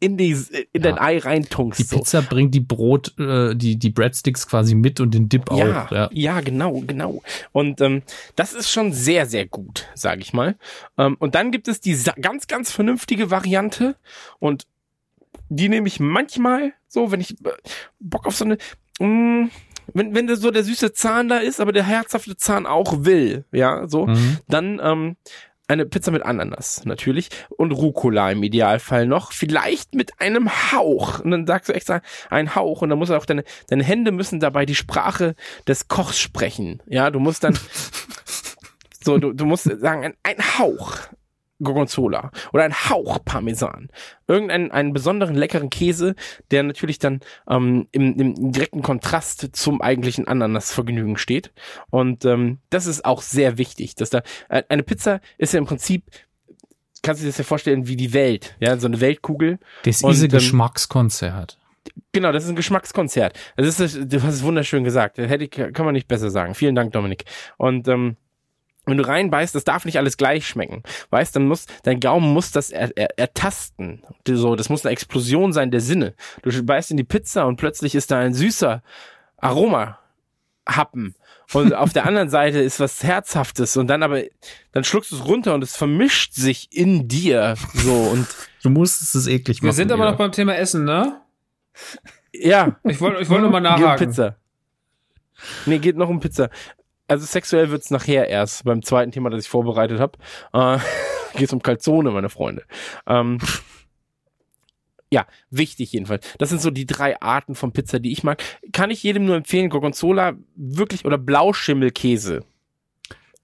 Speaker 3: in, die in dein
Speaker 1: Ja.
Speaker 3: Ei reintunkst.
Speaker 1: Die
Speaker 3: so.
Speaker 1: Pizza bringt die Brot, äh, die, die Breadsticks quasi mit und den Dip
Speaker 3: Ja,
Speaker 1: auch. Ja.
Speaker 3: ja, genau, genau. Und ähm, das ist schon sehr, sehr gut, sage ich mal. Ähm, und dann gibt es die ganz, ganz vernünftige Variante und die nehme ich manchmal so, wenn ich äh, Bock auf so eine, mh, wenn, wenn da so der süße Zahn da ist, aber der herzhafte Zahn auch will, ja, so,
Speaker 1: Mhm.
Speaker 3: dann ähm, eine Pizza mit Ananas natürlich und Rucola im Idealfall noch, vielleicht mit einem Hauch. Und dann sagst du extra ein Hauch und dann muss auch deine deine Hände müssen dabei die Sprache des Kochs sprechen. Ja, du musst dann so du, du musst sagen ein, ein Hauch Gorgonzola oder ein Hauch Parmesan. Irgendeinen einen besonderen leckeren Käse, der natürlich dann ähm, im, im direkten Kontrast zum eigentlichen Ananasvergnügen steht. Und ähm, das ist auch sehr wichtig, dass da äh, eine Pizza ist ja im Prinzip kannst du dir das ja vorstellen wie die Welt, ja, so eine Weltkugel.
Speaker 1: Das
Speaker 3: Und,
Speaker 1: ist ein
Speaker 3: ähm,
Speaker 1: Geschmackskonzert.
Speaker 3: Genau, das ist ein Geschmackskonzert. Das ist, du hast es wunderschön gesagt. Das hätte ich, kann man nicht besser sagen. Vielen Dank, Dominik. Und ähm, wenn du reinbeißt, das darf nicht alles gleich schmecken. Weißt, dann muss, dein Gaumen muss das er, er, ertasten. So, das muss eine Explosion sein der Sinne. Du beißt in die Pizza und plötzlich ist da ein süßer Aroma. Happen. Und auf der anderen Seite ist was Herzhaftes und dann aber, dann schluckst du es runter und es vermischt sich in dir. So und
Speaker 1: Du musstest es eklig machen.
Speaker 4: Wir sind aber
Speaker 1: wieder.
Speaker 4: noch beim Thema Essen, ne?
Speaker 3: ja,
Speaker 4: Ich wollte ich wollte nur mal
Speaker 3: Geht um
Speaker 4: nachhaken.
Speaker 3: Pizza. Nee, geht noch um Pizza. Also sexuell wird's nachher erst, beim zweiten Thema, das ich vorbereitet habe. Äh, geht's um Calzone, meine Freunde. Ähm, ja, wichtig jedenfalls. Das sind so die drei Arten von Pizza, die ich mag. Kann ich jedem nur empfehlen, Gorgonzola wirklich oder Blauschimmelkäse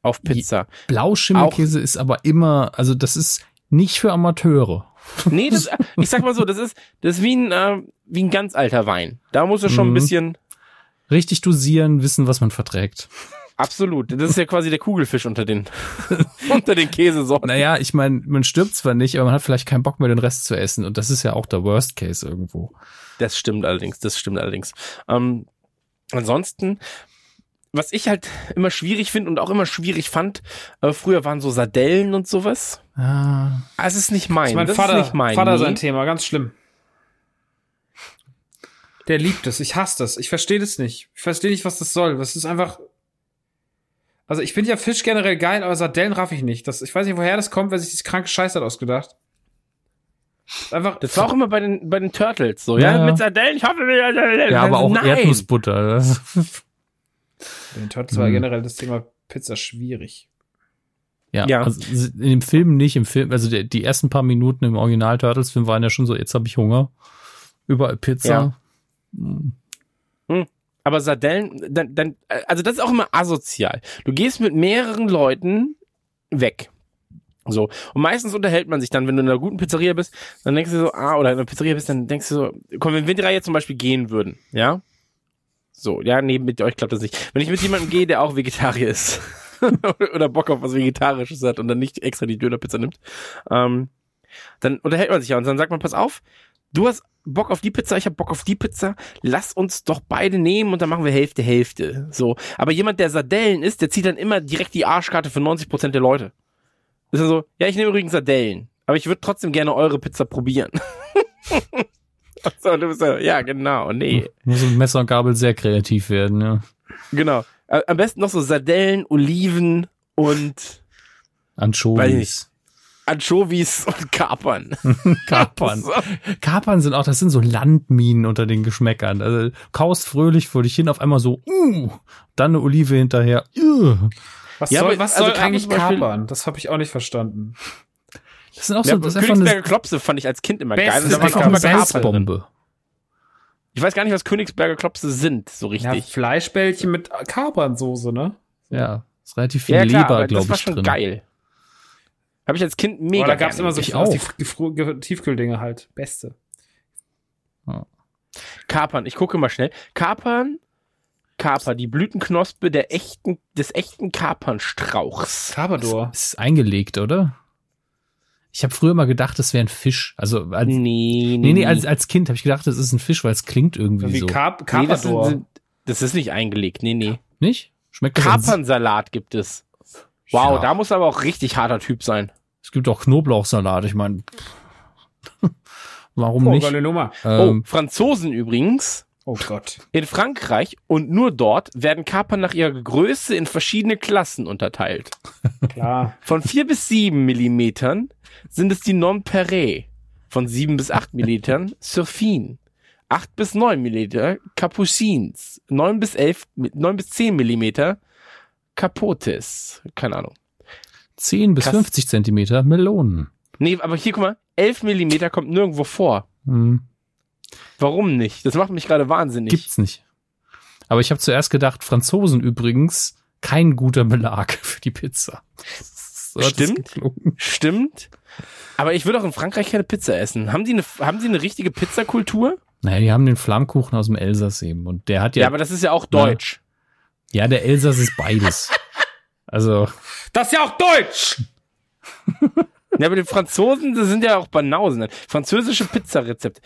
Speaker 3: auf Pizza.
Speaker 1: Blauschimmelkäse ist aber immer, also das ist nicht für Amateure.
Speaker 3: Nee, das, ich sag mal so, das ist, das ist wie ein, äh, wie ein ganz alter Wein. Da muss es schon ein
Speaker 1: Mhm.
Speaker 3: bisschen,
Speaker 1: Richtig dosieren, wissen, was man verträgt.
Speaker 3: Absolut. Das ist ja quasi der Kugelfisch unter den, unter den Käsesorten.
Speaker 1: Naja, ich meine, man stirbt zwar nicht, aber man hat vielleicht keinen Bock mehr, den Rest zu essen. Und das ist ja auch der Worst Case irgendwo.
Speaker 3: Das stimmt allerdings, das stimmt allerdings. Ähm, ansonsten, was ich halt immer schwierig finde und auch immer schwierig fand, äh, früher waren so Sardellen und sowas.
Speaker 1: Ah,
Speaker 3: Es ist nicht mein.
Speaker 4: Das ist mein
Speaker 3: das
Speaker 4: Vater,
Speaker 3: ist nicht mein.
Speaker 4: Vater
Speaker 3: nee.
Speaker 4: sein Thema, ganz schlimm. Der liebt es, ich hasse das, ich verstehe das nicht. Ich verstehe nicht, was das soll. Das ist einfach. Also ich finde ja Fisch generell geil, aber Sardellen raff ich nicht. Das, ich weiß nicht, woher das kommt, wer sich dieses kranke Scheiß hat ausgedacht. Einfach.
Speaker 3: Das war auch immer bei den, bei den Turtles so, ja?
Speaker 1: Ja.
Speaker 3: Mit Sardellen, ich hoffe, Sardellen.
Speaker 1: ja, aber auch
Speaker 3: Nein.
Speaker 1: Erdnussbutter. Das-
Speaker 4: Bei den Turtles war
Speaker 1: Hm.
Speaker 4: generell das Thema Pizza schwierig.
Speaker 1: Ja,
Speaker 3: Ja.
Speaker 1: Also in dem Film nicht, im Film, also der, die ersten paar Minuten im Original Turtles-Film waren ja schon so, jetzt habe ich Hunger. Überall Pizza.
Speaker 3: Ja.
Speaker 1: Hm.
Speaker 3: Aber Sardellen, dann, dann, also das ist auch immer asozial. Du gehst mit mehreren Leuten weg. So. Und meistens unterhält man sich dann, wenn du in einer guten Pizzeria bist, dann denkst du so, ah, oder in einer Pizzeria bist, dann denkst du so, komm, wenn wir drei jetzt zum Beispiel gehen würden, ja? So, ja, nee, mit euch klappt das nicht. Wenn ich mit jemandem gehe, der auch Vegetarier ist, oder Bock auf was Vegetarisches hat und dann nicht extra die Dönerpizza nimmt, ähm, dann unterhält man sich ja und dann sagt man, pass auf, du hast Bock auf die Pizza, ich hab Bock auf die Pizza, lass uns doch beide nehmen und dann machen wir Hälfte, Hälfte. So. Aber jemand, der Sardellen ist, der zieht dann immer direkt die Arschkarte für 90% der Leute. Ist er so, ja, ich nehme übrigens Sardellen, aber ich würde trotzdem gerne eure Pizza probieren. so, du bist so, ja, genau, nee.
Speaker 1: Muss mit Messer und Gabel sehr kreativ werden, ja.
Speaker 3: Genau. Äh, Am besten noch so Sardellen, Oliven und
Speaker 1: Anchovies.
Speaker 3: Anchovies und Kapern.
Speaker 1: Kapern.
Speaker 3: So.
Speaker 1: Kapern sind auch, das sind so Landminen unter den Geschmäckern. Also kaust fröhlich vor dich hin, auf einmal so, uh, dann eine Olive hinterher. Uh.
Speaker 4: Was
Speaker 3: Ja,
Speaker 4: soll,
Speaker 3: aber
Speaker 4: was
Speaker 3: also
Speaker 4: soll eigentlich kapern? Das habe ich auch nicht verstanden.
Speaker 1: Das sind auch so,
Speaker 3: Ja,
Speaker 1: das
Speaker 3: Königsberger
Speaker 1: eine,
Speaker 3: Klopse fand ich als Kind immer
Speaker 4: Beste
Speaker 3: geil.
Speaker 1: Das
Speaker 3: da
Speaker 1: ist
Speaker 3: auch
Speaker 1: eine. Salzbombe.
Speaker 3: Ich weiß gar nicht, was Königsberger Klopse sind, so
Speaker 4: Ja,
Speaker 3: richtig.
Speaker 4: Fleischbällchen mit Kapernsoße, ne?
Speaker 1: Ja, ist relativ viel
Speaker 3: Ja, klar,
Speaker 1: Leber, glaube
Speaker 3: das war
Speaker 1: ich,
Speaker 3: schon
Speaker 1: drin.
Speaker 3: geil. Habe ich als Kind mega
Speaker 4: Mega da gab's
Speaker 3: gerne
Speaker 4: immer so
Speaker 1: Ich
Speaker 4: aus
Speaker 1: auch.
Speaker 4: die Gefro- Ge- Tiefkühldinge halt. Beste.
Speaker 3: Kapern, ich gucke mal schnell. Kapern, Kaper, die Blütenknospe der echten, des echten Kapernstrauchs.
Speaker 4: Carpador.
Speaker 1: Das ist eingelegt, oder? Ich habe früher mal gedacht, das wäre ein Fisch. Also als, nee,
Speaker 3: Nee,
Speaker 1: nee, als, als Kind habe ich gedacht, das ist ein Fisch, weil es klingt irgendwie
Speaker 4: Wie
Speaker 1: so.
Speaker 4: Carp
Speaker 3: nee das, das ist nicht eingelegt. Nee, nee.
Speaker 1: Nicht? Schmeckt das
Speaker 3: Kapernsalat gibt es. Wow,
Speaker 1: Ja.
Speaker 3: da muss aber auch richtig harter Typ sein.
Speaker 1: Es gibt auch Knoblauchsalat. Ich meine, warum
Speaker 4: oh,
Speaker 1: nicht?
Speaker 4: geile Nummer.
Speaker 1: Ähm,
Speaker 3: oh, Franzosen übrigens.
Speaker 4: Oh Gott.
Speaker 3: In Frankreich und nur dort werden Kapern nach ihrer Größe in verschiedene Klassen unterteilt.
Speaker 4: Klar.
Speaker 3: Von 4 bis 7 Millimetern sind es die Non-Perret. Von 7 bis 8 Millimetern Surfin. 8 bis 9 Millimeter Capucins. 9 bis 11, 9 bis 10 Millimeter Capotes. Keine Ahnung.
Speaker 1: 10 bis
Speaker 3: krass.
Speaker 1: 50 Zentimeter Melonen.
Speaker 3: Nee, aber hier, guck mal, 11 Millimeter kommt nirgendwo vor.
Speaker 1: Hm,
Speaker 3: Warum nicht? Das macht mich gerade wahnsinnig.
Speaker 1: gibt's nicht. Aber ich habe zuerst gedacht, Franzosen übrigens kein guter Belag für die Pizza. So
Speaker 3: Stimmt. Stimmt. Aber ich würde auch in Frankreich keine Pizza essen. Haben die eine, haben die eine richtige Pizzakultur?
Speaker 1: Naja, die haben den Flammkuchen aus dem Elsass eben. Und der hat
Speaker 3: Ja,
Speaker 1: ja,
Speaker 3: aber das ist ja auch deutsch.
Speaker 1: ja, der Elsass ist beides. Also,
Speaker 4: Das ist ja auch Deutsch!
Speaker 3: Ja, aber die Franzosen, das sind ja auch Banausen. Französische Pizzarezepte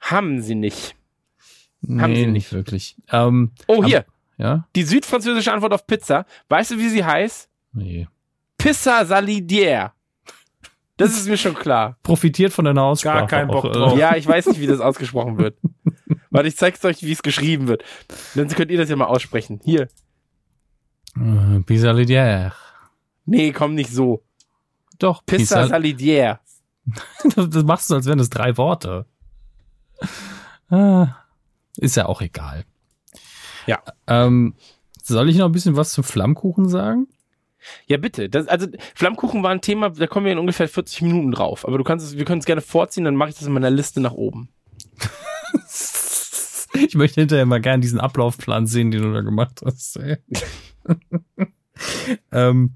Speaker 3: haben sie nicht. Haben
Speaker 1: nee,
Speaker 3: sie
Speaker 1: nicht
Speaker 3: nicht.
Speaker 1: wirklich. Ähm,
Speaker 3: Oh, hier,
Speaker 1: ja?
Speaker 3: die südfranzösische Antwort auf Pizza. Weißt du, wie sie heißt?
Speaker 1: Nee.
Speaker 3: Pizza Salidière. Das ist mir schon klar.
Speaker 1: Profitiert von deiner Aussprache.
Speaker 4: Gar keinen Bock
Speaker 1: auch, äh,
Speaker 4: drauf.
Speaker 3: Ja, ich weiß nicht, wie das ausgesprochen wird. Warte, ich zeig's euch, wie es geschrieben wird. Dann könnt ihr das ja mal aussprechen. Hier.
Speaker 1: Äh, Pizza Lidière.
Speaker 3: Nee, komm nicht so.
Speaker 1: Doch,
Speaker 3: Pizza. Salidière.
Speaker 1: Das, das machst du, als wären das drei Worte. Ah, ist ja auch egal.
Speaker 3: Ja.
Speaker 1: Ähm, soll ich noch ein bisschen was zum Flammkuchen sagen?
Speaker 3: Ja, bitte. Das, also, Flammkuchen war ein Thema, da kommen wir in ungefähr 40 Minuten drauf. Aber du kannst es, wir können es gerne vorziehen, dann mache ich das in meiner Liste nach oben.
Speaker 1: Ich möchte hinterher mal gerne diesen Ablaufplan sehen, den du da gemacht hast. ähm,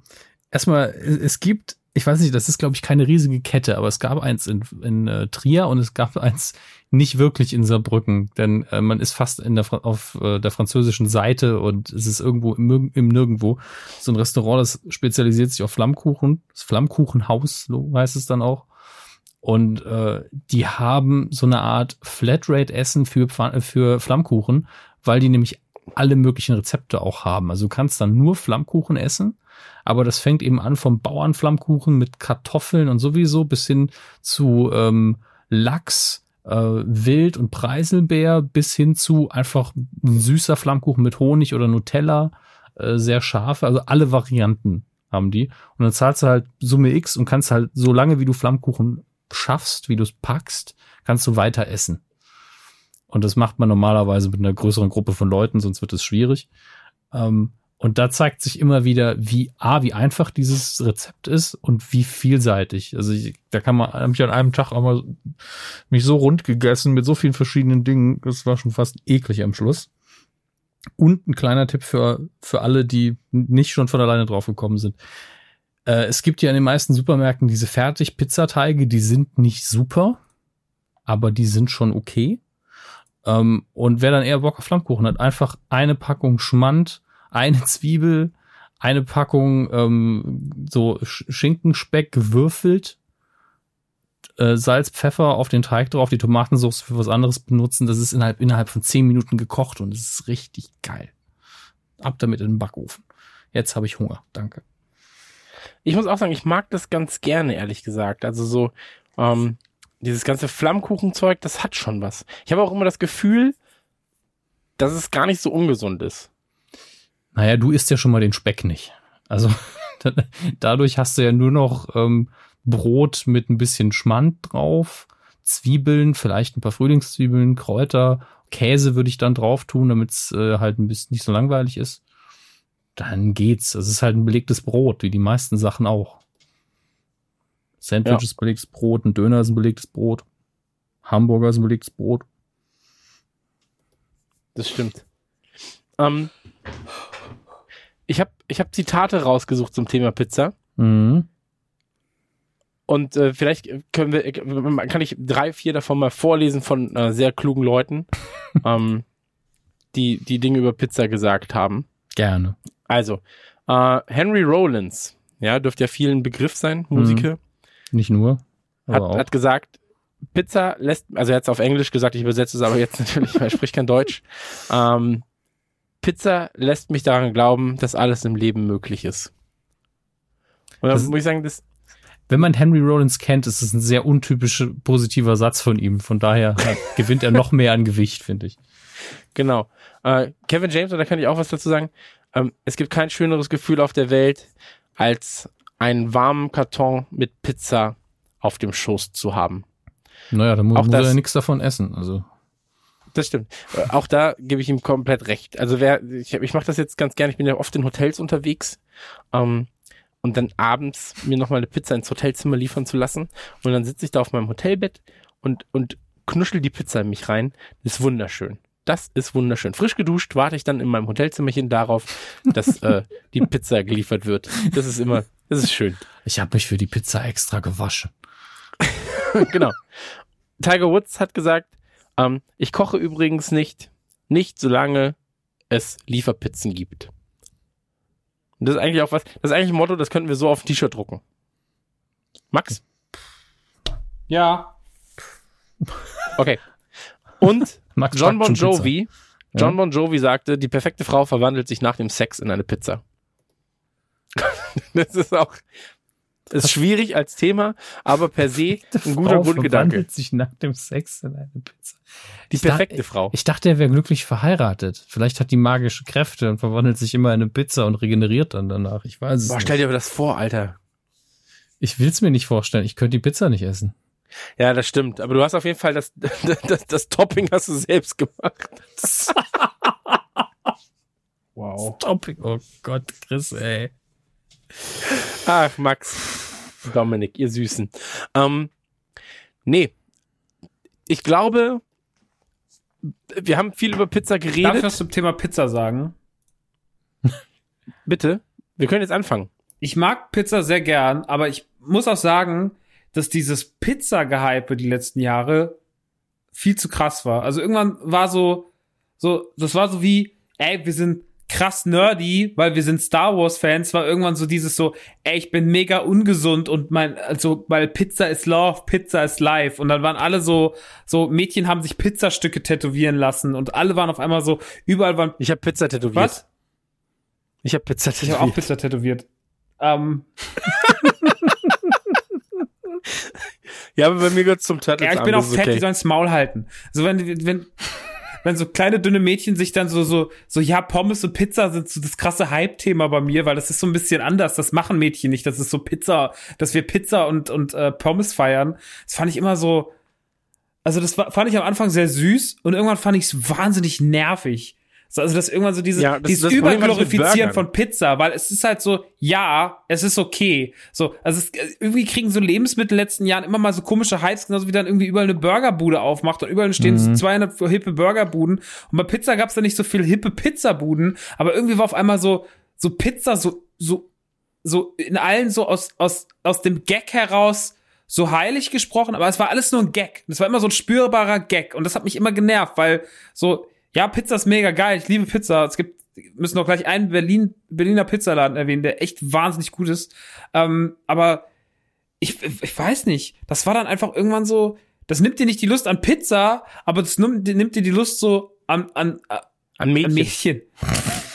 Speaker 1: erstmal, es gibt, ich weiß nicht, das ist, glaube ich, keine riesige Kette, aber es gab eins in, in äh, Trier und es gab eins nicht wirklich in Saarbrücken, denn äh, man ist fast in der, Fra- auf äh, der französischen Seite und es ist irgendwo im, im Nirgendwo so ein Restaurant, das spezialisiert sich auf Flammkuchen, das Flammkuchenhaus, so heißt es dann auch. Und äh, die haben so eine Art Flatrate-Essen für, für Flammkuchen, weil die nämlich alle möglichen Rezepte auch haben. Also du kannst dann nur Flammkuchen essen, aber das fängt eben an vom Bauernflammkuchen mit Kartoffeln und sowieso bis hin zu ähm, Lachs, äh, Wild und Preiselbeer bis hin zu einfach ein süßer Flammkuchen mit Honig oder Nutella, äh, sehr scharf, also alle Varianten haben die. Und dann zahlst du halt Summe X und kannst halt so lange, wie du Flammkuchen schaffst, wie du es packst, kannst du weiter essen. Und das macht man normalerweise mit einer größeren Gruppe von Leuten, sonst wird es schwierig. Ähm, und da zeigt sich immer wieder, wie A, wie einfach dieses Rezept ist und wie vielseitig. Also ich, da kann man, habe ich an einem Tag auch mal mich so rund gegessen mit so vielen verschiedenen Dingen. Das war schon fast eklig am Schluss. Und ein kleiner Tipp für, für alle, die nicht schon von alleine drauf gekommen sind. Äh, es gibt ja in den meisten Supermärkten diese Fertig-Pizzateige, die sind nicht super, aber die sind schon okay. Ähm, und wer dann eher Bock auf Flammkuchen hat, einfach eine Packung Schmand, eine Zwiebel, eine Packung ähm, so Sch- Schinkenspeck gewürfelt, äh, Salz, Pfeffer auf den Teig drauf, die Tomatensauce für was anderes benutzen. Das ist innerhalb, innerhalb von zehn Minuten gekocht und es ist richtig geil. Ab damit in den Backofen. Jetzt habe ich Hunger. Danke.
Speaker 3: Ich muss auch sagen, ich mag das ganz gerne, ehrlich gesagt. Also so, ähm, dieses ganze Flammkuchenzeug, das hat schon was. Ich habe auch immer das Gefühl, dass es gar nicht so ungesund ist.
Speaker 1: Naja, du isst ja schon mal den Speck nicht. Also, Dadurch hast du ja nur noch ähm, Brot mit ein bisschen Schmand drauf, Zwiebeln, vielleicht ein paar Frühlingszwiebeln, Kräuter, Käse würde ich dann drauf tun, damit es äh, halt ein bisschen nicht so langweilig ist. Dann geht's. Es ist halt ein belegtes Brot, wie die meisten Sachen auch. Sandwich
Speaker 3: Ja.
Speaker 1: ist belegtes Brot, ein Döner ist ein belegtes Brot, Hamburger ist ein belegtes Brot.
Speaker 3: Das stimmt. Ähm, ich habe ich hab Zitate rausgesucht zum Thema Pizza.
Speaker 1: Mhm.
Speaker 3: Und äh, vielleicht können wir, äh, kann ich drei, vier davon mal vorlesen von äh, sehr klugen Leuten, ähm, die die Dinge über Pizza gesagt haben.
Speaker 1: Gerne.
Speaker 3: Also, äh, Henry Rollins, ja, dürfte ja vielen Begriff sein, Musiker,
Speaker 1: Nicht nur,
Speaker 3: hat,
Speaker 1: Mhm.
Speaker 3: hat gesagt, Pizza lässt, also er hat es auf Englisch gesagt, ich übersetze es aber jetzt natürlich, weil er spricht kein Deutsch. Ähm, Pizza lässt mich daran glauben, dass alles im Leben möglich ist. Und dann
Speaker 1: Das-
Speaker 3: muss ich sagen, das,
Speaker 1: Wenn man Henry Rollins kennt, ist es ein sehr untypischer positiver Satz von ihm. Von daher äh, gewinnt er noch mehr an Gewicht, finde ich.
Speaker 3: Genau. Äh, Kevin James, und da kann ich auch was dazu sagen. Ähm, es gibt kein schöneres Gefühl auf der Welt, als einen warmen Karton mit Pizza auf dem Schoß zu haben.
Speaker 1: Naja, dann
Speaker 3: Auch
Speaker 1: muss er
Speaker 3: das-
Speaker 1: ja nichts davon essen. Also
Speaker 3: Das stimmt. Äh, auch da gebe ich ihm komplett recht. Also wer, ich, ich mache das jetzt ganz gerne. Ich bin ja oft in Hotels unterwegs. Ähm, und dann abends mir nochmal eine Pizza ins Hotelzimmer liefern zu lassen. Und dann sitze ich da auf meinem Hotelbett und, und knuschel die Pizza in mich rein. Das ist wunderschön. Das ist wunderschön. Frisch geduscht warte ich dann in meinem Hotelzimmerchen darauf, dass äh, die Pizza geliefert wird. Das ist immer, das ist schön.
Speaker 1: ich habe mich für die Pizza extra gewaschen.
Speaker 3: genau. Tiger Woods hat gesagt, ähm, ich koche übrigens nicht, nicht solange es Lieferpizzen gibt. Und das ist eigentlich auch was, das ist eigentlich ein Motto, das könnten wir so auf ein T-Shirt drucken. Max?
Speaker 4: Ja.
Speaker 3: Okay. Und
Speaker 1: Max
Speaker 3: John Bon. Jovi,
Speaker 1: Ja.
Speaker 3: John Bon Jovi sagte, die perfekte Frau verwandelt sich nach dem Sex in eine Pizza. das ist auch, ist schwierig als Thema, aber per se ein guter
Speaker 1: Frau
Speaker 3: Grundgedanke.
Speaker 1: verwandelt sich nach dem Sex in eine Pizza.
Speaker 3: Die
Speaker 1: Ich dachte-
Speaker 3: perfekte Frau.
Speaker 1: Ich dachte, er wäre glücklich verheiratet. Vielleicht hat die magische Kräfte und verwandelt sich immer in eine Pizza und regeneriert dann danach. Ich weiß es
Speaker 3: Boah,
Speaker 1: nicht.
Speaker 3: stell dir das vor, Alter.
Speaker 1: Ich will es mir nicht vorstellen. Ich könnte die Pizza nicht essen.
Speaker 3: Ja, das stimmt. Aber du hast auf jeden Fall das, das, das Topping hast du selbst gemacht.
Speaker 4: Wow.
Speaker 1: Topping. Oh Gott, Chris, ey.
Speaker 3: Ach, Max. Dominik, ihr Süßen. Ähm, nee. Ich glaube, wir haben viel über Pizza
Speaker 4: Darf ich
Speaker 3: geredet.
Speaker 4: was zum Thema Pizza sagen?
Speaker 3: Bitte. Wir können jetzt anfangen.
Speaker 4: Ich mag Pizza sehr gern, aber ich muss auch sagen, dass dieses Pizza-Gehype die letzten Jahre viel zu krass war. Also irgendwann war so, so, das war so wie, ey, wir sind krass nerdy, weil wir sind Star Wars Fans, war irgendwann so dieses so, ey, ich bin mega ungesund und mein, also, weil Pizza ist Love, Pizza ist Life und dann waren alle so, so Mädchen haben sich Pizzastücke tätowieren lassen und alle waren auf einmal so, überall waren,
Speaker 3: Ich habe Pizza tätowiert.
Speaker 4: was?
Speaker 3: Ich habe Pizza
Speaker 4: Ich habe
Speaker 3: tätowiert.
Speaker 4: auch Pizza tätowiert. Ähm,
Speaker 3: ja, aber bei mir gehört zum Turtles
Speaker 4: Ja, ich bin
Speaker 3: an,
Speaker 4: auch
Speaker 3: das ist
Speaker 4: fett, die
Speaker 3: okay.
Speaker 4: sollen's Maul halten. So wenn, wenn, wenn so kleine dünne Mädchen sich dann so, so, so, ja, Pommes und Pizza sind so das krasse Hype-Thema bei mir, weil das ist so ein bisschen anders. Das machen Mädchen nicht. Das ist so Pizza, dass wir Pizza und, und äh, Pommes feiern. Das fand ich immer so, also das war, fand ich am Anfang sehr süß und irgendwann fand ich es wahnsinnig nervig. So, also das irgendwann so dieses,
Speaker 3: Ja, das-
Speaker 4: dieses
Speaker 3: das mit
Speaker 4: Überglorifizieren von Pizza, weil es ist halt so, ja, es ist okay. So, also es, irgendwie kriegen so Lebensmittel in den letzten Jahren immer mal so komische Hypes, genauso wie dann irgendwie überall eine Burgerbude aufmacht und überall stehen so 200 hippe Burgerbuden und bei Pizza gab's da nicht so viel hippe Pizzabuden, aber irgendwie war auf einmal so, so Pizza so, so, so in allen so aus, aus, aus dem Gag heraus so heilig gesprochen, aber es war alles nur ein Gag. Das war immer so ein spürbarer Gag und das hat mich immer genervt, weil so, ja, Pizza ist mega geil, ich liebe Pizza. Es gibt, wir müssen noch gleich einen Berlin, Berliner Pizzaladen erwähnen, der echt wahnsinnig gut ist. Ähm, aber ich, ich weiß nicht, das war dann einfach irgendwann so, das nimmt dir nicht die Lust an Pizza, aber das nimmt, nimmt dir die Lust so an, an,
Speaker 3: An
Speaker 4: an
Speaker 3: Mädchen.
Speaker 4: Mädchen.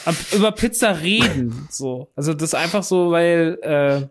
Speaker 4: Am, über Pizza reden. So. Also das ist einfach so, weil, äh,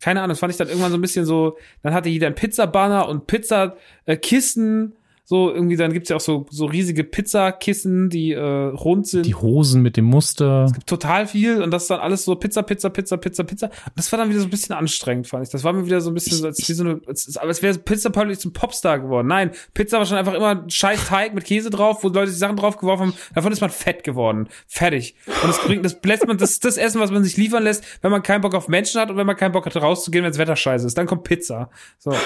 Speaker 4: keine Ahnung, das fand ich dann irgendwann so ein bisschen so, dann hatte jeder einen Pizzabanner und Pizzakisten. So, irgendwie, dann gibt's ja auch so, so riesige Pizzakissen, die äh, rund sind.
Speaker 1: Die Hosen mit dem Muster.
Speaker 4: total viel und das ist dann alles so Pizza, Pizza, Pizza, Pizza, Pizza. Das war dann wieder so ein bisschen anstrengend, fand ich. Das war mir wieder so ein bisschen so, als, wie so eine, als, als wäre Pizza plötzlich zum Popstar geworden. Nein, Pizza war schon einfach immer ein scheiß Teig mit Käse drauf, wo Leute die Sachen drauf geworfen haben. Davon ist man fett geworden. Fertig. Und das bringt, das lässt man, das ist das Essen, was man sich liefern lässt, wenn man keinen Bock auf Menschen hat und wenn man keinen Bock hat, rauszugehen, wenn das Wetter scheiße ist. Dann kommt Pizza. So.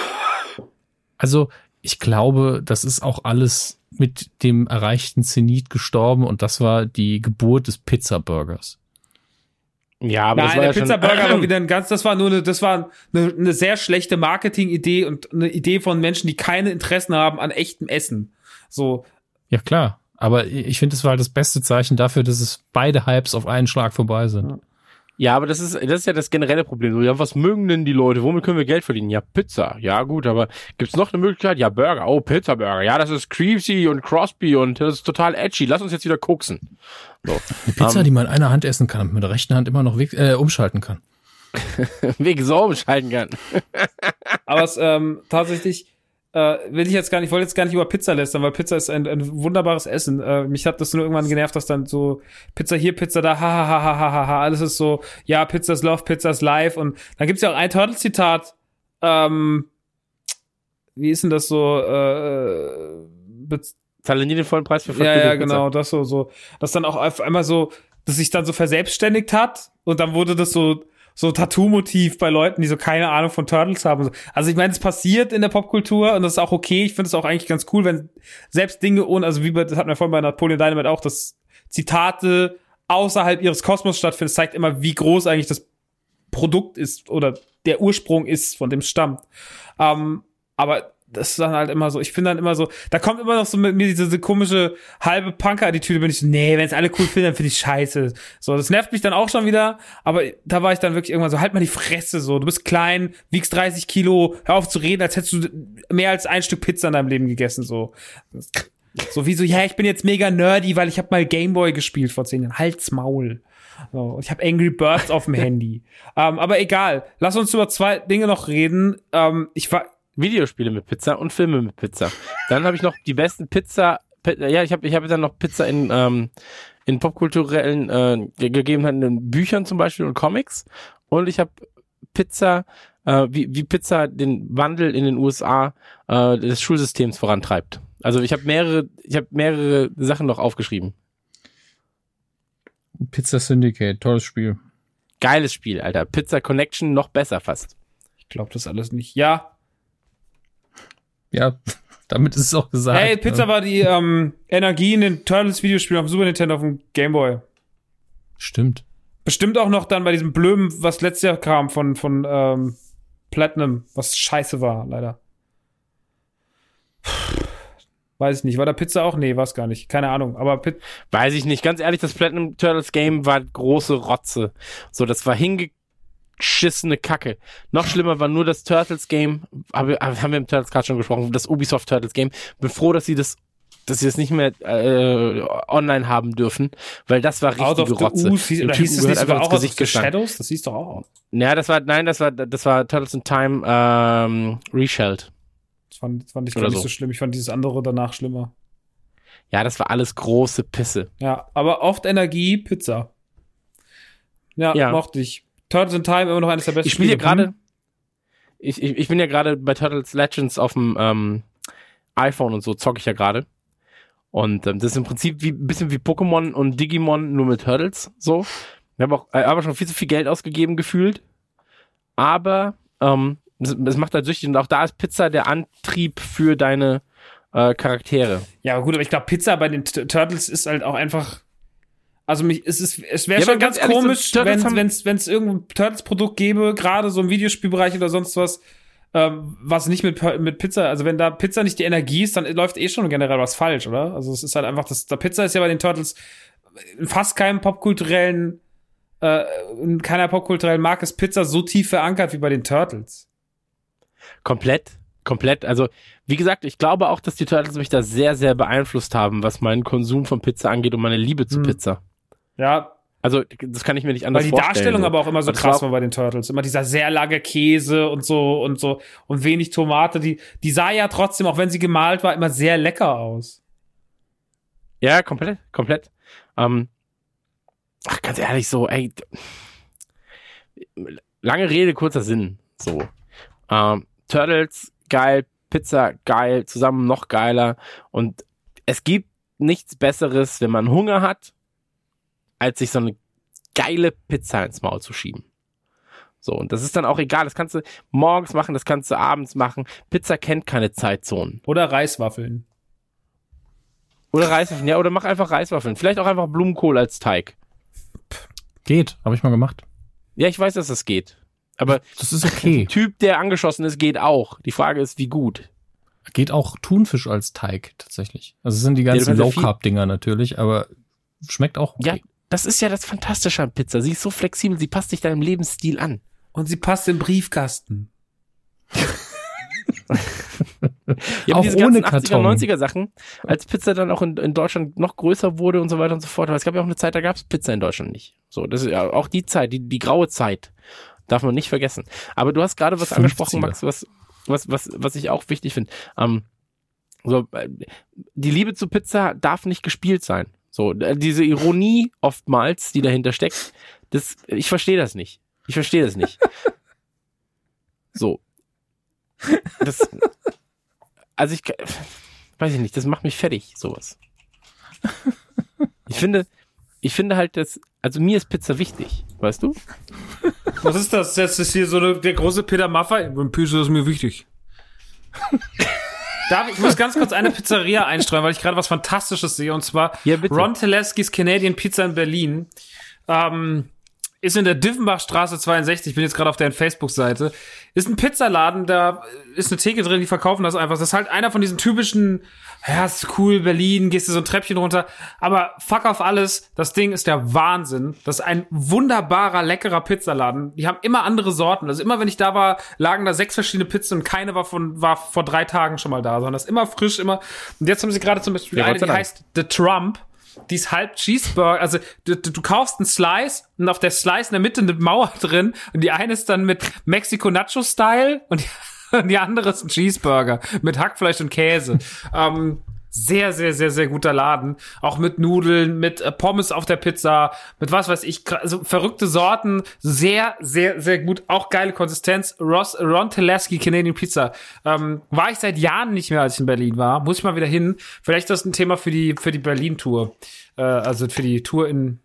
Speaker 1: Also, ich glaube, das ist auch alles mit dem erreichten Zenit gestorben und das war die Geburt des Pizza-Burgers.
Speaker 3: Ja, aber das
Speaker 4: Nein,
Speaker 3: war
Speaker 4: der
Speaker 3: ja schon,
Speaker 4: Pizza-Burger war wieder ein ganz, das war nur eine, das war eine, eine sehr schlechte Marketing-Idee und eine Idee von Menschen, die keine Interessen haben an echtem Essen. So,
Speaker 1: Ja, klar. Aber ich finde, es war halt das beste Zeichen dafür, dass es beide Hypes auf einen Schlag vorbei sind.
Speaker 3: Ja, aber das ist, das ist ja das generelle Problem. So, ja, was mögen denn die Leute? Womit können wir Geld verdienen? Ja, Pizza. Ja, gut, aber gibt's noch eine Möglichkeit? Ja, Burger. Oh, Pizza Burger. Ja, das ist creepy und Crosby und das ist total edgy. Lass uns jetzt wieder koksen. So.
Speaker 1: Eine Pizza,
Speaker 3: Ähm.
Speaker 1: die man in einer Hand essen kann und mit der rechten Hand immer noch weg, äh, umschalten kann.
Speaker 3: Wegen so umschalten kann.
Speaker 4: Aber es ähm, tatsächlich äh, will ich jetzt gar nicht, ich wollte jetzt gar nicht über Pizza lästern, weil Pizza ist ein, ein wunderbares Essen. Äh, mich hat das nur irgendwann genervt, dass dann so Pizza hier, Pizza da, ha ha ha ha ha ha, alles ist so, ja, Pizza ist Love, Pizza ist Life und dann gibt's ja auch ein Turtle-Zitat, ähm, wie ist denn das so, äh,
Speaker 3: Zahle nie den vollen Preis für
Speaker 4: ja, ja,
Speaker 3: Pizza.
Speaker 4: genau, das so, so, das dann auch auf einmal so, dass sich dann so verselbstständigt hat und dann wurde das so, so Tattoo-Motiv bei Leuten, die so keine Ahnung von Turtles haben. Also ich meine, es passiert in der Popkultur und das ist auch okay. Ich finde es auch eigentlich ganz cool, wenn selbst Dinge ohne, also wie bei, das hatten wir vorhin bei Napoleon Dynamite auch, dass Zitate außerhalb ihres Kosmos stattfinden. Das zeigt immer, wie groß eigentlich das Produkt ist oder der Ursprung ist, von dem es stammt. Ähm, aber das ist dann halt immer so, ich finde dann immer so, da kommt immer noch so mit mir diese, diese komische halbe Punker-Attitüde, bin ich so, nee, wenn es alle cool finden, dann finde ich scheiße. So, das nervt mich dann auch schon wieder, aber da war ich dann wirklich irgendwann so, halt mal die Fresse so, du bist klein, wiegst 30 Kilo, hör auf zu reden, als hättest du mehr als ein Stück Pizza in deinem Leben gegessen, so. So wie so, ja, ich bin jetzt mega nerdy, weil ich habe mal Gameboy gespielt vor zehn Jahren. Halt's Maul. So, ich habe Angry Birds auf dem Handy. Ähm, aber egal, lass uns über zwei Dinge noch reden. Ähm, ich war,
Speaker 3: Videospiele mit Pizza und Filme mit Pizza. Dann habe ich noch die besten Pizza, Pi- ja, ich habe ich hab dann noch Pizza in, ähm, in popkulturellen äh, ge- Gegebenheiten, in Büchern zum Beispiel und Comics. Und ich habe Pizza, äh, wie, wie Pizza den Wandel in den USA äh, des Schulsystems vorantreibt. Also ich habe mehrere, ich habe mehrere Sachen noch aufgeschrieben.
Speaker 1: Pizza Syndicate, tolles Spiel.
Speaker 3: Geiles Spiel, Alter. Pizza Connection noch besser fast.
Speaker 4: ich glaube das alles nicht. Ja,
Speaker 1: Ja, damit ist es auch gesagt.
Speaker 4: Hey, Pizza
Speaker 1: ne?
Speaker 4: war die ähm, Energie in den Turtles-Videospielen auf dem Super Nintendo auf dem Gameboy.
Speaker 1: Stimmt.
Speaker 4: Bestimmt auch noch dann bei diesem Blömen, was letztes Jahr kam von, von ähm, Platinum, was scheiße war, leider. Weiß ich nicht. War da Pizza auch? Nee, war es gar nicht. Keine Ahnung. Aber Pit
Speaker 3: Weiß ich nicht. Ganz ehrlich, das Platinum Turtles Game war große Rotze. So, das war hingeschissene Kacke. Noch schlimmer war nur das Turtles Game. Habe, haben wir im Turtles gerade schon gesprochen. Das Ubisoft Turtles Game. Bin froh, dass sie das dass sie das nicht mehr äh, online haben dürfen, weil das war
Speaker 4: Out of
Speaker 3: richtige Rotze.
Speaker 4: Ooze, hieß, oder hieß
Speaker 3: gehört
Speaker 4: nicht sogar
Speaker 3: einfach
Speaker 4: auch
Speaker 3: Gesicht geschlagen.
Speaker 4: Shadows? Das hieß doch auch.
Speaker 3: Ja, das war, nein, das war, das war Turtles in Time ähm, Reshelled.
Speaker 4: Das fand, das fand ich gar nicht
Speaker 3: so.
Speaker 4: so schlimm. Ich fand dieses andere danach schlimmer.
Speaker 3: Ja, das war alles große Pisse.
Speaker 4: Ja, aber oft Energie, Pizza. Ja,
Speaker 3: Ja.
Speaker 4: mochte ich. Turtles in Time immer noch eines der besten
Speaker 3: Ich spiele ja
Speaker 4: Spiele.
Speaker 3: gerade, ich, ich, ich bin ja gerade bei Turtles Legends auf dem ähm, iPhone und so zocke ich ja gerade. Und ähm, das ist im Prinzip wie ein bisschen wie Pokémon und Digimon nur mit Turtles. So. Ich habe auch äh, aber schon viel zu viel Geld ausgegeben gefühlt. Aber ähm, macht halt süchtig und auch da ist Pizza der Antrieb für deine äh, Charaktere.
Speaker 4: Ja, gut, aber ich glaube, Pizza bei den T Turtles ist halt auch einfach. Also mich, es ist, es wäre
Speaker 3: Ja,
Speaker 4: schon
Speaker 3: ganz
Speaker 4: ganz
Speaker 3: so
Speaker 4: komisch,
Speaker 3: Turtles
Speaker 4: wenn
Speaker 3: haben-
Speaker 4: wenn's wenn's irgendein Turtles-Produkt gäbe, gerade so im Videospielbereich oder sonst was, ähm, was nicht mit mit Pizza, also wenn da Pizza nicht die Energie ist, dann läuft eh schon generell was falsch, oder? Also es ist halt einfach, das, der Pizza ist ja bei den Turtles in fast keinem popkulturellen, äh, in keiner popkulturellen Marke ist Pizza so tief verankert wie bei den Turtles.
Speaker 3: Komplett, komplett. Also, wie gesagt, ich glaube auch, dass die Turtles mich da sehr, sehr beeinflusst haben, was meinen Konsum von Pizza angeht und meine Liebe zu
Speaker 4: Hm.
Speaker 3: Pizza.
Speaker 4: Ja,
Speaker 3: Also, das kann ich mir nicht anders
Speaker 4: Weil die
Speaker 3: vorstellen.
Speaker 4: Darstellung
Speaker 3: so.
Speaker 4: aber auch immer so krass
Speaker 3: war
Speaker 4: bei den Turtles. Immer dieser sehr lange Käse und so und so und wenig Tomate. Die, die sah ja trotzdem, auch wenn sie gemalt war, immer sehr lecker aus.
Speaker 3: Ja, komplett, komplett. Ähm, ach, ganz ehrlich, so, ey, lange Rede, kurzer Sinn. So. Ähm, Turtles, geil, Pizza, geil, zusammen noch geiler. Und es gibt nichts Besseres, wenn man Hunger hat, als sich so eine geile Pizza ins Maul zu schieben. So, und das ist dann auch egal. Das kannst du morgens machen, das kannst du abends machen. Pizza kennt keine Zeitzonen.
Speaker 4: Oder Reiswaffeln.
Speaker 3: Oder Reiswaffeln, ja, oder mach einfach Reiswaffeln. Vielleicht auch einfach Blumenkohl als Teig.
Speaker 1: Geht, habe ich mal gemacht.
Speaker 3: Ja, ich weiß, dass das geht. Aber
Speaker 1: Das ist okay.
Speaker 3: Typ, der angeschossen ist, geht auch. Die Frage ist, wie gut.
Speaker 1: Geht auch Thunfisch als Teig tatsächlich. Also es sind die ganzen
Speaker 3: ja
Speaker 1: Low Carb Dinger natürlich, aber schmeckt auch
Speaker 3: Ja,
Speaker 1: okay.
Speaker 3: Das ist ja das Fantastische an Pizza. Sie ist so flexibel, sie passt sich deinem Lebensstil an.
Speaker 4: Und sie passt in den Briefkasten.
Speaker 3: Ja,
Speaker 1: Auch
Speaker 3: diese
Speaker 1: ohne
Speaker 3: ganzen 80er,
Speaker 1: Karton.
Speaker 3: 90er Sachen, als Pizza dann auch in, in Deutschland noch größer wurde und so weiter und so fort. Aber es gab ja auch eine Zeit, da gab es Pizza in Deutschland nicht. So, das ist ja auch die Zeit, die, die graue Zeit. Darf man nicht vergessen. Aber du hast gerade was
Speaker 1: 50er.
Speaker 3: angesprochen, Max, was, was, was, was ich auch wichtig finde. Ähm, so, äh, die Liebe zu Pizza darf nicht gespielt sein. So, äh, diese Ironie oftmals, die dahinter steckt, das, ich verstehe das nicht. Ich verstehe das nicht. So. Das, also ich, weiß ich nicht, das macht mich fertig, sowas. Ich finde, ich finde halt, dass, also mir ist Pizza wichtig, weißt du?
Speaker 4: Was ist das? Jetzt ist hier so eine, der große Peter Maffay. Pizza ist mir wichtig. Darf, ich muss ganz kurz eine Pizzeria einstreuen, weil ich gerade was Fantastisches sehe. Und zwar
Speaker 3: Ja.
Speaker 4: Ron Teleskis Canadian Pizza in Berlin. Ähm, ist in der Diffenbachstraße 62, ich bin jetzt gerade auf deren Facebook-Seite, ist ein Pizzaladen, da ist eine Theke drin, die verkaufen das einfach. Das ist halt einer von diesen typischen, ja, ist cool, Berlin, gehst du so ein Treppchen runter, aber fuck auf alles, das Ding ist der Wahnsinn. Das ist ein wunderbarer, leckerer Pizzaladen. Die haben immer andere Sorten. Also immer, wenn ich da war, lagen da sechs verschiedene Pizzen und keine war von, war vor drei Tagen schon mal da, sondern das ist immer frisch, immer. Und jetzt haben sie gerade zum Beispiel
Speaker 3: Ja,
Speaker 4: eine, die heißt The Trump. Die ist halb Cheeseburger, also du, du, du kaufst einen Slice und auf der Slice in der Mitte eine Mauer drin und die eine ist dann mit Mexico Nacho Style und die, und die andere ist ein Cheeseburger mit Hackfleisch und Käse. ähm, sehr, sehr, sehr, sehr guter Laden. Auch mit Nudeln, mit äh, Pommes auf der Pizza, mit was weiß ich, also verrückte Sorten. Sehr, sehr, sehr gut. Auch geile Konsistenz. Ross, Ron Telesky Canadian Pizza. Ähm, war ich seit Jahren nicht mehr, als ich in Berlin war. Muss ich mal wieder hin. Vielleicht ist das ein Thema für die, für die Berlin-Tour. Äh, also für die Tour in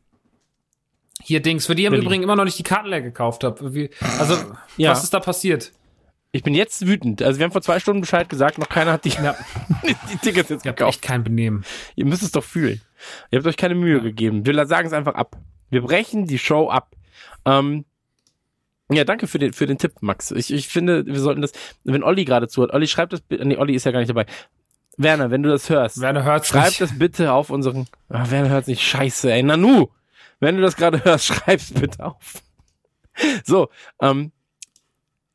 Speaker 4: hier Dings, für die im. Übrigen immer noch nicht die Karten leer gekauft habe. Also,
Speaker 3: Ja.
Speaker 4: was ist da passiert?
Speaker 3: Ich bin jetzt wütend. Also wir haben vor zwei Stunden Bescheid gesagt, noch keiner hat die,
Speaker 4: Ja.
Speaker 3: die Tickets jetzt
Speaker 4: Ich
Speaker 3: gekauft.
Speaker 4: echt kein Benehmen.
Speaker 3: Ihr müsst es doch fühlen. Ihr habt euch keine Mühe gegeben. Wir sagen es einfach ab. Wir brechen die Show ab. Ähm, ja, danke für den, für den Tipp, Max. Ich, ich finde, wir sollten das, wenn Olli gerade zuhört, Olli schreibt das, nee, Olli ist ja gar nicht dabei. Werner, wenn du das hörst,
Speaker 4: Werner hört's
Speaker 3: schreib
Speaker 4: nicht.
Speaker 3: das bitte auf unseren, ah, Werner hört's nicht, scheiße, ey, Nanu, wenn du das gerade hörst, schreib's bitte auf. So, ähm,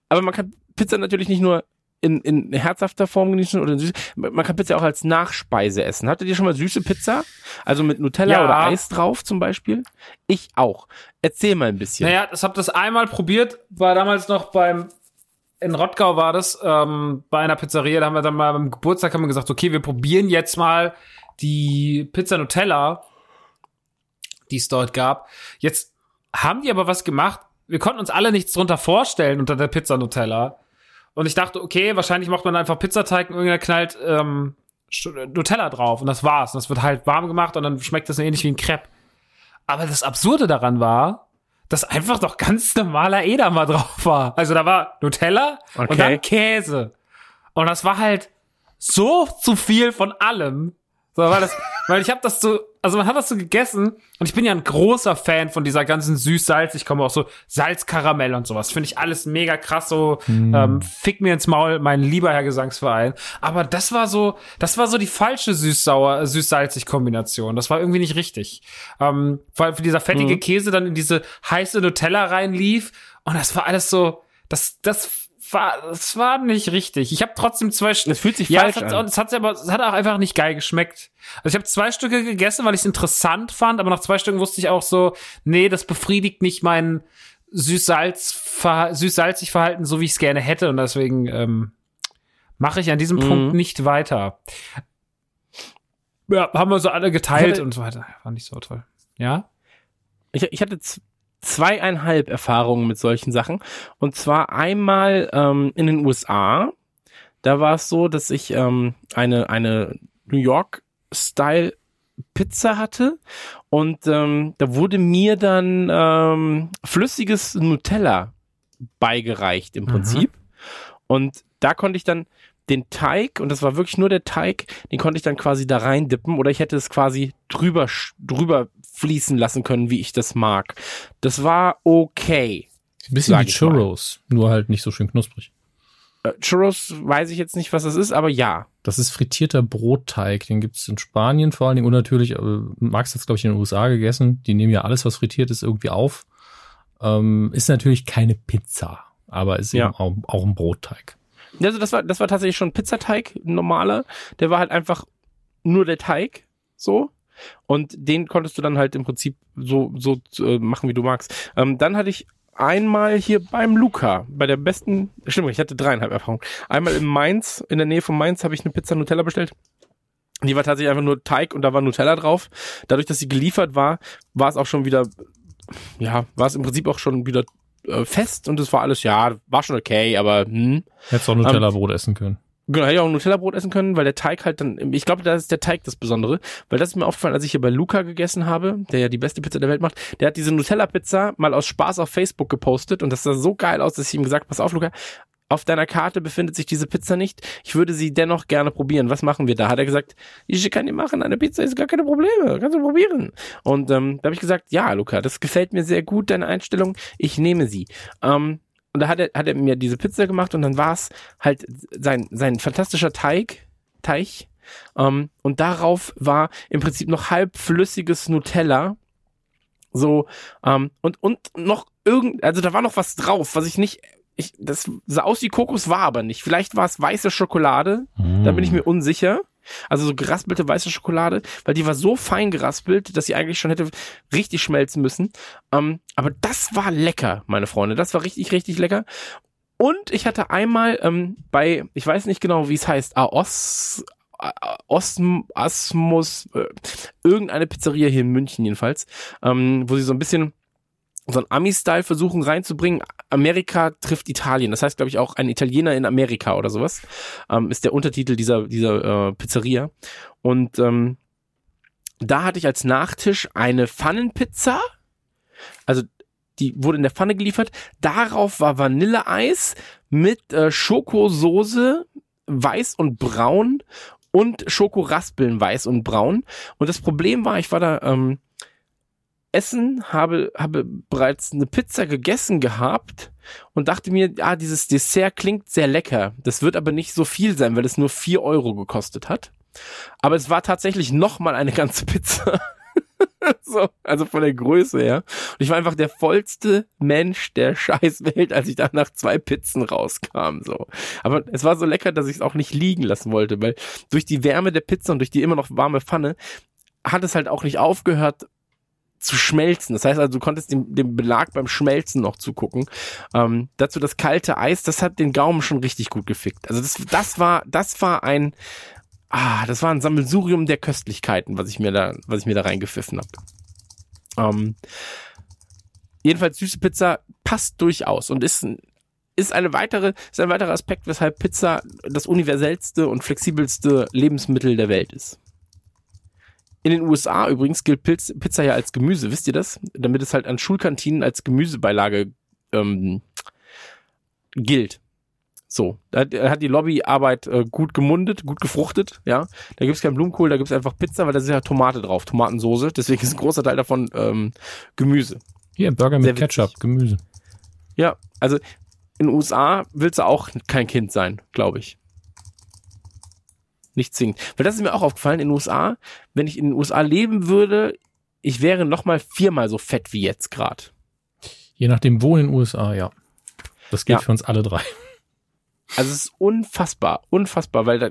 Speaker 3: aber man kann Pizza natürlich nicht nur in, in herzhafter Form genießen oder in süß. Man kann Pizza auch als Nachspeise essen. Hattet ihr schon mal süße Pizza? Also mit Nutella
Speaker 4: Ja.
Speaker 3: oder Eis drauf zum Beispiel? Ich auch. Erzähl mal ein bisschen.
Speaker 4: Naja, ich habe das einmal probiert, war damals noch beim in Rottgau war das, ähm, bei einer Pizzeria, da haben wir dann mal beim Geburtstag haben wir gesagt, okay, wir probieren jetzt mal die Pizza Nutella, die es dort gab. Jetzt haben die aber was gemacht. Wir konnten uns alle nichts drunter vorstellen unter der Pizza Nutella. Und ich dachte, okay, wahrscheinlich macht man einfach Pizzateig und irgendwer knallt ähm, Sch- Nutella drauf und das war's. Und das wird halt warm gemacht und dann schmeckt das ähnlich wie ein Crepe. Aber das Absurde daran war, dass einfach doch ganz normaler Edamer drauf war. Also da war Nutella
Speaker 3: Okay.
Speaker 4: und dann Käse. Und das war halt so zu viel von allem. So, weil, das, weil ich habe das so, also man hat das so gegessen und ich bin ja ein großer Fan von dieser ganzen süß-salz. Ich komme auch so Salzkaramell und sowas. Finde ich alles mega krass. So ähm, fick mir ins Maul, mein lieber Herr Gesangsverein. Aber das war so, das war so die falsche süß-sauer, süß-salzig Kombination. Das war irgendwie nicht richtig. Ähm, weil dieser fettige Käse dann in diese heiße Nutella reinlief und das war alles so, das, das war, das war nicht richtig. Ich habe trotzdem zwei Stück.
Speaker 3: Das fühlt sich
Speaker 4: ja,
Speaker 3: falsch
Speaker 4: es
Speaker 3: an.
Speaker 4: Es hat aber, es hat auch einfach nicht geil geschmeckt. Also ich habe zwei Stücke gegessen, weil ich es interessant fand, aber nach zwei Stücken wusste ich auch so, nee, das befriedigt nicht mein süß-salz, süß-salzig Verhalten, so wie ich es gerne hätte und deswegen ähm, mache ich an diesem
Speaker 3: Mhm.
Speaker 4: Punkt nicht weiter. Ja, haben wir so alle geteilt
Speaker 3: hatte-
Speaker 4: und so weiter. War nicht so toll. Ja?
Speaker 3: Ich, ich hatte zweieinhalb Erfahrungen mit solchen Sachen. Und zwar einmal ähm, in den USA. Da war es so, dass ich ähm, eine, eine New York-Style Pizza hatte und ähm, da wurde mir dann ähm, flüssiges Nutella beigereicht im Prinzip. Und da konnte ich dann den Teig, und das war wirklich nur der Teig, den konnte ich dann quasi da rein dippen oder ich hätte es quasi drüber, drüber fließen lassen können, wie ich das mag. Das war okay.
Speaker 1: Ein bisschen wie
Speaker 3: ich mal.
Speaker 1: Churros, nur halt nicht so schön knusprig.
Speaker 3: Äh, Churros weiß ich jetzt nicht, was das ist, aber ja.
Speaker 1: Das ist frittierter Brotteig. Den gibt's in Spanien vor allen Dingen. Und natürlich, äh, Max hat's glaube ich, in den USA gegessen. Die nehmen ja alles, was frittiert ist, irgendwie auf. Ähm, ist natürlich keine Pizza, aber ist
Speaker 3: Ja.
Speaker 1: eben auch, auch ein Brotteig.
Speaker 3: Also das war, das war tatsächlich schon Pizzateig, ein normaler. Der war halt einfach nur der Teig, so. Und den konntest du dann halt im Prinzip so, so äh, machen, wie du magst. Ähm, dann hatte ich einmal hier beim Luca, bei der besten, stimmt, ich hatte dreieinhalb Erfahrungen. Einmal in Mainz, in der Nähe von Mainz, habe ich eine Pizza Nutella bestellt. Die war tatsächlich einfach nur Teig und da war Nutella drauf. Dadurch, dass sie geliefert war, war es auch schon wieder, ja, war es im Prinzip auch schon wieder äh, fest und es war alles, ja, war schon okay, aber hm.
Speaker 1: Hättest auch Nutella-Brot essen können.
Speaker 3: Genau, hätte ich auch Nutella-Brot essen können, weil der Teig halt dann, ich glaube, da ist der Teig das Besondere, weil das ist mir aufgefallen, als ich hier bei Luca gegessen habe, der ja die beste Pizza der Welt macht, der hat diese Nutella-Pizza mal aus Spaß auf Facebook gepostet und das sah so geil aus, dass ich ihm gesagt, pass auf, Luca, auf deiner Karte befindet sich diese Pizza nicht. Ich würde sie dennoch gerne probieren. Was machen wir da? Hat er gesagt, ich kann die machen. Eine Pizza ist gar keine Probleme. Kannst du probieren. Und ähm, da habe ich gesagt, ja, Luca, das gefällt mir sehr gut, deine Einstellung. Ich nehme sie. Ähm, und da hat er, hat er mir diese Pizza gemacht und dann war es halt sein, sein fantastischer Teig, Teig. Ähm, und darauf war im Prinzip noch halbflüssiges Nutella. So, ähm, und, und noch irgend, also da war noch was drauf, was ich nicht, ich, das sah aus wie Kokos, war aber nicht. Vielleicht war es weiße Schokolade, da bin ich mir unsicher. Also so geraspelte weiße Schokolade, weil die war so fein geraspelt, dass sie eigentlich schon hätte richtig schmelzen müssen. Ähm, aber das war lecker, meine Freunde. Das war richtig, richtig lecker. Und ich hatte einmal ähm, bei, ich weiß nicht genau, wie es heißt, Aos, Osm, Asmus, äh, irgendeine Pizzeria hier in München jedenfalls, ähm, wo sie so ein bisschen so ein Ami-Style versuchen reinzubringen. Amerika trifft Italien. Das heißt, glaube ich, auch ein Italiener in Amerika oder sowas. Ähm, ist der Untertitel dieser, dieser äh, Pizzeria. Und ähm, da hatte ich als Nachtisch eine Pfannenpizza. Also die wurde in der Pfanne geliefert. Darauf war Vanilleeis mit äh, Schokosoße, weiß und braun und Schokoraspeln, weiß und braun. Und das Problem war, ich war da ähm, essen, habe, habe bereits eine Pizza gegessen gehabt und dachte mir, ah, dieses Dessert klingt sehr lecker. Das wird aber nicht so viel sein, weil es nur vier Euro gekostet hat. Aber es war tatsächlich noch mal eine ganze Pizza. so, also von der Größe her. Und ich war einfach der vollste Mensch der Scheißwelt, als ich da nach zwei Pizzen rauskam. So. Aber es war so lecker, dass ich es auch nicht liegen lassen wollte, weil durch die Wärme der Pizza und durch die immer noch warme Pfanne hat es halt auch nicht aufgehört zu schmelzen. Das heißt also, du konntest dem, dem Belag beim Schmelzen noch zugucken. Ähm, dazu das kalte Eis, das hat den Gaumen schon richtig gut gefickt. Also das, das war, das war ein, ah, das war ein Sammelsurium der Köstlichkeiten, was ich mir da, was ich mir da reingepfiffen habe. Ähm, jedenfalls süße Pizza passt durchaus und ist ein, ist eine weitere, ist ein weiterer Aspekt, weshalb Pizza das universellste und flexibelste Lebensmittel der Welt ist. In den USA übrigens gilt Pilz, Pizza ja als Gemüse, wisst ihr das? Damit es halt an Schulkantinen als Gemüsebeilage ähm, gilt. So, da hat, die Lobbyarbeit äh, gut gemundet, gut gefruchtet, ja. Da gibt's keinen Blumenkohl, da gibt's einfach Pizza, weil da ist ja Tomate drauf, Tomatensoße. Deswegen ist ein großer Teil davon ähm, Gemüse.
Speaker 1: Hier, Burger mit
Speaker 3: Sehr witzig.
Speaker 1: Ketchup, Gemüse.
Speaker 3: Ja, also in den USA willst du auch kein Kind sein, glaube ich. Nicht zwingend. Weil das ist mir auch aufgefallen, in den USA, wenn ich in den USA leben würde, ich wäre noch mal viermal so fett wie jetzt gerade.
Speaker 1: Je nachdem, wo in den USA, ja. Das gilt
Speaker 3: Ja.
Speaker 1: für uns alle drei.
Speaker 3: Also es ist unfassbar, unfassbar, weil da,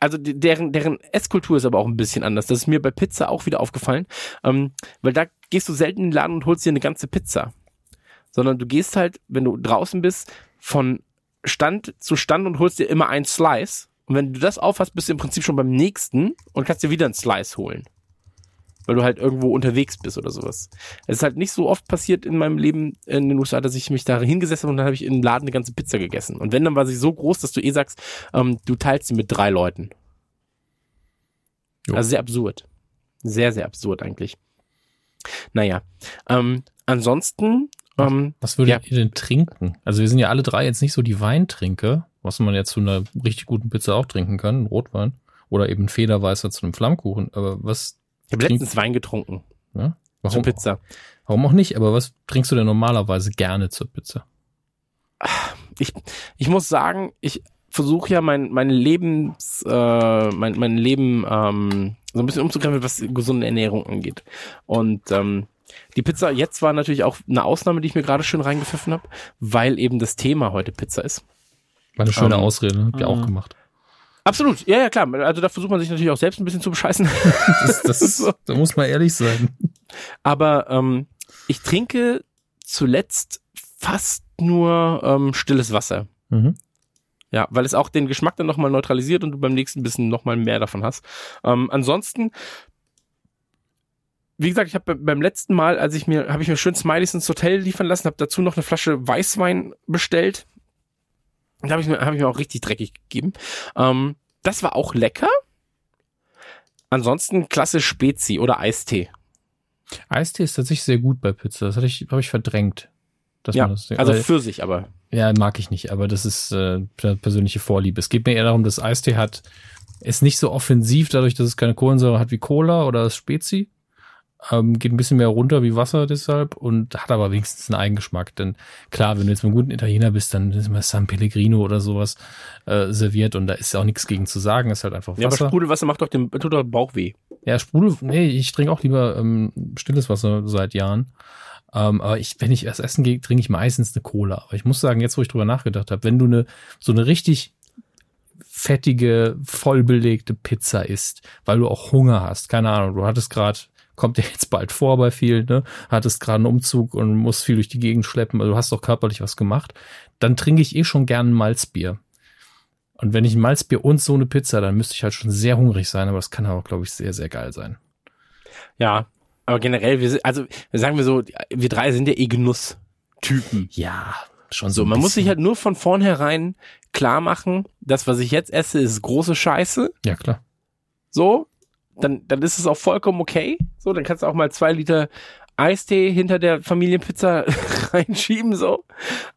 Speaker 3: also deren, deren Esskultur ist aber auch ein bisschen anders. Das ist mir bei Pizza auch wieder aufgefallen, ähm, weil da gehst du selten in den Laden und holst dir eine ganze Pizza, sondern du gehst halt, wenn du draußen bist, von Stand zu Stand und holst dir immer ein Slice. Und wenn du das aufhast, bist du im Prinzip schon beim nächsten und kannst dir wieder ein Slice holen. Weil du halt irgendwo unterwegs bist oder sowas. Es ist halt nicht so oft passiert in meinem Leben in den USA, dass ich mich da hingesetzt habe und dann habe ich in den Laden eine ganze Pizza gegessen. Und wenn, dann war sie so groß, dass du eh sagst, ähm, du teilst sie mit drei Leuten.
Speaker 1: Jo.
Speaker 3: Also sehr absurd. Sehr, sehr absurd eigentlich. Naja. Ähm, ansonsten, ähm,
Speaker 1: Was würdet
Speaker 3: Ja.
Speaker 1: ihr denn trinken? Also wir sind ja alle drei jetzt nicht so die Weintrinker, was man ja zu einer richtig guten Pizza auch trinken kann, ein Rotwein. Oder eben Federweißer zu einem Flammkuchen. Aber was,
Speaker 3: ich habe letztens Wein getrunken
Speaker 1: ja?
Speaker 3: zur
Speaker 1: Warum,
Speaker 3: Pizza.
Speaker 1: warum auch nicht? Aber was trinkst du denn normalerweise gerne zur Pizza?
Speaker 3: ich, ich muss sagen, ich versuche ja mein, mein Lebens, äh, mein, mein Leben ähm, so ein bisschen umzugreifen, was gesunde Ernährung angeht. Und ähm, die Pizza jetzt war natürlich auch eine Ausnahme, die ich mir gerade schön reingepfiffen habe, weil eben das Thema heute Pizza ist.
Speaker 1: War eine schöne
Speaker 3: Ähm,
Speaker 1: Ausrede, habt ihr auch
Speaker 4: mhm.
Speaker 1: gemacht.
Speaker 3: Absolut, ja, ja, klar. Also da versucht man sich natürlich auch selbst ein bisschen zu bescheißen.
Speaker 1: Das, das
Speaker 3: So.
Speaker 1: da muss man ehrlich sein.
Speaker 3: Aber ähm, ich trinke zuletzt fast nur ähm, stilles Wasser.
Speaker 1: Mhm.
Speaker 3: Ja, weil es auch den Geschmack dann nochmal neutralisiert und du beim nächsten bisschen nochmal mehr davon hast. Ähm, ansonsten, wie gesagt, ich habe beim letzten Mal, als ich mir, habe ich mir schön Smileys ins Hotel liefern lassen, habe dazu noch eine Flasche Weißwein bestellt. Da habe ich, mir- hab ich mir auch richtig dreckig gegeben. Ähm, das war auch lecker. Ansonsten klassisch Spezi oder Eistee.
Speaker 1: Eistee ist tatsächlich sehr gut bei Pizza. Das hatte ich, habe ich verdrängt. Dass
Speaker 3: Ja,
Speaker 1: man das,
Speaker 3: also
Speaker 1: weil-
Speaker 3: Pfirsich aber.
Speaker 1: Ja, mag ich nicht, aber das ist äh, per- persönliche Vorliebe. Es geht mir eher darum, dass Eistee hat, ist nicht so offensiv, dadurch, dass es keine Kohlensäure hat wie Cola oder Spezi. Ähm, geht ein bisschen mehr runter wie Wasser deshalb und hat aber wenigstens einen Eigengeschmack. Denn klar, wenn du jetzt mit einem guten Italiener bist, dann ist immer San Pellegrino oder sowas äh, serviert und da ist ja auch nichts gegen zu sagen. Ist halt einfach
Speaker 3: Ja, aber
Speaker 1: Wasser.
Speaker 3: Sprudelwasser macht doch den tut doch Bauch weh.
Speaker 1: Ja, Sprudel, nee, ich trinke auch lieber ähm, stilles Wasser seit Jahren. Ähm, aber ich, wenn ich erst essen gehe, trinke ich meistens eine Cola. Aber ich muss sagen, jetzt wo ich drüber nachgedacht habe, wenn du eine so eine richtig fettige, vollbelegte Pizza isst, weil du auch Hunger hast, keine Ahnung, du hattest gerade, kommt dir jetzt bald vor bei vielen, ne? Hattest gerade einen Umzug und musst viel durch die Gegend schleppen, also du hast doch körperlich was gemacht, dann trinke ich eh schon gern ein Malzbier. Und wenn ich ein Malzbier und so eine Pizza, dann müsste ich halt schon sehr hungrig sein, aber das kann auch, glaube ich, sehr, sehr geil sein.
Speaker 3: Ja, aber generell, wir sind, also sagen wir so, wir drei sind ja eh Genusstypen.
Speaker 1: Ja, schon
Speaker 3: So, man muss sich
Speaker 1: bisschen.
Speaker 3: halt nur von vornherein klar machen, das, was ich jetzt esse, ist große Scheiße.
Speaker 1: Ja, klar.
Speaker 3: So, dann, dann ist es auch vollkommen okay. So, dann kannst du auch mal zwei Liter Eistee hinter der Familienpizza reinschieben, so.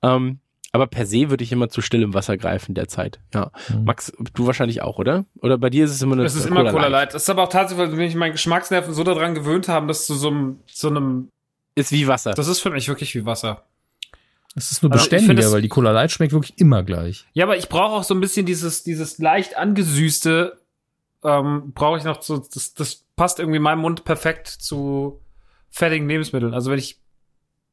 Speaker 3: Ähm, aber per se würde ich immer zu stillem Wasser greifen derzeit. Ja.
Speaker 1: Mhm.
Speaker 3: Max, du wahrscheinlich auch, oder? Oder bei dir ist es immer eine
Speaker 4: Es ist immer Cola Light. Das ist aber auch tatsächlich, weil mich meine Geschmacksnerven so daran gewöhnt haben, dass zu so einem, so einem,
Speaker 3: Ist wie Wasser.
Speaker 4: das ist für mich wirklich wie Wasser.
Speaker 1: Es ist nur
Speaker 4: Also
Speaker 1: beständiger, weil die Cola Light schmeckt wirklich immer gleich.
Speaker 4: Ja, aber ich brauche auch so ein bisschen dieses, dieses leicht angesüßte, ähm, brauche ich noch so, das, das passt irgendwie in meinem Mund perfekt zu fettigen Lebensmitteln. Also wenn ich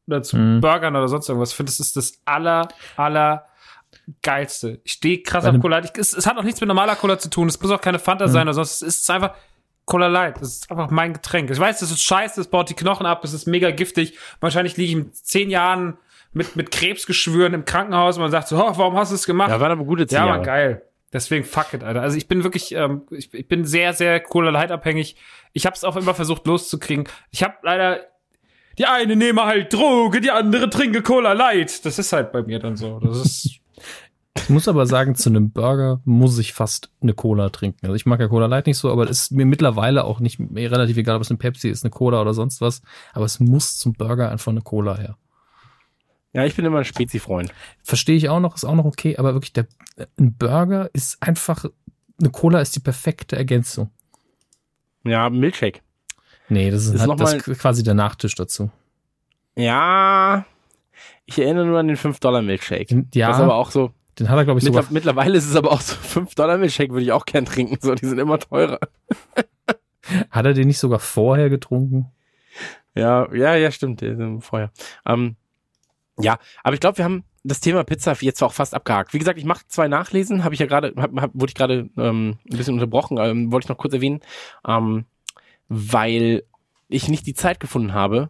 Speaker 4: oder zu
Speaker 1: Mhm.
Speaker 4: Burgern oder sonst irgendwas finde, das ist das aller, aller geilste. Ich stehe krass
Speaker 1: Bei
Speaker 4: auf Cola Light. Es, es hat auch nichts mit normaler Cola zu tun. Es muss auch keine Fanta
Speaker 1: Mhm.
Speaker 4: sein oder sonst. Es ist einfach Cola Light. Das ist einfach mein Getränk. Ich weiß, das ist scheiße, das baut die Knochen ab, es ist mega giftig. Wahrscheinlich liege ich in zehn Jahren mit, mit Krebsgeschwüren im Krankenhaus und man sagt so, oh, warum hast du es gemacht?
Speaker 3: ja, waren aber gute zehn
Speaker 4: Ja, man, geil. Deswegen fuck it, Alter. Also ich bin wirklich, ähm, ich, ich bin sehr, sehr Cola Light abhängig. Ich habe es auch immer versucht loszukriegen. Ich habe leider die eine nehme halt Droge, die andere trinke Cola Light. Das ist halt bei mir dann so. Das ist
Speaker 1: Ich muss aber sagen, zu einem Burger muss ich fast eine Cola trinken. Also ich mag ja Cola Light nicht so, aber es ist mir mittlerweile auch nicht mehr relativ egal, ob es eine Pepsi ist, eine Cola oder sonst was. Aber es muss zum Burger einfach eine Cola her.
Speaker 3: Ja, ich bin immer ein Spezi-Freund.
Speaker 1: Verstehe ich auch noch, ist auch noch okay, aber wirklich der, ein Burger ist einfach, eine Cola ist die perfekte Ergänzung.
Speaker 3: Ja, Milkshake.
Speaker 1: Nee, das ist,
Speaker 3: Ist
Speaker 1: halt,
Speaker 3: noch
Speaker 1: das ist quasi der Nachtisch dazu.
Speaker 3: Ja, ich erinnere nur an den 5-Dollar-Milkshake.
Speaker 1: Ja,
Speaker 3: Das ist aber auch so.
Speaker 1: den hat er, glaube ich,
Speaker 3: Mittler,
Speaker 1: sogar.
Speaker 3: mittlerweile ist es aber auch so, 5-Dollar-Milkshake würde ich auch gern trinken. So, die sind immer teurer.
Speaker 1: Hat er den nicht sogar vorher getrunken?
Speaker 3: Ja, ja, ja, stimmt. Vorher. Ähm, ja, aber ich glaube, wir haben das Thema Pizza jetzt auch fast abgehakt. Wie gesagt, ich mache zwei Nachlesen, habe ich ja gerade, wurde ich gerade ähm, ein bisschen unterbrochen, ähm, wollte ich noch kurz erwähnen, ähm, weil ich nicht die Zeit gefunden habe,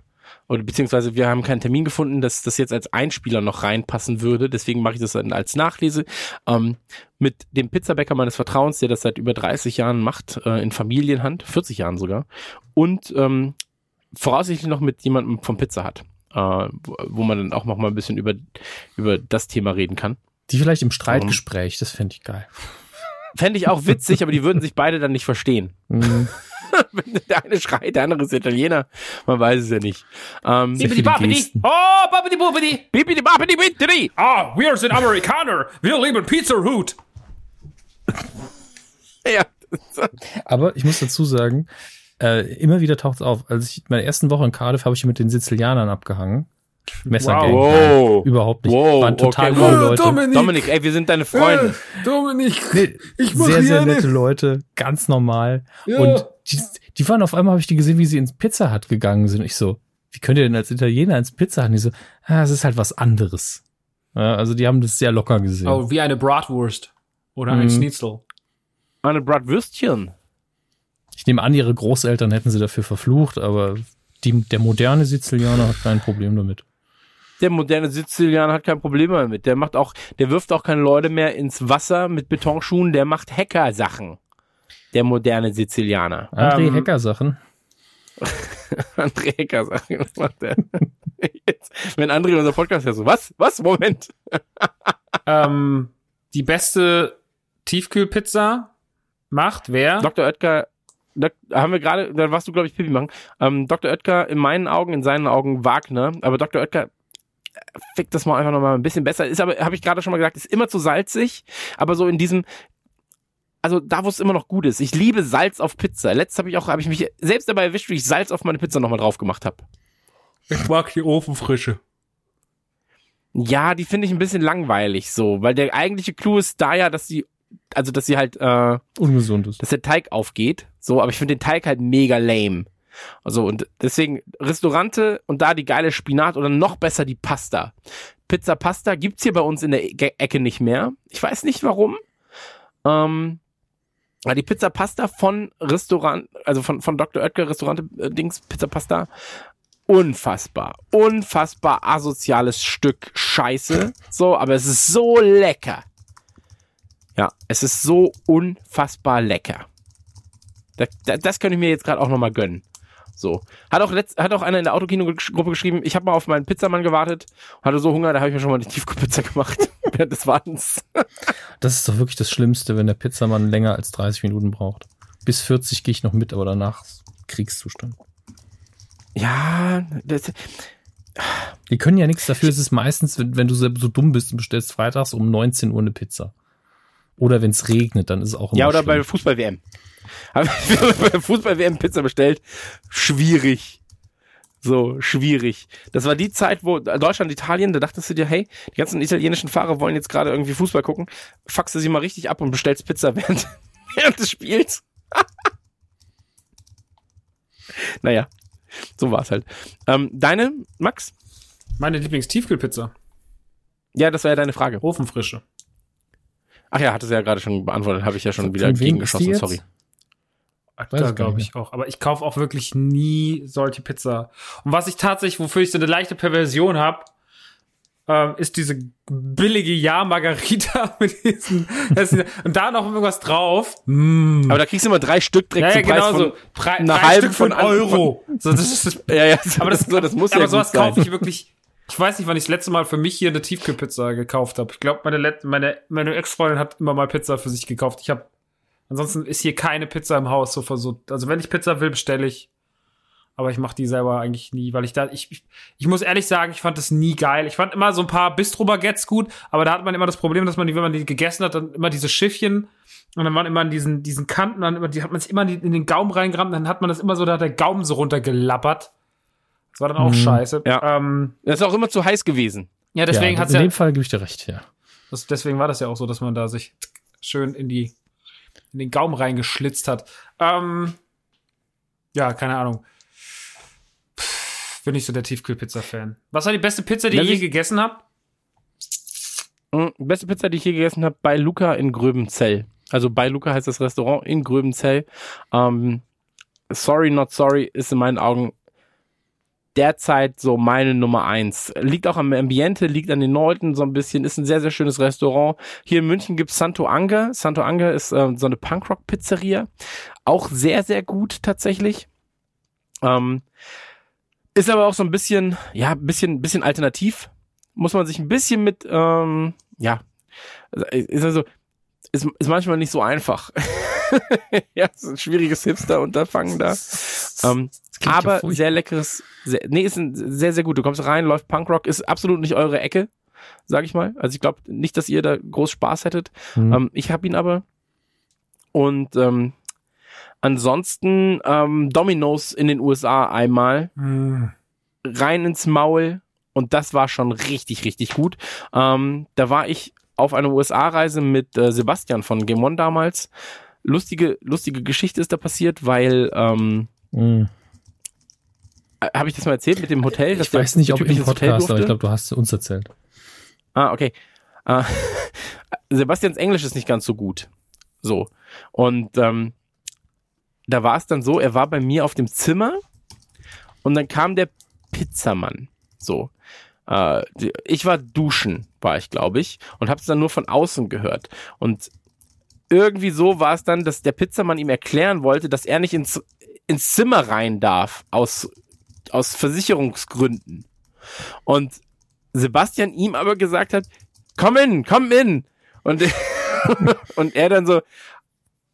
Speaker 3: oder beziehungsweise wir haben keinen Termin gefunden, dass das jetzt als Einspieler noch reinpassen würde. Deswegen mache ich das dann als Nachlese ähm, mit dem Pizzabäcker meines Vertrauens, der das seit über 30 Jahren macht, äh, in Familienhand, 40 Jahren sogar, und ähm, voraussichtlich noch mit jemandem vom Pizza hat, äh, wo, man dann auch noch mal ein bisschen über über das Thema reden kann.
Speaker 1: Die vielleicht im Streitgespräch, das fände ich geil.
Speaker 3: Fände ich auch witzig, aber die würden sich beide dann nicht verstehen.
Speaker 1: Mhm.
Speaker 3: Wenn der eine schreit, der andere ist Italiener. Man weiß es ja nicht. Ähm,
Speaker 1: viele Gesten.
Speaker 4: Oh, babidi bubidi.
Speaker 3: Bibidi babidi bididi.
Speaker 4: Ah, wir sind Amerikaner. Wir lieben Pizza Hut.
Speaker 3: Ja.
Speaker 1: Aber ich muss dazu sagen, äh, immer wieder taucht es auf. Als ich meine ersten Woche in Cardiff habe ich mit den Sizilianern abgehangen. Messergang.
Speaker 3: Wow.
Speaker 1: Überhaupt nicht.
Speaker 3: Wow,
Speaker 1: Waren total
Speaker 3: okay.
Speaker 1: coole
Speaker 3: Wow,
Speaker 1: Leute.
Speaker 4: Dominik.
Speaker 3: Dominik, ey, wir sind deine Freunde.
Speaker 4: Dominik.
Speaker 1: Nee,
Speaker 4: Ich mach
Speaker 1: sehr, sehr
Speaker 4: eine-
Speaker 1: nette Leute, ganz normal.
Speaker 4: Ja.
Speaker 1: Und die, die waren auf einmal, habe ich die gesehen, wie sie ins Pizza Hut gegangen sind. Ich so, wie könnt ihr denn als Italiener ins Pizza Hut? Und die so, ah, es ist halt was anderes. Ja, also die haben das sehr locker gesehen.
Speaker 4: Oh, wie eine Bratwurst. Oder
Speaker 1: Mhm.
Speaker 4: ein Schnitzel.
Speaker 3: Eine Bratwürstchen.
Speaker 1: Ich nehme an, ihre Großeltern hätten sie dafür verflucht, aber die, der moderne Sizilianer hat kein Problem damit.
Speaker 3: Der moderne Sizilianer hat kein Problem damit. Der macht auch, der wirft auch keine Leute mehr ins Wasser mit Betonschuhen, der macht Hacker-Sachen. Der moderne Sizilianer.
Speaker 1: André
Speaker 4: Ähm,
Speaker 1: Hacker-Sachen.
Speaker 3: André Hacker-Sachen, was macht der? Jetzt, wenn André unser Podcast hört, so, was? Was? Moment.
Speaker 4: Ähm, die beste Tiefkühlpizza macht wer?
Speaker 3: Dr. Oetker, Dok- haben wir gerade, da warst du, glaube ich, Pipi machen. Ähm, Dr. Oetker in meinen Augen, in seinen Augen Wagner, aber Dr. Oetker äh, fickt das mal einfach nochmal ein bisschen besser. Ist aber, habe ich gerade schon mal gesagt, ist immer zu salzig, aber so in diesem, also da, wo es immer noch gut ist. Ich liebe Salz auf Pizza. Letztes habe ich auch, habe ich mich selbst dabei erwischt, wie ich Salz auf meine Pizza nochmal drauf gemacht habe.
Speaker 4: Ich mag die Ofenfrische.
Speaker 3: Ja, die finde ich ein bisschen langweilig so, weil der eigentliche Clou ist da ja, dass sie, also dass sie halt, äh,
Speaker 1: Ungesund ist.
Speaker 3: dass der Teig aufgeht. So, aber ich finde den Teig halt mega lame. Also und deswegen Restaurante und da die geile Spinat oder noch besser die Pasta. Pizza Pasta gibt's hier bei uns in der Ecke Ecke nicht mehr. Ich weiß nicht warum. Ähm, die Pizza Pasta von Restaurant, also von, von Dr. Oetker Restaurant äh, Dings Pizza Pasta, unfassbar, unfassbar asoziales Stück Scheiße. So, aber es ist so lecker. Ja, es ist so unfassbar lecker. Das, das, könnte ich mir jetzt gerade auch nochmal gönnen. So. Hat auch, letzt, hat auch einer in der Autokino-Gruppe geschrieben, ich habe mal auf meinen Pizzamann gewartet, hatte so Hunger, da habe ich mir schon mal eine Tiefkühlpizza gemacht während des Wartens.
Speaker 1: Das ist doch wirklich das Schlimmste, wenn der Pizzamann länger als 30 Minuten braucht. Bis 40 gehe ich noch mit, aber danach Kriegszustand.
Speaker 3: Ja, das,
Speaker 1: Die können ja nichts dafür. Es ist meistens, wenn, wenn du so dumm bist und bestellst freitags um 19 Uhr eine Pizza. Oder wenn es regnet, dann ist es auch immer
Speaker 3: ja oder bei
Speaker 1: schlimm.
Speaker 3: Fußball-WM. Haben wir bei Fußball-WM Pizza bestellt? Schwierig. So, schwierig. Das war die Zeit, wo Deutschland, Italien, da dachtest du dir, hey, die ganzen italienischen Fahrer wollen jetzt gerade irgendwie Fußball gucken. Fuckst du sie mal richtig ab und bestellst Pizza während, während des Spiels. naja, so war's halt. Ähm, deine, Max?
Speaker 4: Meine Lieblingstiefkühlpizza.
Speaker 3: Ja, das war ja deine Frage.
Speaker 4: Ofenfrische.
Speaker 3: Ach ja, hattest du ja gerade schon beantwortet, habe ich ja schon
Speaker 1: Von
Speaker 3: wieder gegengeschossen, sorry.
Speaker 4: Da glaube ich auch. Aber ich kaufe auch wirklich nie solche Pizza. Und was ich tatsächlich, wofür ich so eine leichte Perversion habe, ähm, ist diese billige Ja-Margarita mit diesen, das und da noch irgendwas drauf. Mm.
Speaker 3: Aber da kriegst du immer drei Stück direkt
Speaker 4: Ja, ja,
Speaker 3: zum Preis
Speaker 4: genau
Speaker 3: von
Speaker 4: so. Drei,
Speaker 3: einer
Speaker 4: drei
Speaker 3: halben
Speaker 4: Stück von
Speaker 3: von-
Speaker 4: Euro. So, das ist das,
Speaker 3: Ja, ja,
Speaker 4: aber das,
Speaker 3: so, das muss
Speaker 4: aber
Speaker 3: ja
Speaker 4: sowas kaufe ich wirklich. Ich weiß nicht, wann ich das letzte Mal für mich hier eine Tiefkühlpizza gekauft habe. Ich glaube, meine, meine, meine Ex-Freundin hat immer mal Pizza für sich gekauft. Ich habe ansonsten ist hier keine Pizza im Haus so versucht. Also wenn ich Pizza will, bestelle ich. Aber ich mache die selber eigentlich nie, weil ich da ich, ich ich muss ehrlich sagen, ich fand das nie geil. Ich fand immer so ein paar Bistro Baguettes gut, aber da hat man immer das Problem, dass man die, wenn man die gegessen hat, dann immer diese Schiffchen und dann waren immer an diesen diesen Kanten, dann immer die hat man sich immer in den Gaumen reingerammt, dann hat man das immer so, da hat der Gaumen so runtergelappert. Das war dann auch
Speaker 1: Mhm.
Speaker 4: scheiße.
Speaker 3: Ja.
Speaker 4: Ähm,
Speaker 3: Das ist auch immer zu heiß gewesen.
Speaker 4: ja, deswegen
Speaker 1: ja,
Speaker 4: hat's
Speaker 1: in
Speaker 4: ja,
Speaker 1: dem Fall gebe ich dir recht, ja.
Speaker 4: das, deswegen war das ja auch so, dass man da sich schön in die in den Gaumen reingeschlitzt hat. Ähm, ja, keine Ahnung. Pff, bin nicht so der Tiefkühlpizza-Fan. Was war die beste Pizza, die
Speaker 3: Ja,
Speaker 4: ihr je
Speaker 3: ich-
Speaker 4: gegessen habt?
Speaker 3: Mm, Beste Pizza, die ich je gegessen habe, bei Luca in Gröbenzell. Also bei Luca heißt das Restaurant in Gröbenzell. Ähm, sorry, not sorry ist in meinen Augen derzeit so meine Nummer eins. Liegt auch am Ambiente, liegt an den Leuten so ein bisschen, ist ein sehr, sehr schönes Restaurant. Hier in München gibt's Santo Anga. Santo Anga ist äh, so eine Punkrock-Pizzeria. Auch sehr, sehr gut tatsächlich. Ähm, ist aber auch so ein bisschen, ja, ein bisschen, bisschen alternativ. Muss man sich ein bisschen mit, ähm, ja, ist also, ist, ist manchmal nicht so einfach. ja, ist ein schwieriges Hipster-Unterfangen da. Ähm,
Speaker 1: ja
Speaker 3: aber
Speaker 1: furchtbar.
Speaker 3: sehr leckeres, sehr, nee, ist ein, sehr, sehr gut. Du kommst rein, läuft Punkrock, ist absolut nicht eure Ecke, sag ich mal. Also ich glaube nicht, dass ihr da groß Spaß hättet.
Speaker 1: Mhm.
Speaker 3: Ähm, ich habe ihn aber. Und ähm, ansonsten ähm, Domino's in den USA einmal rein ins Maul und das war schon richtig, richtig gut. Ähm, da war ich auf einer USA-Reise mit äh, Sebastian von Game One damals. Lustige, lustige Geschichte ist da passiert, weil ähm,
Speaker 1: Mhm.
Speaker 3: habe ich das mal erzählt mit dem Hotel?
Speaker 1: Ich weiß nicht, ob
Speaker 3: Typ
Speaker 1: im Podcast, aber ich glaube, du hast es uns erzählt.
Speaker 3: Ah, okay. Äh, Sebastians Englisch ist nicht ganz so gut. So. Und ähm, da war es dann so, er war bei mir auf dem Zimmer und dann kam der Pizzamann. So. Äh, die- ich war duschen, war ich, glaube ich, und habe es dann nur von außen gehört. Und irgendwie so war es dann, dass der Pizzamann ihm erklären wollte, dass er nicht ins, ins Zimmer rein darf, aus, aus Versicherungsgründen. Und Sebastian ihm aber gesagt hat, komm in, komm in. Und, und er dann so,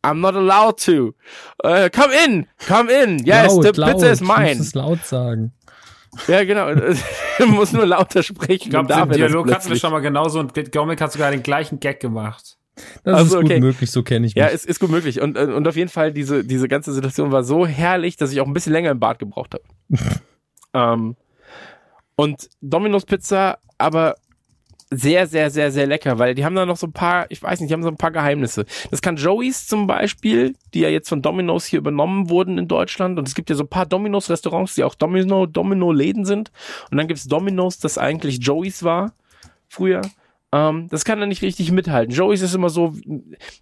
Speaker 3: I'm not allowed to. Äh, come in, come in. Yes, the pizza is
Speaker 1: Du musst
Speaker 3: mine.
Speaker 1: es laut sagen.
Speaker 3: Ja, genau. Er muss nur lauter sprechen.
Speaker 4: Ich glaube, den Dialog hatten wir schon mal genauso und Gomik hat sogar den gleichen Gag gemacht.
Speaker 1: Das
Speaker 3: Also,
Speaker 1: ist gut
Speaker 3: okay.
Speaker 1: möglich, so kenne ich mich.
Speaker 3: Ja, es ist gut möglich. Und, äh, und auf jeden Fall, diese, diese ganze Situation war so herrlich, dass ich auch ein bisschen länger im Bad gebraucht habe. ähm, und Domino's Pizza, aber sehr, sehr, sehr, sehr lecker, weil die haben da noch so ein paar, ich weiß nicht, die haben so ein paar Geheimnisse. Das kann Joey's zum Beispiel, die ja jetzt von Domino's hier übernommen wurden in Deutschland. Und es gibt ja so ein paar Domino's Restaurants, die auch Domino, Domino-Läden sind. Und dann gibt's Domino's, das eigentlich Joey's war früher. Ähm, das kann er nicht richtig mithalten. Joey's ist immer so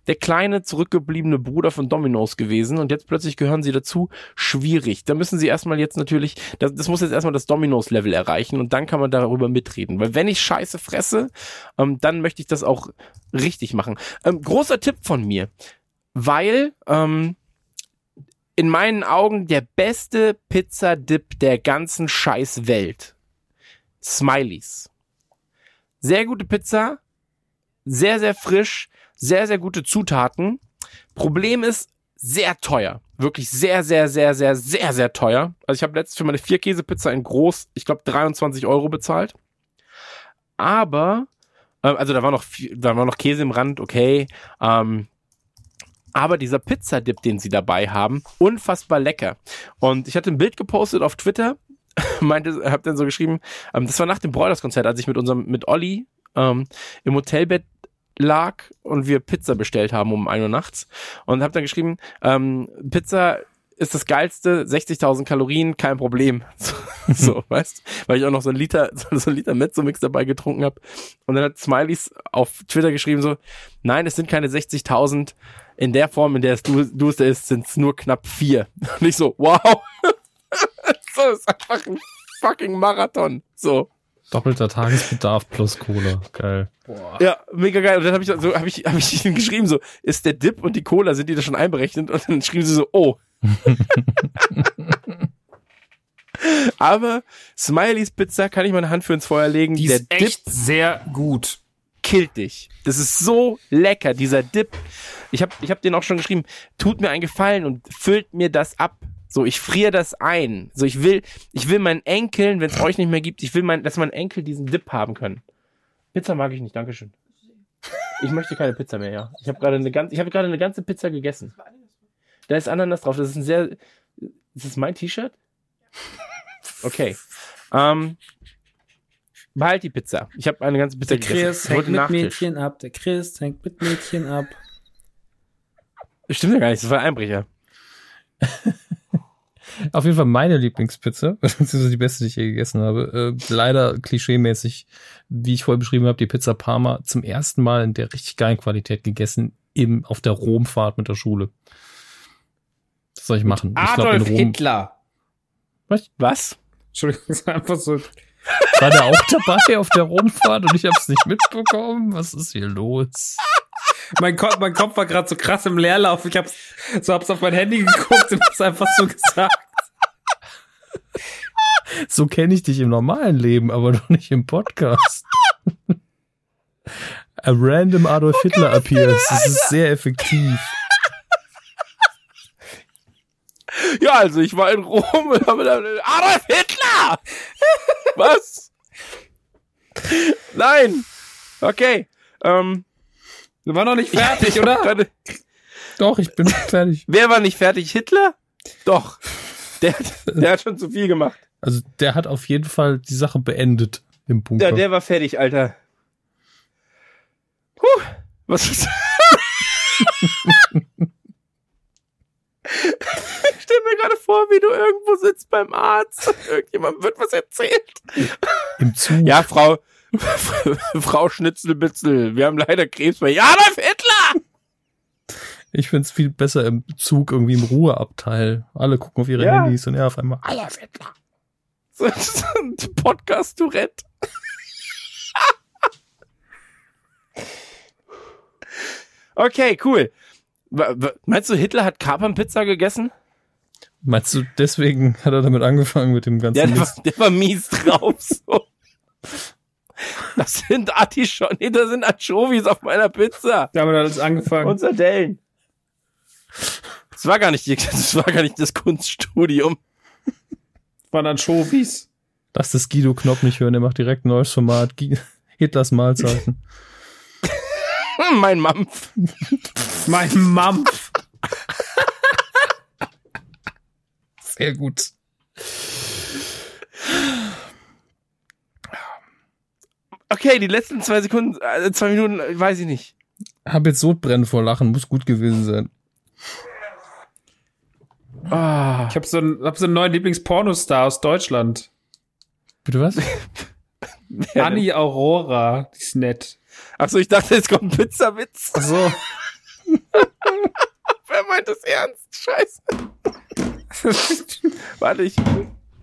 Speaker 3: der kleine, zurückgebliebene Bruder von Domino's gewesen und jetzt plötzlich gehören sie dazu. Schwierig. Da müssen sie erstmal jetzt natürlich, das, das muss jetzt erstmal das Domino's-Level erreichen und dann kann man darüber mitreden. Weil wenn ich Scheiße fresse, ähm, dann möchte ich das auch richtig machen. Ähm, großer Tipp von mir, weil ähm, in meinen Augen der beste Pizzadip der ganzen Scheißwelt. Smileys. Sehr gute Pizza, sehr, sehr frisch, sehr, sehr gute Zutaten. Problem ist, sehr teuer. Wirklich sehr, sehr, sehr, sehr, sehr, sehr teuer. Also ich habe letztens für meine Vier-Käse-Pizza in groß, ich glaube, 23 Euro bezahlt. Aber, äh, also da war noch, da war noch Käse im Rand, okay. Ähm, aber dieser Pizzadip, den sie dabei haben, unfassbar lecker. Und ich hatte ein Bild gepostet auf Twitter, meinte, hab dann so geschrieben, ähm, das war nach dem Broilers-Konzert, als ich mit unserem, mit Olli ähm, im Hotelbett lag und wir Pizza bestellt haben um 1 Uhr nachts und hab dann geschrieben, ähm, Pizza ist das geilste, 60.000 Kalorien, kein Problem. So, so weißt, weil ich auch noch so ein Liter, so ein Liter Mezzo-Mix dabei getrunken habe. Und dann hat Smileys auf Twitter geschrieben so, nein, es sind keine 60.000. In der Form, in der es du, du es ist, sind es nur knapp vier. Und ich so, wow. So, ist einfach ein fucking Marathon. So.
Speaker 1: Doppelter Tagesbedarf plus Cola. Geil.
Speaker 3: Ja, mega geil. Und dann habe ich so, habe ich, habe ich ihnen geschrieben so, ist der Dip und die Cola sind die da schon einberechnet? Und dann schrieben sie so, oh. Aber Smileys Pizza kann ich meine Hand für ins Feuer legen.
Speaker 4: Die
Speaker 3: der
Speaker 4: ist echt sehr gut.
Speaker 3: killt dich. Das ist so lecker, dieser Dip. Ich habe ich hab den auch schon geschrieben, tut mir einen Gefallen und füllt mir das ab. So, ich friere das ein. So, ich will, ich will meinen Enkeln, wenn es euch nicht mehr gibt, ich will, mein, dass mein Enkel diesen Dip haben können. Pizza mag ich nicht, Dankeschön. Ich möchte keine Pizza mehr, ja. Ich habe gerade eine ganze, ich habe gerade eine ganze Pizza gegessen. Da ist Ananas drauf. Das ist ein sehr, ist das mein T-Shirt? Okay. Ähm, behalt die Pizza. Ich habe eine ganze Pizza
Speaker 4: Der
Speaker 3: gegessen.
Speaker 4: Chris
Speaker 3: Ich
Speaker 4: hängt mit
Speaker 3: Nachtisch.
Speaker 4: Mädchen ab. Der Chris hängt mit Mädchen ab.
Speaker 3: Stimmt ja gar nicht, das war ein Einbrecher.
Speaker 1: Auf jeden Fall meine Lieblingspizza, beziehungsweise die beste, die ich je gegessen habe. Äh, leider klischeemäßig, wie ich vorher beschrieben habe, die Pizza Parma zum ersten Mal in der richtig geilen Qualität gegessen, im, auf der Romfahrt mit der Schule. Was soll ich machen? ich glaub,
Speaker 4: Adolf
Speaker 1: in Rom,
Speaker 4: Hitler.
Speaker 3: Was?
Speaker 4: Entschuldigung, das ist einfach so.
Speaker 1: War der auch dabei auf der Romfahrt und ich habe es nicht mitbekommen? Was ist hier los?
Speaker 4: Mein, Kopf, mein Kopf war gerade so krass im Leerlauf. Ich hab's, so hab's auf mein Handy geguckt und hab's einfach so gesagt.
Speaker 1: So kenne ich dich im normalen Leben, aber doch nicht im Podcast. A random Adolf Hitler appears. Das ist sehr effektiv.
Speaker 3: Ja, also ich war in Rom und habe dann Adolf Hitler! Was? Nein! Okay. Ähm,
Speaker 4: Wir waren noch nicht fertig, oder?
Speaker 1: Doch, ich bin fertig.
Speaker 3: Wer war nicht fertig? Hitler? Doch. Der, hat- der hat schon zu viel gemacht.
Speaker 1: Also der hat auf jeden Fall die Sache beendet im Bunker.
Speaker 3: Ja, der war fertig, Alter. Puh, was ist Ich stell mir gerade vor, wie du irgendwo sitzt beim Arzt und irgendjemand wird was erzählt.
Speaker 1: Im Zug.
Speaker 3: Ja, Frau, Frau Schnitzelbitzel, wir haben leider Krebs bei Adolf Hitler!
Speaker 1: Ich find's viel besser im Zug, irgendwie im Ruheabteil. Alle gucken auf ihre
Speaker 3: Ja.
Speaker 1: Handys und er auf einmal Adolf Hitler.
Speaker 3: So ein Podcast-Tourette. okay, cool. Meinst du, Hitler hat Kapernpizza gegessen?
Speaker 1: Meinst du, deswegen hat er damit angefangen mit dem ganzen
Speaker 3: Ja, der war, der war mies drauf. So. Das sind Artischon, nee, das sind Anchovies auf meiner Pizza.
Speaker 4: Damit hat es angefangen.
Speaker 3: Und Sardellen. Das war gar nicht, die, das war gar nicht das Kunststudium.
Speaker 4: waren Anchovies.
Speaker 1: Lass das Guido Knopp nicht hören, der macht direkt ein neues Format. Hitlers Mahlzeiten.
Speaker 3: Mein Mampf.
Speaker 4: Mein Mampf.
Speaker 1: Sehr gut.
Speaker 3: Okay, die letzten zwei Sekunden, äh, zwei Minuten, äh, weiß ich nicht.
Speaker 1: Hab jetzt Sodbrennen vor Lachen, muss gut gewesen sein.
Speaker 3: Ah.
Speaker 4: Ich habe so, einen- hab so einen neuen Lieblingspornostar aus Deutschland.
Speaker 1: Bitte was?
Speaker 3: Wer denn?
Speaker 4: Anni Aurora. Die ist nett.
Speaker 3: Achso, ich dachte, jetzt kommt ein Pizzawitz.
Speaker 4: Ach so.
Speaker 3: Wer meint das ernst? Scheiße. Warte, ich,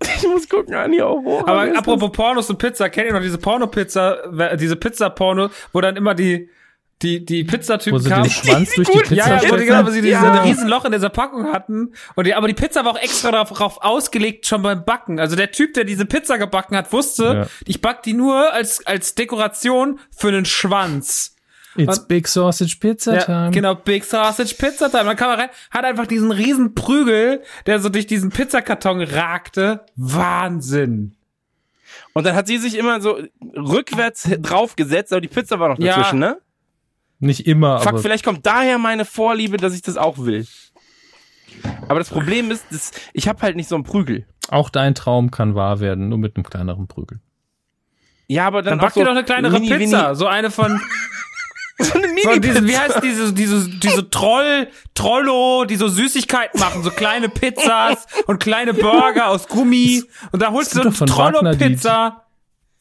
Speaker 3: ich muss gucken, Anni Aurora. Wer
Speaker 4: Aber
Speaker 3: ist
Speaker 4: apropos Pornos und Pizza, kennt ihr noch diese Porno-Pizza, diese Pizza-Porno, wo dann immer die, die, die
Speaker 1: Wo
Speaker 4: Pizzatypen
Speaker 1: sie
Speaker 4: kamen?
Speaker 1: den Schwanz durch die Pizza
Speaker 4: Ja, ja, wo die, genau, wo sie dieses
Speaker 3: Ja.
Speaker 4: riesen Loch in dieser Packung hatten. Und die, aber die Pizza war auch extra darauf, darauf ausgelegt, schon beim Backen. Also der Typ, der diese Pizza gebacken hat, wusste,
Speaker 1: Ja.
Speaker 4: ich back die nur als, als Dekoration für einen Schwanz.
Speaker 1: It's Big Sausage Pizza
Speaker 4: Ja,
Speaker 1: Time.
Speaker 4: genau, Big Sausage Pizza Time. Dann kam er rein, hat einfach diesen riesen Prügel, der so durch diesen Pizzakarton ragte. Wahnsinn.
Speaker 3: Und dann hat sie sich immer so rückwärts draufgesetzt, aber die Pizza war noch
Speaker 4: Ja.
Speaker 3: dazwischen, ne?
Speaker 1: Nicht immer,
Speaker 3: Fuck,
Speaker 1: aber
Speaker 3: vielleicht kommt daher meine Vorliebe, dass ich das auch will. Aber das Problem ist, das, ich habe halt nicht so einen Prügel.
Speaker 1: auch dein Traum kann wahr werden, nur mit einem kleineren Prügel.
Speaker 3: Ja, aber dann,
Speaker 4: Dann
Speaker 3: auch
Speaker 4: back
Speaker 3: so
Speaker 4: dir doch eine kleinere
Speaker 3: mini,
Speaker 4: Pizza. So eine von,
Speaker 3: Mini, so eine
Speaker 4: von diesen, wie
Speaker 3: Mini-Pizza.
Speaker 4: heißt diese, diese, diese Troll, Trollo, die so Süßigkeiten machen, so kleine Pizzas und kleine Burger aus Gummi. Und da holst du so
Speaker 1: Wagner die-
Speaker 4: Trollo-Pizza.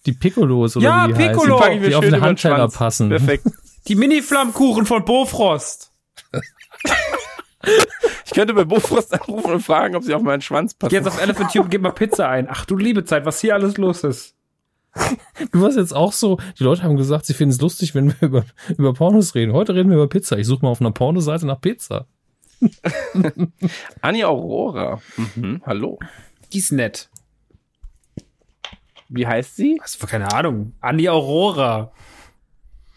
Speaker 1: Die Piccolos oder
Speaker 4: Ja,
Speaker 1: wie die
Speaker 4: Piccolo.
Speaker 1: heißen,
Speaker 3: mir
Speaker 1: die auf den
Speaker 3: Schwanz.
Speaker 1: passen.
Speaker 3: Perfekt.
Speaker 4: Die Mini-Flammkuchen von Bofrost.
Speaker 3: Ich könnte bei Bofrost anrufen und fragen, ob sie auf meinen Schwanz passen.
Speaker 4: Geh jetzt auf Elephant Tube und gib mal Pizza ein. Ach du liebe Zeit, was hier alles los ist.
Speaker 1: Du warst jetzt auch so, die Leute haben gesagt, sie finden es lustig, wenn wir über, über Pornos reden. Heute reden wir über Pizza. Ich suche mal auf einer Pornoseite nach Pizza.
Speaker 3: Anni Aurora. Mhm, hallo.
Speaker 4: Die ist nett.
Speaker 3: Wie heißt sie?
Speaker 4: Was für keine Ahnung. Anni Aurora.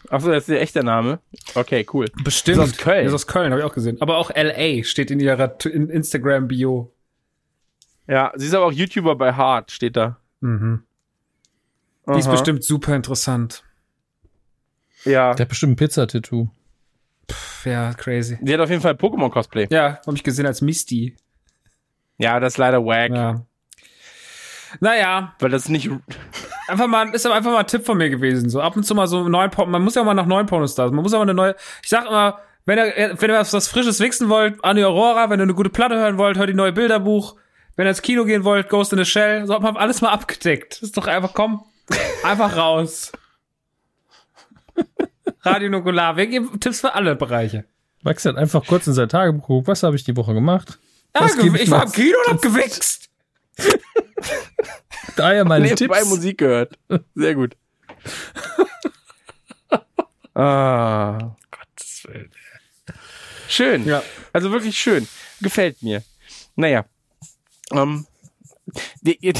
Speaker 3: Achso, das ist ihr echter Name. Okay, cool.
Speaker 4: Bestimmt.
Speaker 3: Ist aus Köln.
Speaker 4: Ist aus Köln, habe ich auch gesehen. Aber auch LA steht in ihrer Instagram-Bio.
Speaker 3: Ja, sie ist aber auch YouTuber bei Hart, steht da.
Speaker 4: Mhm. Die ist bestimmt super interessant.
Speaker 3: Ja.
Speaker 1: Der hat bestimmt ein Pizzatattoo.
Speaker 4: Pff, Ja, crazy.
Speaker 3: Sie hat auf jeden Fall Pokémon-Cosplay.
Speaker 4: Ja, habe ich gesehen als Misty.
Speaker 3: Ja, das ist leider wack.
Speaker 4: Ja. Naja,
Speaker 3: Weil das nicht.
Speaker 4: einfach mal, ist aber einfach mal ein Tipp von mir gewesen. So ab und zu mal so neuen Porn, man muss ja mal nach neuen Pornostars, man muss aber eine neue, ich sag immer, wenn ihr, wenn ihr was, was Frisches wichsen wollt, Anni Aurora, wenn ihr eine gute Platte hören wollt, hört die neue Bilderbuch. Wenn ihr ins Kino gehen wollt, Ghost in the Shell, so hat man alles mal abgedeckt. Das ist doch einfach, komm, einfach raus. Radio Nukular, wir geben Tipps für alle Bereiche.
Speaker 1: Max hat einfach kurz in sein Tagebuch geguckt, was habe ich die Woche gemacht?
Speaker 4: Ja, ich
Speaker 1: ich
Speaker 4: war im Kino und hab gewichst.
Speaker 1: Daher meine
Speaker 3: Nebenbei
Speaker 1: Tipps.
Speaker 3: Musik gehört. Sehr gut. ah, Gottes Willen. Schön.
Speaker 4: Ja.
Speaker 3: Also wirklich schön. Gefällt mir. Naja. Ähm,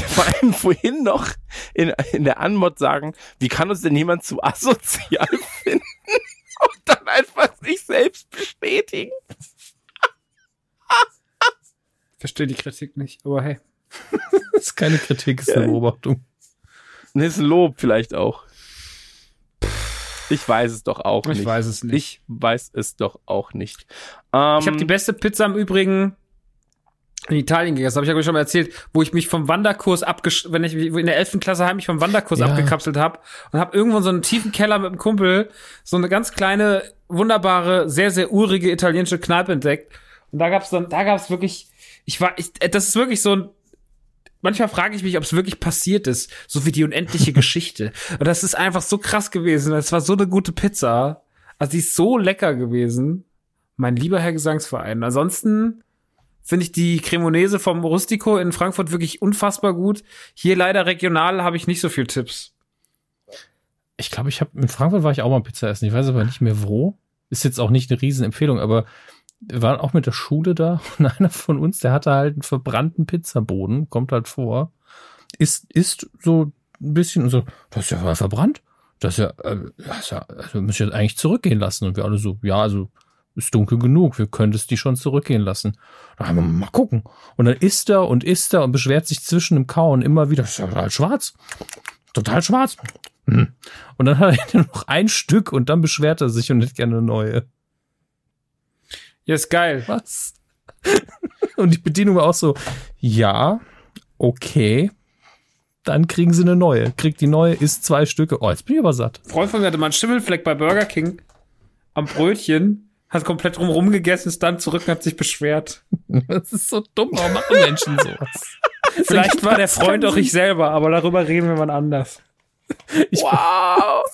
Speaker 3: vor allem vorhin noch in, in der Anmod sagen, wie kann uns denn jemand zu asozial finden? Und dann einfach sich selbst bestätigen.
Speaker 4: Verstehe die Kritik nicht, aber hey.
Speaker 1: Das ist keine Kritik, ist eine Beobachtung.
Speaker 3: Das ist ein Lob vielleicht auch. Ich weiß es doch auch
Speaker 4: Ich
Speaker 3: nicht.
Speaker 4: weiß es nicht.
Speaker 3: Ich weiß es doch auch nicht. Ähm,
Speaker 4: Ich habe die beste Pizza im Übrigen in Italien gegessen, habe ich ja schon mal erzählt, wo ich mich vom Wanderkurs abgesch wenn ich in der 11. Klasse heim mich vom Wanderkurs
Speaker 1: Ja.
Speaker 4: abgekapselt habe und habe irgendwo in so einen tiefen Keller mit einem Kumpel so eine ganz kleine wunderbare, sehr sehr urige italienische Kneipe entdeckt und da gab's dann da gab's wirklich ich war ich, äh, das ist wirklich so ein Manchmal frage ich mich, ob es wirklich passiert ist, so wie die unendliche Geschichte. Und das ist einfach so krass gewesen. Das war so eine gute Pizza. Also die ist so lecker gewesen. Mein lieber Herr Gesangsverein. Ansonsten finde ich die Cremonese vom Rustico in Frankfurt wirklich unfassbar gut. Hier leider regional habe ich nicht so viel Tipps.
Speaker 1: Ich glaube, ich habe in Frankfurt war ich auch mal Pizza essen. Ich weiß aber nicht mehr wo. Ist jetzt auch nicht eine Riesenempfehlung, aber wir waren auch mit der Schule da und einer von uns, der hatte halt einen verbrannten Pizzaboden, kommt halt vor, ist, ist so ein bisschen und so, das ist ja verbrannt. Das ist ja, äh, das ist ja, also müssen wir jetzt eigentlich zurückgehen lassen. Und wir alle so, ja, also ist dunkel genug, wir können es die schon zurückgehen lassen. Da haben wir mal gucken. Und dann isst er und isst er und beschwert sich zwischen dem Kauen immer wieder, das ist ja total schwarz. Total schwarz. Hm. Und dann hat er nur noch ein Stück und dann beschwert er sich und hätte gerne eine neue.
Speaker 4: Ja, ist geil.
Speaker 1: Was? Und die Bedienung war auch so, ja, okay. Dann kriegen sie eine neue. Kriegt die neue, isst zwei Stücke. Oh, jetzt bin ich aber satt.
Speaker 4: Ein Freund von mir hatte mal einen Schimmelfleck bei Burger King am Brötchen, hat komplett drumherum gegessen, ist dann zurück und hat sich beschwert.
Speaker 1: Das ist so dumm. Warum machen Menschen sowas?
Speaker 4: Vielleicht war der Freund auch ich selber, aber darüber reden wir mal anders.
Speaker 3: wow.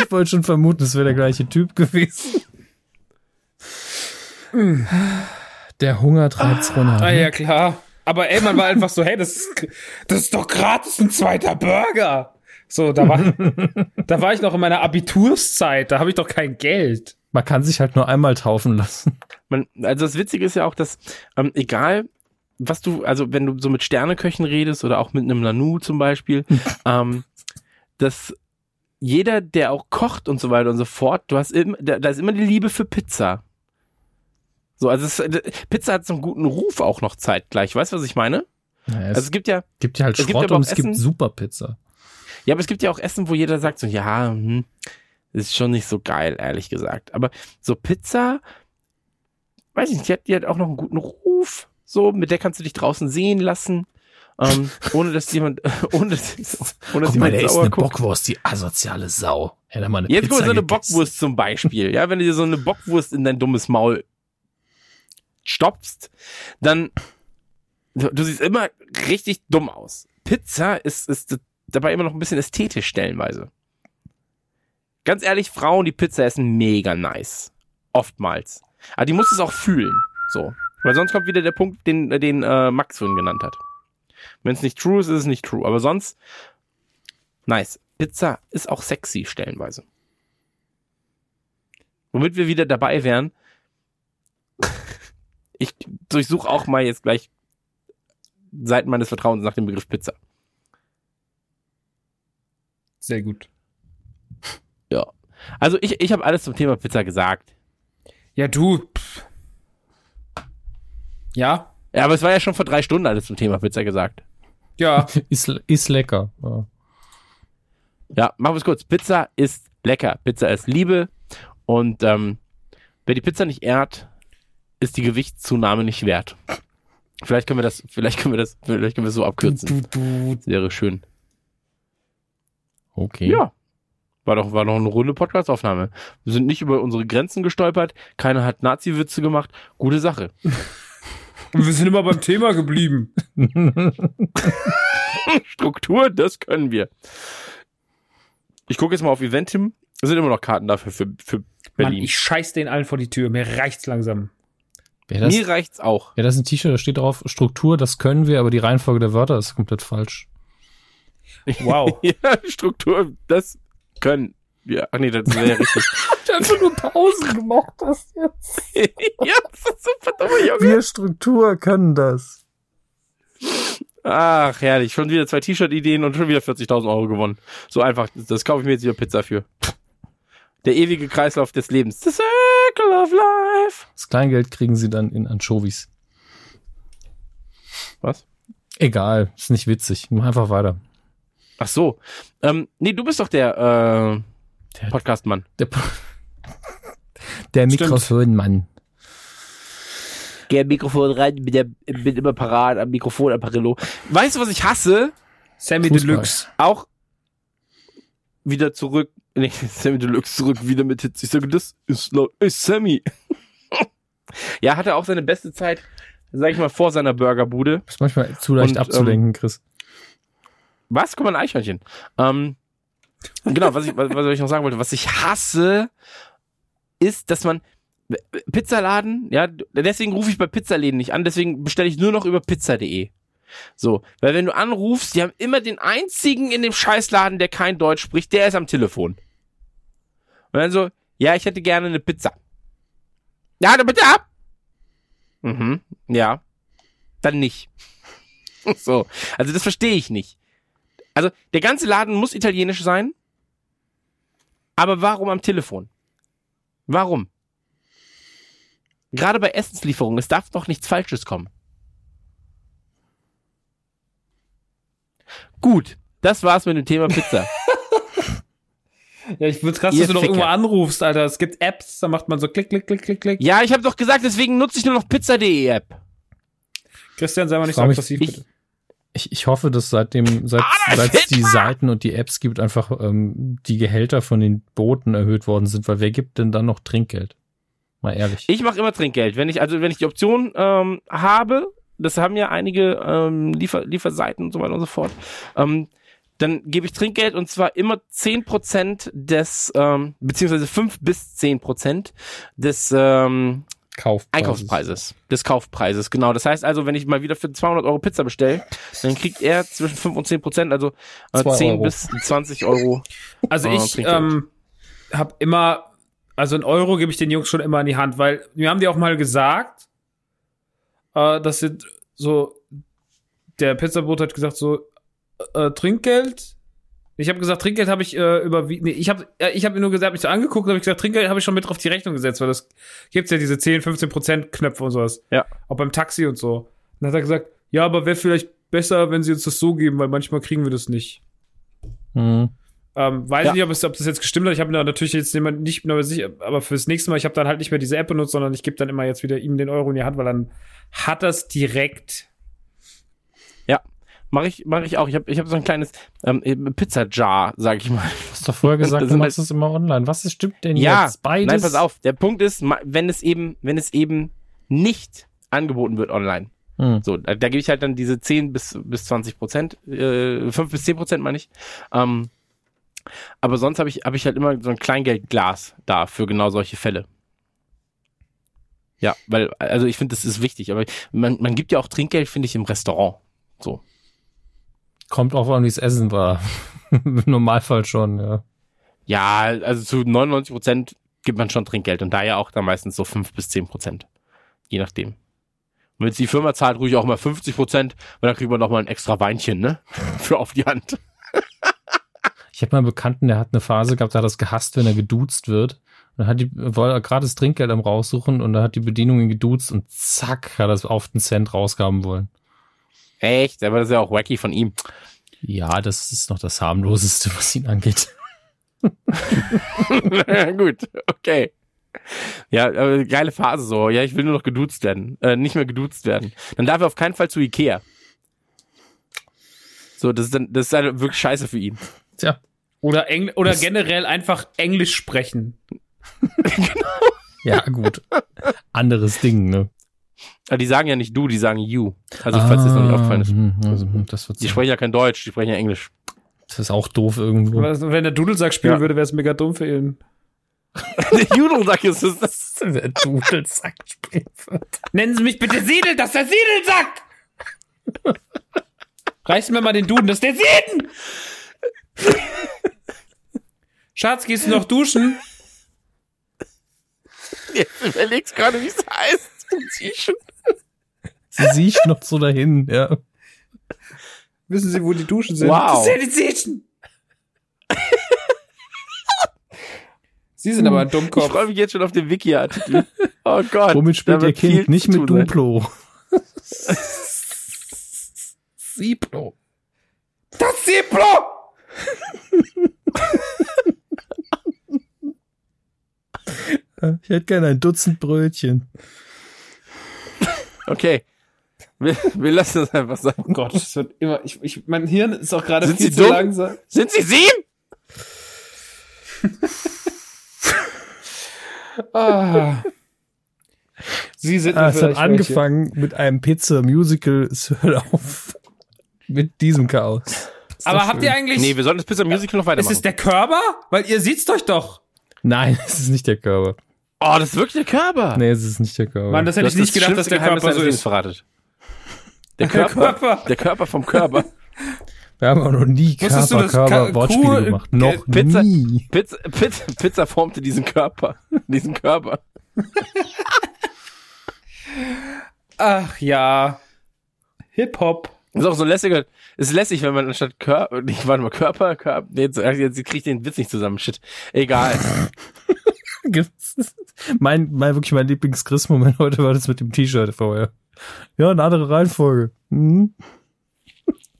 Speaker 1: Ich wollte schon vermuten, es wäre der gleiche Typ gewesen. Der Hunger treibt's runter.
Speaker 4: Ah
Speaker 1: ne?
Speaker 4: ja, klar. Aber ey, man war einfach so, hey, das ist, das ist doch gratis ein zweiter Burger. So, da war, da war ich noch in meiner Abiturszeit, da habe ich doch kein Geld.
Speaker 1: Man kann sich halt nur einmal taufen lassen.
Speaker 3: Man, also das Witzige ist ja auch, dass ähm, egal was du, also wenn du so mit Sterneköchen redest oder auch mit einem Nanu zum Beispiel, ähm, dass jeder, der auch kocht und so weiter und so fort, du hast immer, da, da ist immer die Liebe für Pizza. So, also es, Pizza hat so einen guten Ruf auch noch zeitgleich. Weißt du, was ich meine?
Speaker 1: Naja,
Speaker 3: Also
Speaker 1: es
Speaker 3: es gibt ja,
Speaker 1: gibt ja halt
Speaker 3: es gibt
Speaker 1: Schrott
Speaker 3: aber auch
Speaker 1: und es gibt
Speaker 3: Essen-
Speaker 1: Superpizza.
Speaker 3: Ja, aber es gibt ja auch Essen, wo jeder sagt so, ja, hm, ist schon nicht so geil, ehrlich gesagt. Aber so Pizza, weiß ich nicht, die hat, die hat auch noch einen guten Ruf. So, mit der kannst du dich draußen sehen lassen. Ähm, ohne dass jemand, ohne dass, ohne dass
Speaker 1: Guck mal, der ist eine
Speaker 3: guckt.
Speaker 1: Bockwurst, die asoziale Sau. Hätte mal eine
Speaker 3: Jetzt guck mal,
Speaker 1: Pizza
Speaker 3: so eine
Speaker 1: gegessen.
Speaker 3: Bockwurst zum Beispiel. Ja, wenn du dir so eine Bockwurst in dein dummes Maul stopfst, dann du, du siehst immer richtig dumm aus. Pizza ist, ist dabei immer noch ein bisschen ästhetisch stellenweise. Ganz ehrlich, Frauen, die Pizza essen, mega nice. Oftmals. Aber die muss es auch fühlen. So. Weil sonst kommt wieder der Punkt, den, den äh, Max vorhin genannt hat. Wenn es nicht true ist, ist es nicht true. Aber sonst, nice. Pizza ist auch sexy stellenweise. Womit wir wieder dabei wären. Ich durchsuche auch mal jetzt gleich Seiten meines Vertrauens nach dem Begriff Pizza.
Speaker 4: Sehr gut.
Speaker 3: Ja. Also ich, ich habe alles zum Thema Pizza gesagt.
Speaker 4: Ja, du. Pff. Ja,
Speaker 3: Ja, aber es war ja schon vor drei Stunden alles zum Thema Pizza gesagt.
Speaker 4: ja.
Speaker 1: Ist, ist lecker. Ja.
Speaker 3: Ja, machen wir es kurz. Pizza ist lecker. Pizza ist Liebe. Und ähm, wer die Pizza nicht ehrt, ist die Gewichtszunahme nicht wert. Vielleicht können wir das, vielleicht können wir das, vielleicht können wir es so abkürzen.
Speaker 4: Du, du.
Speaker 3: Wäre schön.
Speaker 1: Okay.
Speaker 3: Ja. War doch, war doch eine runde Podcast-Aufnahme. Wir sind nicht über unsere Grenzen gestolpert. Keiner hat Nazi-Witze gemacht. Gute Sache.
Speaker 4: Und wir sind immer beim Thema geblieben.
Speaker 3: Struktur, das können wir. Ich gucke jetzt mal auf Eventim. Es sind immer noch Karten dafür für, für
Speaker 4: Mann,
Speaker 3: Berlin.
Speaker 4: ich scheiß den allen vor die Tür. Mir reicht's langsam.
Speaker 1: Ja, das,
Speaker 3: Mir reicht's auch.
Speaker 1: ja, das ist ein T-Shirt, da steht drauf Struktur, das können wir, aber die Reihenfolge der Wörter ist komplett falsch.
Speaker 4: Wow.
Speaker 3: Ja, Struktur, das können wir. Ach nee, das wäre ja richtig.
Speaker 1: Einfach nur Pausen gemacht hast jetzt.
Speaker 3: ja, das ist super dummer Junge.
Speaker 1: Wir Struktur können das.
Speaker 3: Ach, herrlich. Schon wieder zwei T-Shirt-Ideen und schon wieder 40.000 Euro gewonnen. So einfach, das, das kaufe ich mir jetzt wieder Pizza für. Der ewige Kreislauf des Lebens. The Circle of Life.
Speaker 1: Das Kleingeld kriegen sie dann in Anchovies.
Speaker 3: Was?
Speaker 1: Egal, ist nicht witzig. Mach einfach weiter.
Speaker 3: Ach so. Ähm, nee, du bist doch der, äh,
Speaker 1: Der-
Speaker 3: Podcast-Mann.
Speaker 1: Der, der Mikrofonmann.
Speaker 3: Geh Mikrofon rein, bin, der, bin immer parat am Mikrofon, Apparillo. Weißt du, was ich hasse?
Speaker 4: Sammy
Speaker 1: Fußball.
Speaker 4: Deluxe.
Speaker 3: Auch wieder zurück. Nee, Sammy Deluxe zurück wieder mit Hits. Ich sage, das ist laut. Ist Sammy. ja, hatte auch seine beste Zeit, sag ich mal, vor seiner Burgerbude.
Speaker 1: Ist manchmal zu leicht
Speaker 3: Und,
Speaker 1: abzulenken, Chris.
Speaker 3: Was? Guck mal, ein Eichhörnchen. Ähm, genau, was ich, was, was ich noch sagen wollte. Was ich hasse, ist, dass man Pizzaladen, ja, deswegen rufe ich bei Pizzaläden nicht an, deswegen bestelle ich nur noch über pizza.de. So, weil wenn du anrufst, die haben immer den einzigen in dem Scheißladen, der kein Deutsch spricht, der ist am Telefon. Und dann so, ja, ich hätte gerne eine Pizza. Ja, dann bitte ab. Mhm, ja. Dann nicht. so, also das verstehe ich nicht. Also der ganze Laden muss italienisch sein, aber warum am Telefon? Warum? Gerade bei Essenslieferungen, es darf doch nichts Falsches kommen. Gut, das war's mit dem Thema Pizza.
Speaker 4: Ja, ich find's krass,
Speaker 3: Ihr
Speaker 4: dass du noch irgendwo anrufst, Alter. Es gibt Apps, da macht man so klick, klick, klick, klick, klick.
Speaker 3: ja, ich habe doch gesagt, deswegen nutze ich nur noch pizza.de App.
Speaker 4: Christian, sei mal nicht so aggressiv,
Speaker 3: ich-
Speaker 4: bitte.
Speaker 1: Ich, ich hoffe, dass seitdem, seit es die! Seiten und die Apps gibt, einfach ähm, die Gehälter von den Booten erhöht worden sind, weil wer gibt denn dann noch Trinkgeld? Mal ehrlich.
Speaker 3: Ich mache immer Trinkgeld, wenn ich also wenn ich die Option ähm, habe, das haben ja einige ähm, Liefer Lieferseiten und so weiter und so fort. Ähm, dann gebe ich Trinkgeld und zwar immer 10% des, ähm, beziehungsweise 5 bis 10% des ähm,
Speaker 1: Kaufpreises.
Speaker 3: Einkaufspreises, des Kaufpreises, genau. Das heißt also, wenn ich mal wieder für 200 Euro Pizza bestelle, dann kriegt er zwischen 5 und 10 Prozent, also äh,
Speaker 1: Zwei
Speaker 3: 10
Speaker 1: Euro.
Speaker 3: bis 20 Euro.
Speaker 4: Also
Speaker 3: Ah,
Speaker 4: ich ähm, habe immer, also ein Euro gebe ich den Jungs schon immer in die Hand, weil mir haben die auch mal gesagt, äh, dass sie so, der Pizzabote hat gesagt so, äh, Trinkgeld. Ich habe gesagt, Trinkgeld habe ich äh, überwiegend. Nee, ich habe äh, ich habe nur gesagt, mich so angeguckt und habe gesagt, Trinkgeld habe ich schon mit auf die Rechnung gesetzt, weil das gibt's ja diese 10, 15 Prozent Knöpfe und sowas.
Speaker 3: Ja.
Speaker 4: Auch beim Taxi und so. Und dann hat er gesagt, ja, aber wäre vielleicht besser, wenn sie uns das so geben, weil manchmal kriegen wir das nicht.
Speaker 1: Mhm.
Speaker 4: Ähm, weiß
Speaker 3: Ja.
Speaker 4: nicht, ob, es, ob das jetzt gestimmt hat. Ich habe natürlich jetzt niemand- nicht genau sicher, aber fürs nächste Mal, ich habe dann halt nicht mehr diese App benutzt, sondern ich gebe dann immer jetzt wieder ihm den Euro in die Hand, weil dann hat das direkt.
Speaker 3: Mache ich, mache ich auch. Ich habe ich hab so ein kleines ähm, Pizza-Jar, sag ich mal.
Speaker 1: Du hast doch vorher gesagt,
Speaker 3: Das
Speaker 1: du machst es immer online. Was ist, stimmt denn
Speaker 3: Ja,
Speaker 1: jetzt? Beides?
Speaker 3: nein, pass auf. Der Punkt ist, wenn es eben, wenn es eben nicht angeboten wird online.
Speaker 1: Hm.
Speaker 3: So, da, da gebe ich halt dann diese 10 bis, bis 20 Prozent, äh, 5 bis 10 Prozent meine ich. Ähm, aber sonst habe ich, hab ich halt immer so ein Kleingeldglas da für genau solche Fälle. Ja, weil, also ich finde, das ist wichtig, aber man, man gibt ja auch Trinkgeld, finde ich, im Restaurant. So.
Speaker 1: Kommt auch an, wie es Essen war. Im Normalfall schon, ja.
Speaker 3: Ja, also zu 99 Prozent gibt man schon Trinkgeld und daher auch dann meistens so 5 bis 10 Prozent. Je nachdem. Und wenn die Firma zahlt, ruhig auch mal 50 Prozent, weil dann kriegt man noch mal ein extra Weinchen, ne? Für auf die Hand.
Speaker 1: Ich habe mal einen Bekannten, der hat eine Phase gehabt, der hat das gehasst, wenn er geduzt wird. Und dann hat die, war gratis Trinkgeld am raussuchen und da hat die Bedienung ihn geduzt und zack, hat er es auf den Cent rausgaben wollen.
Speaker 3: Echt? Aber das ist ja auch wacky von ihm.
Speaker 1: Ja, das ist noch das harmloseste, was ihn angeht.
Speaker 3: Gut, okay. Ja, aber geile Phase so. Ja, ich will nur noch geduzt werden. Äh, nicht mehr geduzt werden. Dann darf er auf keinen Fall zu Ikea. So, das ist dann, das ist halt wirklich scheiße für ihn.
Speaker 1: Tja,
Speaker 4: Oder, Engl oder generell einfach Englisch sprechen.
Speaker 1: Ja, gut. Anderes Ding, ne?
Speaker 3: Aber die sagen ja nicht du, die sagen you. Also falls dir das noch nicht aufgefallen ist.
Speaker 1: hm, also, hm, das, wird
Speaker 3: Die sprechen ja kein Deutsch, die sprechen ja Englisch.
Speaker 1: das ist auch doof irgendwo.
Speaker 4: Also, Wenn der Dudelsack spielen
Speaker 3: Ja.
Speaker 4: würde, wäre es mega dumm für ihn.
Speaker 3: Der Judelsack ist es.
Speaker 1: Der Dudelsack spielen wird.
Speaker 4: Nennen Sie mich bitte Siedel, das ist der Siedelsack! Reißen wir mal den Duden, das ist der Sieden! Schatz, gehst du noch duschen?
Speaker 3: Jetzt überlegst gerade, wie es heißt. Siechen.
Speaker 1: Sie sieht noch so dahin, ja.
Speaker 4: Wissen Sie, wo die Duschen sind?
Speaker 3: Wow.
Speaker 4: Siechen! Sie sind aber ein
Speaker 3: Ich
Speaker 4: Dummkopf.
Speaker 3: freue mich jetzt schon auf den Wiki-Artikel. Oh Gott.
Speaker 1: Womit spielt Ihr Kind? Nicht mit. Duplo. Siplo.
Speaker 4: Das Siplo!
Speaker 1: Ich hätte gerne ein Dutzend Brötchen.
Speaker 3: Okay. Wir, wir lassen es einfach sein.
Speaker 4: Oh Gott, das wird immer, ich, ich, mein Hirn ist auch gerade
Speaker 3: Sind
Speaker 4: viel
Speaker 3: Sie
Speaker 4: zu
Speaker 3: dumm?
Speaker 4: langsam.
Speaker 3: Sind Sie sieben?
Speaker 4: Ah. Sie sind
Speaker 1: Ah, es hat
Speaker 4: Welche.
Speaker 1: angefangen mit einem Pizza-Musical. Es hört auf mit diesem Chaos. Ist
Speaker 4: Aber habt
Speaker 1: schön.
Speaker 4: ihr eigentlich,
Speaker 3: Nee, wir sollten das Pizza Musical noch
Speaker 4: ist
Speaker 3: weitermachen.
Speaker 4: es der Körper? Weil ihr seht's euch doch.
Speaker 1: Nein, es ist nicht der Körper.
Speaker 3: Oh, das ist wirklich der Körper.
Speaker 1: Nee, es ist nicht der Körper.
Speaker 4: Mann, das hätte ich nicht gedacht, dass der
Speaker 3: Geheimnis
Speaker 4: Körper so ist.
Speaker 3: verratet. Der
Speaker 4: Der
Speaker 3: Körper,
Speaker 4: Körper.
Speaker 3: der Körper vom Körper.
Speaker 1: Wir haben auch noch nie
Speaker 4: Wusstest du,
Speaker 1: Körper, Körper,
Speaker 4: Ka-
Speaker 1: Wortspiele
Speaker 4: Kuh-
Speaker 1: gemacht. Noch
Speaker 3: Pizza-
Speaker 1: nie.
Speaker 3: Pizza, Pizza, Pizza formte diesen Körper. Diesen Körper.
Speaker 4: Ach ja. Hip-Hop.
Speaker 3: Ist auch so lässiger. Ist lässig, wenn man anstatt Körper, nicht, warte mal, Körper, Körper, nee, jetzt, jetzt krieg ich den Witz nicht zusammen. Shit. Egal.
Speaker 1: mein, mein, wirklich mein Lieblings-Chris-Moment heute war das mit dem T-Shirt vorher. Ja, eine andere Reihenfolge. Mhm.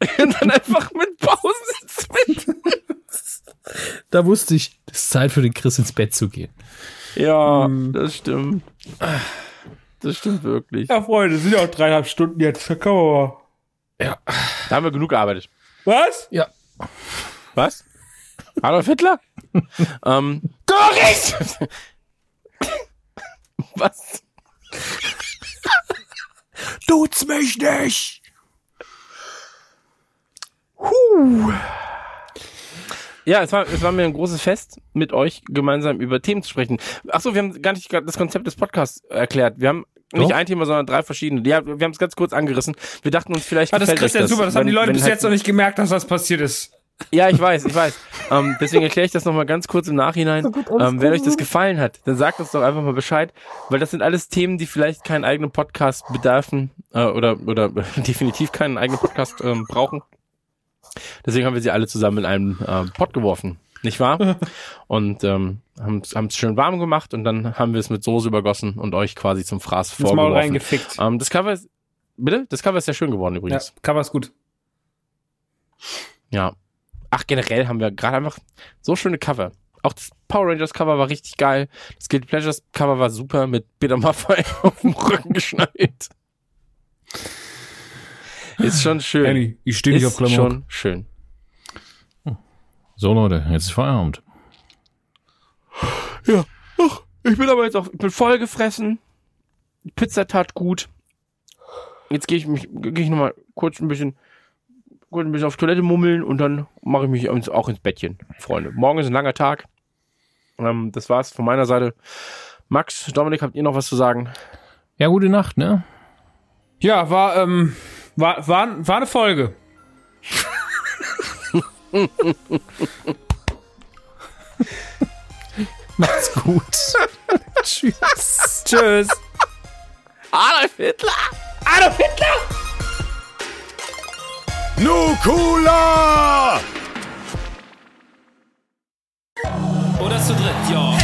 Speaker 3: Und dann einfach mit Pausen mit.
Speaker 1: Da wusste ich, es ist Zeit für den Chris ins Bett zu gehen.
Speaker 3: Ja, das stimmt. Das stimmt wirklich.
Speaker 4: Ja, Freunde, sind ja auch dreieinhalb Stunden jetzt. Da können wir mal.
Speaker 3: Da haben wir genug gearbeitet.
Speaker 4: Was?
Speaker 1: Ja.
Speaker 3: Was? Adolf Hitler? ähm, Doris! Was?
Speaker 1: Tut's mich nicht!
Speaker 3: Ja, es war, es war mir ein großes Fest, mit euch gemeinsam über Themen zu sprechen. Ach so, wir haben gar nicht das Konzept des Podcasts erklärt. Wir haben nicht
Speaker 1: Doch.
Speaker 3: ein Thema, sondern drei verschiedene. Ja, wir haben es ganz kurz angerissen. Wir dachten uns vielleicht
Speaker 4: Ah, das kriegst
Speaker 3: euch
Speaker 4: ja super. Das haben die Leute bis
Speaker 3: halt-
Speaker 4: jetzt noch nicht gemerkt, dass das passiert ist.
Speaker 3: Ja, ich weiß, ich weiß. ähm, deswegen erkläre ich das nochmal ganz kurz im Nachhinein. ähm, wenn euch das gefallen hat, dann sagt uns doch einfach mal Bescheid, weil das sind alles Themen, die vielleicht keinen eigenen Podcast bedarfen äh, oder oder definitiv keinen eigenen Podcast ähm, brauchen. Deswegen haben wir sie alle zusammen in einen ähm, Pot geworfen, nicht wahr? Und ähm, haben es schön warm gemacht und dann haben wir es mit Soße übergossen und euch quasi zum Fraß
Speaker 4: Maul
Speaker 3: vorgeworfen.
Speaker 4: reingefickt.
Speaker 3: Ähm, das Cover ist, bitte? Das Cover ist sehr schön geworden
Speaker 4: Ja,
Speaker 3: übrigens.
Speaker 4: Cover ist gut.
Speaker 3: Ja. Ach, generell haben wir gerade einfach so schöne Cover. Auch das Power Rangers Cover war richtig geil. Das Guilty Pleasures Cover war super mit Peter Maffay auf dem Rücken geschneit. Ist schon schön.
Speaker 4: Annie, ich stehe nicht auf
Speaker 3: Ist
Speaker 4: Klamauk.
Speaker 3: schon schön.
Speaker 1: So Leute, jetzt ist Feierabend.
Speaker 3: Ja. Ach, ich bin aber jetzt auch, ich bin voll gefressen. Die Pizza tat gut. Jetzt gehe ich mich, gehe ich nochmal kurz ein bisschen, ein bisschen auf Toilette mummeln und dann mache ich mich ins- auch ins Bettchen, Freunde. Morgen ist ein langer Tag. Ähm, das war's von meiner Seite. Max, Dominik, habt ihr noch was zu sagen?
Speaker 1: Ja, gute Nacht, ne?
Speaker 4: Ja, war, ähm, war, war, war eine Folge.
Speaker 1: Macht's gut. Tschüss.
Speaker 4: Tschüss.
Speaker 3: Adolf Hitler!
Speaker 4: Adolf Hitler!
Speaker 5: Nukula!
Speaker 2: Oder zu dritt, ja.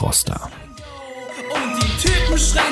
Speaker 1: Froster. Und die Typen schreien